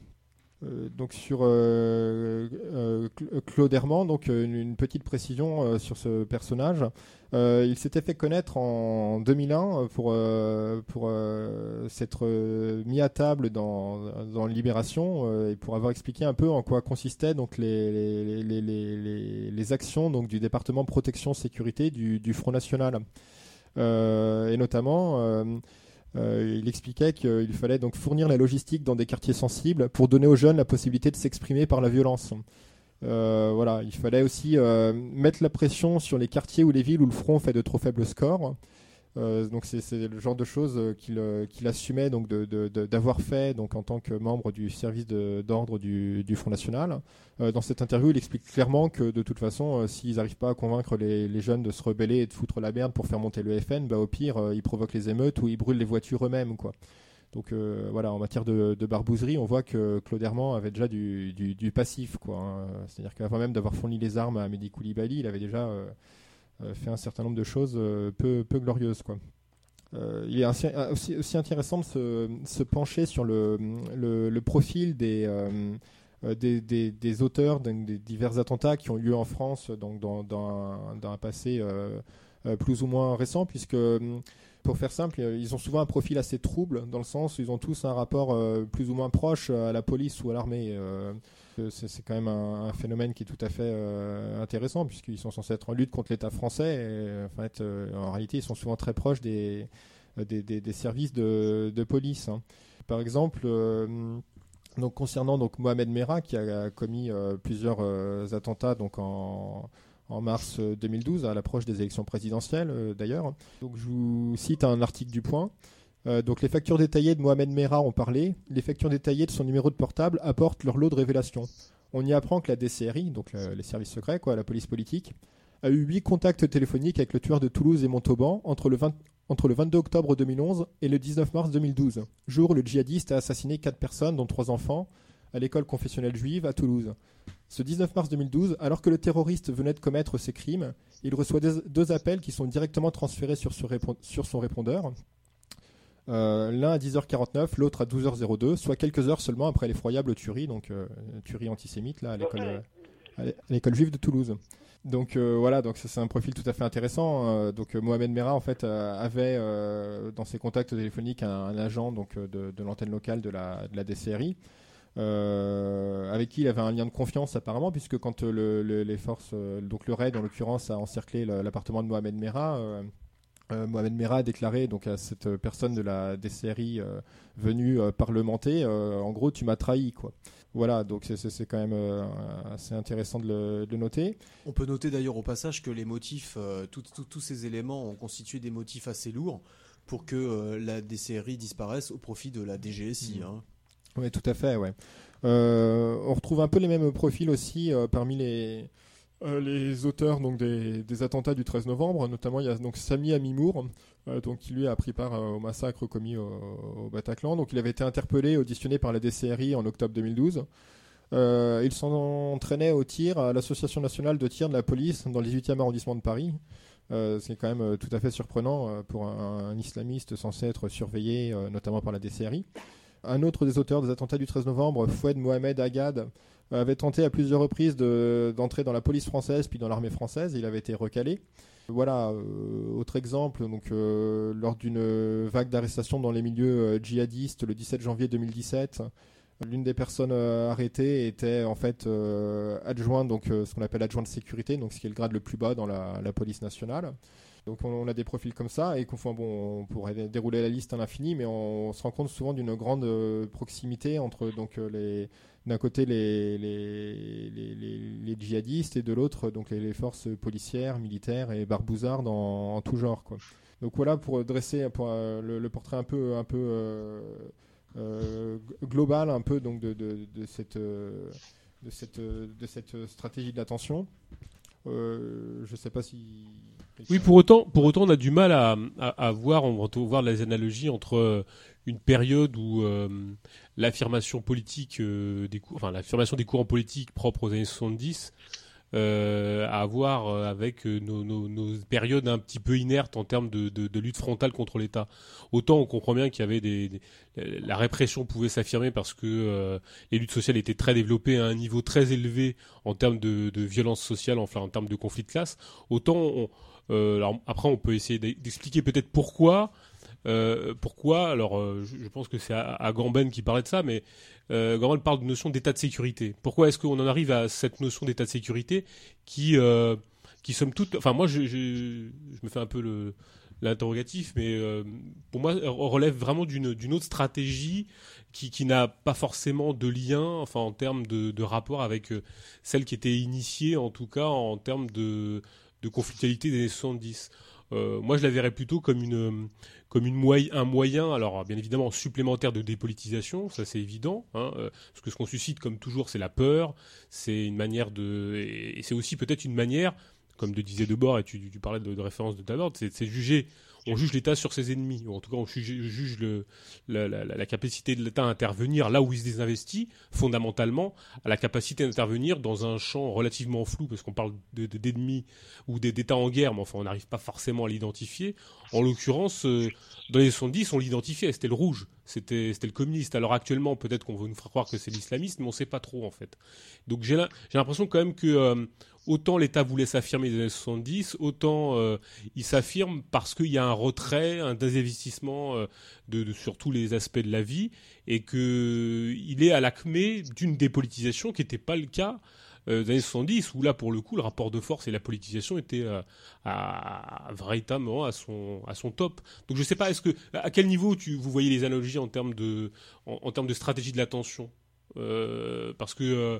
Euh, donc sur euh, euh, Cl- Claude Herman, donc une, petite précision sur ce personnage. Il s'était fait connaître en 2001 pour pour s'être mis à table dans dans Libération et pour avoir expliqué un peu en quoi consistaient donc les les, les, les, actions donc du département protection sécurité du, du Front National et notamment euh, il expliquait qu'il fallait donc fournir la logistique dans des quartiers sensibles pour donner aux jeunes la possibilité de s'exprimer par la violence. Euh, voilà, il fallait aussi euh, mettre la pression sur les quartiers ou les villes où le front fait de trop faibles scores. Euh, donc c'est le genre de choses euh, qu'il euh, qu'il assumait donc d'avoir fait donc en tant que membre du service d'ordre du, Front National. Dans cette interview, il explique clairement que de toute façon, s'ils n'arrivent pas à convaincre les, jeunes de se rebeller et de foutre la merde pour faire monter le FN, bah, au pire, ils provoquent les émeutes ou ils brûlent les voitures eux-mêmes. quoi. Donc voilà, en matière de, de barbouzerie, on voit que Claude Herman avait déjà du, passif. quoi. hein. C'est-à-dire qu'avant même d'avoir fourni les armes à Mehdi Koulibaly, il avait déjà fait un certain nombre de choses euh, peu, peu glorieuses. Quoi. Euh, il est euh, aussi, aussi intéressant de se, se pencher sur le, le, profil des, euh, euh, des, des, auteurs des divers attentats qui ont eu lieu en France donc dans, dans, un, dans un passé euh, euh, plus ou moins récent, puisque pour faire simple, euh, ils ont souvent un profil assez trouble, dans le sens où ils ont tous un rapport euh, plus ou moins proche à la police ou à l'armée. euh, c'est quand même un, phénomène qui est tout à fait euh, intéressant, puisqu'ils sont censés être en lutte contre l'État français. Et, en, fait, euh, en réalité, ils sont souvent très proches des, euh, des, des- services de, de police. hein. Par exemple, euh, donc concernant donc Mohamed Merah, qui a commis euh, plusieurs euh, attentats donc en, en mars euh, 2012, à l'approche des élections présidentielles euh, d'ailleurs. Donc je vous cite un article du Point. Euh, donc les factures détaillées de Mohamed Merah ont parlé. Les factures détaillées de son numéro de portable apportent leur lot de révélations. On y apprend que la DCRI, donc le- les services secrets, quoi, la police politique, a eu huit contacts téléphoniques avec le tueur de Toulouse et Montauban entre le, 20 entre le 22 octobre 2011 et le 19 mars 2012, jour où le djihadiste a assassiné quatre personnes, dont trois enfants, à l'école confessionnelle juive à Toulouse. Ce 19 mars 2012, alors que le terroriste venait de commettre ses crimes, il reçoit deux appels qui sont directement transférés sur son répondeur. Euh, L'un à 10h49, l'autre à 12h02, soit quelques heures seulement après l'effroyable tuerie, donc euh, tuerie antisémite là, à l'école euh, à l'é- à l'école juive de Toulouse. Donc euh, voilà, donc c'est un profil tout à fait intéressant. Euh, donc euh, Mohamed Merah en fait avait dans ses contacts téléphoniques un, un agent donc de, de l'antenne locale de la, de la DCRI. avec qui il avait un lien de confiance apparemment puisque quand le- le- les forces donc le raid en l'occurrence a encerclé l'appartement de Mohamed Merah euh, Mohamed Merah a déclaré donc à cette personne de la DCRI euh, venue euh, parlementer en gros tu m'as trahi quoi voilà donc c'est- quand même assez intéressant de le, de le noter On peut noter d'ailleurs au passage que les motifs, tous ces éléments ont constitué des motifs assez lourds pour que la DCRI disparaisse au profit de la DGSI. Mm. hein. Oui, tout à fait, ouais. On retrouve un peu les mêmes profils aussi parmi les, euh, les auteurs donc, des, attentats du 13 novembre. Notamment, il y a donc Sami Amimour, euh, donc, qui lui a pris part euh, au massacre commis au, Bataclan. Donc, il avait été interpellé, auditionné par la DCRI en octobre 2012. Euh, il s'entraînait au tir à l'Association nationale de tir de la police dans le 18e arrondissement de Paris. Euh, c'est quand même tout à fait surprenant pour un, islamiste censé être surveillé, notamment par la DCRI. Un autre des auteurs des attentats du 13 novembre, Foued Mohamed Agad, avait tenté à plusieurs reprises de- d'entrer dans la police française puis dans l'armée française. Il avait été recalé. Voilà, euh, autre exemple, donc, euh, lors d'une vague d'arrestations dans les milieux euh, djihadistes le 17 janvier 2017, l'une des personnes euh, arrêtées était en fait euh, adjointe, donc euh, ce qu'on appelle adjoint de sécurité, donc ce qui est le grade le plus bas dans la police nationale. Donc on, a des profils comme ça et qu'on bon, on pourrait dé- dérouler la liste à l'infini, mais on, se rend compte souvent d'une grande euh, proximité entre donc euh, les d'un côté les, djihadistes et de l'autre donc les, forces policières, militaires et barbouzardes en, tout genre quoi. Donc voilà pour dresser euh, le, portrait un peu global un peu donc de, cette de stratégie de l'attention. Je sais pas si Oui, pour autant, pour autant, on a du mal à, voir, on va voir les analogies entre euh, une période où euh, l'affirmation politique euh, des cours, enfin l'affirmation des courants politiques propres aux années 70 euh, à voir avec nos, périodes un petit peu inertes en termes de, lutte frontale contre l'État. Autant on comprend bien qu'il y avait des, la répression pouvait s'affirmer parce que les luttes sociales étaient très développées à un niveau très élevé en termes de, violence sociale, enfin en termes de conflit de classe. Autant on, alors après on peut essayer d'e- d'expliquer peut-être pourquoi. Euh, pourquoi Alors, euh, je, pense que c'est à, à Gamben qui parlait de ça, mais euh, Gamben parle de notion d'état de sécurité. Pourquoi est-ce qu'on en arrive à cette notion d'état de sécurité qui, euh, qui somme toute, enfin moi, je, me fais un peu l'interrogatif, mais euh, pour moi, relève vraiment d'une autre stratégie qui, qui n'a pas forcément de lien, enfin en termes de, rapport avec euh, celle qui était initiée, en tout cas en termes de, de conflictualité des années 70. Euh, moi, je la verrais plutôt comme moy- un moyen, alors bien évidemment supplémentaire de dépolitisation, ça c'est évident, hein, euh, parce que ce qu'on suscite, comme toujours, c'est la peur, c'est une manière de, c'est aussi peut-être une manière, comme de disait Debord, et tu, parlais de, référence de Tabord, c'est juger, on juge l'État sur ses ennemis, ou en tout cas on juge, le, la, la- la- capacité de l'État à intervenir là où il se désinvestit, fondamentalement, à la capacité d'intervenir dans un champ relativement flou, parce qu'on parle de- de- d'ennemis ou d'États en guerre, mais enfin on n'arrive pas forcément à l'identifier. En l'occurrence, euh, dans les 70, on l'identifiait, c'était le rouge, c'était le communiste. Alors actuellement, peut-être qu'on veut nous faire croire que c'est l'islamiste, mais on sait pas trop en fait. Donc j'ai l'impression quand même que euh, autant l'État voulait s'affirmer les années 70, autant euh, il s'affirme parce qu'il y a un retrait, un désinvestissement euh, sur tous les aspects de la vie, et que il est à l'acmé d'une dépolitisation qui n'était pas le cas euh, des années 70, où là, pour le coup, le rapport de force et la politisation étaient euh, à, véritablement à son, top. Donc je ne sais pas, à quel niveau vous voyez les analogies en termes de, en, en termes de stratégie de l'attention? Euh, Parce que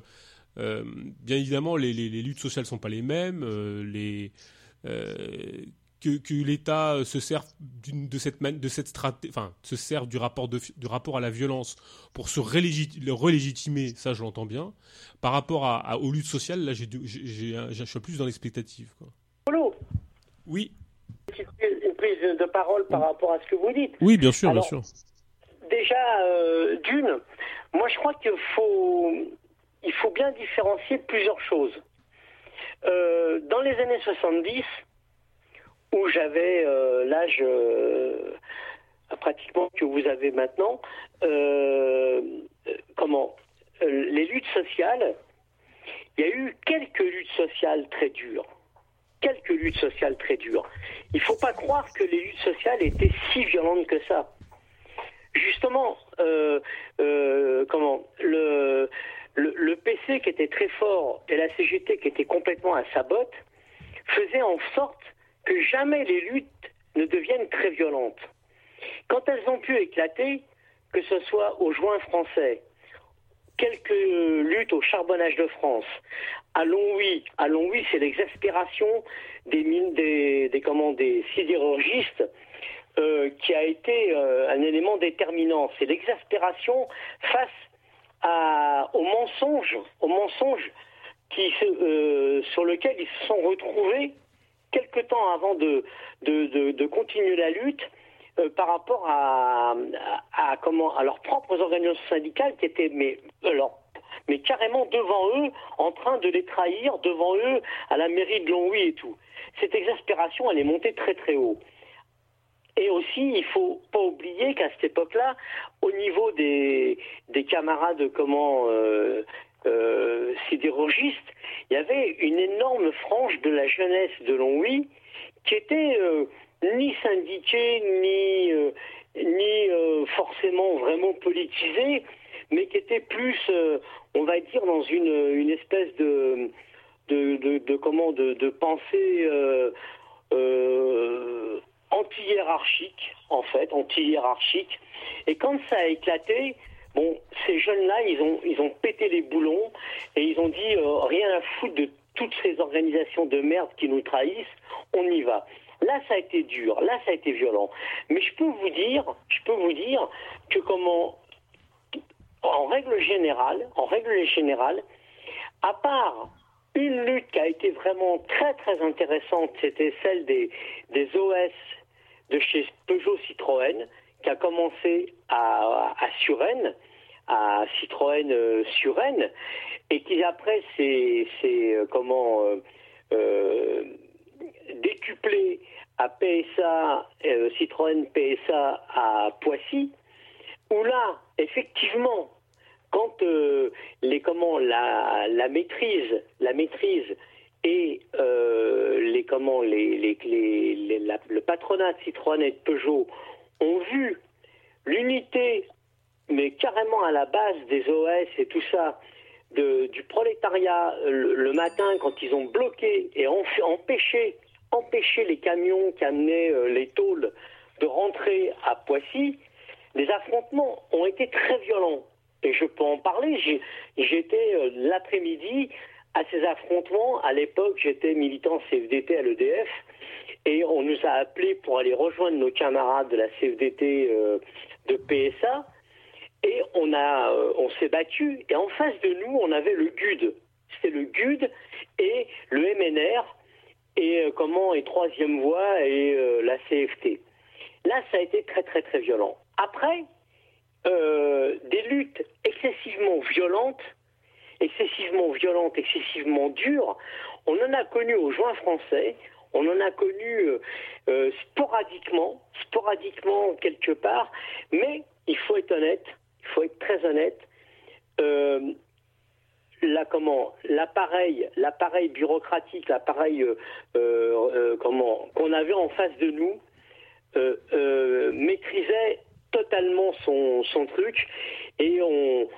euh, bien évidemment, les, les- les luttes sociales sont pas les mêmes. euh, les, euh, que, que l'État se sert d'une- de cette, de cette straté- enfin, se sert du rapport, de, du rapport à la violence pour se relégitimer, ça je l'entends bien. Par rapport à, à- aux luttes sociales, là, j'ai, je suis plus dans l'expectative. Oui. une prise- de parole par rapport à ce que vous dites. Oui, bien sûr, Alors, bien sûr. Déjà, d'une, moi je crois qu'il faut, il faut bien différencier plusieurs choses. Euh, dans les années 70, où j'avais euh, l'âge euh, pratiquement que vous avez maintenant, comment les luttes sociales, il y a eu quelques luttes sociales très dures. Quelques luttes sociales très dures. Il ne faut pas croire que les luttes sociales étaient si violentes que ça justement, comment le, le, PC qui était très fort et la CGT qui était complètement à sa botte faisaient en sorte que jamais les luttes ne deviennent très violentes. Quand elles ont pu éclater, que ce soit au joint français, quelques luttes au charbonnage de France, à Longwy, à Longwy, c'est l'exaspération des mines, des, des, des sidérurgistes euh, qui a été euh, un élément déterminant. C'est l'exaspération face aux mensonges qui, se- euh, sur lesquels ils se sont retrouvés quelque temps avant de, continuer la lutte euh, par rapport à, leurs propres organisations syndicales qui étaient mais carrément devant eux, en train de les trahir, devant eux, à la mairie de Longwy et tout. Cette exaspération, elle est montée très très haut. Et aussi, il faut pas oublier qu'à cette époque-là, au niveau des, des camarades, comment, euh, euh, sidérurgistes, il y avait une énorme frange de la jeunesse de Longwy qui était euh, ni syndiquée, ni, euh, ni euh, forcément vraiment politisée, mais qui était plus, euh, on va dire, dans une, une espèce de, de, de, de comment, de, de pensée euh, anti-hiérarchique, en fait, anti-hiérarchique. Et quand ça a éclaté, bon, ces jeunes-là, ils ont, ils ont pété les boulons et ils ont dit euh, rien à foutre de toutes ces organisations de merde qui nous trahissent, on y va. Là, ça a été dur, là, ça a été violent. Mais je peux vous dire, je peux vous dire que comment, en règle générale, en règle générale, à part une lutte qui a été vraiment très très intéressante, c'était celle des, des OS de chez Peugeot Citroën, qui a commencé à, à Suresnes, à Citroën euh, et qui après s'est euh, comment euh, euh, décuplé à PSA, Citroën PSA à Poissy, où là, effectivement, quand comment la maîtrise, la maîtrise et euh, les comment les, les, les- le patronat de Citroën et de Peugeot ont vu l'unité, mais carrément à la base des OS et tout ça, du prolétariat le, matin quand ils ont bloqué et empêché, empêché les camions qui amenaient euh, les tôles de rentrer à Poissy, les affrontements ont été très violents. Et je peux en parler. J'étais euh, l'après-midi à ces affrontements. À l'époque, j'étais militant CFDT à l'EDF. et on nous a appelés pour aller rejoindre nos camarades de la CFDT euh, de PSA et on euh, on s'est battu et en face de nous on avait le GUD c'était le GUD et le MNR et euh, comment et troisième voie et la CFT là ça a été très très très violent après des luttes excessivement violentes excessivement violentes excessivement dures on en a connu au joint français on en a connu euh, euh, sporadiquement, sporadiquement quelque part, mais il faut être honnête, il faut être très honnête. Euh, la, comment l'appareil l'appareil bureaucratique l'appareil comment qu'on avait en face de nous maîtrisait totalement son, truc et on,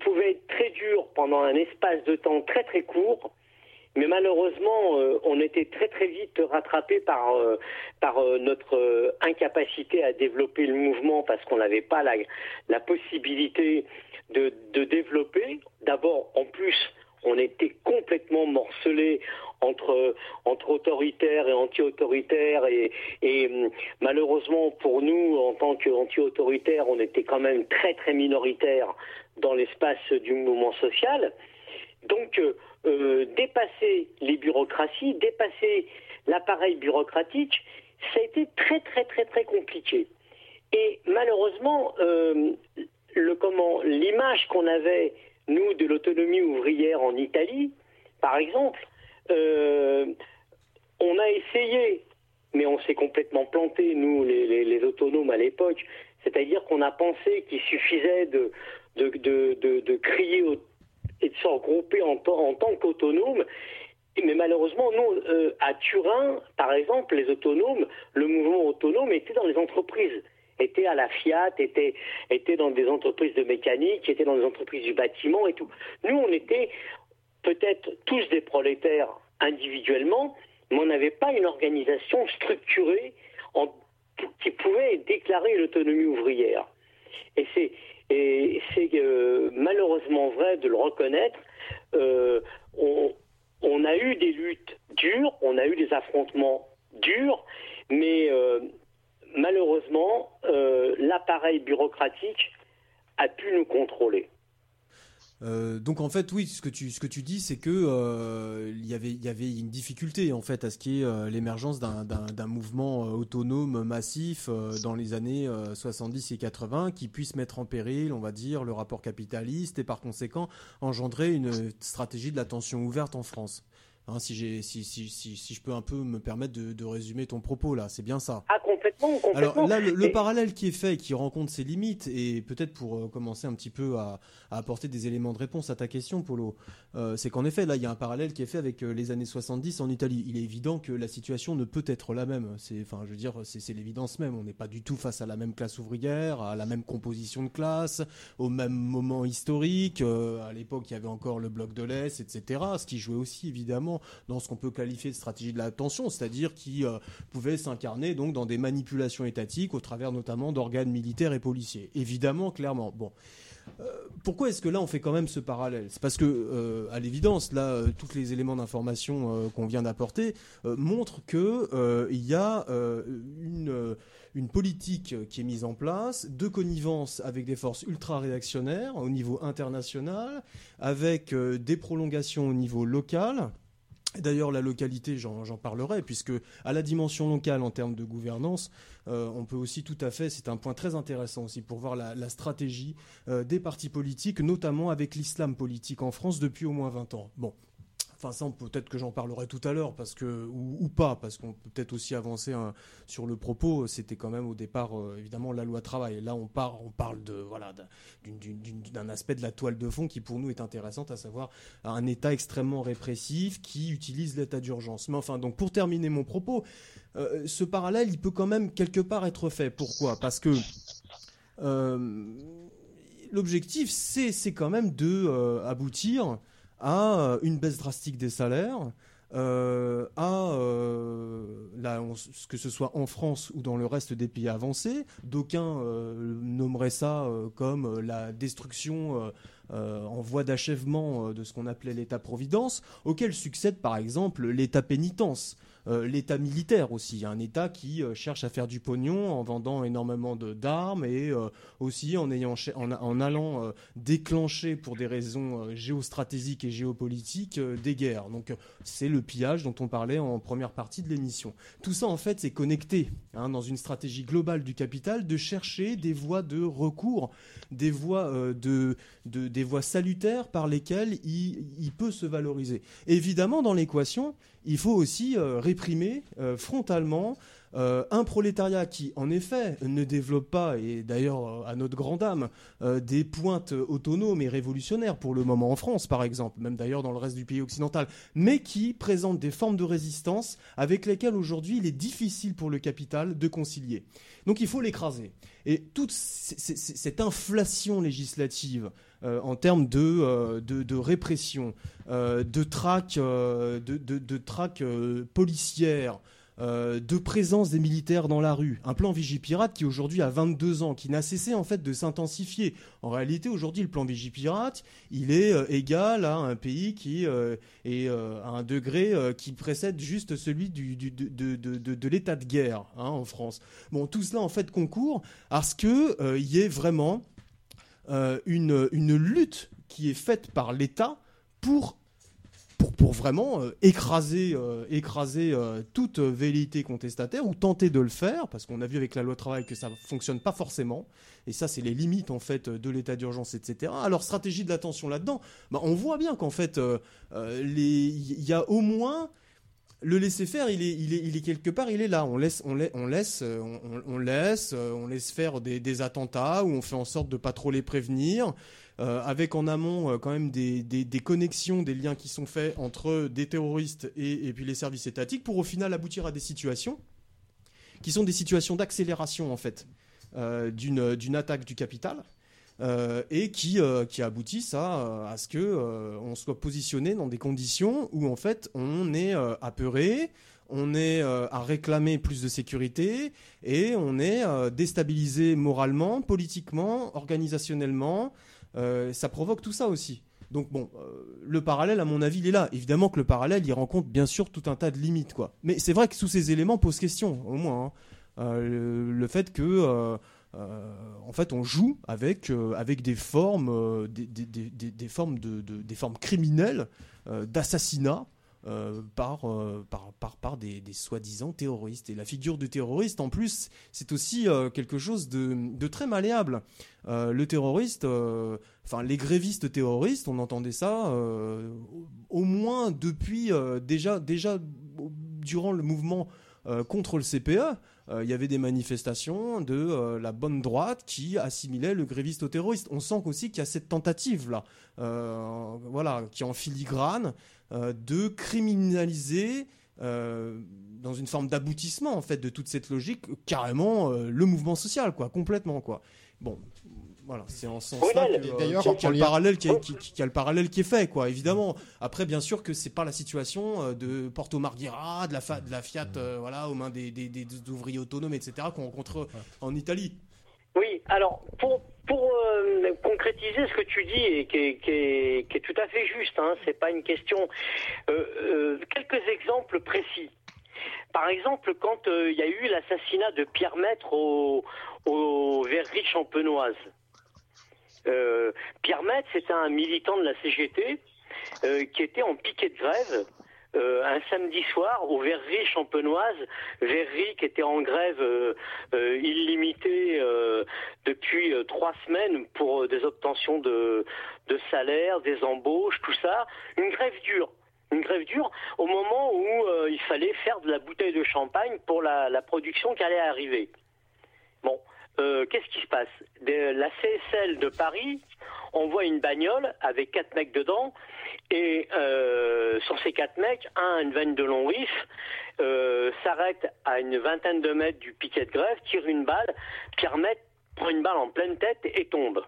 pouvait être très dur pendant un espace de temps très très court mais malheureusement, euh, on était très très vite rattrapé par euh, euh, notre incapacité à développer le mouvement parce qu'on n'avait pas la, la possibilité de, de développer. D'abord, en plus, on était complètement morcelé entre autoritaires et anti-autoritaires et, hum, malheureusement pour nous, en tant qu'anti-autoritaires, on était quand même très très minoritaire dans l'espace du mouvement social. Donc, euh, dépasser les bureaucraties, dépasser l'appareil bureaucratique, ça a été très très très très compliqué. Et malheureusement, euh, l'image qu'on avait nous de l'autonomie ouvrière en Italie, par exemple, on a essayé, mais on s'est complètement planté nous les, autonomes à l'époque. C'est-à-dire qu'on a pensé qu'il suffisait de crier et de se regrouper en, tant- en tant qu'autonome. Mais malheureusement, nous, euh, à Turin, par exemple, les autonomes, le mouvement autonome était dans les entreprises, était à la Fiat, était, était dans des entreprises de mécanique, était dans des entreprises du bâtiment et tout. Nous, on était peut-être tous des prolétaires individuellement, mais on n'avait pas une organisation structurée qui pouvait déclarer l'autonomie ouvrière. Et c'est euh, malheureusement vrai de le reconnaître. Euh, on, a eu des luttes dures, on a eu des affrontements durs, mais euh, malheureusement, l'appareil bureaucratique a pu nous contrôler. Euh, donc en fait oui ce que tu dis c'est que euh, y avait une difficulté en fait à ce qui est euh, l'émergence d'un d'un mouvement autonome massif dans les années euh, 70 et 80 qui puisse mettre en péril on va dire le rapport capitaliste et par conséquent engendrer une stratégie de la tension ouverte en France. Hein, si j'ai si, si, si, si je peux un peu me permettre de, de résumer ton propos là c'est bien ça. Ah complètement, complètement. Alors là, le, le Et- parallèle qui est fait, qui rencontre ses limites, et peut-être pour euh, commencer un petit peu à, à apporter des éléments de réponse à ta question, Polo, euh, c'est qu'en effet, là, il y a un parallèle qui est fait avec euh, les années 70 en Italie. Il est évident que la situation ne peut être la même. C'est, enfin, je veux dire, c'est, l'évidence même. On n'est pas du tout face à la même classe ouvrière, à la même composition de classe, au même moment historique. À l'époque, il y avait encore le bloc de l'Est, etc. Ce qui jouait aussi, évidemment, dans ce qu'on peut qualifier de stratégie de la tension, c'est-à-dire qui euh, pouvait s'incarner donc dans des manipulations étatiques au travers notamment d'organes militaires et policiers. Évidemment, clairement. Bon. Euh, pourquoi est-ce que là on fait quand même ce parallèle? C'est parce que, euh, à l'évidence, là, tous les éléments d'information qu'on vient d'apporter montrent que il y a une, une politique qui est mise en place de connivence avec des forces ultra réactionnaires au niveau international, avec des prolongations au niveau local. D'ailleurs, la localité, j'en parlerai, puisque à la dimension locale en termes de gouvernance, euh, on peut aussi tout à fait, c'est un point très intéressant aussi pour voir la, la stratégie euh, des partis politiques, notamment avec l'islam politique en France depuis au moins 20 ans. Bon. Enfin, ça, peut-être que j'en parlerai tout à l'heure, ou, pas, parce qu'on peut peut-être aussi avancer hein, sur le propos. C'était quand même au départ, euh, évidemment, la loi travail. Là, on parle d'un- aspect de la toile de fond qui pour nous est intéressante, à savoir un État extrêmement répressif qui utilise l'état d'urgence. Mais enfin, donc pour terminer mon propos, euh, ce parallèle, il peut quand même quelque part être fait. Pourquoi? Parce que euh, l'objectif, c'est quand même de aboutir à euh, une baisse drastique des salaires. euh, à euh, là, on- que ce soit en France ou dans le reste des pays avancés, d'aucuns euh, nommeraient ça comme la destruction en voie d'achèvement de ce qu'on appelait l'État-providence, auquel succède par exemple l'État-pénitence. Euh, l'État militaire aussi, un État qui euh, cherche à faire du pognon en vendant énormément d'armes et euh, aussi en, ayant, en, en allant déclencher pour des raisons géostratégiques et géopolitiques des guerres. Donc c'est le pillage dont on parlait en première partie de l'émission. Tout ça en fait c'est connecté hein, dans une stratégie globale du capital de chercher des voies de recours, des voies de, de- des voies salutaires par lesquelles il, il peut se valoriser. Évidemment dans l'équation il faut aussi euh, réprimer euh, frontalement euh, un prolétariat qui, en effet, ne développe pas, et d'ailleurs à notre grande âme, des pointes autonomes et révolutionnaires pour le moment en France, par exemple, même d'ailleurs dans le reste du pays occidental, mais qui présente des formes de résistance avec lesquelles aujourd'hui il est difficile pour le capital de concilier. Donc il faut l'écraser. Et toute cette inflation législative en termes de, euh, de, répression, euh, de traque, euh, de, de, traque euh, policière, euh, de présence des militaires dans la rue. Un plan Vigipirate qui aujourd'hui a 22 ans, qui n'a cessé en fait de s'intensifier. En réalité, aujourd'hui, le plan Vigipirate, il est euh, égal à un pays qui euh, est euh, à un degré euh, qui précède juste celui du, de, de, de, de- l'état de guerre hein, en France. Bon, tout cela en fait concourt à ce que euh, il y ait vraiment euh, une, une lutte qui est faite par l'État pour pour, pour vraiment euh, écraser, euh, écraser toute velléité contestataire ou tenter de le faire, parce qu'on a vu avec la loi travail que ça fonctionne pas forcément, et ça c'est les limites en fait de l'état d'urgence, etc. Alors stratégie de l'attention là-dedans, bah, on voit bien qu'en fait il y a au moins le laisser faire, il est, quelque part, il est là. On laisse, on laisse, on laisse, euh, euh, faire des, attentats où on fait en sorte de pas trop les prévenir, euh, avec en amont quand même des, connexions, des liens qui sont faits entre des terroristes et, puis les services étatiques pour au final aboutir à des situations qui sont des situations d'accélération en fait d'une attaque du capital. Euh, et qui, euh, qui aboutissent à, euh, à ce que on soit positionné dans des conditions où en fait on est apeuré, on est à réclamer plus de sécurité et on est déstabilisé moralement, politiquement, organisationnellement. Ça provoque tout ça aussi. Donc bon, le parallèle, à mon avis, il est là. Évidemment que le parallèle, il rencontre bien sûr tout un tas de limites, quoi. Mais c'est vrai que tous ces éléments posent question, au moins. hein. Le, fait que, en fait, on joue avec euh, avec des formes, euh, des, formes de, de- des formes criminelles euh, d'assassinat. euh, par, euh, par, par, par des, des soi-disant terroristes. Et la figure du terroriste, en plus, c'est aussi euh, quelque chose de, de très malléable. Euh, le terroriste, euh, enfin les grévistes terroristes, on entendait ça euh, au moins depuis euh, déjà, déjà durant le mouvement euh, contre le CPE. Euh, Il y avait des manifestations de euh, la bonne droite qui assimilaient le gréviste au terroriste. On sent aussi qu'il y a cette tentative là, euh, voilà, qui est en filigrane de criminaliser dans une forme d'aboutissement en fait de toute cette logique carrément le mouvement social quoi complètement quoi bon voilà c'est en ce sens là Oui, que, et euh, d'ailleurs, qu'il y a- le parallèle qui est, qui- qui- qui a le parallèle qui est fait quoi évidemment après bien sûr que c'est pas la situation euh, de Porto Marghera de la, fa- de la Fiat euh, voilà aux mains des, des, des ouvriers autonomes etc qu'on rencontre en Italie Oui, alors pour, pour euh, concrétiser ce que tu dis et qui est, qui est- qui est tout à fait juste, hein, c'est pas une question. euh, euh, quelques exemples précis. Par exemple, quand euh, il y a eu l'assassinat de Pierre Maître au, au Verrerie champenoise. Euh, Pierre Maître, c'était un militant de la CGT euh, qui était en piquet de grève euh, un samedi soir au Verrerie champenoise. Verrerie qui était en grève illimitée depuis trois semaines pour des obtentions de, de salaire, des embauches, tout ça. Une grève dure. Une grève dure au moment où il fallait faire de la bouteille de champagne pour la, la production qui allait arriver. Bon, euh, qu'est-ce qui se passe? Des- La CSL de Paris envoie une bagnole avec quatre mecs dedans et euh, sur ces quatre mecs, un a une veine de long vif, euh, s'arrête à une vingtaine de mètres du piquet de grève, tire une balle, Pierre Maître prend une balle en pleine tête et tombe.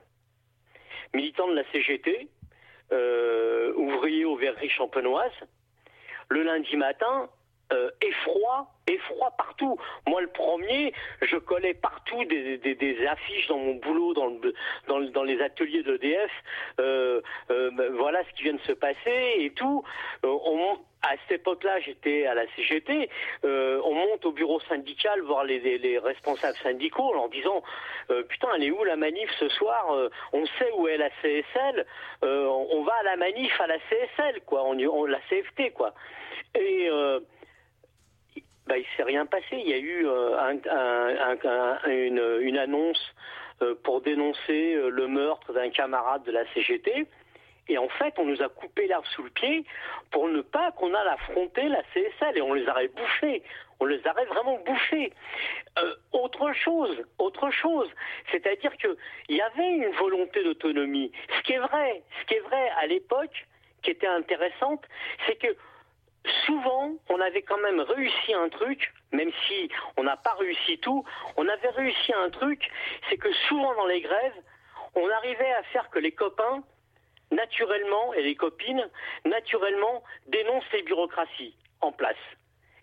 Militant de la CGT, ouvrier aux verreries champenoises, le lundi matin, euh, effroi, effroi partout. Moi, le premier, je collais partout des, affiches dans mon boulot, dans, le- dans, le- dans les ateliers d'EDF. Euh, euh, ben, voilà ce qui vient de se passer et tout. Euh, à cette époque-là, j'étais à la CGT. euh, on monte au bureau syndical voir les, les- les responsables syndicaux en leur disant Putain, elle est où la manif ce soir On sait où est la CSL. on va à la manif à la CSL, quoi. On, on- la CFT, quoi. Et bah, il s'est rien passé. Il y a eu euh, un- un- un- un- une, annonce euh, pour dénoncer euh, le meurtre d'un camarade de la CGT. Et en fait, on nous a coupé l'herbe sous le pied pour ne pas qu'on aille affronter la CSL et on les aurait bouffés. On les aurait vraiment bouffés. Autre chose, autre chose, c'est-à-dire que il y avait une volonté d'autonomie. Ce qui est vrai, ce qui est vrai à l'époque, qui était intéressante, c'est que souvent, on avait quand même réussi un truc, même si on n'a pas réussi tout, on avait réussi un truc, c'est que souvent dans les grèves, on arrivait à faire que les copains, naturellement, et les copines, naturellement, dénoncent les bureaucraties en place.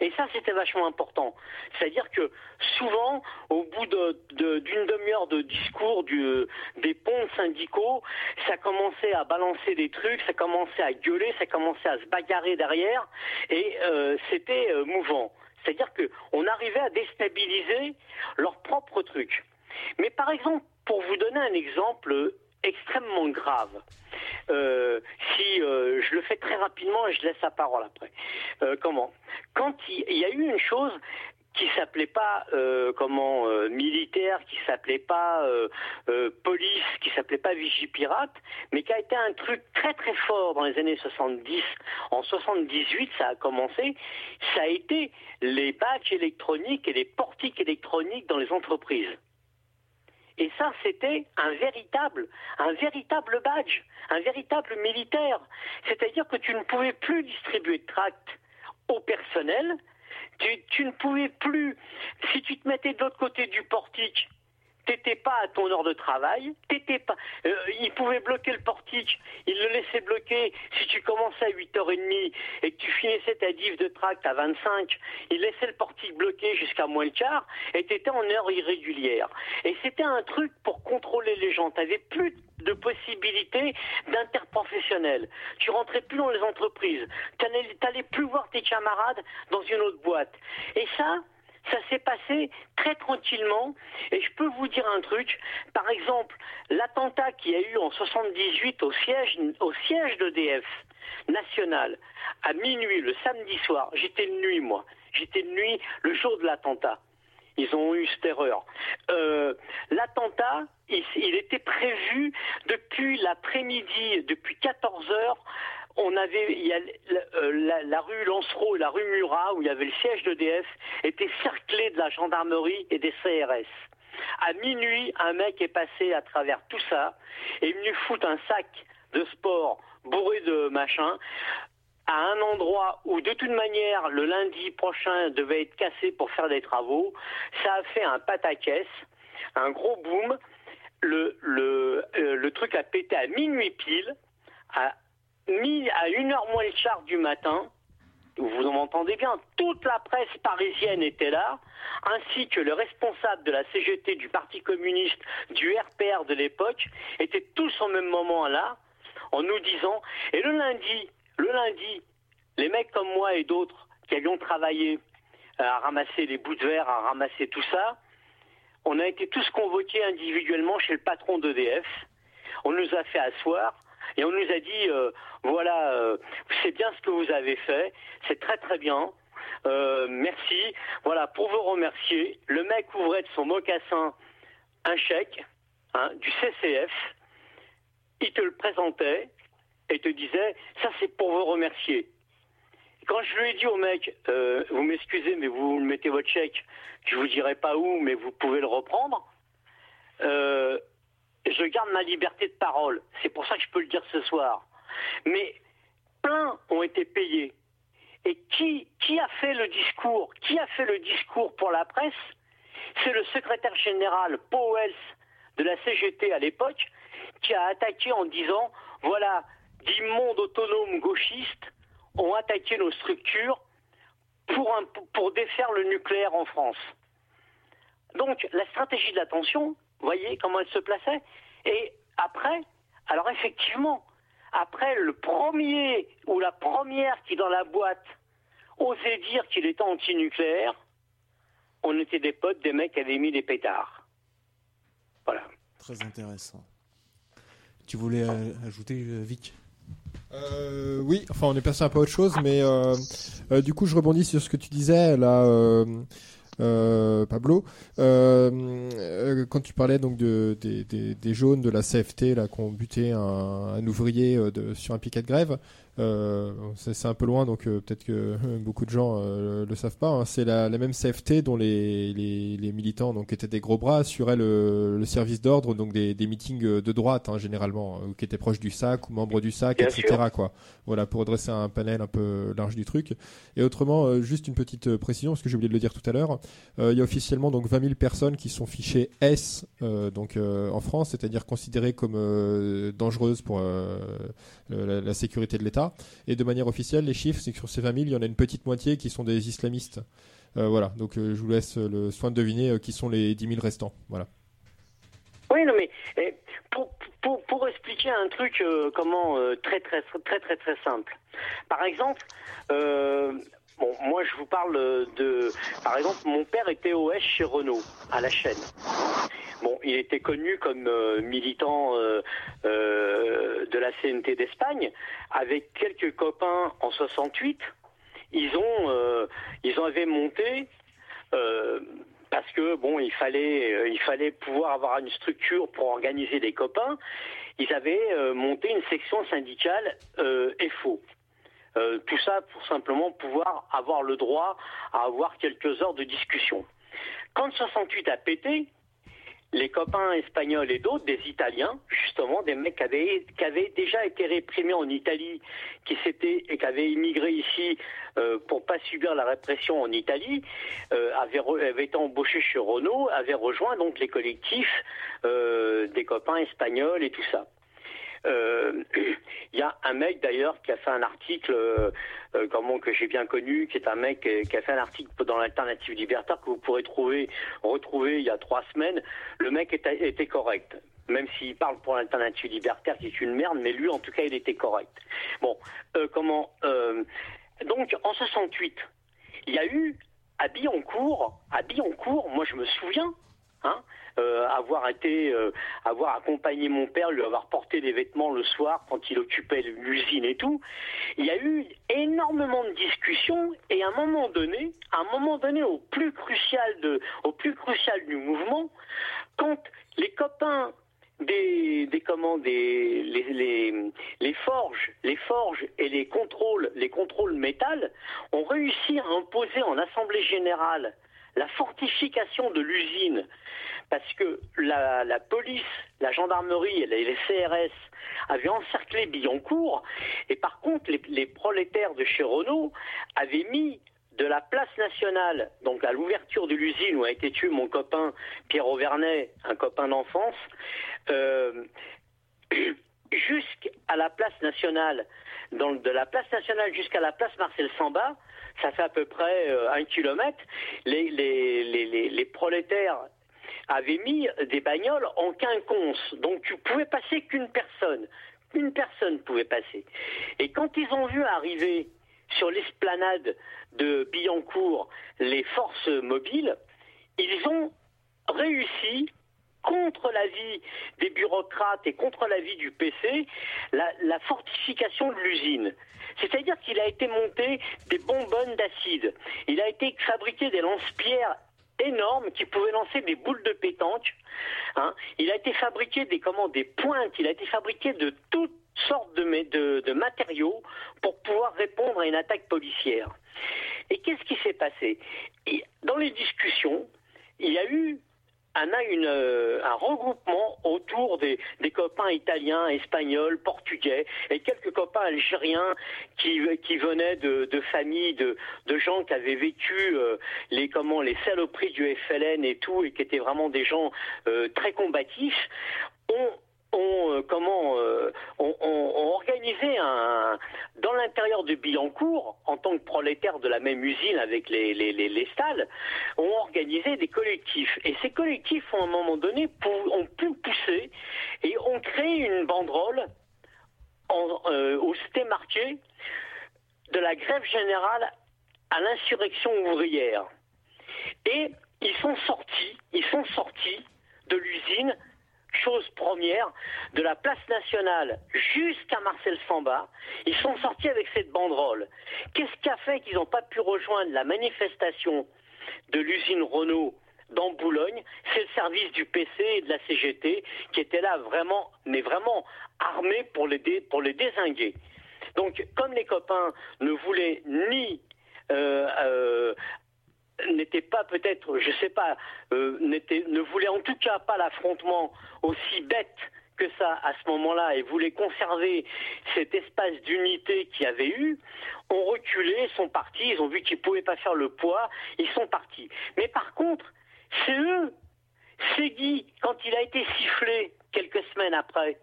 Et ça, c'était vachement important. C'est-à-dire que souvent, au bout d'une demi-heure de discours des ponts syndicaux, ça commençait à balancer des trucs, ça commençait à gueuler, ça commençait à se bagarrer derrière, et euh, c'était euh, mouvant. C'est-à-dire qu'on arrivait à déstabiliser leur propre truc. Mais par exemple, pour vous donner un exemple extrêmement grave, euh, si euh, je le fais très rapidement et je laisse la parole après. Euh, comment? Quand il il y a eu une chose qui s'appelait pas euh, comment euh, militaire, qui s'appelait pas euh, police, qui s'appelait pas Vigipirate, mais qui a été un truc très très fort dans les années 70. En 78, ça a commencé. Ça a été les badges électroniques et les portiques électroniques dans les entreprises. Et ça, c'était un véritable, un véritable badge, un véritable militaire. C'est-à-dire que tu ne pouvais plus distribuer de tracts au personnel. Tu, tu ne pouvais plus, si tu te mettais de l'autre côté du portique, t'étais pas à ton heure de travail, t'étais pas, euh, il pouvait bloquer le portique, il le laissait bloquer si tu commençais à 8h30 et que tu finissais ta div de tract à 25, il laissait le portique bloqué jusqu'à moins le quart et t'étais en heure irrégulière. Et c'était un truc pour contrôler les gens, t'avais plus de possibilités d'interprofessionnel. Tu rentrais plus dans les entreprises, t'allais, plus voir tes camarades dans une autre boîte. Et ça, ça s'est passé très tranquillement et je peux vous dire un truc. Par exemple, l'attentat qu'il y a eu en 78 au siège, au siège d'EDF national à minuit le samedi soir, j'étais de nuit moi, j'étais de nuit le jour de l'attentat. Ils ont eu cette erreur. Euh, L'attentat, il, il était prévu depuis l'après-midi, depuis 14 heures. On avait, euh, la- rue Lancereau et la rue Murat, où il y avait le siège d'EDF, étaient cerclés de la gendarmerie et des CRS. À minuit, un mec est passé à travers tout ça, est venu foutre un sac de sport bourré de machin, à un endroit où de toute manière le lundi prochain devait être cassé pour faire des travaux, ça a fait un pataquès, un gros boom. Le, euh, truc a pété à minuit pile, mi- à une heure moins le quart du matin. Vous m'entendez bien, toute la presse parisienne était là, ainsi que le responsable de la CGT du Parti communiste, du RPR de l'époque, étaient tous en même moment là, en nous disant, et le lundi, le lundi, les mecs comme moi et d'autres qui avions travaillé euh, à ramasser les bouts de verre, à ramasser tout ça, on a été tous convoqués individuellement chez le patron d'EDF. On nous a fait asseoir et on nous a dit euh, voilà, euh, c'est bien ce que vous avez fait, c'est très très bien. Euh, merci. Voilà, pour vous remercier, le mec ouvrait de son mocassin un chèque hein, du CCF. Il te le présentait et te disait ça c'est pour vous remercier. Quand je lui ai dit au mec, vous m'excusez, mais vous mettez votre chèque, je vous dirai pas où, mais vous pouvez le reprendre. Je garde ma liberté de parole. C'est pour ça que je peux le dire ce soir. Mais plein ont été payés. Et qui, a fait le discours Qui a fait le discours pour la presse? C'est le secrétaire général Powell de la CGT à l'époque qui a attaqué en disant voilà, d'immondes autonomes gauchistes ont attaqué nos structures pour, défaire le nucléaire en France. Donc la stratégie de la tension, vous voyez comment elle se plaçait Et après, alors effectivement, après le premier ou la première qui dans la boîte osait dire qu'il était antinucléaire, on était des potes, des mecs qui avaient mis des pétards. Voilà. Très intéressant. Tu voulais euh, ajouter, euh, Vic? Euh, oui, enfin on est passé un peu à autre chose, mais euh, euh, du coup je rebondis sur ce que tu disais là, Pablo, Euh, euh, quand tu parlais donc de, des, jaunes de la CFT là qui ont buté un, ouvrier euh, sur un piquet de grève. Euh, c'est un peu loin, donc euh, peut-être que [LAUGHS] beaucoup de gens euh, le savent pas. hein. C'est la, la même CFT dont les, les, les militants donc étaient des gros bras assuraient le, le service d'ordre, donc des, des meetings de droite hein, généralement, ou qui étaient proches du SAC ou membres du SAC, Bien etc. sûr. Quoi. Voilà pour dresser un panel un peu large du truc. Et autrement, juste une petite précision, parce que j'ai oublié de le dire tout à l'heure. Il y a officiellement donc 20 000 personnes qui sont fichées S donc en France, c'est-à-dire considérées comme dangereuses pour la, la sécurité de l'État. Et de manière officielle, les chiffres, c'est que sur ces 20 000, il y en a une petite moitié qui sont des islamistes. Euh, voilà, donc euh, je vous laisse le soin de deviner euh, qui sont les 10 000 restants. Voilà. Oui, non, mais eh, pour, pour, pour expliquer un truc comment très, très très très très simple. Par exemple, bon, moi je vous parle de, par exemple, mon père était OS chez Renault à la chaîne. Bon, il était connu comme euh, militant euh, euh, de la CNT d'Espagne, avec quelques copains en 68. Ils ont, euh, ils en avaient monté euh, parce que bon, il fallait, euh, il fallait pouvoir avoir une structure pour organiser des copains. Ils avaient euh, monté une section syndicale euh, FO. Euh, tout ça pour simplement pouvoir avoir le droit à avoir quelques heures de discussion. Quand 68 a pété, les copains espagnols et d'autres, des Italiens, justement, des mecs qui avaient, déjà été réprimés en Italie, qui s'étaient et qui avaient immigré ici euh, pour pas subir la répression en Italie, euh, avaient été embauchés chez Renault, avaient rejoint donc les collectifs euh, des copains espagnols et tout ça. Euh, Il [CLEARS THROAT] y a un mec d'ailleurs qui a fait un article, euh, euh, comment que j'ai bien connu, qui est un mec euh, qui a fait un article dans l'alternative libertaire que vous pourrez trouver, retrouver il y a trois semaines. Le mec était, correct. Même s'il parle pour l'alternative libertaire, qui est une merde, mais lui, en tout cas, il était correct. Bon, euh, comment euh, Donc, en 68, il y a eu à Billancourt, à Billancourt, moi je me souviens, hein, euh, avoir été, euh, avoir accompagné mon père, lui avoir porté des vêtements le soir quand il occupait l'usine et tout. Il y a eu énormément de discussions et à un moment donné, à un moment donné, au plus crucial de, au plus crucial du mouvement, quand les copains des, des comment des les, les forges les forges et les contrôles les contrôles métal ont réussi à imposer en assemblée générale la fortification de l'usine. Parce que la, police, la gendarmerie et les, CRS avaient encerclé Billancourt et par contre les, prolétaires de chez Renault avaient mis de la place nationale, donc à l'ouverture de l'usine où a été tué mon copain Pierre Auvernet, un copain d'enfance, euh, [CLEARS THROAT] jusqu'à la place nationale, donc de la place nationale jusqu'à la place Marcel Samba, ça fait à peu près euh, un kilomètre, les, prolétaires avaient mis des bagnoles en quinconce, donc tu pouvais passer qu'une personne, une personne pouvait passer. Et quand ils ont vu arriver sur l'esplanade de Billancourt les forces mobiles, ils ont réussi contre l'avis des bureaucrates et contre l'avis du PC, la fortification de l'usine. C'est-à-dire qu'il a été monté des bonbonnes d'acide. Il a été fabriqué des lance-pierres énormes qui pouvaient lancer des boules de pétanque. hein. Il a été fabriqué des, comment, des pointes, il a été fabriqué de toutes sortes de, matériaux pour pouvoir répondre à une attaque policière. Et qu'est-ce qui s'est passé? Dans les discussions, il y a eu un, une, euh, un regroupement autour des, copains italiens, espagnols, portugais et quelques copains algériens qui, venaient de, familles, de, gens qui avaient vécu euh, les, comment, les saloperies du FLN et tout et qui étaient vraiment des gens euh, très combatifs, ont euh, comment euh, ont, organisé un dans l'intérieur de Billancourt en tant que prolétaires de la même usine avec les, les, les, les stalles ont organisé des collectifs. Et ces collectifs à un moment donné ont pu pousser et ont créé une banderole en, euh, où c'était marqué de la grève générale à l'insurrection ouvrière. Et ils sont sortis ils sont sortis de l'usine chose première, de la place nationale jusqu'à Marcel Samba, ils sont sortis avec cette banderole. Qu'est-ce qui a fait qu'ils n'ont pas pu rejoindre la manifestation de l'usine Renault dans Boulogne? C'est le service du PC et de la CGT qui était là vraiment, mais vraiment armés pour les, dé- pour les désinguer. Donc, comme les copains ne voulaient ni euh, euh, n'était pas peut-être, je sais pas, euh, ne voulait en tout cas pas l'affrontement aussi bête que ça à ce moment-là et voulait conserver cet espace d'unité qu'il y avait eu, ont reculé, sont partis, ils ont vu qu'ils pouvaient pas faire le poids, ils sont partis. Mais par contre, c'est eux, c'est Guy, quand il a été sifflé quelques semaines après,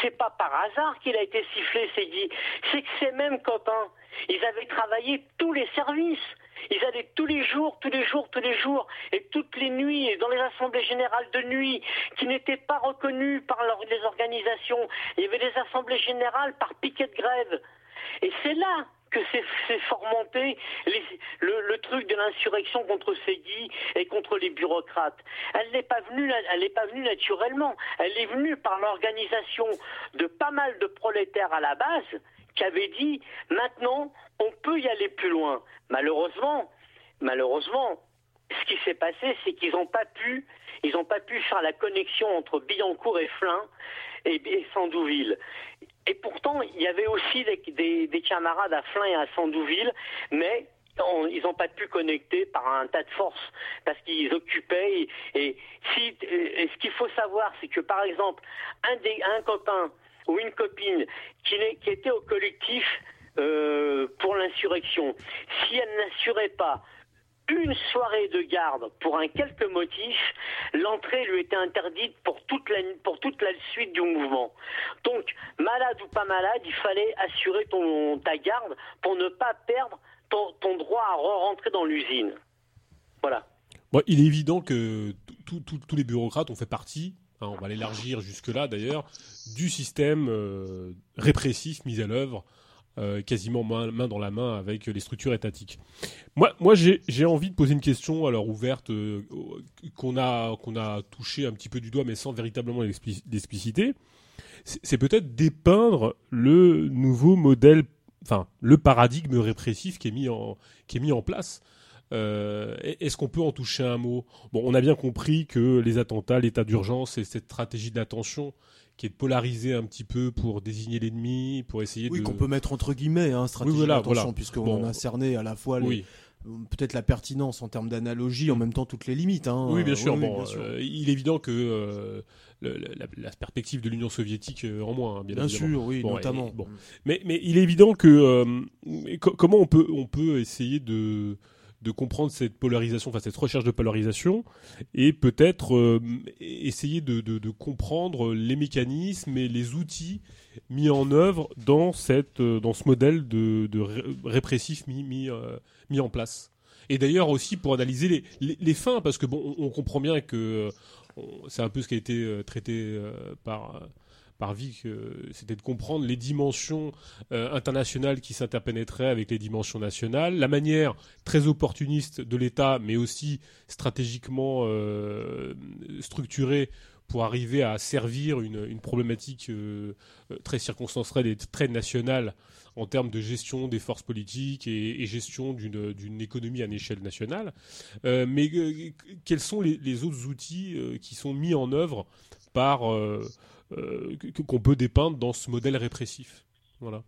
c'est pas par hasard qu'il a été sifflé, c'est Guy. C'est que ces mêmes copains, ils avaient travaillé tous les services. Ils allaient tous les jours, tous les jours, tous les jours, et toutes les nuits, dans les assemblées générales de nuit, qui n'étaient pas reconnues par les organisations. Il y avait des assemblées générales par piquet de grève. Et c'est là que s'est fomenté les- le, le truc de l'insurrection contre Segui et contre les bureaucrates. Elle n'est pas venue, elle n'est pas venue naturellement. Elle est venue par l'organisation de pas mal de prolétaires à la base qui avaient dit maintenant on peut y aller plus loin. Malheureusement, malheureusement, ce qui s'est passé, c'est qu'ils n'ont pas pu, ils n'ont pas pu faire la connexion entre Billancourt et Flins et, Sandouville. Et pourtant, il y avait aussi des, des- des camarades à Flins et à Sandouville, mais ils n'ont pas pu connecter par un tas de forces parce qu'ils occupaient. Et ce qu'il faut savoir, c'est que par exemple, un, des, un copain ou une copine qui, était au collectif euh, pour l'insurrection, si elle n'assurait pas une soirée de garde pour un quelque motif, l'entrée lui était interdite pour toute la, pour toute la suite du mouvement. Donc, malade ou pas malade, il fallait assurer ta garde pour ne pas perdre ton, droit à re-rentrer dans l'usine. Voilà. Il est évident que tous les bureaucrates ont fait partie, hein, on va l'élargir jusque-là d'ailleurs, du système euh, répressif mis à l'œuvre, euh, quasiment main, dans la main avec les structures étatiques. Moi, moi j'ai envie de poser une question alors ouverte euh, qu'on a, qu'on a touché un petit peu du doigt mais sans véritablement l'expli- l'expliciter. C'est c'est peut-être dépeindre le nouveau modèle, enfin le paradigme répressif qui est mis en, qui est mis en place. Euh, Est-ce qu'on peut en toucher un mot? Bon, on a bien compris que les attentats, l'état d'urgence et cette stratégie d'attention qui est de polariser un petit peu pour désigner l'ennemi, pour essayer Oui, de... qu'on peut mettre entre guillemets, hein, stratégie Oui, voilà, d'attention, voilà. puisqu'on Bon. a cerné à la fois les- Oui. euh, peut-être la pertinence en termes d'analogie, en même temps toutes les limites. hein. Oui, bien sûr. Oui, oui, bon, bien sûr. euh, il est évident que euh, le- la, la perspective de l'Union soviétique en moins, hein, bien, Bien sûr, oui, Bon, notamment. et- bon. Mais, mais il est évident que euh, co- comment on peut, on peut essayer de de comprendre cette polarisation, enfin cette recherche de polarisation, et peut-être euh, essayer de, de, comprendre les mécanismes et les outils mis en œuvre dans cette euh, dans ce modèle de, de ré- répressif mis mis, euh, mis en place. Et d'ailleurs aussi pour analyser les, les, fins, parce que bon, on, comprend bien que c'est un peu ce qui a été traité par par Vic, euh, c'était de comprendre les dimensions euh, internationales qui s'interpénétraient avec les dimensions nationales, la manière très opportuniste de l'État, mais aussi stratégiquement euh, structurée pour arriver à servir une, problématique euh, très circonstancielle et très nationale en termes de gestion des forces politiques et, gestion d'une économie à une échelle nationale. Mais quels sont les, autres outils qui sont mis en œuvre par qu'on peut dépeindre dans ce modèle répressif Voilà.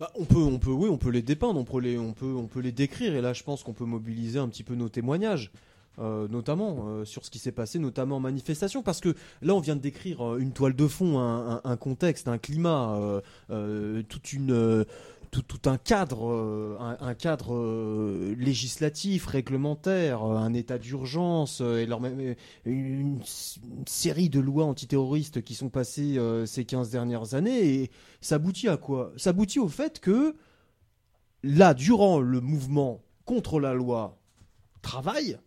Bah, on peut, on peut, oui, on peut les dépeindre, on peut les, on peut, on peut les décrire. Et là, je pense qu'on peut mobiliser un petit peu nos témoignages, euh, notamment euh, sur ce qui s'est passé, notamment en manifestation, parce que là, on vient de décrire euh, une toile de fond, un, contexte, un climat, euh, euh, toute une, euh, tout, un cadre, euh, un, cadre euh, législatif, réglementaire, euh, un état d'urgence, et leur une, une série de lois antiterroristes qui sont passées ces 15 dernières années. Et ça aboutit à quoi? Ça aboutit au fait que là, durant le mouvement contre la loi travail,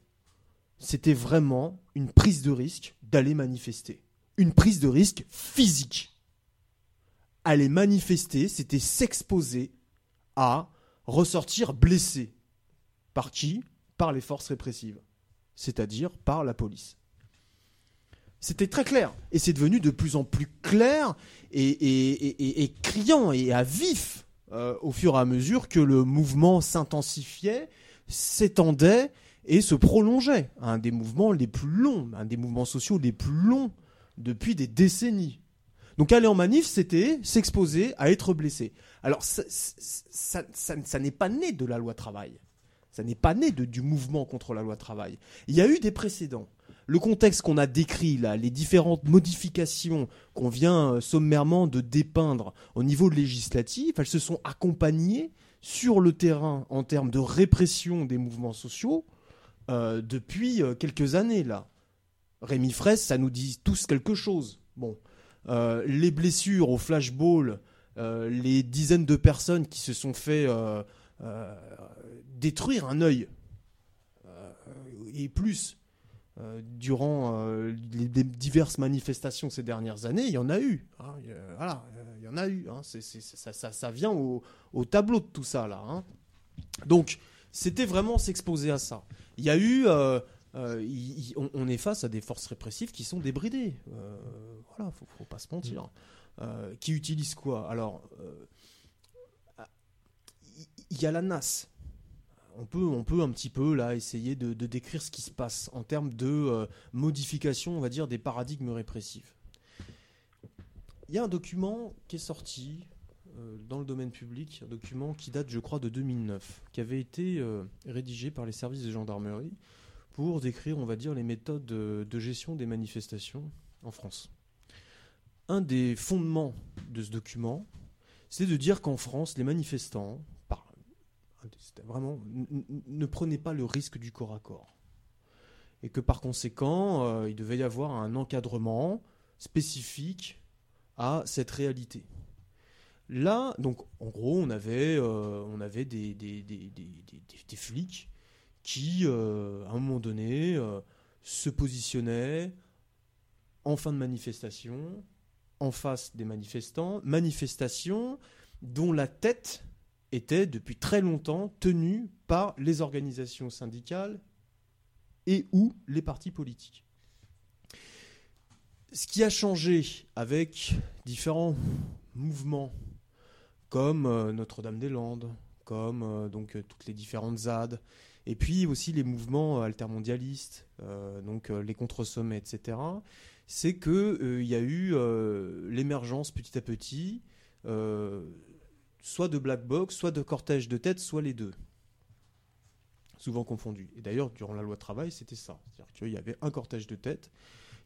c'était vraiment une prise de risque d'aller manifester. Une prise de risque physique. Aller manifester, c'était s'exposer à ressortir blessé. Par qui? Par les forces répressives. C'est-à-dire par la police. C'était très clair. Et c'est devenu de plus en plus clair et, criant et à vif euh, au fur et à mesure que le mouvement s'intensifiait, s'étendait et se prolongeait. Un des mouvements les plus longs, un des mouvements sociaux les plus longs depuis des décennies. Donc aller en manif, c'était s'exposer à être blessé. Alors ça, ça- n'est pas né de la loi travail. Ça n'est pas né du mouvement contre la loi travail. Il y a eu des précédents. Le contexte qu'on a décrit là, les différentes modifications qu'on vient euh, sommairement de dépeindre au niveau législatif, elles se sont accompagnées sur le terrain en termes de répression des mouvements sociaux euh, depuis euh, quelques années là. Rémi Fraisse, ça nous dit tous quelque chose. Bon, Euh, les blessures au flashball, euh, les dizaines de personnes qui se sont fait euh, détruire un œil et plus durant les, diverses manifestations ces dernières années, il y en a eu. hein. Voilà, il y en a eu. hein. Ça- ça vient au, au tableau de tout ça là. hein. Donc, c'était vraiment s'exposer à ça. Il y a eu. Euh, il- il- on, on est face à des forces répressives qui sont débridées. Euh, voilà, faut, faut pas se mentir. Euh, qui utilisent quoi? Alors, ah, il- y a la NAS. On peut, on peut un petit peu là essayer de, de décrire ce qui se passe en termes de modification, on va dire, des paradigmes répressifs. Il y a un document qui est sorti dans le domaine public, un document qui date, je crois, de 2009, qui avait été rédigé par les services de gendarmerie pour décrire, on va dire, les méthodes de, gestion des manifestations en France. Un des fondements de ce document, c'est de dire qu'en France, les manifestants, vraiment, ne prenaient pas le risque du corps à corps. Et que par conséquent, euh, il devait y avoir un encadrement spécifique à cette réalité. Là, donc, en gros, on avait, euh, des flics qui, euh, à un moment donné, euh, se positionnaient en fin de manifestation, en face des manifestants, manifestation dont la tête était depuis très longtemps tenue par les organisations syndicales et ou les partis politiques. Ce qui a changé avec différents mouvements comme euh, Notre-Dame-des-Landes, comme donc toutes les différentes ZAD, et puis aussi les mouvements altermondialistes, euh, donc euh, les contre-sommets, etc., c'est que euh, il y a eu l'émergence petit à petit, soit de black box, soit de cortège de tête, soit les deux souvent confondus. Et d'ailleurs, durant la loi travail, c'était ça. C'est-à-dire qu'il y avait un cortège de tête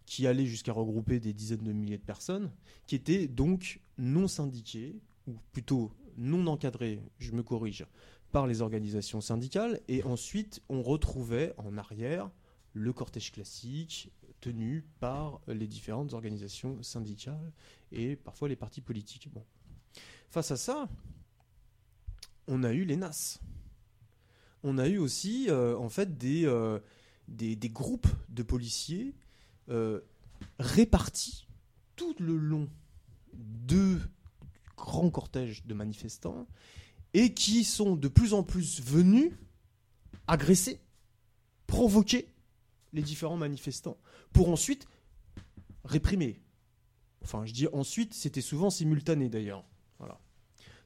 qui allait jusqu'à regrouper des dizaines de milliers de personnes, qui étaient donc non syndiqués, ou plutôt non encadrés, je me corrige, par les organisations syndicales. Et ensuite, on retrouvait en arrière le cortège classique tenu par les différentes organisations syndicales et parfois les partis politiques. Face à ça, on a eu les NAS on a eu aussi euh, en fait des, euh, des groupes de policiers euh, répartis tout le long de grands cortèges de manifestants et qui sont de plus en plus venus agresser, provoquer les différents manifestants pour ensuite réprimer. Enfin, je dis ensuite, c'était souvent simultané d'ailleurs. Voilà.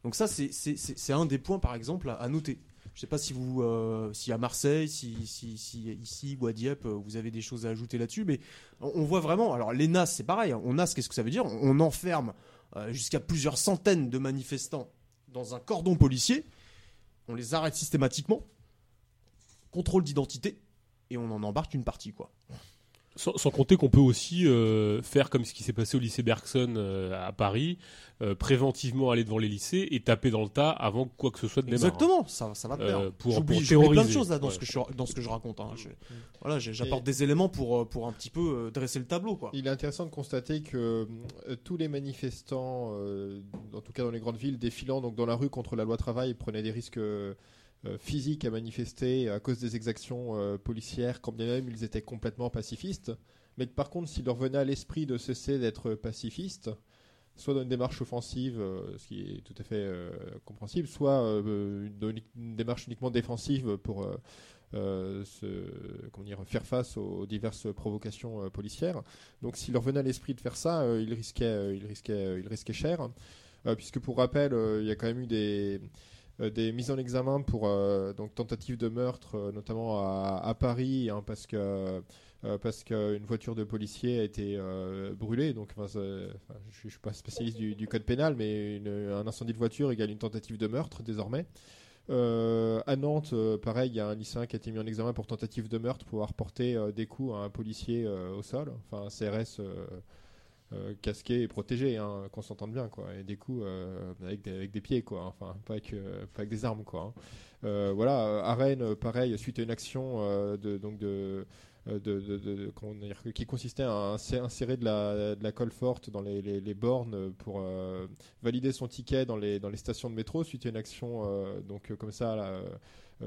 Donc ça, c'est- un des points, par exemple, à, noter. Je ne sais pas si vous, euh, si à Marseille, si, ici ou à Dieppe, vous avez des choses à ajouter là-dessus, mais on, on voit vraiment. Alors les NAS, c'est pareil. hein. On NAS, qu'est-ce que ça veut dire? On enferme euh, jusqu'à plusieurs centaines de manifestants dans un cordon policier. On les arrête systématiquement, contrôle d'identité, et on en embarque une partie, quoi. Sans, sans compter qu'on peut aussi euh, faire comme ce qui s'est passé au lycée Bergson euh, à Paris, euh, préventivement aller devant les lycées et taper dans le tas avant que quoi que ce soit de démarre. Exactement, ça, ça va de pair. Euh, pour, J'oublie- pour j'oublie plein de choses là dans, Ouais. ce que je, dans ce que je raconte. hein. Je- voilà, j'apporte des éléments pour, pour un petit peu euh, dresser le tableau. Quoi. Il est intéressant de constater que euh, tous les manifestants, euh, en tout cas dans les grandes villes, défilant donc dans la rue contre la loi travail, prenaient des risques euh, physiques à manifester à cause des exactions euh, policières, quand bien même ils étaient complètement pacifistes. Mais par contre, s'il leur venait à l'esprit de cesser d'être pacifistes, soit dans une démarche offensive, euh, ce qui est tout à fait compréhensible, soit euh, une, démarche uniquement défensive pour faire face aux diverses provocations policières. Donc s'il leur venait à l'esprit de faire ça, ils risquaient, ils risquaient, cher, puisque pour rappel, il y a quand même eu des des mises en examen pour euh, donc tentative de meurtre, euh, notamment à, Paris, hein, parce que euh, parce qu'une voiture de policier a été euh, brûlée. Donc, je ne suis pas spécialiste du, code pénal, mais un incendie de voiture égale une tentative de meurtre désormais. Euh, à Nantes, euh, pareil, il y a un lycéen qui a été mis en examen pour tentative de meurtre pour avoir porté euh, des coups à un policier euh, au sol, enfin un CRS euh, euh, casqué et protégé, hein, qu'on s'entende bien, quoi, et des coups euh, avec, des, avec des pieds, quoi, enfin pas avec, euh, pas avec des armes, quoi. hein. Euh, voilà, à pareil, suite à une action de, donc de, de, de- dire, qui consistait à insé- insérer de la, de la colle forte dans les, bornes pour valider son ticket dans les, dans les stations de métro, suite à une action donc comme ça,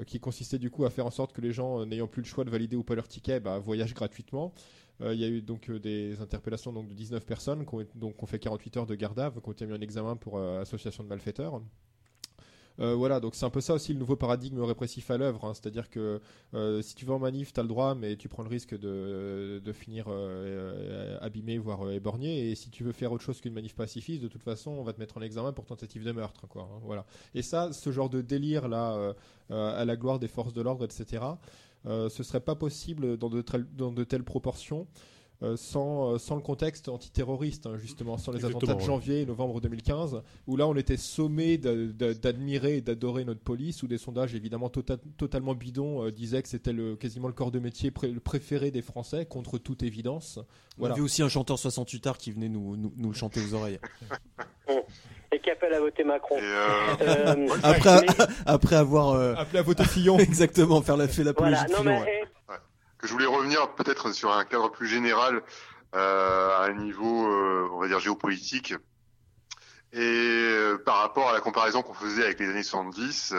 qui consistait du coup à faire en sorte que les gens n'ayant plus le choix de valider ou pas leur ticket, bah, voyagent gratuitement. Euh, Il y a eu donc euh, des interpellations donc, de 19 personnes qui ont, donc, ont fait 48 heures de vue, qui ont été mis en examen pour euh, association de malfaiteurs. Voilà, donc c'est un peu ça aussi le nouveau paradigme répressif à l'œuvre. hein. C'est-à-dire que si tu vas en manif, tu as le droit, mais tu prends le risque de, de finir abîmé, voire éborgné. Et si tu veux faire autre chose qu'une manif pacifiste, de toute façon, on va te mettre en examen pour tentative de meurtre. Quoi, hein. voilà. Et ça, ce genre de délire là, euh, à la gloire des forces de l'ordre, etc., ce serait pas possible dans de, dans de telles proportions. Euh, sans, euh, sans le contexte antiterroriste, hein, justement, sans les Exactement, attentats de ouais. janvier et novembre 2015, où là on était sommé d'a- d'a- d'admirer et d'adorer notre police, où des sondages évidemment tota- totalement bidons euh, disaient que c'était le, quasiment le corps de métier le préféré des Français, contre toute évidence. On Voilà. avait aussi un chanteur 68 art qui venait nous, nous, nous le chanter aux oreilles. [LAUGHS] Et qui appelle à voter Macron. euh, Euh, [LAUGHS] après, mais- [LAUGHS] après avoir euh, appelé à voter Fillon, exactement, faire la, fait l'apologie Voilà, de non Fillon, mais ouais. Je voulais revenir peut-être sur un cadre plus général euh, à un niveau, euh, on va dire, géopolitique. Et euh, par rapport à la comparaison qu'on faisait avec les années 70,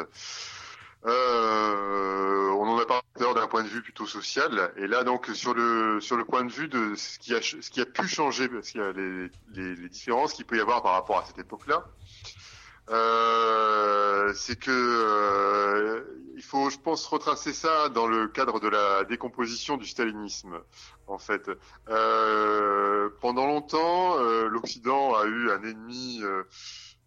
euh, on en a parlé d'un point de vue plutôt social. Et là, donc, sur le sur le point de vue de ce qui a ce qui a pu changer, parce qu'il y a les, les, les différences qu'il peut y avoir par rapport à cette époque-là. Euh, c'est que euh, il faut, je pense, retracer ça dans le cadre de la décomposition du stalinisme. En fait, euh, pendant longtemps, euh, l'Occident a eu un ennemi euh,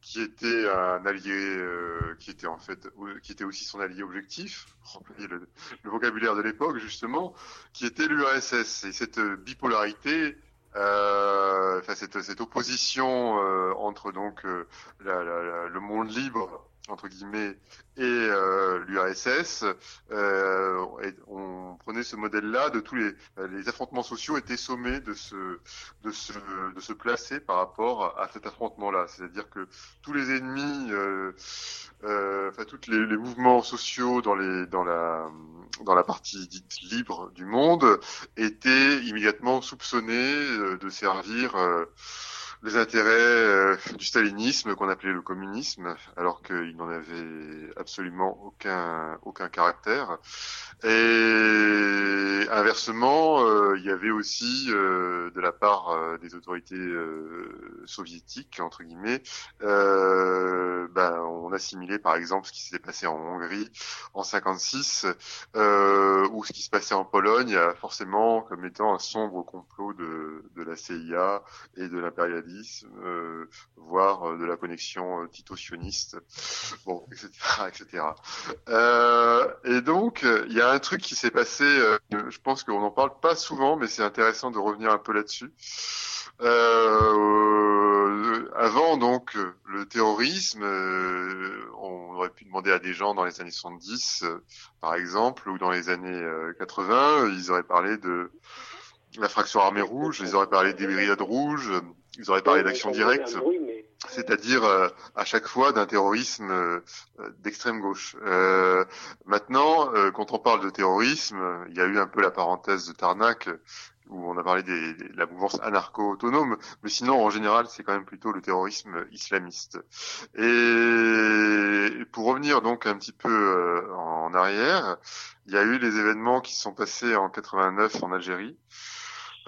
qui était un allié, euh, qui était en fait, qui était aussi son allié objectif, [LAUGHS] le, le vocabulaire de l'époque justement, qui était l'URSS. Et cette bipolarité cette, cette opposition euh, entre donc euh, la- la- la- le monde libre entre guillemets et euh, l'URSS, euh, on prenait ce modèle-là de tous les les affrontements sociaux étaient sommés de se de se de se placer par rapport à cet affrontement-là, c'est-à-dire que tous les ennemis, euh, euh, enfin tous les, les mouvements sociaux dans les dans la dans la partie dite libre du monde étaient immédiatement soupçonnés euh, de servir euh, les intérêts euh, du stalinisme qu'on appelait le communisme, alors qu'il n'en avait absolument aucun aucun caractère. Et inversement, euh, il y avait aussi euh, de la part des autorités soviétiques entre guillemets, ben, on assimilait par exemple ce qui s'est passé en Hongrie en 56 euh, ou ce qui se passait en Pologne forcément comme étant un sombre complot de, de la CIA et de l'impérialisme, euh, voire euh, de la connexion euh, tito-sioniste, bon, etc., etc. Et donc, il y a un truc qui s'est passé, je pense qu'on n'en parle pas souvent, mais c'est intéressant de revenir un peu là-dessus. Avant donc le terrorisme, on aurait pu demander à des gens dans les années 70, euh, par exemple, ou dans les années euh, 80, ils auraient parlé de la fraction armée rouge, ils auraient parlé des brigades rouges, ils auraient parlé d'action directe, c'est-à-dire euh, à chaque fois d'un terrorisme euh, d'extrême gauche. Euh, maintenant, euh, quand on parle de terrorisme, il y a eu un peu la parenthèse de Tarnac où on a parlé des, de la mouvance anarcho-autonome, mais sinon, en général, c'est quand même plutôt le terrorisme islamiste. Et pour revenir donc un petit peu euh, en arrière, il y a eu les événements qui se sont passés en 89 en Algérie,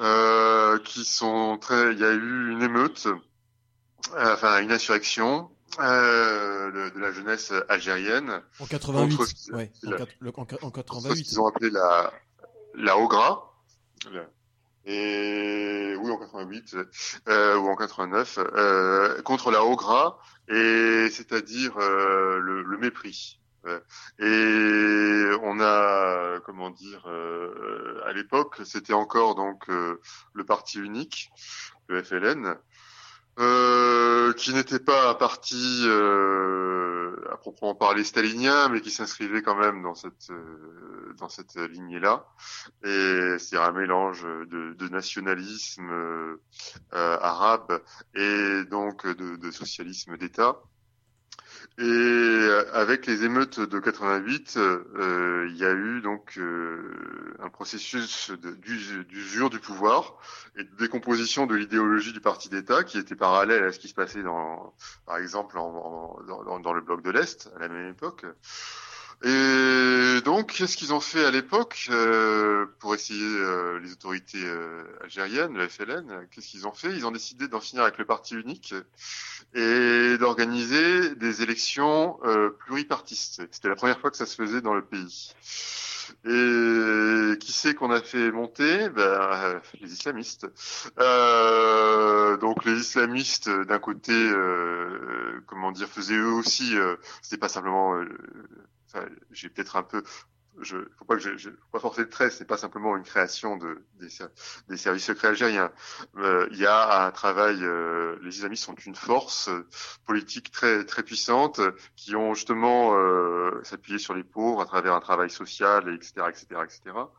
euh, qui sont très, il y a eu une émeute, euh, enfin une insurrection, euh, de, de la jeunesse algérienne. En 88, contre ce- ouais, en, le- en, en contre ce 88. qu'ils ont appelé la, la Ogra. Et oui, en 88 euh, ou en 89, euh, contre la Ogra, et c'est-à-dire euh, le, le mépris. Euh, Et on a, comment dire, euh, à l'époque, c'était encore donc euh, le parti unique, le FLN, euh, qui n'était pas un parti euh, à proprement parler stalinien, mais qui s'inscrivait quand même dans cette euh, dans cette lignée-là. Et c'est un mélange de, de nationalisme arabe et donc de, de socialisme d'État. Et euh, avec les émeutes de 88, euh, il y a eu donc euh, un processus d'usure du pouvoir et de décomposition de l'idéologie du parti d'État qui était parallèle à ce qui se passait dans, par exemple, en- dans- dans le bloc de l'Est à la même époque. Et donc, qu'est-ce qu'ils ont fait à l'époque euh, pour essayer euh, les autorités euh, algériennes, le FLN Qu'est-ce qu'ils ont fait? Ils ont décidé d'en finir avec le parti unique et d'organiser des élections euh, pluripartistes. C'était la première fois que ça se faisait dans le pays. Et qui c'est qu'on a fait monter? Ben, euh, Les islamistes. Euh, donc les islamistes, euh, d'un côté, euh, comment dire, faisaient eux aussi. Euh, C'était pas simplement. J'ai peut-être un peu. Je, faut pas que je, je- faut pas forcer le trait. C'est pas simplement une création de des, des services secrets algériens. Euh, Il y a un travail. euh, les islamistes sont une force euh, politique très très puissante euh, qui ont justement euh, s'appuyé sur les pauvres à travers un travail social, et etc., etc., etc.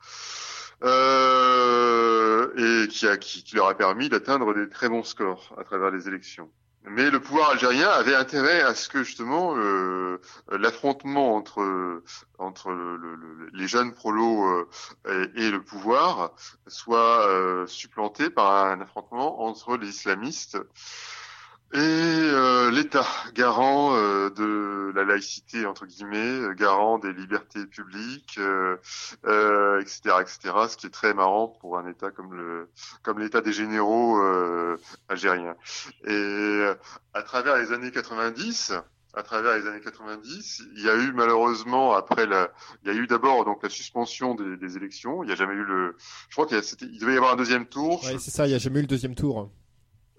Et qui, a, qui leur a permis d'atteindre des très bons scores à travers les élections. Mais le pouvoir algérien avait intérêt à ce que justement euh, l'affrontement entre entre le- le- le- les jeunes prolos euh, et, et le pouvoir soit euh, supplanté par un affrontement entre les islamistes et euh, l'État, garant euh, de la laïcité entre guillemets, euh, garant des libertés publiques, euh, euh, etc., etc. Ce qui est très marrant pour un État comme le comme l'État des généraux euh, algériens. Et à travers les années 90, à travers les années 90, il y a eu malheureusement après la, il y a eu d'abord donc la suspension des, élections. Il n'y a jamais eu le, je crois qu'il devait y avoir un deuxième tour. Ouais, c'est ça, il n'y a jamais eu le deuxième tour.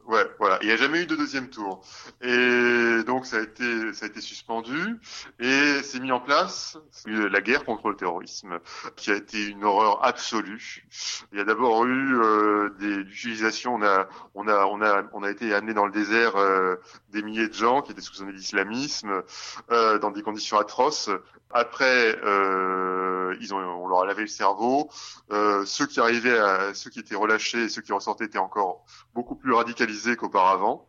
Ouais, voilà. Il n'y a jamais eu de deuxième tour. Et donc ça a été, ça a été suspendu et c'est mis en place la guerre contre le terrorisme, qui a été une horreur absolue. Il y a d'abord eu euh, des utilisations. On a, on a, on a, on a été amené dans le désert euh, des milliers de gens qui étaient soupçonnés d'islamisme euh, dans des conditions atroces. Après, euh, ils ont, on leur a lavé le cerveau. Euh, ceux qui arrivaient, à, ceux qui étaient relâchés et ceux qui ressortaient étaient encore beaucoup plus radicalisés qu'auparavant.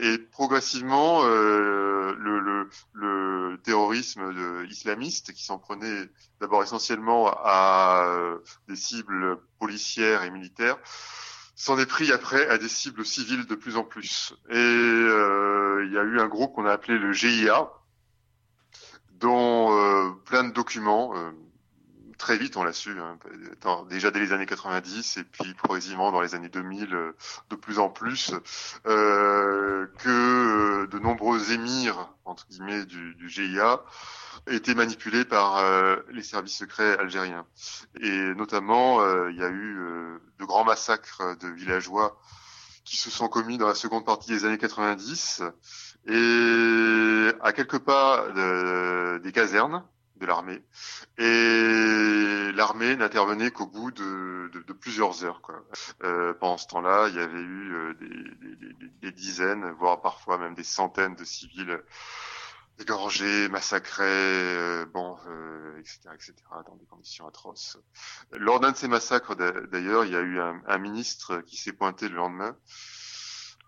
Et progressivement, euh, le, terrorisme de- islamiste, qui s'en prenait d'abord essentiellement à euh, des cibles policières et militaires, s'en est pris après à des cibles civiles de plus en plus. Et euh, il y a eu un groupe qu'on a appelé le GIA, dont euh, plein de documents, euh, très vite on l'a su, hein, déjà dès les années 90 et puis progressivement dans les années 2000 euh, de plus en plus, euh, que euh, de nombreux émirs entre guillemets du, du GIA étaient manipulés par euh, les services secrets algériens. Et notamment, euh, il y a eu de grands massacres de villageois qui se sont commis dans la seconde partie des années 90 et à quelques pas de- des casernes de l'armée. Et l'armée n'intervenait qu'au bout de, de- de plusieurs heures. Quoi. Euh, pendant ce temps-là, il y avait eu euh, des, des- des- dizaines, voire parfois même des centaines de civils égorgés, massacrés, euh, bon, euh, etc., etc., dans des conditions atroces. Lors d'un de ces massacres, d'a- d'ailleurs, il y a eu un ministre qui s'est pointé le lendemain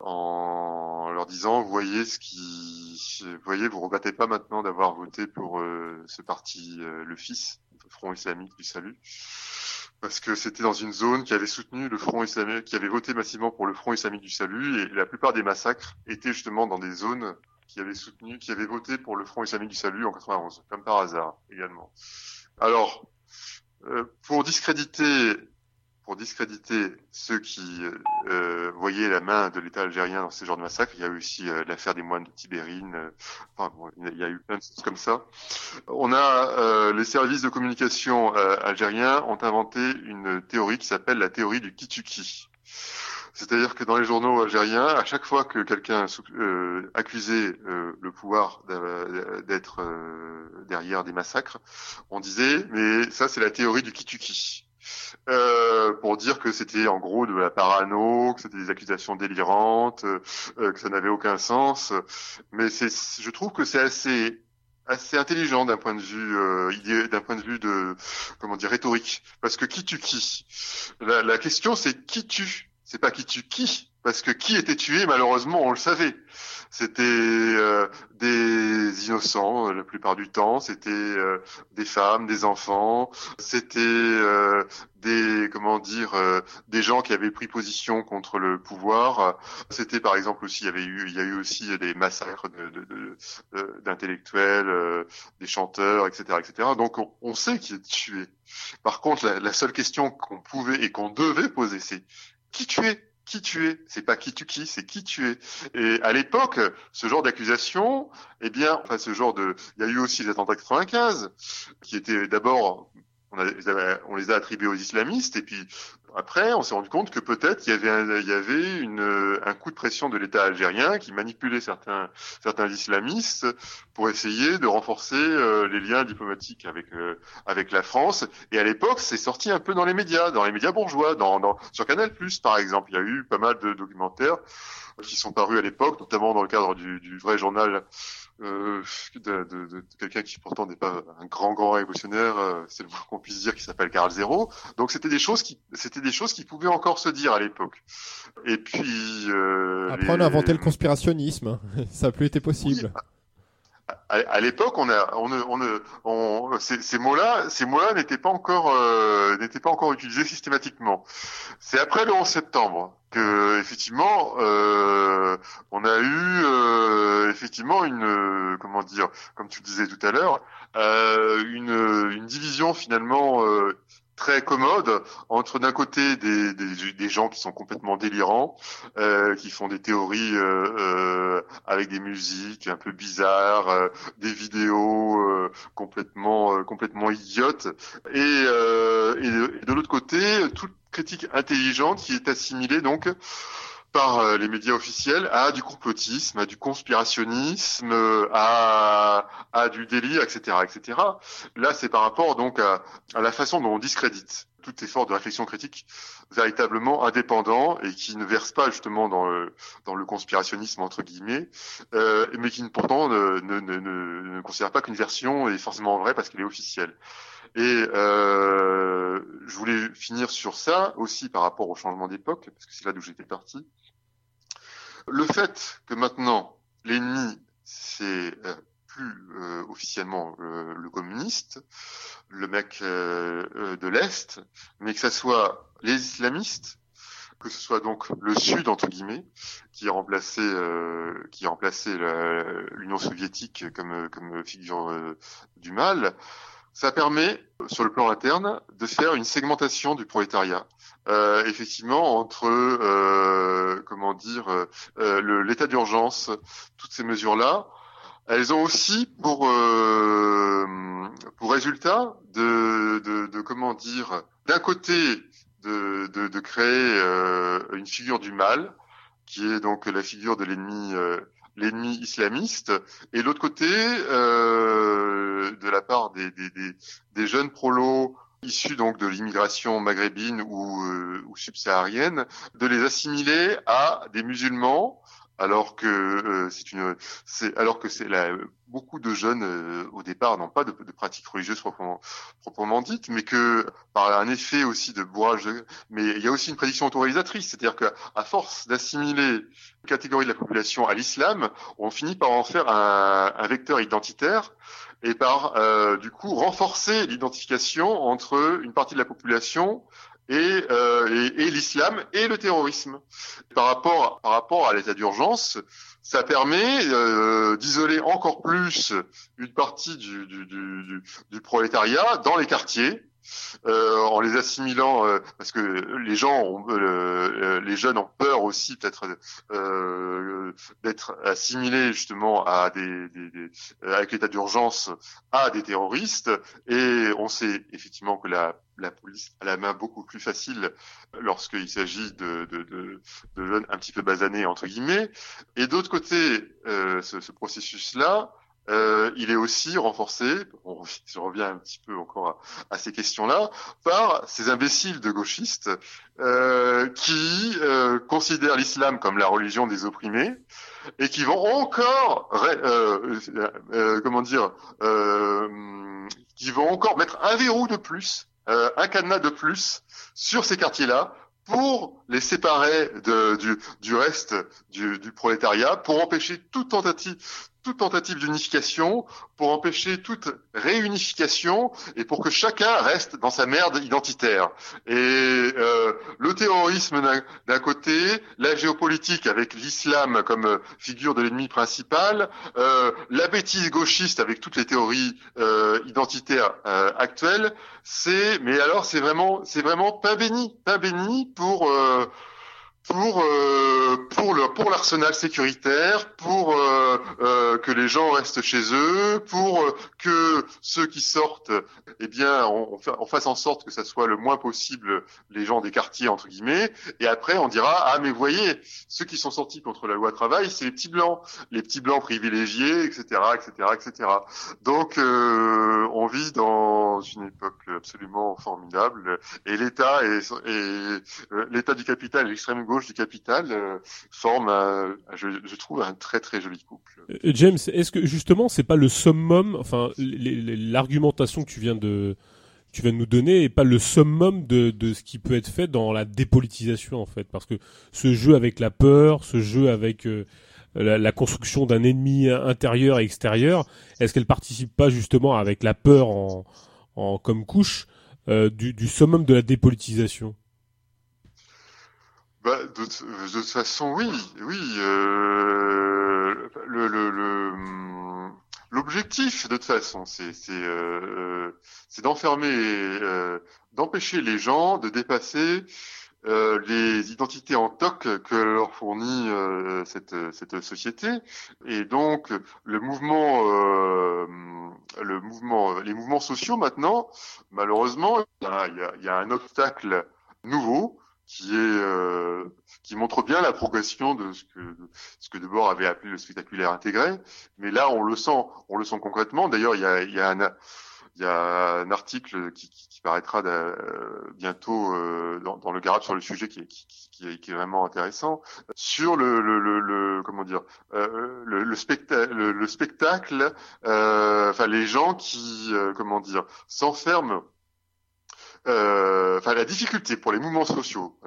en leur disant, voyez ce qui, voyez, vous regrettez pas maintenant d'avoir voté pour euh, ce parti, euh, le FIS, le Front Islamique du Salut, parce que c'était dans une zone qui avait soutenu le Front Islamique, qui avait voté massivement pour le Front Islamique du Salut, et la plupart des massacres étaient justement dans des zones qui avaient soutenu, qui avaient voté pour le Front Islamique du Salut en 91, comme par hasard également. Alors, euh, pour discréditer, pour discréditer ceux qui euh, voyaient la main de l'État algérien dans ce genre de massacre, il y a eu aussi euh, l'affaire des moines de Tibérine. euh, enfin, bon, il y a eu plein de choses comme ça. On a euh, les services de communication euh, algériens ont inventé une théorie qui s'appelle la théorie du kituki. C'est-à-dire que dans les journaux algériens, à chaque fois que quelqu'un euh, accusait euh, le pouvoir d'être euh, derrière des massacres, on disait mais ça c'est la théorie du kituki. Euh, pour dire que c'était en gros de la parano, que c'était des accusations délirantes, euh, que ça n'avait aucun sens. Mais c'est, je trouve que c'est assez assez intelligent d'un point de vue euh, d'un point de vue de comment dire rhétorique. Parce que qui tue qui? La, la question c'est qui tue? C'est pas qui tue qui parce que qui était tué malheureusement on le savait. C'était euh, des innocents euh, la plupart du temps. C'était euh, des femmes des enfants. C'était euh, des comment dire euh, des gens qui avaient pris position contre le pouvoir. C'était par exemple aussi il y avait eu il y a eu aussi des massacres de, de- de- d'intellectuels euh, des chanteurs etc etc donc on, on sait qui est tué. Par contre la, la seule question qu'on pouvait et qu'on devait poser c'est qui tuait qui tuait C'est pas qui tue qui, c'est qui tuait. Et à l'époque, ce genre d'accusation, eh bien, enfin, ce genre de, il y a eu aussi les attentats 95, qui étaient d'abord, on, on les a attribués aux islamistes, et puis après, on s'est rendu compte que peut-être il y avait, un, il y avait une, un coup de pression de l'État algérien qui manipulait certains, certains islamistes pour essayer de renforcer euh, les liens diplomatiques avec, euh, avec la France. Et à l'époque, c'est sorti un peu dans les médias, dans les médias bourgeois, dans, sur Canal+, par exemple. Il y a eu pas mal de documentaires qui sont parus à l'époque, notamment dans le cadre du, vrai journal euh, de, quelqu'un qui pourtant n'est pas un grand grand révolutionnaire, c'est le moins qu'on puisse dire, qui s'appelle Karl Zéro. Donc c'était des choses qui des choses qui pouvaient encore se dire à l'époque. Et puis euh, Après, les- on a inventé le conspirationnisme. [LAUGHS] Ça n'a plus été possible. à, à l'époque, on a, on, ne- on, ne- on, ces, ces mots-là, ces mots-là n'étaient pas encore, euh, n'étaient pas encore utilisés systématiquement. C'est après le 11 septembre que, effectivement, euh, on a eu, euh, effectivement, une, comment dire, comme tu le disais tout à l'heure, une, une division finalement. Très commode entre d'un côté des, gens qui sont complètement délirants, euh, qui font des théories euh, euh, avec des musiques un peu bizarres, euh, des vidéos euh, complètement euh, complètement idiotes, et, et de, de l'autre côté toute critique intelligente qui est assimilée donc par euh, les médias officiels à du complotisme, à du conspirationnisme, à, à du délire, etc., etc. Là, c'est par rapport donc à la façon dont on discrédite tout effort de réflexion critique véritablement indépendant et qui ne verse pas justement dans le, dans le conspirationnisme entre guillemets, euh, mais qui pourtant ne, ne, ne, ne, considère pas qu'une version est forcément vraie parce qu'elle est officielle. Et euh, je voulais finir sur ça aussi par rapport au changement d'époque, parce que c'est là d'où j'étais parti. Le fait que maintenant l'ennemi c'est euh, plus euh, officiellement le communiste, le mec euh, euh, de l'Est, mais que ça soit les islamistes, que ce soit donc le Sud entre guillemets, qui a remplacé qui a remplacé la- l'Union soviétique comme comme figure du mal, ça permet sur le plan interne de faire une segmentation du prolétariat. Effectivement, entre comment dire l'état d'urgence, toutes ces mesures-là, elles ont aussi pour euh, pour résultat de, de, comment dire d'un côté de, de, créer euh, une figure du mal qui est donc la figure de l'ennemi euh, l'ennemi islamiste et l'autre côté de la part des, des, jeunes prolos issus donc de l'immigration maghrébine ou, ou subsaharienne de les assimiler à des musulmans alors que euh, c'est une, c'est alors que c'est la, beaucoup de jeunes euh, au départ n'ont pas de, de pratiques religieuses proprement, proprement dites, mais que par un effet aussi de bourrage, mais il y a aussi une prédiction autorisatrice, c'est-à-dire que à force d'assimiler une catégorie de la population à l'islam, on finit par en faire un, un vecteur identitaire et par euh, du coup renforcer l'identification entre une partie de la population et, euh, et, l'islam et le terrorisme. Par rapport, par rapport à l'état d'urgence, ça permet euh, d'isoler encore plus une partie du- du prolétariat dans les quartiers. Euh, en les assimilant, euh, parce que les gens, ont, euh, euh, les jeunes ont peur aussi peut-être euh, d'être assimilés justement à des, des- des- euh, avec l'état d'urgence à des terroristes. Et on sait effectivement que la, la police a la main beaucoup plus facile lorsqu'il s'agit de, de, de, de jeunes un petit peu basanés entre guillemets. Et d'autre côté, ce, ce processus-là, euh, il est aussi renforcé, [LAUGHS] je reviens un petit peu encore à, ces questions-là, par ces imbéciles de gauchistes euh, qui euh, considèrent l'islam comme la religion des opprimés et qui vont encore, ré- euh, euh, comment dire, euh, qui vont encore mettre un verrou de plus, euh, un cadenas de plus sur ces quartiers-là pour les séparer du, du reste du, du prolétariat, pour empêcher toute tentative, toute tentative d'unification, pour empêcher toute réunification et pour que chacun reste dans sa merde identitaire. Et euh, le terrorisme d'un- côté, la géopolitique avec l'islam comme figure de l'ennemi principal, euh, la bêtise gauchiste avec toutes les théories euh, identitaires euh, actuelles, c'est mais alors c'est vraiment c'est vraiment pain béni, pain béni pour euh, pour euh, pour le pour l'arsenal sécuritaire, pour euh, euh, que les gens restent chez eux, pour euh, que ceux qui sortent, eh bien, on, on fa- on fasse en sorte que ça soit le moins possible les gens des quartiers entre guillemets. Et après, on dira ah mais voyez, ceux qui sont sortis contre la loi travail, c'est les petits blancs, les petits blancs privilégiés, etc., etc., etc. Donc, euh, on vit dans une époque absolument formidable, et l'État et, et euh, l'État du capital et l'extrême du capital euh, je, trouve, un très très joli couple. Euh, James, est-ce que justement c'est pas le summum, enfin l'argumentation que tu viens de tu viens de nous donner est pas le summum de, de ce qui peut être fait dans la dépolitisation en fait, parce que ce jeu avec la peur, ce jeu avec euh, la, construction d'un ennemi intérieur et extérieur, est-ce qu'elle participe pas justement avec la peur en, en comme couche du, du summum de la dépolitisation? Bah, de, toute façon, oui, oui. Euh, le, le, le, hum, l'objectif, de toute façon, c'est, c'est, euh, c'est d'enfermer, euh, d'empêcher les gens de dépasser euh, les identités en toc que leur fournit euh, cette, cette société. Et donc, le mouvement, euh, le mouvement, les mouvements sociaux maintenant, malheureusement, il y a, y a un obstacle nouveau qui est euh, qui montre bien la progression de ce que ce que Debord avait appelé le spectaculaire intégré. Mais là, on le sent, on le sent concrètement. D'ailleurs, il y a, il y a un il y a un article qui, qui, qui paraîtra euh, bientôt euh, dans, dans le garage sur le sujet qui est, qui, est, vraiment intéressant sur le, le, le, le- comment dire euh, le, le, specta le, le spectacle euh, enfin les gens qui euh, comment dire s'enferment enfin la difficulté pour les mouvements sociaux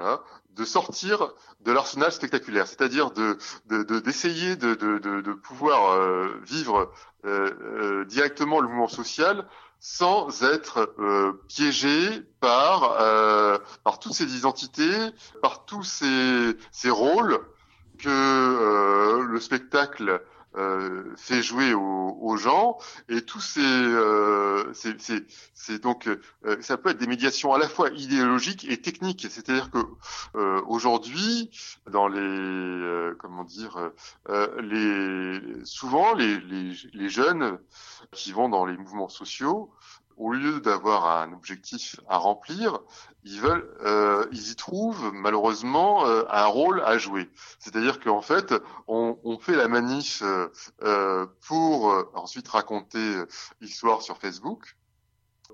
de sortir de l'arsenal spectaculaire, c'est-à-dire de de- de- d'essayer de, de, de, de pouvoir euh, vivre euh, euh, directement le mouvement social sans être euh, piégé par euh, par toutes ces identités, par tous ces ces rôles que euh, le spectacle euh, fait jouer aux, aux gens. Et tous ces euh, c'est c'est c'est donc euh, ça peut être des médiations à la fois idéologiques et techniques. C'est-à-dire que euh, aujourd'hui dans les euh, comment dire euh, les souvent les, les les jeunes qui vont dans les mouvements sociaux au lieu d'avoir un objectif à remplir, ils veulent, euh, ils y trouvent malheureusement euh, un rôle à jouer. C'est-à-dire qu'en fait, on, on fait la manif euh, euh, pour euh, ensuite raconter euh, l'histoire sur Facebook.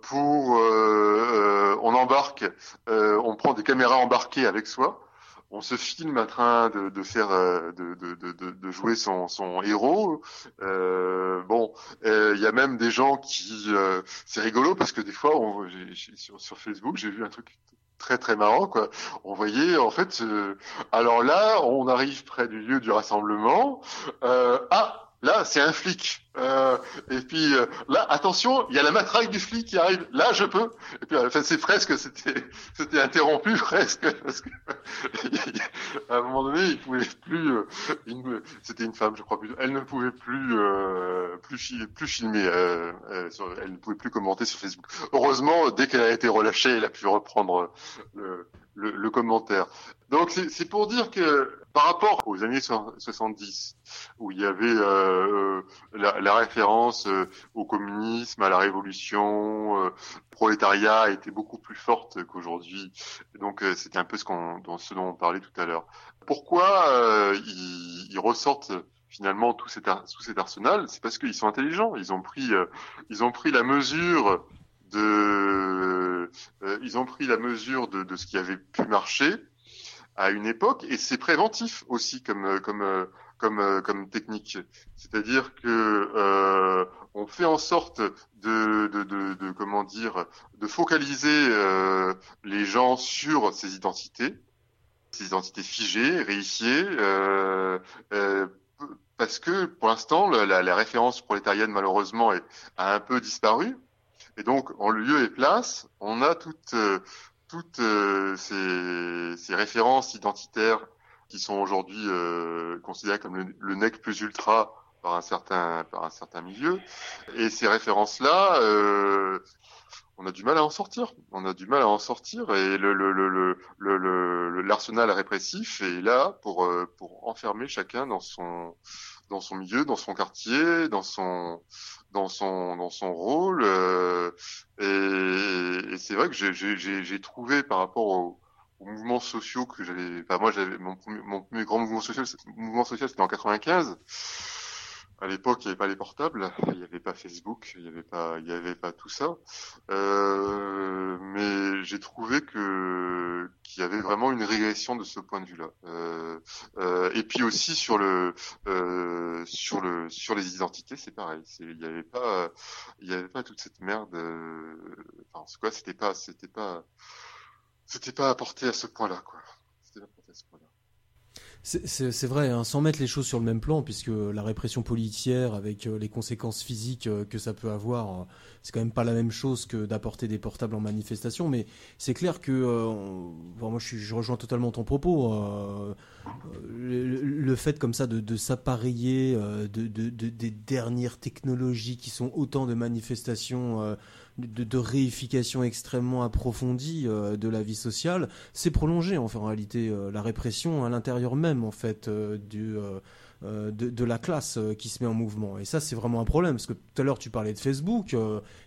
Pour, on embarque, on prend des caméras embarquées avec soi on se filme en train de, faire, euh, de, jouer son, son héros. Euh, bon, euh, il y a même des gens qui, euh, c'est rigolo parce que des fois, on, sur, sur Facebook, j'ai vu un truc très très marrant quoi. On voyait en fait, alors là, on arrive près du lieu du rassemblement. Ah, là, c'est un flic. Euh, et puis euh, là, attention, il y a la matraque du flic qui arrive. Là, je peux. Et puis, enfin, c'est presque, c'était, c'était interrompu [LAUGHS] presque parce que [LAUGHS] à un moment donné, il pouvait plus. euh, c'était une femme, je crois plus. Elle ne pouvait plus euh, plus, plus filmer. euh, euh, sur- elle ne pouvait plus commenter sur Facebook. Heureusement, dès qu'elle a été relâchée, elle a pu reprendre le, le, le commentaire. Donc, c'est pour dire que par rapport aux années so- 70, où il y avait euh, la, la référence euh, au communisme, à la révolution, euh, prolétariat était beaucoup plus forte qu'aujourd'hui. Donc, euh, c'était un peu ce, qu'on, dont, ce dont on parlait tout à l'heure. Pourquoi euh, ils, ils ressortent finalement tout cet, ar- cet arsenal? C'est parce qu'ils sont intelligents. Ils ont pris, euh, ils ont pris la mesure de, euh, ils ont pris la mesure de, de ce qui avait pu marcher à une époque, et c'est préventif aussi comme euh, comme euh, comme euh, comme technique. C'est-à-dire que euh, on fait en sorte de, de, de, de comment dire de focaliser euh, les gens sur ces identités, ces identités figées, réifiées, euh, parce que pour l'instant la, la, référence prolétarienne malheureusement est, a un peu disparu. Et donc, en lieu et place, on a toutes, euh, toutes euh, ces, ces références identitaires qui sont aujourd'hui euh, considérées comme le, le nec plus ultra par un certain, par un certain milieu. Et ces références-là, euh, on a du mal à en sortir. On a du mal à en sortir. Et le, le, le, le, le, l'arsenal répressif est là pour, euh, pour enfermer chacun dans son, dans son milieu, dans son quartier, dans son, dans son, dans son rôle. euh, et, et c'est vrai que j'ai, trouvé par rapport aux, mouvements sociaux que j'avais, enfin moi j'avais mon, mon premier grand mouvement social, mouvement social c'était en 95. À l'époque, il n'y avait pas les portables, il n'y avait pas Facebook, il n'y avait pas, il y avait pas tout ça. Euh, mais j'ai trouvé que qu'il y avait vraiment une régression de ce point de vue-là. Euh, euh, et puis aussi sur le euh, sur le sur les identités, c'est pareil. Il n'y avait pas il y avait pas toute cette merde. euh, Enfin, c'est quoi C'était pas c'était pas c'était pas apporté à ce point-là, quoi. C'était pas apporté à ce point-là. C'est- vrai, hein, sans mettre les choses sur le même plan, puisque la répression policière, avec euh, les conséquences physiques euh, que ça peut avoir, euh, c'est quand même pas la même chose que d'apporter des portables en manifestation. Mais c'est clair que, moi je, rejoins totalement ton propos. le, fait comme ça de, s'appareiller de, de- de- des dernières technologies qui sont autant de manifestations, de, réification extrêmement approfondie euh, de la vie sociale, c'est prolongé en, fait, en réalité euh, la répression à l'intérieur même en fait euh, du de, de la classe qui se met en mouvement. Et ça, c'est vraiment un problème, parce que tout à l'heure, tu parlais de Facebook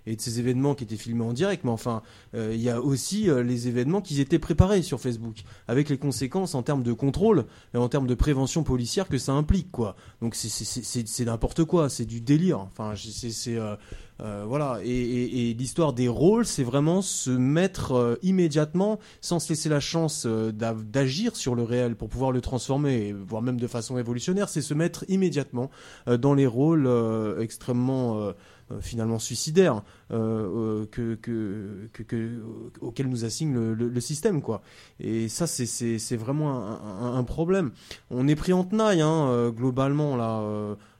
et de ces événements qui étaient filmés en direct, mais enfin, euh, il y a aussi euh, les événements qui étaient préparés sur Facebook, avec les conséquences en termes de contrôle et en termes de prévention policière que ça implique, quoi. Donc c'est- n'importe quoi, c'est du délire. Enfin, c'est euh, euh, voilà. Et, l'histoire des rôles, c'est vraiment se mettre immédiatement, sans se laisser la chance d'agir sur le réel pour pouvoir le transformer, voire même de façon évolutionnaire, c'est se mettre immédiatement dans les rôles extrêmement finalement suicidaires euh, euh, que, que, que, que- auxquels nous assigne le, système, quoi. Et ça, c'est- vraiment un, un- un problème. On est pris en tenaille, hein, euh, globalement là.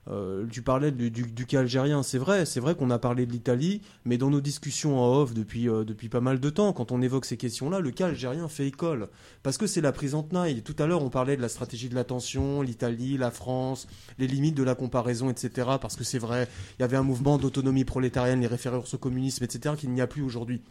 Euh, tu parlais du, du, du cas algérien, c'est vrai, c'est vrai qu'on a parlé de l'Italie, mais dans nos discussions en off depuis, euh, depuis pas mal de temps, quand on évoque ces questions-là, le cas algérien fait école. Parce que c'est la prise en tenaille. Tout à l'heure, on parlait de la stratégie de l'attention, l'Italie, la France, les limites de la comparaison, etc. Parce que c'est vrai, il y avait un mouvement d'autonomie prolétarienne, les références au communisme, etc., qu'il n'y a plus aujourd'hui.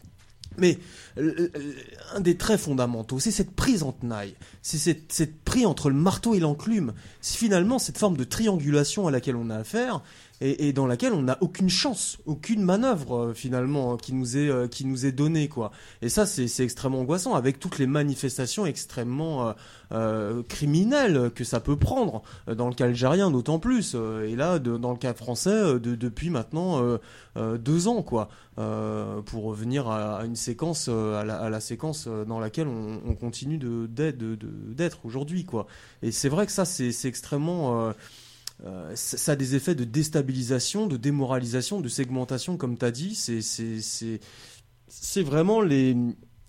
Mais euh, euh, un des traits fondamentaux, c'est cette prise en tenaille, c'est cette, cette prise entre le marteau et l'enclume. C'est finalement cette forme de triangulation à laquelle on a affaire. Et, et dans laquelle on n'a aucune chance, aucune manœuvre euh, finalement hein, qui nous est euh, qui nous est donnée quoi. Et ça c'est c'est extrêmement angoissant avec toutes les manifestations extrêmement euh, euh, criminelles que ça peut prendre dans le cas algérien d'autant plus et là dans le cas français de, depuis maintenant deux ans quoi pour revenir à, une séquence à la, à la séquence dans laquelle on, on continue de d'être aujourd'hui quoi et c'est vrai que ça c'est extrêmement euh, ça a des effets de déstabilisation, de démoralisation, de segmentation, comme tu as dit. C'est vraiment les.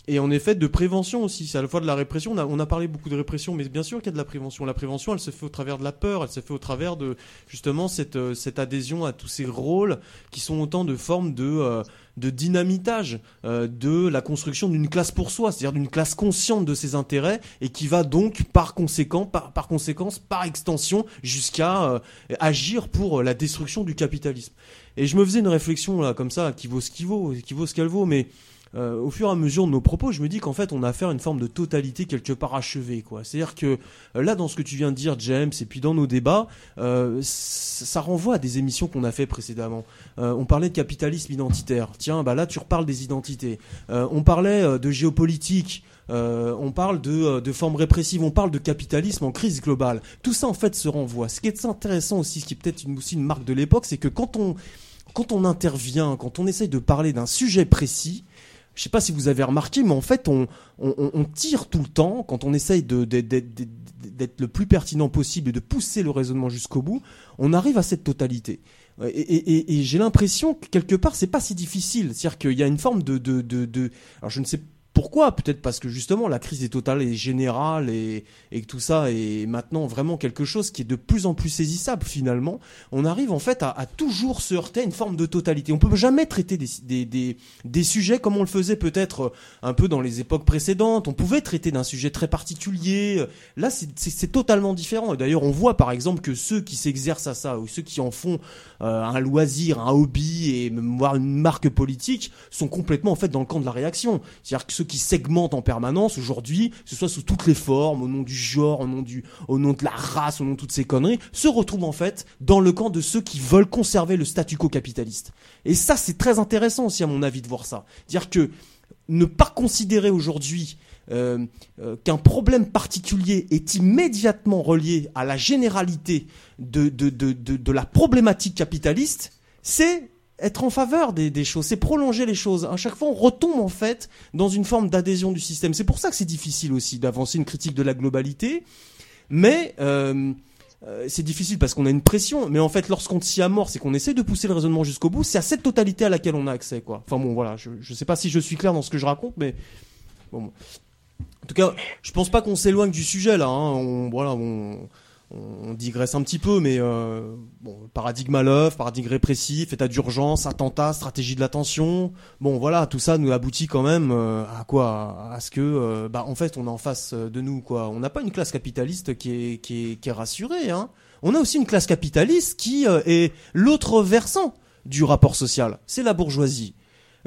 Et en effet, de prévention aussi. C'est à la fois de la répression. On a, on a parlé beaucoup de répression, mais bien sûr qu'il y a de la prévention. La prévention, elle se fait au travers de la peur, elle se fait au travers de justement cette, euh, cette adhésion à tous ces rôles qui sont autant de formes de, euh, de dynamitage euh, de la construction d'une classe pour soi, c'est-à-dire d'une classe consciente de ses intérêts et qui va donc par conséquent, par, par conséquence, par extension, jusqu'à euh, agir pour euh, la destruction du capitalisme. Et je me faisais une réflexion là comme ça, qui vaut ce qui vaut, qui vaut ce qu'elle vaut, mais euh, au fur et à mesure de nos propos, je me dis qu'en fait, on a affaire à une forme de totalité quelque part achevée, quoi. C'est-à-dire que euh, là, dans ce que tu viens de dire, James, et puis dans nos débats, euh, ça renvoie à des émissions qu'on a fait précédemment. On parlait de capitalisme identitaire. Tiens, bah là, tu reparles des identités. On parlait de géopolitique. On parle de, de formes répressives, on parle de capitalisme en crise globale. Tout ça en fait se renvoie. Ce qui est intéressant aussi, ce qui est peut-être une, aussi une marque de l'époque, c'est que quand on, quand on intervient, quand on essaye de parler d'un sujet précis, je sais pas si vous avez remarqué, mais en fait, on, on, on- tire tout le temps quand on essaye d'être le plus pertinent possible et de pousser le raisonnement jusqu'au bout. On arrive à cette totalité. Et, et- et- et j'ai l'impression que quelque part, c'est pas si difficile. C'est-à-dire qu'il y a une forme de, de, de, de- alors je ne sais pourquoi? Peut-être parce que justement la crise est totale et générale et, et que tout ça est maintenant vraiment quelque chose qui est de plus en plus saisissable finalement. On arrive en fait à, à toujours se heurter à une forme de totalité. On peut jamais traiter des, des, des, des sujets comme on le faisait peut-être un peu dans les époques précédentes. On pouvait traiter d'un sujet très particulier. Là, c'est- totalement différent. Et d'ailleurs, on voit par exemple que ceux qui s'exercent à ça ou ceux qui en font euh, un loisir, un hobby et voire une marque politique sont complètement en fait dans le camp de la réaction. C'est-à-dire que ceux qui segmentent en permanence aujourd'hui, que ce soit sous toutes les formes, au nom du genre, au nom du, au nom de la race, au nom de toutes ces conneries, se retrouvent en fait dans le camp de ceux qui veulent conserver le statu quo capitaliste. Et ça, c'est très intéressant aussi à mon avis de voir ça. Dire que ne pas considérer aujourd'hui euh, euh, qu'un problème particulier est immédiatement relié à la généralité de, la problématique capitaliste, c'est être en faveur des, choses, c'est prolonger les choses. À chaque fois, on retombe en fait dans une forme d'adhésion du système. C'est pour ça que c'est difficile aussi d'avancer une critique de la globalité, mais euh, euh, c'est difficile parce qu'on a une pression. Mais en fait, lorsqu'on s'y amorce et qu'on essaie de pousser le raisonnement jusqu'au bout, c'est à cette totalité à laquelle on a accès, quoi. Enfin bon, voilà, je, je sais pas si je suis clair dans ce que je raconte, mais. En tout cas, je pense pas qu'on s'éloigne du sujet là. Hein. Voilà, on, on digresse un petit peu, mais euh, bon, paradigme à l'œuvre, paradigme répressif, état d'urgence, attentat, stratégie de l'attention. Bon, voilà, tout ça nous aboutit quand même euh, à quoi? À ce que, euh, bah, en fait, on est en face de nous, quoi. On n'a pas une classe capitaliste qui est, qui est, rassurée. Hein. On a aussi une classe capitaliste qui est l'autre versant du rapport social. C'est la bourgeoisie.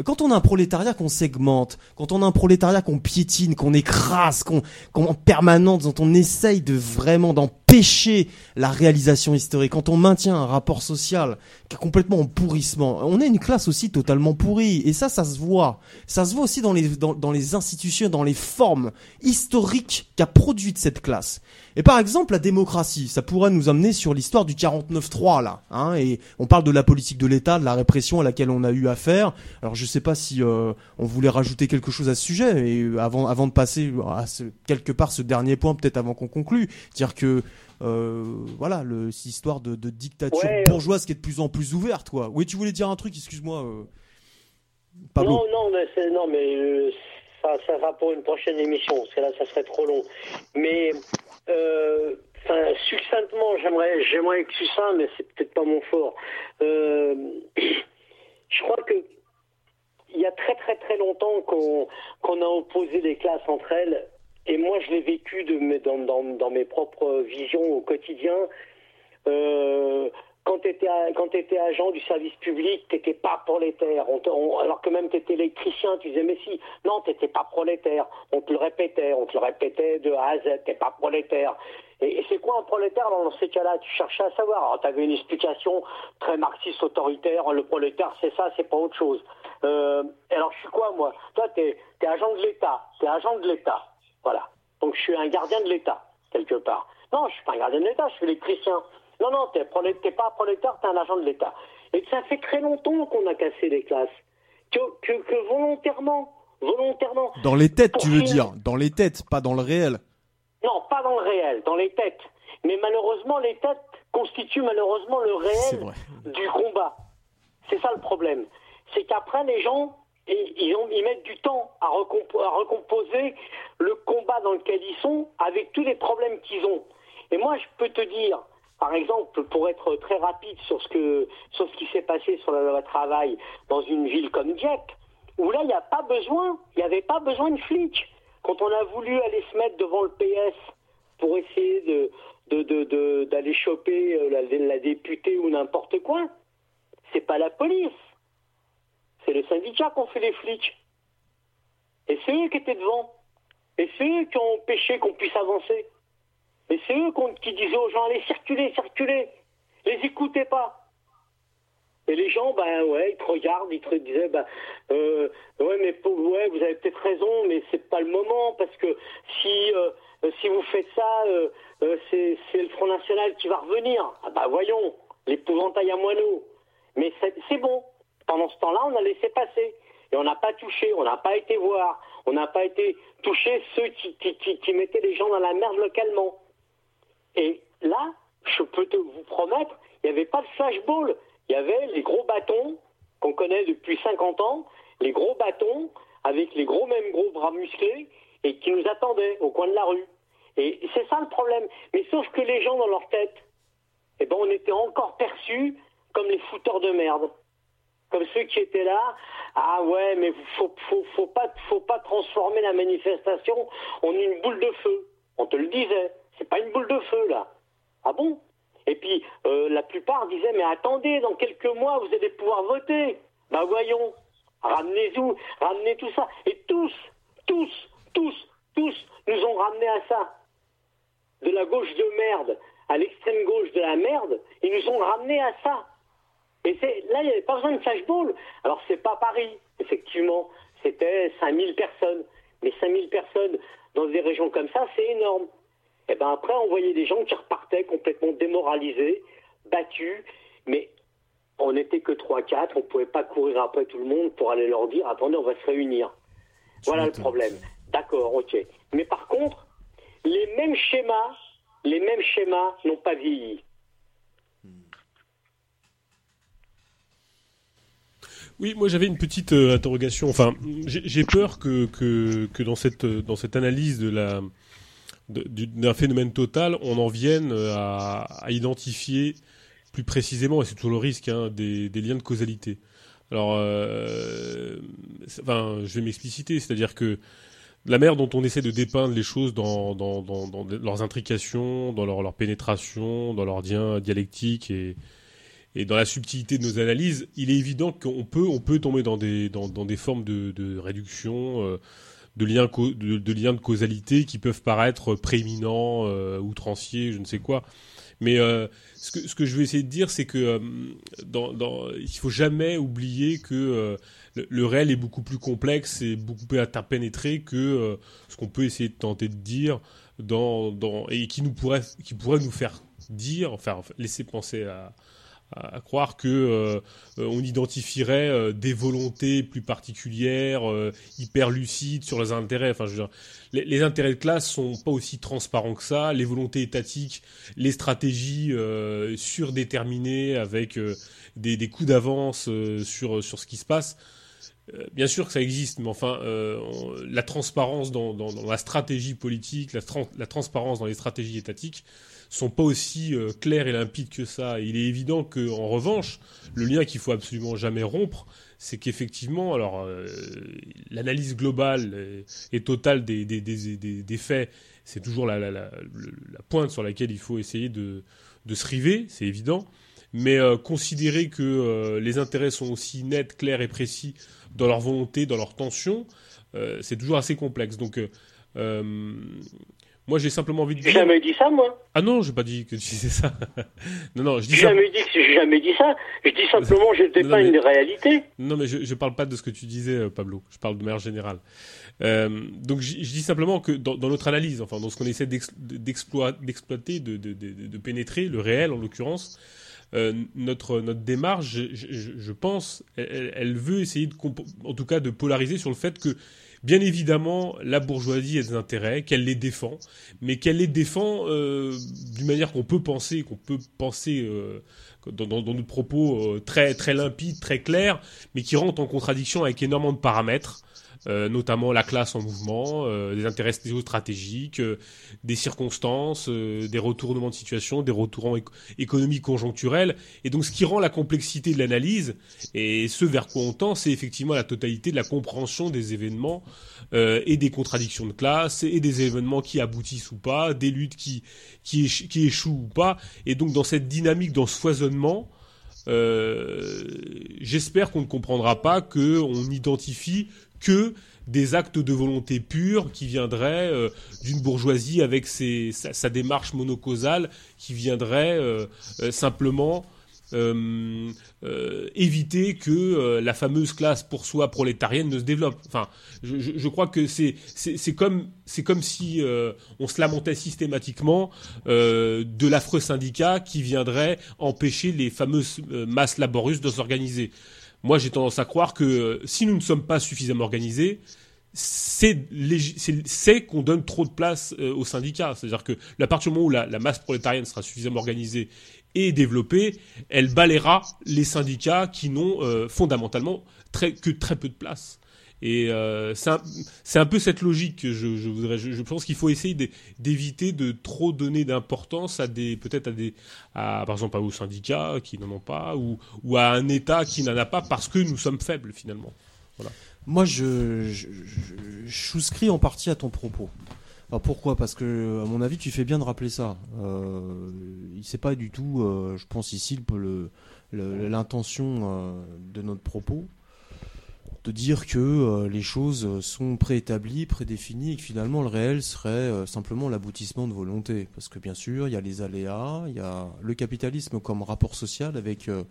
Quand on a un prolétariat qu'on segmente, quand on a un prolétariat qu'on piétine, qu'on écrase, qu'on en permanence, dont on essaye de vraiment d'empêcher la réalisation historique, quand on maintient un rapport social qui est complètement en pourrissement, on est une classe aussi totalement pourrie. Et ça, ça se voit. Ça se voit aussi dans les, dans, dans les institutions, dans les formes historiques qu'a produite cette classe. Et par exemple, la démocratie, ça pourrait nous amener sur l'histoire du 49-3, là. Hein, et on parle de la politique de l'État, de la répression à laquelle on a eu affaire. Alors je sais pas si euh, on voulait rajouter quelque chose à ce sujet, et avant, avant de passer à ce, quelque part ce dernier point, peut-être avant qu'on conclue, dire que euh, voilà, le, cette histoire de, de dictature Ouais. bourgeoise qui est de plus en plus ouverte, quoi. Oui, tu voulais dire un truc, excuse-moi. Euh... Pablo. Non, non, mais, non, mais euh, ça, ça va pour une prochaine émission, parce que là, ça serait trop long. Mais, euh, enfin, succinctement, j'aimerais, j'aimerais être succinct, mais c'est peut-être pas mon fort. Euh, [CLEARS THROAT] je crois que il y a très très très longtemps qu'on qu'on a opposé les classes entre elles, et moi je l'ai vécu dans, mes propres visions au quotidien. Euh, quand tu étais, agent du service public, tu n'étais pas prolétaire. Alors que même tu étais électricien, tu disais, mais si, non, tu n'étais pas prolétaire. On te le répétait, on te le répétait de A à Z, tu pas prolétaire. Et, et c'est quoi un prolétaire dans ces cas-là? Tu cherchais à savoir. Alors, tu avais une explication très marxiste autoritaire. Le prolétaire, c'est ça, c'est pas autre chose. Euh, alors, je suis quoi, moi? Toi, tu es, agent de l'État. Tu es agent de l'État. Voilà. Donc, je suis un gardien de l'État, quelque part. Non, je suis pas un gardien de l'État, je suis électricien. Non, non, t'es prolé- t'es pas un prolétaire, t'es un agent de l'État. Et ça fait très longtemps qu'on a cassé les classes. Que, que, que volontairement, volontairement. Dans les têtes, tu veux finir- dire. Dans les têtes, pas dans le réel. Non, pas dans le réel, dans les têtes. Mais malheureusement, les têtes constituent malheureusement le réel du combat. C'est ça le problème. C'est qu'après, les gens, ils, mettent du temps à, recompo- à recomposer le combat dans lequel ils sont avec tous les problèmes qu'ils ont. Et moi, je peux te dire, par exemple, pour être très rapide sur ce, qui s'est passé sur la loi travail dans une ville comme Dieppe, où là, il n'y a pas besoin, il n'y avait pas besoin de flics. Quand on a voulu aller se mettre devant le PS pour essayer de, de, d'aller choper euh, la, la députée ou n'importe quoi, c'est pas la police. C'est le syndicat qui ont fait les flics. Et c'est eux qui étaient devant. Et c'est eux qui ont empêché qu'on puisse avancer. Et c'est eux qui disaient aux gens, allez, circulez, circulez. Les écoutez pas. Et les gens, ben ouais, ils te regardent, ils te disaient, ben, euh, ouais, mais ouais, vous avez peut-être raison, mais c'est pas le moment parce que si euh, vous faites ça, euh, c'est le Front National qui va revenir. Ah bah voyons, l'épouvantail à moineau. Mais c'est bon. Pendant ce temps-là, on a laissé passer et on n'a pas touché, on n'a pas été voir, on n'a pas été toucher ceux qui mettaient les gens dans la merde localement. Et là, je peux te vous promettre, il n'y avait pas de flashball. Il y avait les gros bâtons qu'on connaît depuis 50 ans, les gros bâtons avec les gros mêmes gros bras musclés et qui nous attendaient au coin de la rue. Et c'est ça le problème. Mais sauf que les gens dans leur tête, eh ben, on était encore perçus comme les fouteurs de merde. Comme ceux qui étaient là, ah ouais, mais faut, faut, faut pas, faut pas transformer la manifestation en une boule de feu. On te le disait, c'est pas une boule de feu là. Ah bon? Et puis euh, la plupart disaient, mais attendez, dans quelques mois vous allez pouvoir voter. Bah voyons, ramenez-vous, ramenez tout ça. Et tous, tous, tous, tous nous ont ramené à ça. De la gauche de merde à l'extrême gauche de la merde, ils nous ont ramené à ça. Et là, il n'y avait pas besoin de flashball. Alors, c'est pas Paris, effectivement. C'était 5000 personnes. Mais 5000 personnes dans des régions comme ça, c'est énorme. Et ben après, on voyait des gens qui repartaient complètement démoralisés, battus. Mais on n'était que 3-4. On ne pouvait pas courir après tout le monde pour aller leur dire attendez, on va se réunir. Voilà le problème. D'accord, ok. Mais par contre, les mêmes schémas, les mêmes schémas n'ont pas vieilli. Oui, moi j'avais une petite euh, interrogation. Enfin, j'ai peur que, que, que dans cette euh, dans cette analyse de la d'un phénomène total, on en vienne euh, à, à identifier plus précisément, et c'est toujours le risque, hein, des, des liens de causalité. Alors, euh, enfin, je vais m'expliciter, c'est-à-dire que la manière dont on essaie de dépeindre les choses dans, dans, dans, dans leurs intrications, dans leur, leur pénétration, dans leur lien dialectique et, et dans la subtilité de nos analyses, il est évident qu'on peut, on peut tomber dans des, dans, des formes de, réduction, euh, de, liens de, de liens de causalité qui peuvent paraître prééminents, euh, outranciers, je ne sais quoi. Mais euh, ce, que, ce que je veux essayer de dire, c'est que euh, dans, il faut jamais oublier que le, le réel est beaucoup plus complexe et beaucoup plus interpénétré que ce qu'on peut essayer de tenter de dire dans, dans et qui nous pourrait, qui pourrait nous faire dire, enfin laisser penser à, à, croire que euh, euh, on identifierait euh, des volontés plus particulières, hyper lucides sur les intérêts. Enfin, je veux dire, les, les intérêts de classe sont pas aussi transparents que ça. Les volontés étatiques, les stratégies surdéterminées avec des, des coups d'avance sur sur ce qui se passe. Bien sûr que ça existe, mais enfin, euh, la transparence dans, dans, dans la stratégie politique, la, la transparence dans les stratégies étatiques sont pas aussi euh, claires et limpides que ça. Il est évident que, en revanche, le lien qu'il faut absolument jamais rompre, c'est qu'effectivement, alors euh, l'analyse globale et, et totale des, des, des, des, faits, c'est toujours la, la, la, pointe sur laquelle il faut essayer de, de se river, c'est évident. mais euh, considérer que euh, les intérêts sont aussi nets, clairs et précis dans leur volonté, dans leur tension, euh, c'est toujours assez complexe. Donc, euh, euh, moi, j'ai simplement envie de J'ai dire. jamais dit ça, moi. Ah non, j'ai pas dit que tu disais ça. [LAUGHS] non, non, je dis J'ai ça. jamais dit, j'ai jamais dit ça. Je dis simplement, je n'étais Non, pas une réalité. Non, mais je, je parle pas de ce que tu disais, euh, Pablo. Je parle de manière générale. Euh, donc, je, je dis simplement que dans, dans notre analyse, enfin, dans ce qu'on essaie d'ex- d'exploit- d'exploiter, de, de, de, de pénétrer, le réel en l'occurrence, euh, notre, notre démarche, je, pense, elle, elle veut essayer, de, en tout cas, de polariser sur le fait que, bien évidemment, la bourgeoisie a des intérêts, qu'elle les défend, mais qu'elle les défend euh, d'une manière qu'on peut penser, qu'on peut penser euh, dans, dans, notre propos euh, très, très limpide, très clair, mais qui rentre en contradiction avec énormément de paramètres. Euh, notamment la classe en mouvement, euh, des intérêts géostratégiques, euh, des circonstances, des retournements de situation, des retournements éco- économiques conjoncturels. Et donc ce qui rend la complexité de l'analyse, et ce vers quoi on tend, c'est effectivement la totalité de la compréhension des événements et des contradictions de classe, et des événements qui aboutissent ou pas, des luttes qui, qui, qui échouent ou pas. Et donc dans cette dynamique, dans ce foisonnement, euh, j'espère qu'on ne comprendra pas que on identifie que des actes de volonté pure qui viendraient euh, d'une bourgeoisie avec sa, démarche monocausale, qui viendrait euh, euh, simplement éviter que la fameuse classe pour soi prolétarienne ne se développe. Enfin, je, crois que c'est comme comme si on se lamentait systématiquement de l'affreux syndicat qui viendrait empêcher les fameuses masses laborieuses de s'organiser. Moi, j'ai tendance à croire que euh, si nous ne sommes pas suffisamment organisés, c'est qu'on donne trop de place euh, aux syndicats. C'est-à-dire que à partir du moment où la, masse prolétarienne sera suffisamment organisée et développée, elle balayera les syndicats qui n'ont euh, fondamentalement que très peu de place. Et euh, c'est un, c'est peu cette logique que je, voudrais. Je, pense qu'il faut essayer d'é- d'éviter de trop donner d'importance à des, peut-être à des, par exemple, aux syndicats qui n'en ont pas, ou, à un État qui n'en a pas parce que nous sommes faibles finalement. Voilà. Moi, je, souscris en partie à ton propos. Pourquoi? Parce que, à mon avis, tu fais bien de rappeler ça. Euh, sait pas du tout, euh, je pense ici, le- le- l'intention euh, de notre propos, de dire que euh, les choses sont préétablies, prédéfinies, et que finalement le réel serait euh, simplement l'aboutissement de volonté. Parce que bien sûr, il y a les aléas, il y a le capitalisme comme rapport social avec euh,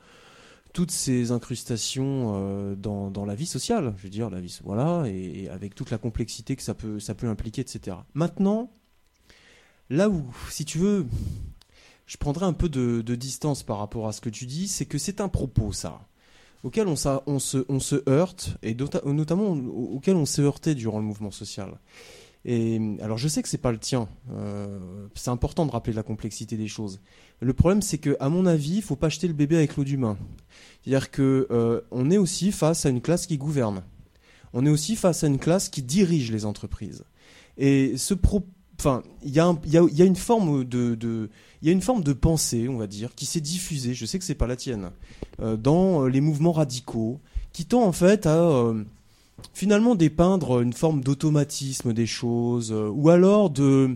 toutes ces incrustations euh, dans, dans la vie sociale, je veux dire, la vie, voilà, et, et avec toute la complexité que ça peut, ça peut impliquer, etc. Maintenant, là où, si tu veux, je prendrai un peu de, de distance par rapport à ce que tu dis, c'est que c'est un propos, ça, auquel on, se, heurte, et nota- notamment au- auquel on s'est heurté durant le mouvement social. Et alors je sais que c'est pas le tien. euh, c'est important de rappeler la complexité des choses. Le problème c'est que à mon avis, il faut pas jeter le bébé avec l'eau du bain. C'est-à-dire que euh, on est aussi face à une classe qui gouverne. On est aussi face à une classe qui dirige les entreprises. Et ce enfin, il y, a une forme de, pensée, on va dire, qui s'est diffusée. Je sais que c'est pas la tienne, euh, dans euh, les mouvements radicaux, qui tend en fait à euh, finalement dépeindre une forme d'automatisme des choses, ou alors de,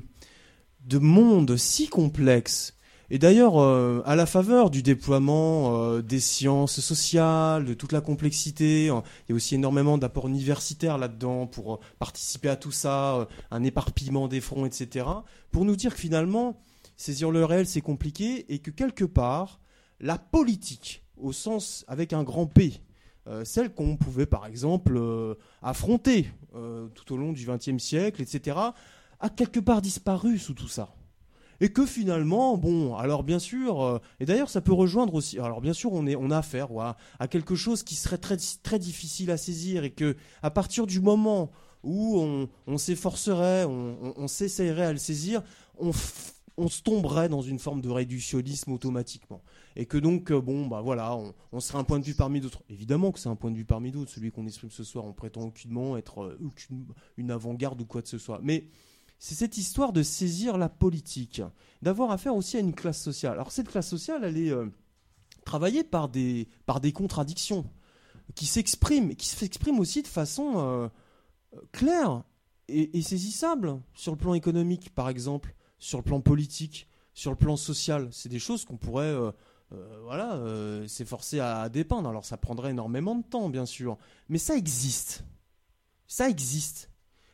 de mondes si complexes. Et d'ailleurs, euh, à la faveur du déploiement euh, des sciences sociales, de toute la complexité, hein, il y a aussi énormément d'apports universitaires là-dedans pour euh, participer à tout ça, euh, un éparpillement des fronts, etc. Pour nous dire que finalement, saisir le réel, c'est compliqué et que quelque part, la politique, au sens avec un grand P, euh, celle qu'on pouvait par exemple euh, affronter euh, tout au long du XXe siècle, etc., a quelque part disparu sous tout ça. Et que finalement, bon, alors bien sûr, euh, et d'ailleurs ça peut rejoindre aussi, alors bien sûr on, est, on a affaire à quelque chose qui serait très, très difficile à saisir et que à partir du moment où on, s'efforcerait, on, s'essayerait à le saisir, on, on se tomberait dans une forme de réductionnisme automatiquement. Et que donc, euh, bon, bah voilà, on, on serait un point de vue parmi d'autres. Évidemment que c'est un point de vue parmi d'autres, celui qu'on exprime ce soir. On prétend aucunement être euh, aucune, une avant-garde ou quoi que ce soit. Mais c'est cette histoire de saisir la politique, d'avoir affaire aussi à une classe sociale. Alors cette classe sociale, elle est euh, travaillée par des, par des contradictions qui s'expriment, qui s'expriment aussi de façon euh, claire et, saisissable sur le plan économique, par exemple, sur le plan politique, sur le plan social. C'est des choses qu'on pourrait euh, voilà, euh, à dépeindre. Alors ça prendrait énormément de temps, bien sûr. Mais ça existe. Ça existe.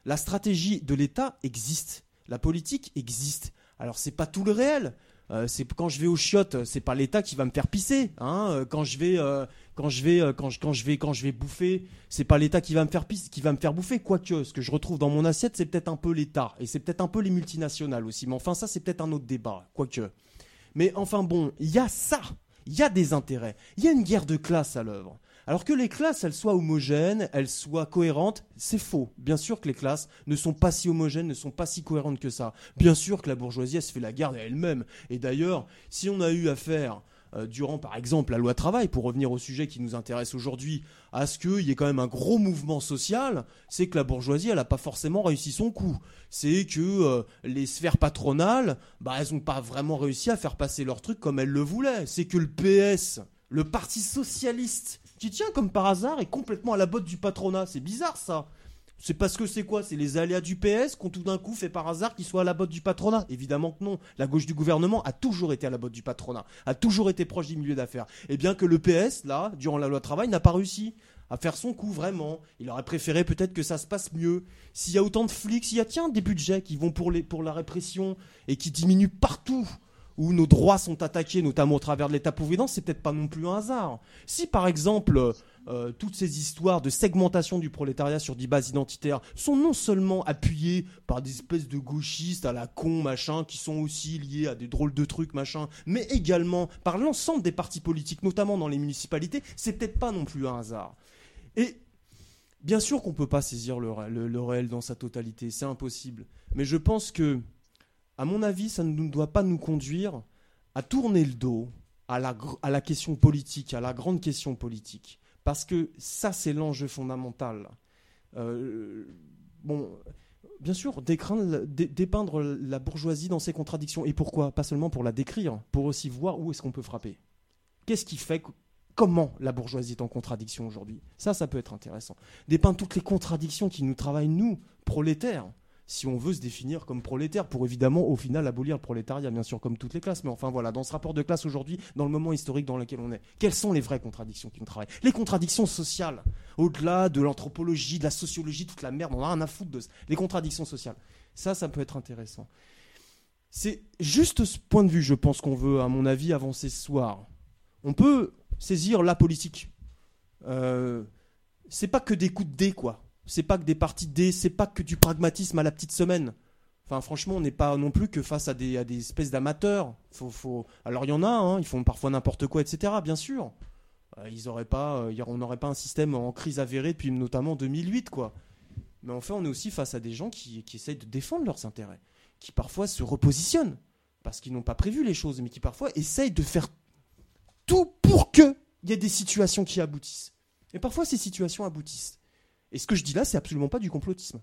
La stratégie de l'État existe. La politique existe. Alors c'est pas tout le réel. Euh, c'est quand je vais aux chiottes, c'est pas l'État qui va me faire pisser. Hein. Euh, Quand je vais, euh, quand je vais, euh, quand je, quand je vais, quand je vais bouffer, c'est pas l'État qui va me faire pisser, qui va me faire bouffer. Quoique, ce que je retrouve dans mon assiette, c'est peut-être un peu l'État et c'est peut-être un peu les multinationales aussi. Mais enfin, ça, c'est peut-être un autre débat. Quoique. Mais enfin bon, il y a ça. Il y a des intérêts. Il y a une guerre de classe à l'œuvre. Alors que les classes, elles soient homogènes, elles soient cohérentes, c'est faux. Bien sûr que les classes ne sont pas si homogènes, ne sont pas si cohérentes que ça. Bien sûr que la bourgeoisie, elle se fait la garde à elle-même. Et d'ailleurs, si on a eu affaire, euh, durant par exemple la loi travail, pour revenir au sujet qui nous intéresse aujourd'hui, à ce qu'il y ait quand même un gros mouvement social, c'est que la bourgeoisie, elle n'a pas forcément réussi son coup. C'est que euh, les sphères patronales, bah, elles n'ont pas vraiment réussi à faire passer leur truc comme elles le voulaient. C'est que le PS, le Parti Socialiste, qui tient comme par hasard, est complètement à la botte du patronat. C'est bizarre ça. C'est parce que c'est quoi? C'est les aléas du PS qu'on tout d'un coup fait par hasard qu'il soit à la botte du patronat? Évidemment que non. La gauche du gouvernement a toujours été à la botte du patronat, a toujours été proche du milieu d'affaires. Et bien que le PS, là, durant la loi travail, n'a pas réussi à faire son coup vraiment. Il aurait préféré peut-être que ça se passe mieux. S'il y a autant de flics, s'il y a tiens des budgets qui vont pour, les, pour la répression et qui diminuent partout où nos droits sont attaqués, notamment au travers de l'État-providence, c'est peut-être pas non plus un hasard. Si par exemple euh, toutes ces histoires de segmentation du prolétariat sur des bases identitaires sont non seulement appuyées par des espèces de gauchistes à la con machin qui sont aussi liés à des drôles de trucs machin, mais également par l'ensemble des partis politiques, notamment dans les municipalités, c'est peut-être pas non plus un hasard. Et bien sûr qu'on peut pas saisir le, ré- le- le réel dans sa totalité, c'est impossible. Mais je pense que à mon avis, ça ne doit pas nous conduire à tourner le dos à la, question politique, à la grande question politique. Parce que ça, c'est l'enjeu fondamental. Euh, bon, bien sûr, décraindre- dé- dépeindre la bourgeoisie dans ses contradictions. Et pourquoi? Pas seulement pour la décrire, pour aussi voir où est-ce qu'on peut frapper. Qu'est-ce qui fait comment la bourgeoisie est en contradiction aujourd'hui? Ça, ça peut être intéressant. Dépeindre toutes les contradictions qui nous travaillent, nous, prolétaires si on veut se définir comme prolétaire, pour évidemment au final abolir le prolétariat, bien sûr, comme toutes les classes. Mais enfin voilà, dans ce rapport de classe aujourd'hui, dans le moment historique dans lequel on est, quelles sont les vraies contradictions qui nous travaillent? Les contradictions sociales, au-delà de l'anthropologie, de la sociologie, toute la merde, on a rien à foutre de ça. Les contradictions sociales. Ça, ça peut être intéressant. C'est juste ce point de vue, je pense, qu'on veut, à mon avis, avancer ce soir. On peut saisir la politique. Euh, c'est pas que des coups de dés, quoi. C'est pas que des parties dés, c'est pas que du pragmatisme à la petite semaine. Franchement, on n'est pas non plus que face à des, espèces d'amateurs. Alors, il y en a, hein, ils font parfois n'importe quoi, etc., bien sûr. Euh, ils auraient pas, euh, on n'aurait pas un système en crise avérée depuis notamment 2008, quoi. Mais enfin, on est aussi face à des gens qui, qui essayent de défendre leurs intérêts, qui parfois se repositionnent, parce qu'ils n'ont pas prévu les choses, mais qui parfois essayent de faire tout pour que il y ait des situations qui aboutissent. Et parfois, ces situations aboutissent. Et ce que je dis là, c'est absolument pas du complotisme.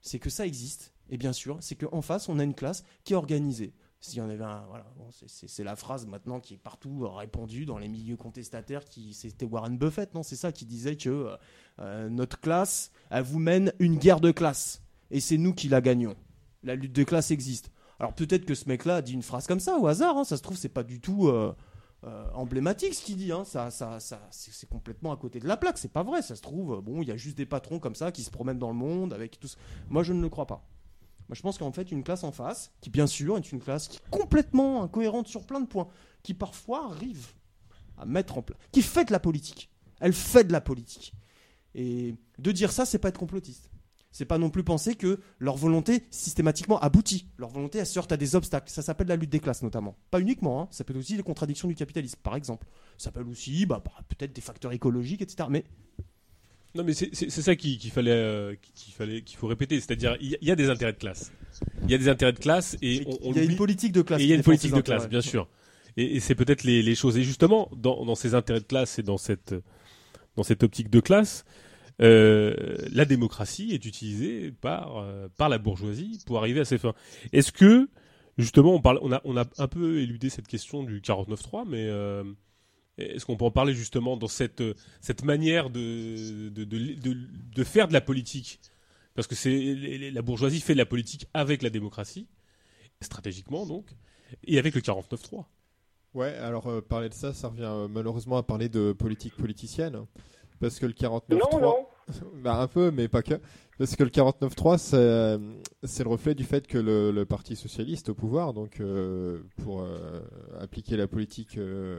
C'est que ça existe. Et bien sûr, c'est qu'en face, on a une classe qui est organisée. S'il y en avait un, voilà, c'est- la phrase maintenant qui est partout euh, répandue dans les milieux contestataires. Qui, c'était Warren Buffett, non C'est ça qui disait que euh, euh, notre classe, elle vous mène une guerre de classe, et c'est nous qui la gagnons. La lutte de classe existe. Alors peut-être que ce mec-là a dit une phrase comme ça au hasard. hein, ça se trouve, c'est pas du tout euh, emblématique ce qu'il dit. hein, ça, ça, ça, c'est complètement à côté de la plaque. C'est pas vrai. Ça se trouve, bon, il y a juste des patrons comme ça qui se promènent dans le monde avec tout. Moi, je ne le crois pas. Moi, je pense qu'en fait, une classe en face, qui bien sûr est une classe qui complètement incohérente sur plein de points, qui parfois arrive à mettre en place, qui fait de la politique. Elle fait de la politique. Et de dire ça, c'est pas être complotiste. C'est pas non plus penser que leur volonté systématiquement aboutit. Leur volonté, elle se heurte à des obstacles. Ça s'appelle la lutte des classes, notamment. Pas uniquement, hein. ça peut être aussi les contradictions du capitalisme, par exemple. Ça s'appelle aussi bah, bah, peut-être des facteurs écologiques, etc. Mais Non, mais c'est ça qu'il fallait, euh, qu'il fallait, qu'il faut répéter. C'est-à-dire, il y, a- il y a des intérêts de classe. Il y a des intérêts de classe et on, on il y a une politique de classe il y a une politique de classe, bien sûr. Et, et c'est peut-être les, les choses. Et justement, dans, dans ces intérêts de classe et dans cette, dans cette optique de classe, euh, la démocratie est utilisée par, euh, par la bourgeoisie pour arriver à ses fins. Est-ce que, justement, on, parle, on, a, on a un peu éludé cette question du 49.3, mais euh, est-ce qu'on peut en parler justement dans cette, cette manière de, de, de, de, de faire de la politique? Parce que c'est la bourgeoisie fait de la politique avec la démocratie, stratégiquement donc, et avec le 49.3. Ouais, alors euh, parler de ça, ça revient euh, malheureusement à parler de politique politicienne. Parce que le 49.3. Non, non. [LAUGHS] bah, un peu, mais pas que. Parce que le 49.3, c'est, le reflet du fait que le, le Parti Socialiste au pouvoir, donc euh, pour euh, appliquer la politique. euh,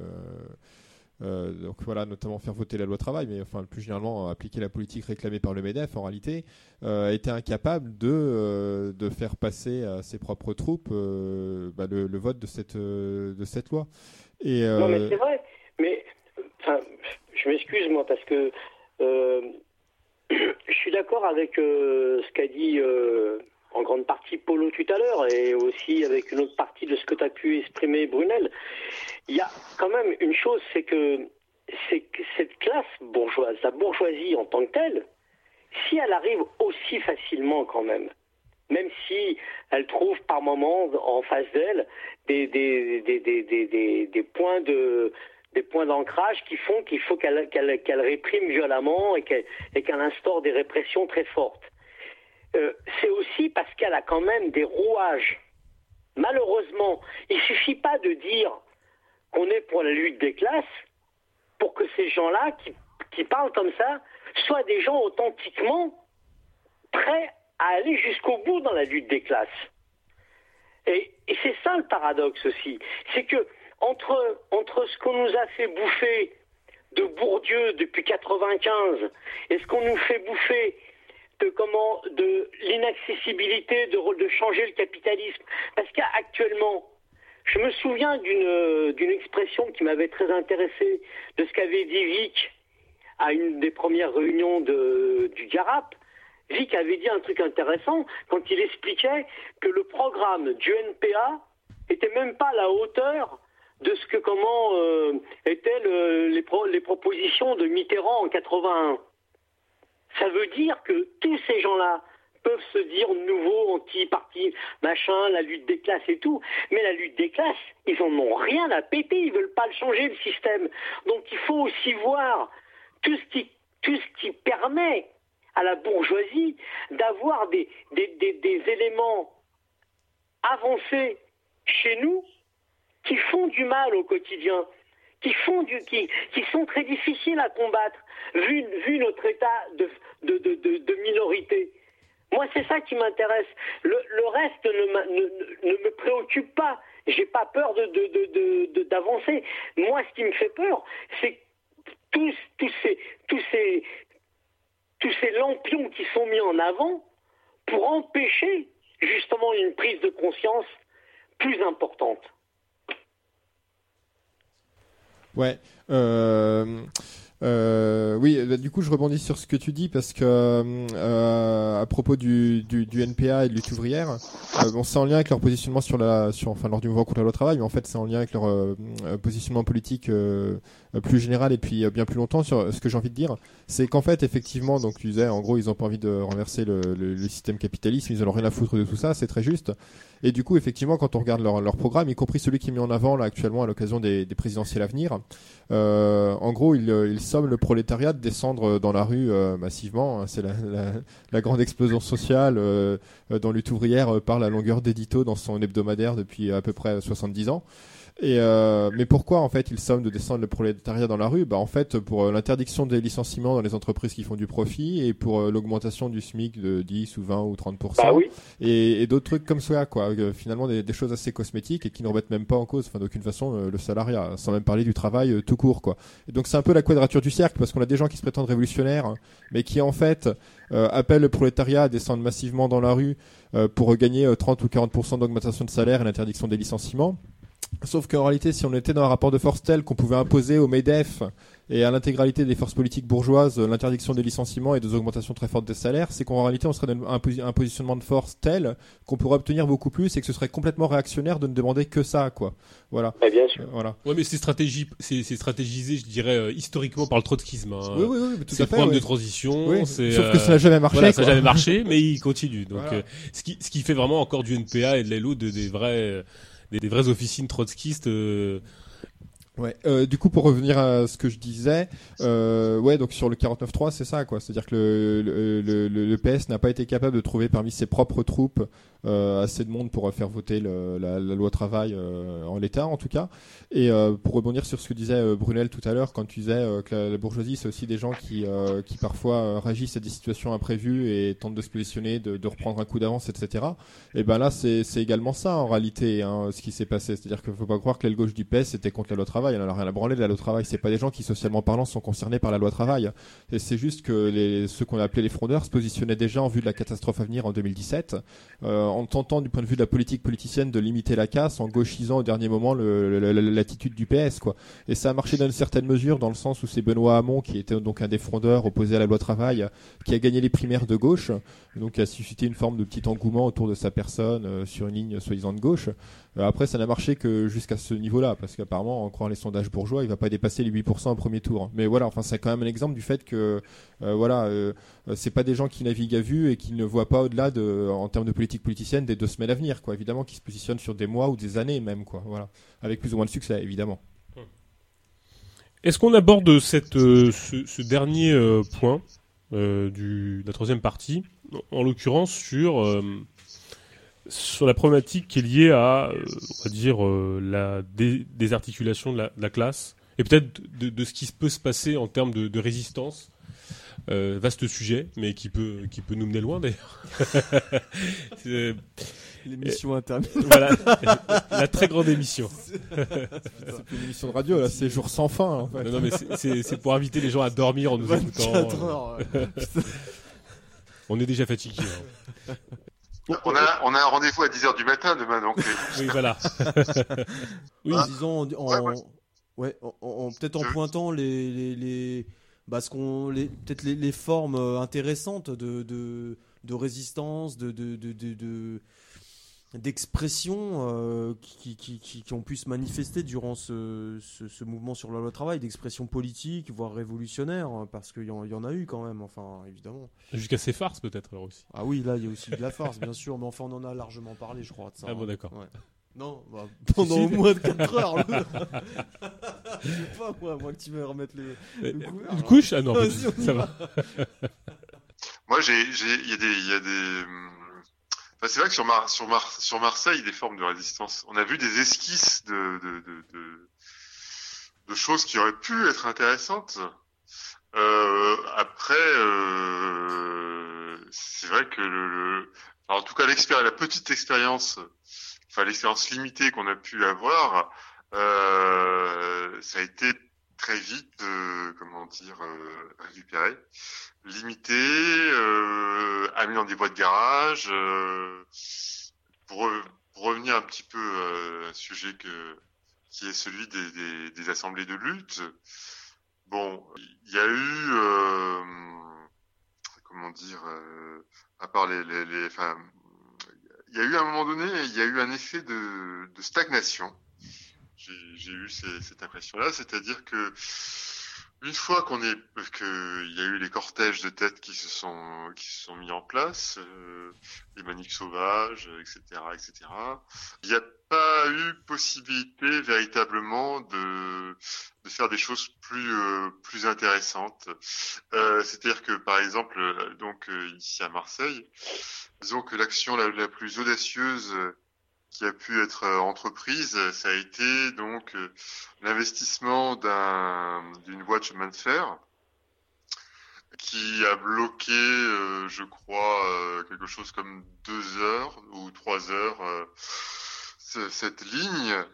donc voilà, notamment faire voter la loi travail, mais enfin plus généralement appliquer la politique réclamée par le Medef, en réalité, a été incapable de de faire passer à ses propres troupes bah, le, le vote de cette de cette loi. Et Non, mais c'est vrai. Mais, enfin, je m'excuse, moi, parce que je suis d'accord avec euh, ce qu'a dit euh, en grande partie Polo tout à l'heure et aussi avec une autre partie de ce que tu as pu exprimer, Brunel. Il y a quand même une chose, c'est que, cette classe bourgeoise, la bourgeoisie en tant que telle, si elle arrive aussi facilement quand même, même si elle trouve par moments en face d'elle des points de des points d'ancrage qui font qu'il faut qu'elle qu'elle réprime violemment et qu'elle qu'elle instaure des répressions très fortes. Euh, c'est aussi parce qu'elle a quand même des rouages. Malheureusement, il suffit pas de dire qu'on est pour la lutte des classes pour que ces gens-là qui, qui parlent comme ça soient des gens authentiquement prêts à aller jusqu'au bout dans la lutte des classes. Et, et c'est ça le paradoxe aussi, c'est que entre, entre ce qu'on nous a fait bouffer de Bourdieu depuis 95 et ce qu'on nous fait bouffer de comment de l'inaccessibilité de, changer le capitalisme, parce qu'actuellement, je me souviens d'une expression qui m'avait très intéressé de ce qu'avait dit Vic à une des premières réunions du GARAP. Vic avait dit un truc intéressant quand il expliquait que le programme du NPA était même pas à la hauteur de ce que comment euh, étaient le- les, pro- les propositions de Mitterrand en 81. Ça veut dire que tous ces gens-là peuvent se dire nouveau, anti-parti, machin, la lutte des classes et tout, mais la lutte des classes, ils en ont rien à péter, ils veulent pas le changer le système. Donc il faut aussi voir tout ce qui, tout ce qui permet à la bourgeoisie d'avoir des, des, des, des éléments avancés chez nous qui font du mal au quotidien, qui font du, qui, qui sont très difficiles à combattre, vu, notre état de, minorité. Moi, c'est ça qui m'intéresse. Le, reste ne, me préoccupe pas. J'ai pas peur de- d'avancer. Moi, ce qui me fait peur, c'est tous, tous ces, tous ces, tous ces lampions qui sont mis en avant pour empêcher justement une prise de conscience plus importante. Ouais. Euh, euh, oui, bah, du coup, je rebondis sur ce que tu dis parce que euh, à propos du, du, du NPA et de lutte euh, bon, c'est en lien avec leur positionnement sur la, sur, enfin, lors du mouvement contre la travail, mais en fait, c'est en lien avec leur euh, euh, positionnement politique euh, euh, plus général et puis euh, bien plus longtemps. Sur ce que j'ai envie de dire, c'est qu'en fait, effectivement, donc tu disais, en gros, ils ont pas envie de renverser le, le, le système capitaliste, ils ont rien à foutre de tout ça, c'est très juste. Et du coup, effectivement, quand on regarde leur, leur programme, y compris celui qui est mis en avant là actuellement à l'occasion des, des présidentielles à venir, euh, en gros, ils, euh, ils le prolétariat de descendre dans la rue euh, massivement. hein. C'est la, grande explosion sociale euh, euh, dans lutte ouvrière euh, par la longueur d'édito dans son hebdomadaire depuis à peu près 70 ans. Et euh, mais pourquoi en fait ils somment de descendre le prolétariat dans la rue? Bah en fait pour euh, l'interdiction des licenciements dans les entreprises qui font du profit et pour euh, l'augmentation du SMIC de 10 ou 20 ou 30 Bah oui. et, et d'autres trucs comme ça quoi. Euh, finalement des, des choses assez cosmétiques et qui ne remettent même pas en cause, enfin d'aucune façon le salariat, sans même parler du travail tout court quoi. Et donc c'est un peu la quadrature du cercle parce qu'on a des gens qui se prétendent révolutionnaires hein, mais qui en fait euh, appellent le prolétariat à descendre massivement dans la rue euh, pour gagner euh, 30 ou 40% d'augmentation de salaire et l'interdiction des licenciements. Sauf qu'en réalité, si on était dans un rapport de force tel qu'on pouvait imposer au MEDEF et à l'intégralité des forces politiques bourgeoises euh, l'interdiction des licenciements et des augmentations très fortes des salaires, c'est qu'en réalité, on serait dans un, posi- un positionnement de force tel qu'on pourrait obtenir beaucoup plus et que ce serait complètement réactionnaire de ne demander que ça, quoi. Voilà. Bah, bien sûr. Euh, voilà. Ouais, mais c'est stratégie, c'est c'est stratégisé, je dirais, euh, historiquement par le trotskisme. hein. Oui, oui, oui, tout c'est à le fait, programme oui. de transition. Oui, c'est, sauf que ça n'a jamais marché, Voilà, ça n'a jamais marché, mais il continue. Donc, Voilà. euh, ce qui, ce qui fait vraiment encore du NPA et de l'ELO de, des vrais, des, vraies officines trotskistes. Euh, Ouais. Euh, du coup, pour revenir à ce que je disais, euh, ouais, donc sur le 49.3, c'est ça, quoi. C'est-à-dire que le, le, le, le- PS n'a pas été capable de trouver parmi ses propres troupes euh, assez de monde pour faire voter le- la, la loi travail euh, en l'état, en tout cas. Et euh, pour rebondir sur ce que disait euh, Brunel tout à l'heure, quand tu disais euh, que la, bourgeoisie, c'est aussi des gens qui, euh, qui parfois euh, réagissent à des situations imprévues et tentent de se positionner, de, de reprendre un coup d'avance, etc. Et ben là, c'est également ça en réalité, hein, ce qui s'est passé. C'est-à-dire qu'il faut pas croire que l'aile gauche du PS était contre la loi travail. Elle en a rien à branler de la loi travail. C'est pas des gens qui, socialement parlant, sont concernés par la loi travail. C'est juste que les, ceux qu'on a appelés les frondeurs se positionnaient déjà en vue de la catastrophe à venir en 2017, euh, en tentant du point de vue de la politique politicienne de limiter la casse, en gauchisant au dernier moment l'attitude du PS, quoi. Et ça a marché dans une certaine mesure, dans le sens où c'est Benoît Hamon, qui était donc un des frondeurs opposé à la loi travail, qui a gagné les primaires de gauche, donc a suscité une forme de petit engouement autour de sa personne euh, sur une ligne soi-disant de gauche. Euh, après, ça n'a marché que jusqu'à ce niveau-là, parce qu'apparemment, en croyant les sondages bourgeois, il va pas dépasser les 8% au premier tour. Mais voilà, enfin, c'est quand même un exemple du fait que, euh, voilà, euh, c'est pas des gens qui naviguent à vue et qui ne voient pas au-delà de, en termes de politique politicienne, des deux semaines à venir, quoi. Évidemment, qui se positionnent sur des mois ou des années même, quoi. Voilà, avec plus ou moins de succès, évidemment. Est-ce qu'on aborde cette, euh, ce, dernier euh, point de la troisième partie, en, en l'occurrence sur, sur la problématique qui est liée à, euh, on va dire, euh, la dé- désarticulation de la, de la classe, et peut-être de, de ce qui peut se passer en termes de, de résistance euh, vaste sujet, mais qui peut, qui peut nous mener loin d'ailleurs. [LAUGHS] L'émission interminable. Voilà, [LAUGHS] la très grande émission. [LAUGHS] C'est plus une émission de radio, là, c'est jour sans fin, en fait. Non, non, mais c'est- pour inviter les gens à dormir en nous 24 écoutant. heures, ouais. On est déjà fatigué. hein. [LAUGHS] On a, on a un rendez-vous à 10h du matin demain, donc. [LAUGHS] Oui, voilà. [LAUGHS] Oui, Ah. disons en, Ouais, peut-être en pointant les, les, les- bah, ce qu'on, les, peut-être les, les formes euh, intéressantes de, de, de résistance, de, de, de, de- de- d'expression euh, qui, qui, qui, qui ont pu se manifester durant ce, ce, ce mouvement sur la loi travail, d'expression politique, voire révolutionnaire, hein, parce qu'il y, en- il y en a eu quand même, enfin, évidemment. Jusqu'à ces farces, peut-être, alors aussi. Ah oui, là, il y a aussi de la farce, bien sûr, mais enfin, on en a largement parlé, je crois, de ça. Ah bon, hein. d'accord. Ouais. Non, bah, [LAUGHS] pendant Si, au si. moins 4 heures. le- [LAUGHS] Je sais pas, moi, moi que tu veux remettre le, Euh, le couvert, une là. couche Ah non, Vas-y, on y ça va. [LAUGHS] Moi, j'ai, j'ai, il y a des, il y a des. Enfin, c'est vrai que sur, Mar- sur, Mar- sur Marseille, des formes de résistance. On a vu des esquisses de, de, de, de, choses qui auraient pu être intéressantes. Euh, après, euh, c'est vrai que le, le- en tout cas, la petite expérience, enfin l'expérience limitée qu'on a pu avoir, euh, ça a été très vite, euh, comment dire, euh, récupéré, limité, euh, amené dans des voies de garage. euh, pour, pour revenir un petit peu euh, à un sujet que qui est celui des, des, des assemblées de lutte. Bon, il y a eu, euh, comment dire, à part les, les, les enfin, il y a eu à un moment donné, il y a eu un effet de, de stagnation. J'ai eu ces- cette impression-là, c'est-à-dire que une fois qu'on est, que il y a eu les cortèges de têtes qui se sont, qui se sont mis en place, euh, les maniques sauvages, etc., etc. Il n'y a pas eu possibilité véritablement de, de faire des choses plus, euh, plus intéressantes. Euh, C'est-à-dire que, par exemple, euh, donc euh, ici à Marseille, disons que l'action la, plus audacieuse euh, qui a pu être euh, entreprise, ça a été donc euh, l'investissement d'un d'une voie de chemin de fer qui a bloqué, euh, je crois, quelque chose comme deux heures ou trois heures ce- cette ligne.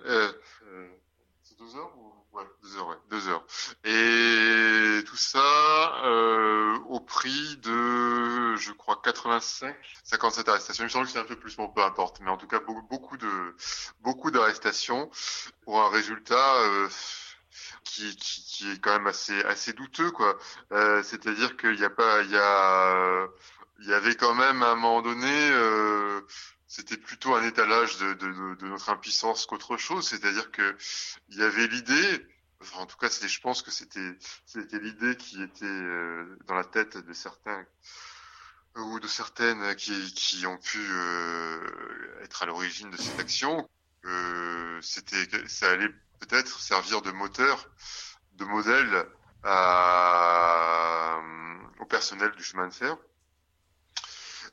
C'est deux heures ou ouais, deux heures, ouais, deux heures. Et tout ça euh, au prix de, je crois, 85, 57 arrestations. Il me semble que c'est un peu plus, bon, peu importe. Mais en tout cas, beaucoup, de, beaucoup d'arrestations pour un résultat. Euh, qui, qui, qui est quand même assez assez douteux quoi. Euh, C'est-à-dire qu'il n'y a pas, il y a, il y avait quand même à un moment donné, euh, c'était plutôt un étalage de, de, de, notre impuissance qu'autre chose. C'est-à-dire que il y avait l'idée, enfin en tout cas je pense que c'était c'était l'idée qui était euh, dans la tête de certains ou de certaines qui qui ont pu euh, être à l'origine de cette action. Euh, c'était ça allait peut-être servir de moteur, de modèle à, au personnel du chemin de fer.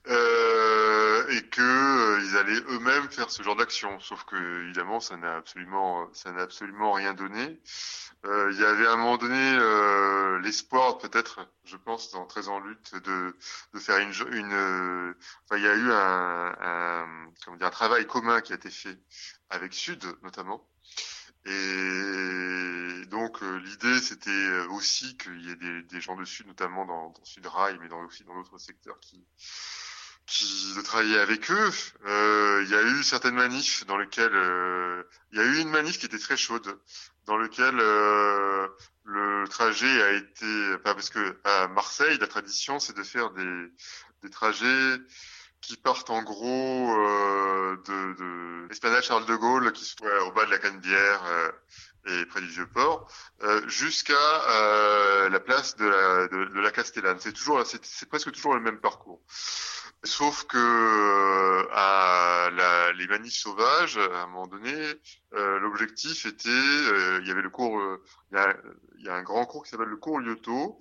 Euh, et que euh, ils allaient eux-mêmes faire ce genre d'action. Sauf que évidemment, ça n'a absolument, absolument rien donné. Euh, il y avait à un moment donné euh, l'espoir, peut-être, je pense, dans 13 ans en lutte, de, de faire une, une enfin, il y a eu un, un, comment dire, un travail commun qui a été fait avec Sud, notamment. Et donc l'idée c'était aussi qu'il y ait des, gens de Sud, notamment dans, Sud Rail, mais aussi dans d'autres secteurs, qui, qui de travailler avec eux. Euh, il y a eu certaines manifs dans lesquelles euh, il y a eu une manif qui était très chaude, dans lequel euh, le trajet a été, parce que à Marseille, la tradition c'est de faire des, des trajets qui partent en gros euh, de, de l'esplanade Charles de Gaulle, qui se trouve au bas de la Canebière et près du Vieux-Port, euh, jusqu'à euh, la place de la, de, la Castellane. C'est toujours, c'est presque toujours le même parcours. Sauf que euh, à la, les manifs sauvages, à un moment donné, euh, l'objectif était, euh, il y avait le cours, il y, a, il, y a, un grand cours qui s'appelle le cours Lyoto.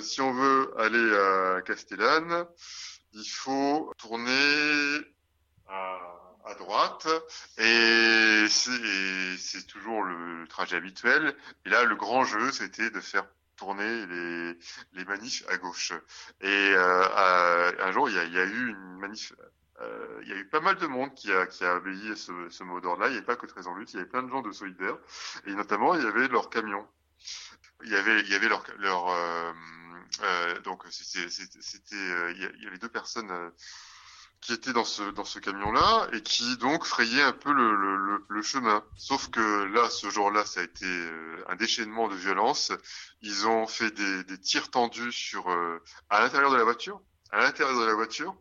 si on veut aller à Castellane, il faut tourner à, à droite et c'est toujours le trajet habituel. Et là, le grand jeu, c'était de faire tourner les, les manifs à gauche. Et euh, un jour, il y a, y a eu une manif. Euh, il y a eu pas mal de monde qui a, qui a obéi à ce, ce mot d'ordre-là. Il n'y avait pas que très en lutte, il y avait plein de gens de solidaires. Et notamment, il y avait leurs camions. Il y avait, il y avait leur, leur euh, euh, donc c'était, c'était, il y avait deux personnes qui étaient dans ce dans ce camion-là et qui donc frayaient un peu le, le, le chemin. Sauf que là, ce jour-là, ça a été un déchaînement de violence. Ils ont fait des, des tirs tendus sur euh, à l'intérieur de la voiture. À l'intérieur de la voiture.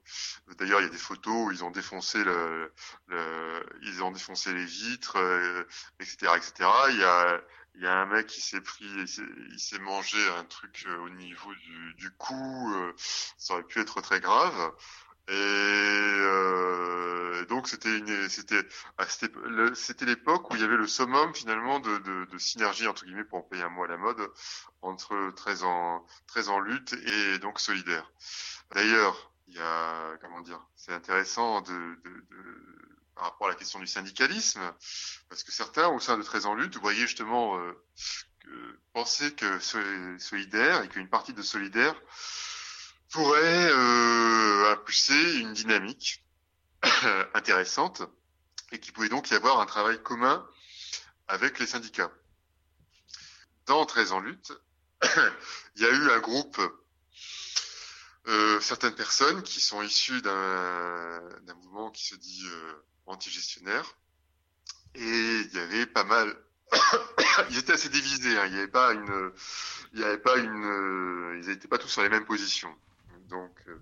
D'ailleurs, il y a des photos où ils ont défoncé le, le ils ont défoncé les vitres, euh, etc., etc. Il y a il y a un mec qui s'est pris, il s'est mangé un truc au niveau du, du cou. ça aurait pu être très grave. Et euh, donc c'était une, c'était, c'était l'époque où il y avait le summum finalement de, de, de, synergie entre guillemets pour employer un mot à la mode entre 13 ans, 13 ans lutte et donc solidaire. D'ailleurs, il y a comment dire, c'est intéressant de, de, par rapport à la question du syndicalisme, parce que certains au sein de 13 ans lutte, voyez justement euh, penser que solidaire et qu'une partie de solidaire pourrait euh, impulser une dynamique intéressante et qu'il pouvait donc y avoir un travail commun avec les syndicats. Dans 13 en lutte, [COUGHS] il y a eu un groupe, euh, certaines personnes qui sont issues d'un mouvement qui se dit euh, anti-gestionnaire, et il y avait pas mal, [COUGHS] ils étaient assez divisés, hein. il n'y avait pas une, il avait pas une, ils n'étaient pas tous sur les mêmes positions. Euh,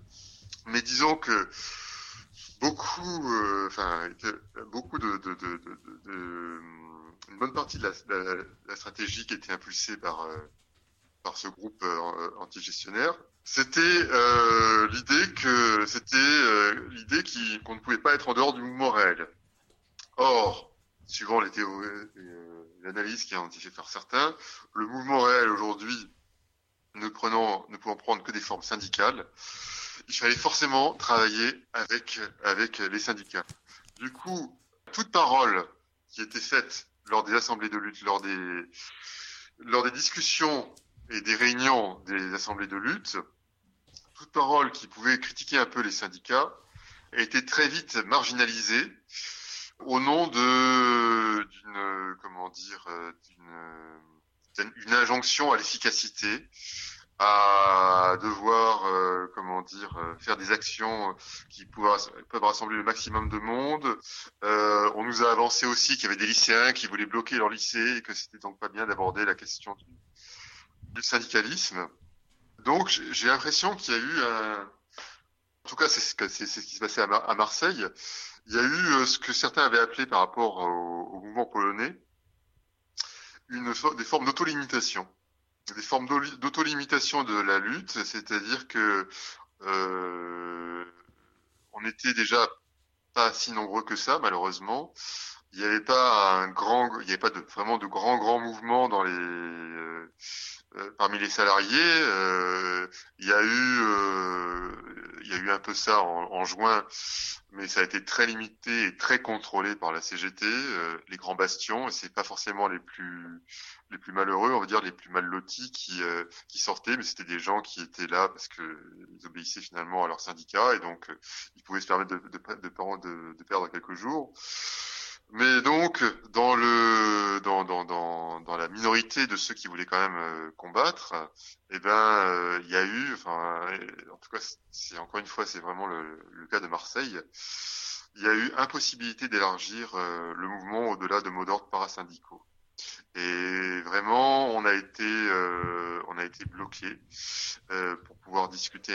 mais disons que beaucoup, euh, enfin, beaucoup de, de, une bonne partie de la, stratégie qui était impulsée par euh, par ce groupe anti-gestionnaire, c'était l'idée que c'était l'idée qu'on ne pouvait pas être en dehors du mouvement réel. Or, suivant les théories, l'analyse qui a faite par certains, le mouvement réel aujourd'hui ne pouvant prendre que des formes syndicales, il fallait forcément travailler avec, avec les syndicats. Du coup, toute parole qui était faite lors des assemblées de lutte, lors des, lors des discussions et des réunions des assemblées de lutte, toute parole qui pouvait critiquer un peu les syndicats a été très vite marginalisée au nom de d'une comment dire d'une une injonction à l'efficacité, à devoir, euh, comment dire, euh, faire des actions qui peuvent, rassembler le maximum de monde. Euh, on nous a avancé aussi qu'il y avait des lycéens qui voulaient bloquer leur lycée et que c'était donc pas bien d'aborder la question du, syndicalisme. Donc j'ai l'impression qu'il y a eu un... En tout cas, c'est ce, qui se passait à, Mar à, Marseille. Il y a eu ce que certains avaient appelé par rapport au mouvement polonais une, des formes d'autolimitation. Des formes d'autolimitation de la lutte, c'est-à-dire que euh, on était déjà pas si nombreux que ça, malheureusement. il n'y avait pas un grand, il n'y avait pas vraiment de grands grands mouvements dans les euh, parmi les salariés. Euh, il y a eu, euh, il y a eu un peu ça en, juin, mais ça a été très limité et très contrôlé par la CGT, euh, les grands bastions, et c'est pas forcément les plus les plus malheureux, on va dire les plus mal lotis qui euh, qui sortaient, mais c'était des gens qui étaient là parce que ils obéissaient finalement à leur syndicat et donc ils pouvaient se permettre de, de, de, de perdre quelques jours. Mais donc, dans le dans, la minorité de ceux qui voulaient quand même euh, combattre, eh ben, il euh, y a eu, enfin, en tout cas, c'est encore une fois, c'est vraiment le, cas de Marseille. Il y a eu impossibilité d'élargir euh, le mouvement au-delà de mots d'ordre parasyndicaux. Et vraiment, on a été, on a été bloqué pour pouvoir discuter,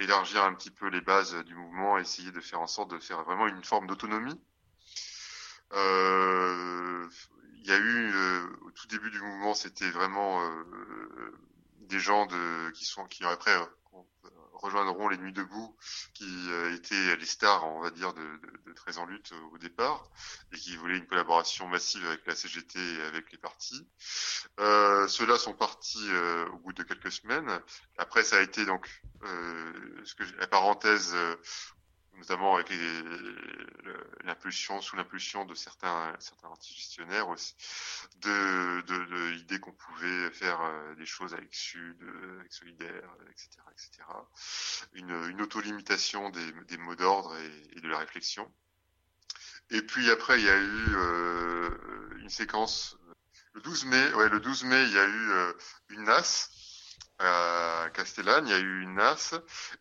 élargir un petit peu les bases du mouvement, essayer de faire en sorte de faire vraiment une forme d'autonomie euh, il y a eu euh, au tout début du mouvement, c'était vraiment euh, des gens de qui sont qui après rejoindront les Nuits debout, qui étaient les stars, on va dire, de, de, de Très en lutte au départ, et qui voulaient une collaboration massive avec la CGT et avec les partis. Euh, Ceux-là sont partis euh, au bout de quelques semaines. Après, ça a été donc euh, ce que la parenthèse notamment avec l'impulsion, sous l'impulsion de certains, certains antigestionnaires aussi, de, de, de l'idée qu'on pouvait faire euh, des choses avec Sud, avec Solidaire, etc., etc. Une, une auto-limitation des, des mots d'ordre et, de la réflexion. Et puis après, il y a eu euh, une séquence. Le 12 mai, ouais, le 12 mai, il y a eu euh, une NAS à Castellane, il y a eu une NAS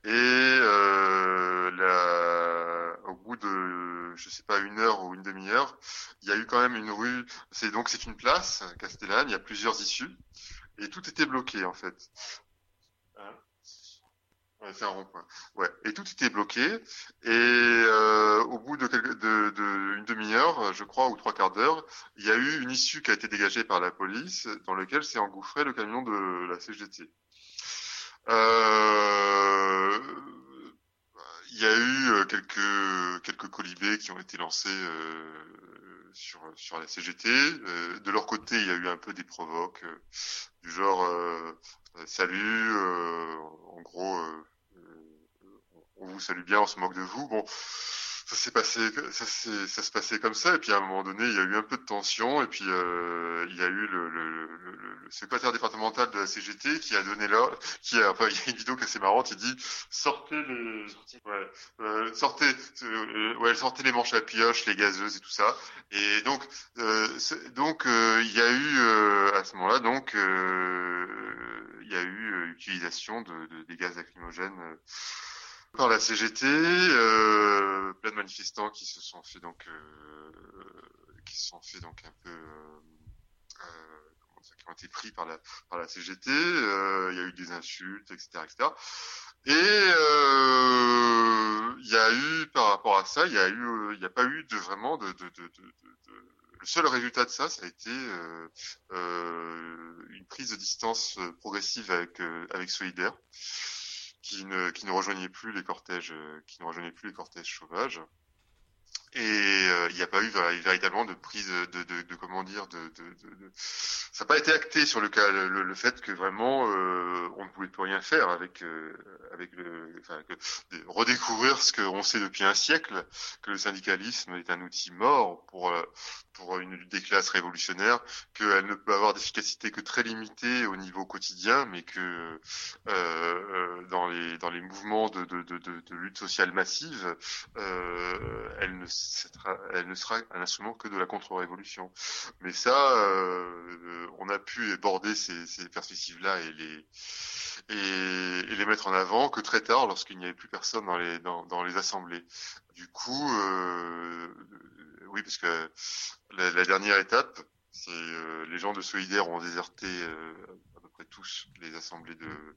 et euh, la, au bout de, je sais pas, une heure ou une demi-heure, il y a eu quand même une rue. C'est donc c'est une place, Castellane. Il y a plusieurs issues et tout était bloqué en fait. Hein? Ouais, c'est un rond-point. Ouais, et tout était bloqué. Et euh, au bout de, quelques, de, de une demi-heure, je crois, ou trois quarts d'heure, il y a eu une issue qui a été dégagée par la police, dans laquelle s'est engouffré le camion de la CGT. Euh, il y a eu quelques quelques colibés qui ont été lancés euh, sur sur la CGT. Euh, de leur côté, il y a eu un peu des provoques du genre salut, en gros, on vous salue bien, on se moque de vous. Bon, ça s'est passé, ça, ça se passait comme ça, et puis à un moment donné, il y a eu un peu de tension, et puis euh, il y a eu le, le, le, le, secrétaire départemental de la CGT qui a donné là, qui a, enfin, [LAUGHS] il y a une vidéo qui est assez marrante, il dit sortez les, ouais, euh, sortez, euh, ouais, sortez les manches à pioche, les gazeuses et tout ça, et donc, euh, donc euh, il y a eu à ce moment-là, donc il y a eu utilisation de, de, des gaz lacrymogènes par la CGT, euh, plein de manifestants qui se sont fait donc euh, qui se sont fait donc un peu euh, comment dire, qui ont été pris par la par la CGT. Il y a eu des insultes, etc., etc. Et il y a eu par rapport à ça, il y a eu, il n'y a pas eu de vraiment de, de, de, le seul résultat de ça, ça a été euh, euh, une prise de distance progressive avec avec Solidaire qui ne, qui ne rejoignait plus les cortèges, qui ne rejoignait plus les cortèges sauvages. Et euh, il n'y a pas eu véritablement de prise de, de, de comment dire de, de, ça n'a pas été acté sur le cas le, le fait que vraiment euh, on ne pouvait plus rien faire avec euh, avec le enfin, que, redécouvrir ce qu'on sait depuis un siècle que le syndicalisme est un outil mort pour pour une lutte des classes révolutionnaire qu'elle ne peut avoir d'efficacité que très limitée au niveau quotidien mais que euh, dans les dans les mouvements de, de lutte sociale massive euh, elle ne elle ne sera un instrument que de la contre-révolution. Mais ça, euh, on a pu aborder ces, ces perspectives-là et les et, et, les mettre en avant que très tard, lorsqu'il n'y avait plus personne dans les dans, dans les assemblées. Du coup, euh, oui, parce que la, la dernière étape, c'est euh, les gens de Solidaire ont déserté euh, à peu près tous les assemblées de,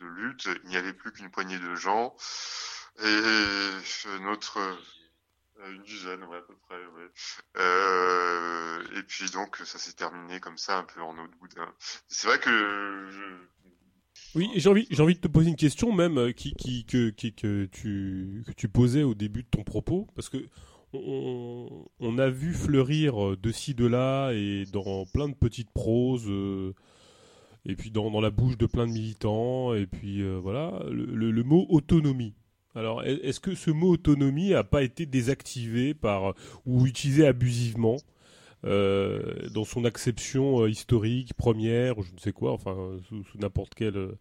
de lutte. Il n'y avait plus qu'une poignée de gens. Et notre une dizaine, ouais, à peu près, ouais. Euh, et puis donc, ça s'est terminé comme ça, un peu en eau de boudin. C'est vrai que. Oui, j'ai envie, j'ai envie de te poser une question même qui, qui, que, que, tu, que tu posais au début de ton propos, parce que on, a vu fleurir de ci, de là, et dans plein de petites proses, euh, et puis dans, la bouche de plein de militants, et puis euh, voilà, le mot autonomie. Alors, est- est-ce que ce mot autonomie a pas été désactivé par ou utilisé abusivement euh, dans son acception euh, historique, première, ou je ne sais quoi, enfin, sous, n'importe quel. euh,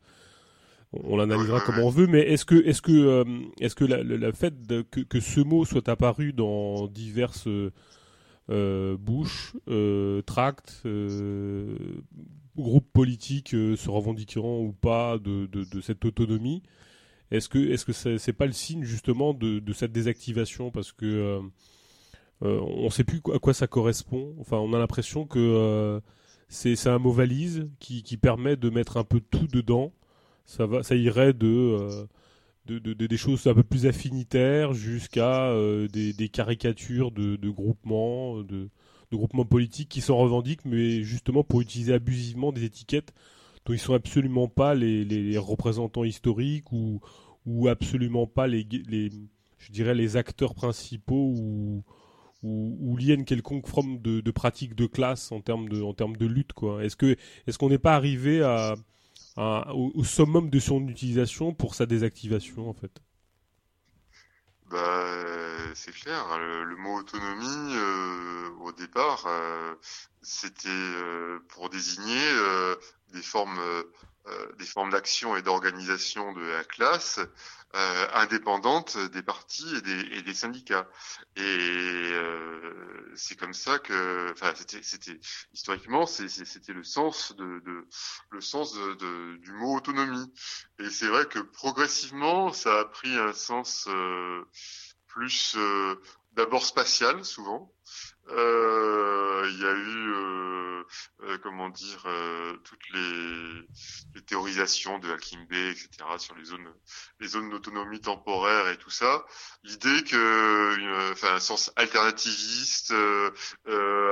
on l'analysera comme on veut, mais est-ce que, est-ce que, est-ce que la, fait que, ce mot soit apparu dans diverses bouches, tracts, groupes politiques se revendiquant ou pas de cette autonomie, est-ce que, est-ce que c'est pas le signe justement de, de cette désactivation? Parce que euh, euh, on ne sait plus à quoi ça correspond. Enfin, on a l'impression que euh, c'est un mot valise qui, qui permet de mettre un peu tout dedans. Ça va, ça irait de, de, de- de- des choses un peu plus affinitaires jusqu'à des, des caricatures de, groupements, de groupements politiques qui s'en revendiquent, mais justement pour utiliser abusivement des étiquettes dont ils sont absolument pas les, représentants historiques ou, ou absolument pas les, je dirais les acteurs principaux ou, ou, quelconque forme de, pratique de classe en termes de, en termes de lutte. quoi. Est-ce que est-ce qu'on n'est pas arrivé au, au summum de son utilisation pour sa désactivation en fait? Bah, euh, c'est clair. Le, mot autonomie, euh, au départ, euh, c'était pour désigner des formes, des formes d'action et d'organisation de la classe euh, indépendantes des partis et des, et des syndicats. Et euh, c'est comme ça que, enfin, c'était, historiquement, c'était le sens de, de le sens de, de- du mot autonomie. Et c'est vrai que progressivement, ça a pris un sens euh, plus euh, d'abord spatial, souvent. Euh, Il y a eu, euh, euh, comment dire, toutes les, les théorisations de Hakim etc., sur les zones, les zones d'autonomie temporaire et tout ça. L'idée que, enfin, un sens alternativiste,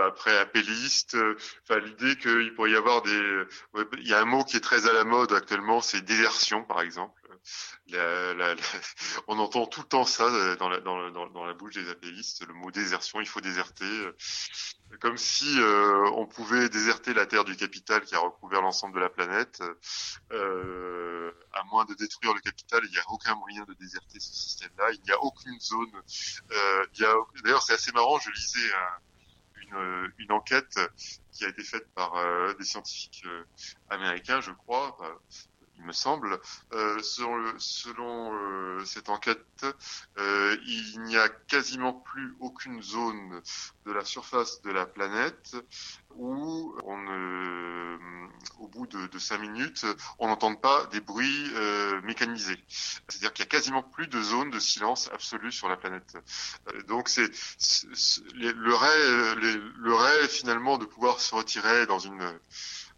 après appelliste, enfin, l'idée qu'il pourrait y avoir des, il y a un mot qui est très à la mode actuellement, c'est désertion, par exemple. La- [LAUGHS] on entend tout le temps ça euh, dans la, bouche des apélistes, le mot désertion, il faut déserter, euh, comme si euh, on pouvait déserter la terre du capital qui a recouvert l'ensemble de la planète, euh, à moins de détruire le capital, il n'y a aucun moyen de déserter ce système-là, il n'y a aucune zone. euh, il y a, d'ailleurs, c'est assez marrant, je lisais un- une, enquête qui a été faite par euh, des scientifiques euh, américains, je crois, euh, il me semble. Euh, selon selon euh, cette enquête, euh, il n'y a quasiment plus aucune zone de la surface de la planète où on au bout de, cinq minutes, on n'entend pas des bruits euh, mécanisés. C'est-à-dire qu'il y a quasiment plus de zone de silence absolu sur la planète. Euh, donc c'est le rêve, les- le rêve finalement de pouvoir se retirer dans une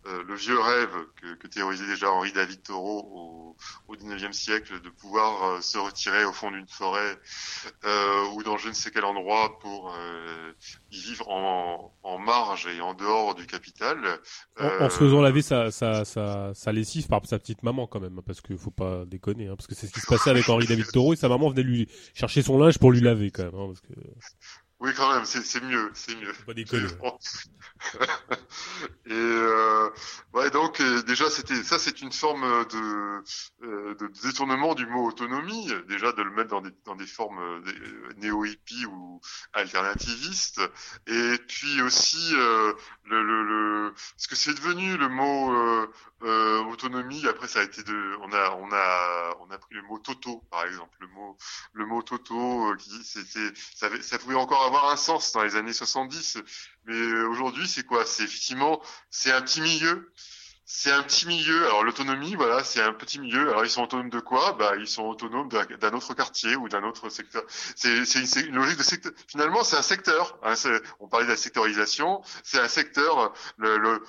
euh, le vieux rêve que, que théorisait déjà Henri David Thoreau au, au 19e siècle de pouvoir euh, se retirer au fond d'une forêt euh, ou dans je ne sais quel endroit pour euh, y vivre en, en marge et en dehors du capital. en, en se faisant laver sa, sa, sa, sa lessive par sa petite maman quand même, parce qu'il faut pas déconner, hein, parce que c'est ce qui se passait avec Henri David Thoreau et sa maman venait lui chercher son linge pour lui laver quand même. Hein, parce que... Oui, quand même, c'est mieux, c'est mieux. pas déconner. [LAUGHS] Et euh, ouais, donc euh, déjà c'était ça, c'est une forme de, euh, de détournement du mot autonomie. Déjà de le mettre dans des dans des formes néo-hippies ou alternativistes. Et puis aussi euh, le, le, le ce que c'est devenu le mot euh, autonomie. Après ça a été de on a on a on a pris le mot toto par exemple. Le mot le mot toto qui c'était ça, ça pouvait encore avoir un sens dans les années 70 mais euh, aujourd'hui c'est quoi? C'est effectivement c'est un petit milieu c'est un petit milieu alors l'autonomie voilà c'est un petit milieu. Alors ils sont autonomes de quoi? Bah ils sont autonomes d'un autre quartier ou d'un autre secteur. C'est une logique de secteur finalement c'est un secteur hein, on parlait de la sectorisation. C'est un secteur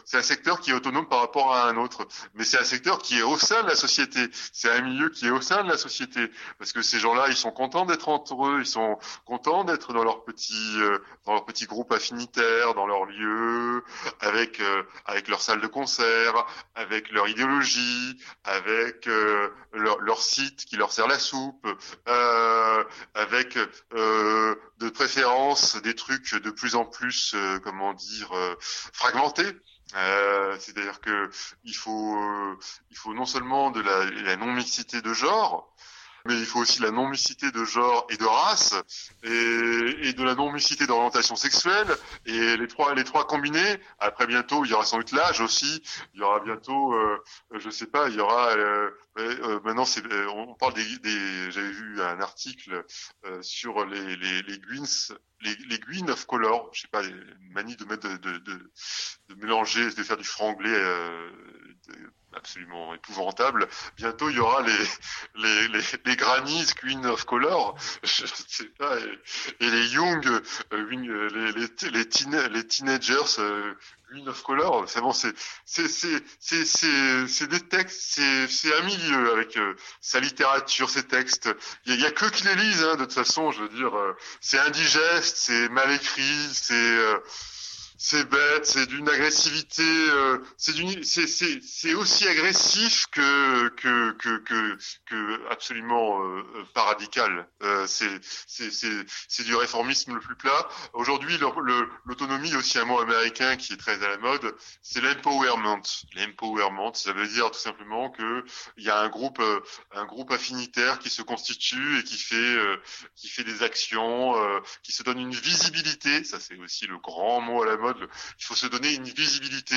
c'est un secteur qui est autonome par rapport à un autre. Mais c'est un secteur qui est au sein de la société. C'est un milieu qui est au sein de la société. Parce que ces gens-là ils sont contents d'être entre eux. Ils sont contents d'être dans leur petit euh, dans leur petit groupe affinitaire dans leur lieu avec euh, avec leur salle de concert avec leur idéologie, avec euh, leur, site qui leur sert la soupe, euh, avec euh, de préférence des trucs de plus en plus, comment dire, fragmentés. C'est-à-dire que il faut, il faut non seulement de la, la non-mixité de genre, mais il faut aussi la non-mixité de genre et de race, et, et de la non-mixité d'orientation sexuelle, et les trois, les trois combinés. Après bientôt, il y aura sans doute l'âge aussi. Il y aura bientôt, euh, je sais pas, il y aura. Euh, euh, maintenant, c'est, euh, on parle des. des J'avais vu un article euh, sur les les les Gwyn's, les, les Gwyn of color. Je sais pas, manie de mettre de, de, de mélanger, de faire du franglais. Euh, de- absolument épouvantable. Bientôt, il y aura les les les, les grannies Queen of Color, [LAUGHS] je sais pas, et, les young, euh, les les les, les teenagers euh, Queen of Color. C'est bon, c'est c'est c'est c'est c'est des textes, c'est c'est un milieu avec euh, sa littérature, ses textes. Il y, y a que qui les lisent, hein, de toute façon. Je veux dire, euh, c'est indigeste, c'est mal écrit, c'est c'est bête, c'est d'une agressivité, euh, c'est aussi agressif que que que que, que absolument euh, euh, pas radical. Euh, c'est c'est du réformisme le plus plat. Aujourd'hui, le- le- l'autonomie, aussi un mot américain qui est très à la mode, c'est l'empowerment. L'empowerment, ça veut dire tout simplement que il y a un groupe euh, un groupe affinitaire qui se constitue et qui fait euh, qui fait des actions, euh, qui se donne une visibilité. Ça, c'est aussi le grand mot à la mode. Il faut se donner une visibilité.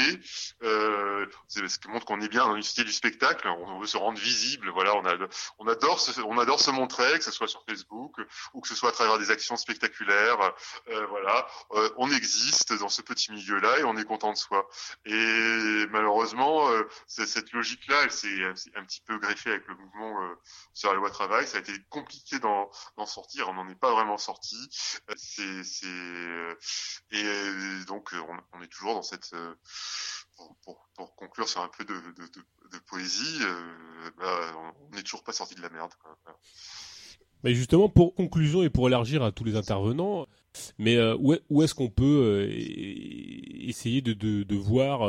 Euh, c'est ce qui montre qu'on est bien dans une cité du spectacle. On veut se rendre visible. Voilà, on, adore se, on adore se montrer, que ce soit sur Facebook ou que ce soit à travers des actions spectaculaires. Euh, voilà, Euh, on existe dans ce petit milieu-là et on est content de soi. Et malheureusement, cette logique-là, elle s'est un, petit peu greffée avec le mouvement sur la loi travail. Ça a été compliqué d'en sortir. On n'en est pas vraiment sorti. Et euh, donc euh, on, est toujours dans cette euh, pour, conclure sur un peu de, poésie, euh, bah, on- n'est toujours pas sorti de la merde. Mais justement, pour conclusion et pour élargir à tous les intervenants, mais où est- où est-ce qu'on peut essayer de, voir,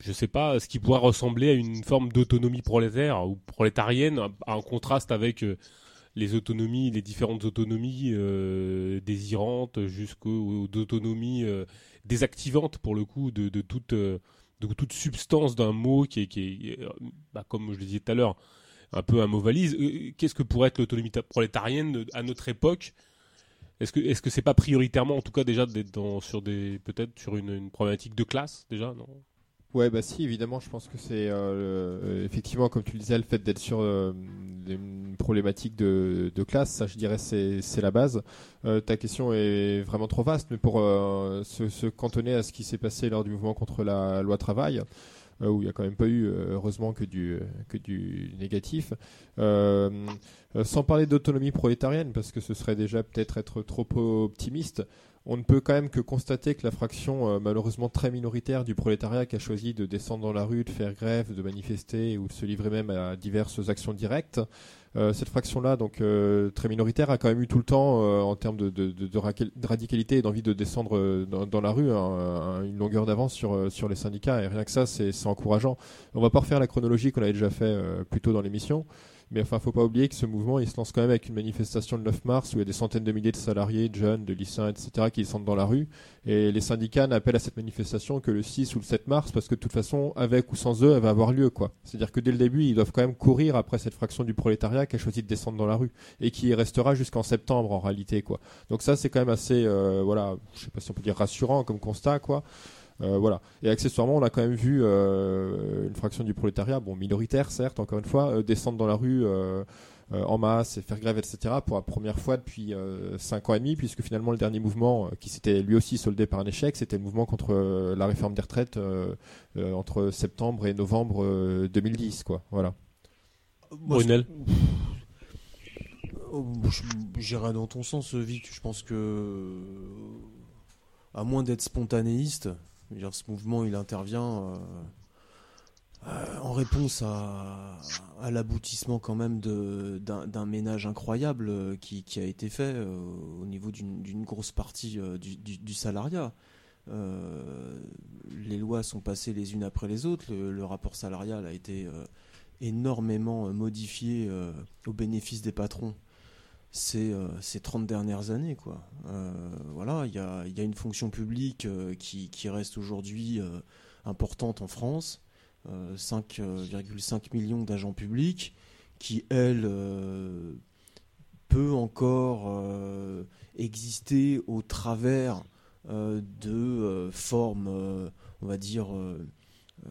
je sais pas, ce qui pourrait ressembler à une forme d'autonomie prolétaire ou prolétarienne, en contraste avec les autonomies, les différentes autonomies désirantes jusqu'aux aux autonomies désactivantes pour le coup de, de toute euh, de toute substance d'un mot qui est, euh, bah, comme je le disais tout à l'heure un peu un mot valise. Euh, Qu'est-ce que pourrait être l'autonomie ta- prolétarienne à notre époque? Est-ce que est-ce que c'est pas prioritairement, en tout cas déjà d'être sur des peut-être sur une, une problématique de classe déjà? Non Ouais, bah si, évidemment, je pense que c'est euh, effectivement, comme tu le disais, le fait d'être sur euh, une problématique de, de classe, ça, je dirais, c'est la base. Euh, ta question est vraiment trop vaste, mais pour euh, se, se cantonner à ce qui s'est passé lors du mouvement contre la loi travail, euh, où il n'y a quand même pas eu, euh, heureusement, que du, que du négatif. Euh, sans parler d'autonomie prolétarienne, parce que ce serait déjà peut-être être trop optimiste, on ne peut quand même que constater que la fraction euh, malheureusement très minoritaire du prolétariat qui a choisi de descendre dans la rue, de faire grève, de manifester ou de se livrer même à diverses actions directes, euh, cette fraction-là, donc euh, très minoritaire, a quand même eu tout le temps, en termes de, radicalité et d'envie de descendre dans, la rue, un- une longueur d'avance sur, sur les syndicats. Et rien que ça, c'est encourageant. On va pas refaire la chronologie qu'on avait déjà fait plus tôt dans l'émission. Mais enfin, faut pas oublier que ce mouvement, il se lance quand même avec une manifestation le 9 mars où il y a des centaines de milliers de salariés, de jeunes, de lycéens, etc., qui descendent dans la rue. Et les syndicats n'appellent à cette manifestation que le 6 ou le 7 mars parce que de toute façon, avec ou sans eux, elle va avoir lieu, quoi. C'est-à-dire que dès le début, ils doivent quand même courir après cette fraction du prolétariat qui a choisi de descendre dans la rue et qui restera jusqu'en septembre en réalité, quoi. Donc ça, c'est quand même assez, euh, voilà, je sais pas si on peut dire rassurant comme constat, quoi. Euh, voilà. Et accessoirement, on a quand même vu euh, une fraction du prolétariat, bon minoritaire certes, encore une fois, euh, descendre dans la rue euh, euh, en masse et faire grève, etc. pour la première fois depuis euh, cinq ans et demi, puisque finalement le dernier mouvement, euh, qui s'était lui aussi soldé par un échec, c'était le mouvement contre euh, la réforme des retraites euh, euh, entre septembre et novembre euh, 2010, quoi. Voilà. Brunel Oh, je- J'irai dans ton sens, Vic. Je pense que, à moins d'être spontanéiste, ce mouvement, il intervient euh, euh, en réponse à, l'aboutissement quand même d'un ménage incroyable euh, qui, a été fait au niveau d'une grosse partie du, salariat. Les lois sont passées les unes après les autres. Le, rapport salarial a été énormément modifié au bénéfice des patrons ces, euh, ces 30 dernières années. Quoi. Euh, voilà, il y a, une fonction publique euh, qui, reste aujourd'hui importante en France. euh, 5,5 millions d'agents publics qui, elle, peut encore exister au travers de formes, on va dire, euh,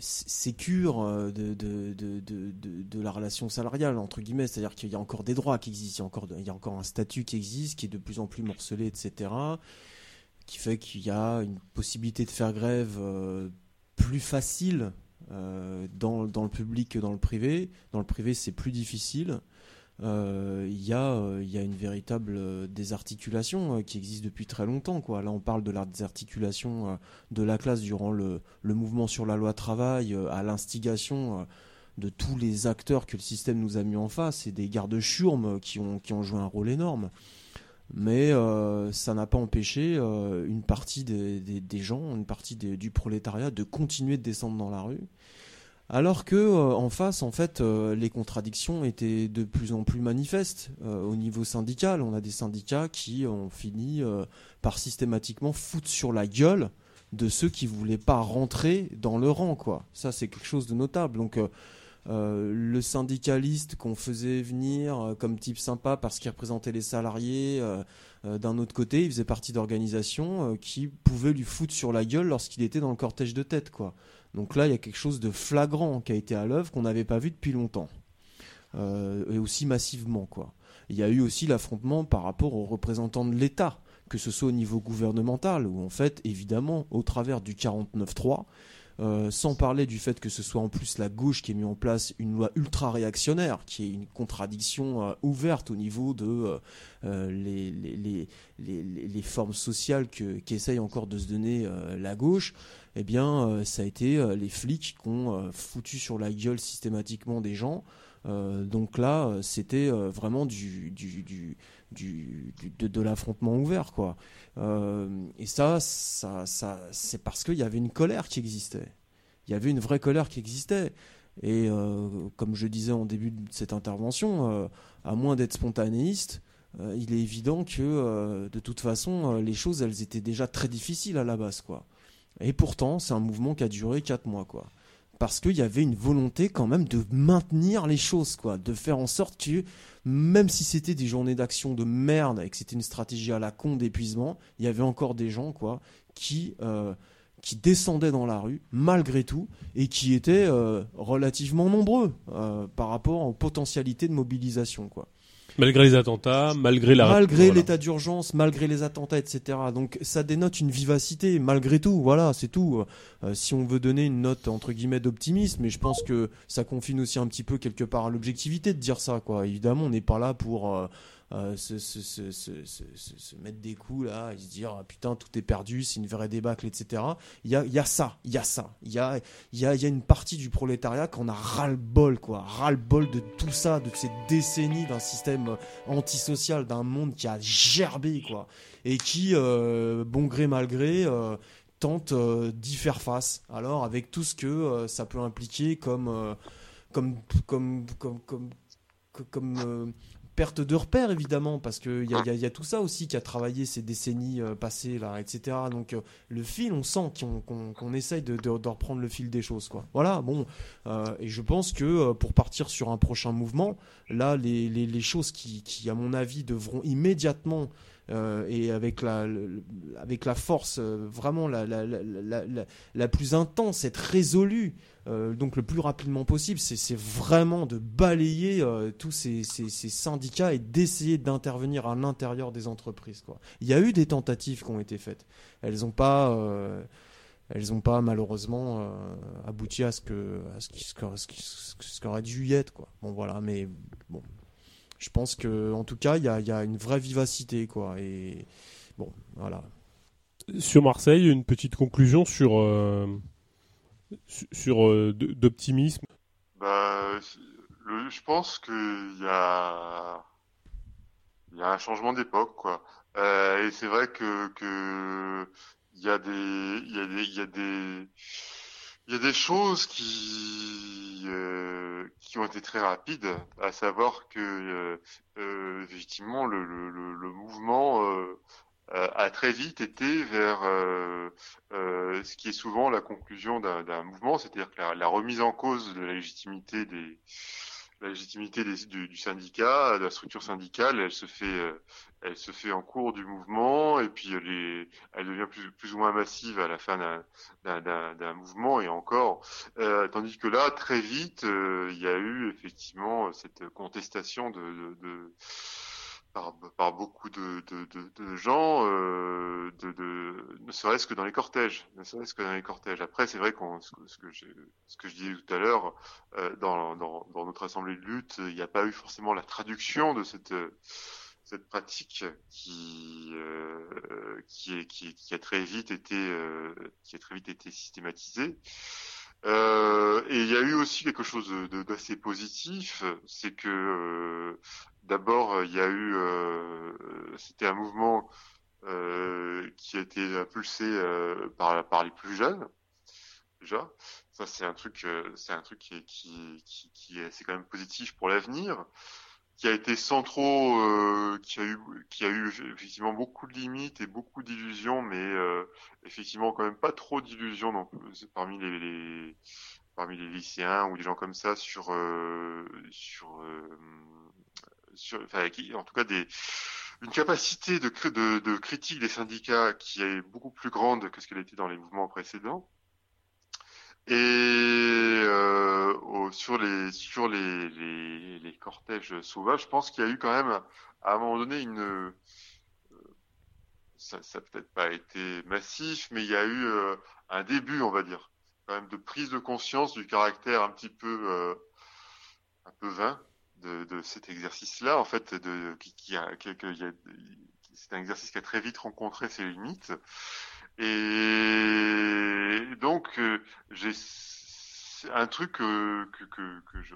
sé- sécures euh, de, de, de, de, la relation salariale, entre guillemets. C'est-à-dire qu'il y a encore des droits qui existent, il y a encore, il y a encore un statut qui existe, qui est de plus en plus morcelé, etc. Qui fait qu'il y a une possibilité de faire grève euh, plus facile dans, dans le public que dans le privé. Dans le privé, c'est plus difficile. Euh, Il y, a, euh, il y a une véritable euh, désarticulation qui existe depuis très longtemps. Là, on parle de la désarticulation de la classe durant le, mouvement sur la loi travail, à l'instigation de tous les acteurs que le système nous a mis en face et des gardes churmes qui ont, joué un rôle énorme. Mais ça n'a pas empêché une partie des, gens, une partie du prolétariat de continuer de descendre dans la rue. Alors que euh, en face, en fait, euh, les contradictions étaient de plus en plus manifestes euh, au niveau syndical. On a des syndicats qui ont fini par systématiquement foutre sur la gueule de ceux qui voulaient pas rentrer dans le rang, quoi. Ça, c'est quelque chose de notable. Donc, le syndicaliste qu'on faisait venir comme type sympa parce qu'il représentait les salariés, d'un autre côté, il faisait partie d'organisations qui pouvaient lui foutre sur la gueule lorsqu'il était dans le cortège de tête, quoi. Donc là, il y a quelque chose de flagrant qui a été à l'œuvre qu'on n'avait pas vu depuis longtemps. Euh, et aussi massivement, quoi. Il y a eu aussi l'affrontement par rapport aux représentants de l'État, que ce soit au niveau gouvernemental, où en fait, évidemment, au travers du 49.3, euh, sans parler du fait que ce soit en plus la gauche qui ait mis en place une loi ultra réactionnaire, qui est une contradiction euh, ouverte au niveau de les, formes sociales que, qu'essaye encore de se donner la gauche, eh bien, euh, ça a été euh, les flics qui ont euh, foutu sur la gueule systématiquement des gens. Donc là, c'était vraiment du, du, du, de, l'affrontement ouvert, quoi. Et ça, ça, ça c'est parce qu'il y avait une colère qui existait. Il y avait une vraie colère qui existait. Et comme je disais en début de cette intervention, à moins d'être spontanéiste, il est évident que de toute façon, les choses, elles étaient déjà très difficiles à la base, quoi. Et pourtant, c'est un mouvement qui a duré 4 mois, quoi. Parce qu'il y avait une volonté quand même de maintenir les choses, quoi. De faire en sorte que, même si c'était des journées d'action de merde et que c'était une stratégie à la con d'épuisement, il y avait encore des gens, quoi, qui, euh, descendaient dans la rue, malgré tout, et qui étaient euh, relativement nombreux euh, par rapport aux potentialités de mobilisation, quoi. Malgré les attentats, malgré la Malgré voilà. l'état d'urgence, malgré les attentats, etc. Donc ça dénote une vivacité, malgré tout, voilà, c'est tout. Euh, si on veut donner une note entre guillemets d'optimisme, mais je pense que ça confine aussi un petit peu quelque part à l'objectivité de dire ça, quoi. Évidemment, on n'est pas là pour euh, euh, se, se- se- se- mettre des coups là et se dire ah, putain tout est perdu, c'est une vraie débâcle, etc. Il y a, y a ça, il y a ça, il y a, y, a, y a une partie du prolétariat qu'on a ras le bol, quoi, ras le bol de tout ça, de ces décennies d'un système euh, antisocial, d'un monde qui a gerbé, quoi, et qui, euh, bon gré mal gré, euh, tente d'y faire face. Alors avec tout ce que ça peut impliquer comme, comme, comme, comme, comme, perte de repères évidemment parce y a, il y a- y a tout ça aussi qui a travaillé ces décennies euh, passées là etc donc euh, le fil on sent qu'on essaye de, de- de reprendre le fil des choses quoi. Voilà bon euh, et je pense que euh, pour partir sur un prochain mouvement là les, les, les choses qui, qui à mon avis devront immédiatement euh, et avec la, avec la force euh, vraiment la, la, la, la, plus intense, être résolu, euh, donc le plus rapidement possible, c'est vraiment de balayer tous ces, ces, syndicats et d'essayer d'intervenir à l'intérieur des entreprises. Quoi. Il y a eu des tentatives qui ont été faites. Elles n'ont pas... elles n'ont pas malheureusement abouti à ce que à ce qui ce ce qui- ce qu'aurait dû y être quoi. Bon voilà, mais bon, je pense que en tout cas il y a, il y a une vraie vivacité quoi et bon voilà. Sur Marseille, une petite conclusion sur euh, su- sur euh, d'optimisme? Bah, le, je pense qu'il y a, il y a un changement d'époque, quoi. Euh, et c'est vrai que, que il y a des, il y a des, il y a des, il y a des choses qui, euh, qui ont été très rapides, à savoir que euh, euh, effectivement le, le, le, mouvement euh, a très vite été vers euh, euh, ce qui est souvent la conclusion d'un mouvement, c'est-à-dire la, la remise en cause de la légitimité des la légitimité du, syndicat, de la structure syndicale, elle se fait, euh, elle se fait en cours du mouvement et puis elle, est- elle devient plus, ou moins massive à la fin d'un- mouvement et encore. Euh, tandis que là, très vite, euh, il y a eu effectivement cette contestation de- par, beaucoup de, gens, euh, ne serait-ce que dans les cortèges, ne serait-ce que dans les cortèges. Après, c'est vrai qu'on, ce, que- ce que je, ce que je disais tout à l'heure, euh, dans, notre assemblée de lutte, il n'y a pas eu forcément la traduction de cette pratique qui euh, qui, a très vite été qui a très vite été systématisée. Et il y a eu aussi quelque chose d'assez positif, c'est que d'abord il y a eu, euh, c'était un mouvement euh, qui a été impulsé euh, par par les plus jeunes déjà. Ça c'est un truc, euh, c'est un truc qui qui, qui, qui est, c'est quand même positif pour l'avenir qui a été sans trop, euh, qui a eu, qui a eu effectivement beaucoup de limites et beaucoup d'illusions, mais euh, effectivement quand même pas trop d'illusions plus parmi les, les- parmi les lycéens ou des gens comme ça sur euh, sur euh, enfin, en tout cas des une capacité de, de, critique des syndicats qui est beaucoup plus grande que ce qu'elle était dans les mouvements précédents. Et euh, sur les sur les, les, cortèges sauvages, je pense qu'il y a eu quand même à un moment donné une euh, ça, ça a peut-être pas été massif, mais il y a eu euh, un début, on va dire, quand même de prise de conscience du caractère un petit peu un peu vain de, de cet exercice-là, en fait, de qui, qui a, qui- y a- c'est un exercice qui a très vite rencontré ses limites. Et donc, euh, j'ai un truc euh, que, que, que je,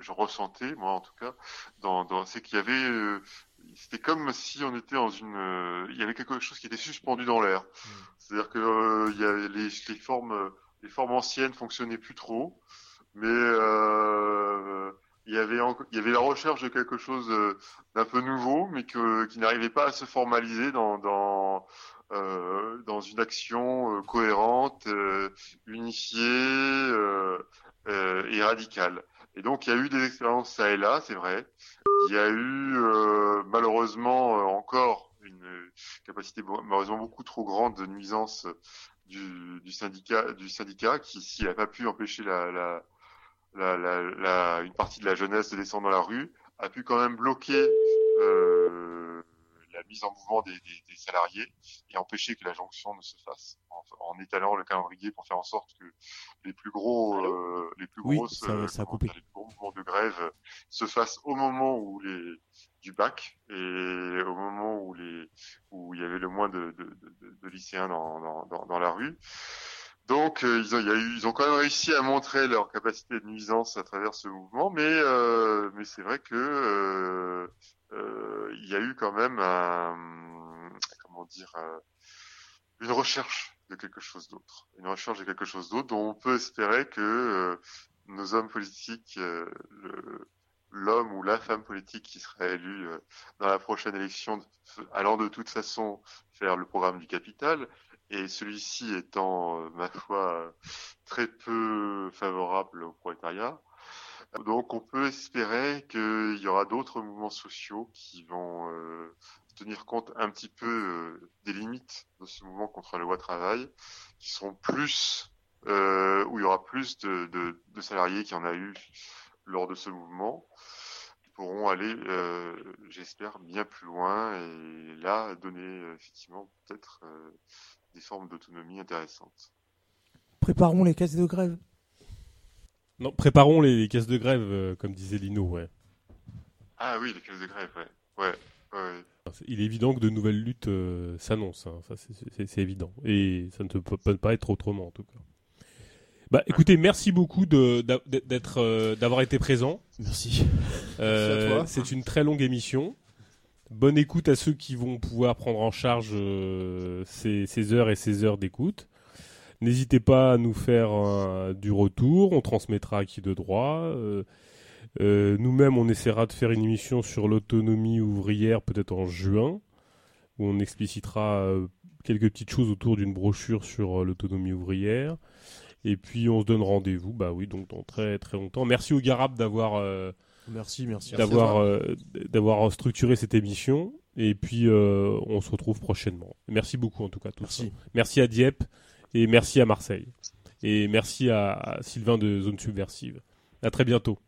je ressentais, moi en tout cas, dans, dans, c'est qu'il y avait, euh, c'était comme si on était dans une, euh, il y avait quelque chose qui était suspendu dans l'air. C'est-à-dire que euh, il y avait les, les formes, les formes anciennes fonctionnaient plus trop, mais euh, il y avait il y avait la recherche de quelque chose euh, d'un peu nouveau, mais que, qui n'arrivait pas à se formaliser dans, dans euh, dans une action euh, cohérente, euh, unifiée euh, euh, et radicale. Et donc il y a eu des expériences ça et là, c'est vrai. Il y a eu malheureusement encore une capacité malheureusement beaucoup trop grande de nuisance du, du syndicat du syndicat qui s'il n'a pas pu empêcher la, la, la, la, la- une partie de la jeunesse de descendre dans la rue, a pu quand même bloquer euh, la mise en mouvement des, des, des salariés et empêcher que la jonction ne se fasse. En, en étalant le calendrier pour faire en sorte que les plus gros, euh, les plus Oui, grosses, ça- euh, ça dire, les plus gros mouvements de grève se fassent au moment où les du bac et au moment où les où il y avait le moins de, de, de, de lycéens dans, dans, dans, dans la rue. Donc euh, ils ont, y a eu, ils ont quand même réussi à montrer leur capacité de nuisance à travers ce mouvement, mais euh, mais c'est vrai que euh, euh, il y a eu quand même un comment dire euh, une recherche de quelque chose d'autre, une recherche de quelque chose d'autre dont on peut espérer que euh, nos hommes politiques, euh, l'homme ou la femme politique qui sera élu euh, dans la prochaine élection, allant de toute façon faire le programme du capital, et celui-ci étant, euh, ma foi, très peu favorable au prolétariat. Donc on peut espérer qu'il y aura d'autres mouvements sociaux qui vont euh, tenir compte un petit peu euh, des limites de ce mouvement contre la loi travail, qui seront plus, où il y aura plus de, salariés qu'il y en a eu lors de ce mouvement, pourront aller, j'espère, bien plus loin et là donner effectivement peut-être des formes d'autonomie intéressantes. Préparons les caisses de grève. Non, préparons les, les caisses de grève, euh, comme disait Lino, ouais. Ah oui, les caisses de grève, ouais. Ouais, ouais. Il est évident que de nouvelles luttes euh, s'annoncent, hein, ça c'est- évident. Et ça ne peut, peut pas être autrement en tout cas. Bah écoutez, merci beaucoup d'être, euh, d'avoir été présent. Merci. Euh, Merci à toi. C'est une très longue émission. Bonne écoute à ceux qui vont pouvoir prendre en charge euh, ces, heures et ces heures d'écoute. N'hésitez pas à nous faire du retour, on transmettra à qui de droit. Euh, euh, Nous-mêmes, on essaiera de faire une émission sur l'autonomie ouvrière, peut-être en juin, où on explicitera quelques petites choses autour d'une brochure sur l'autonomie ouvrière. Et puis on se donne rendez-vous, bah oui, donc dans très très longtemps. Merci au Garab d'avoir Merci, merci. d'avoir euh, d'avoir structuré cette émission. Et puis euh, on se retrouve prochainement. Merci beaucoup en tout cas. à tous. Merci. Merci à Dieppe et merci à Marseille et merci à, à Sylvain de Zone Subversive. À très bientôt.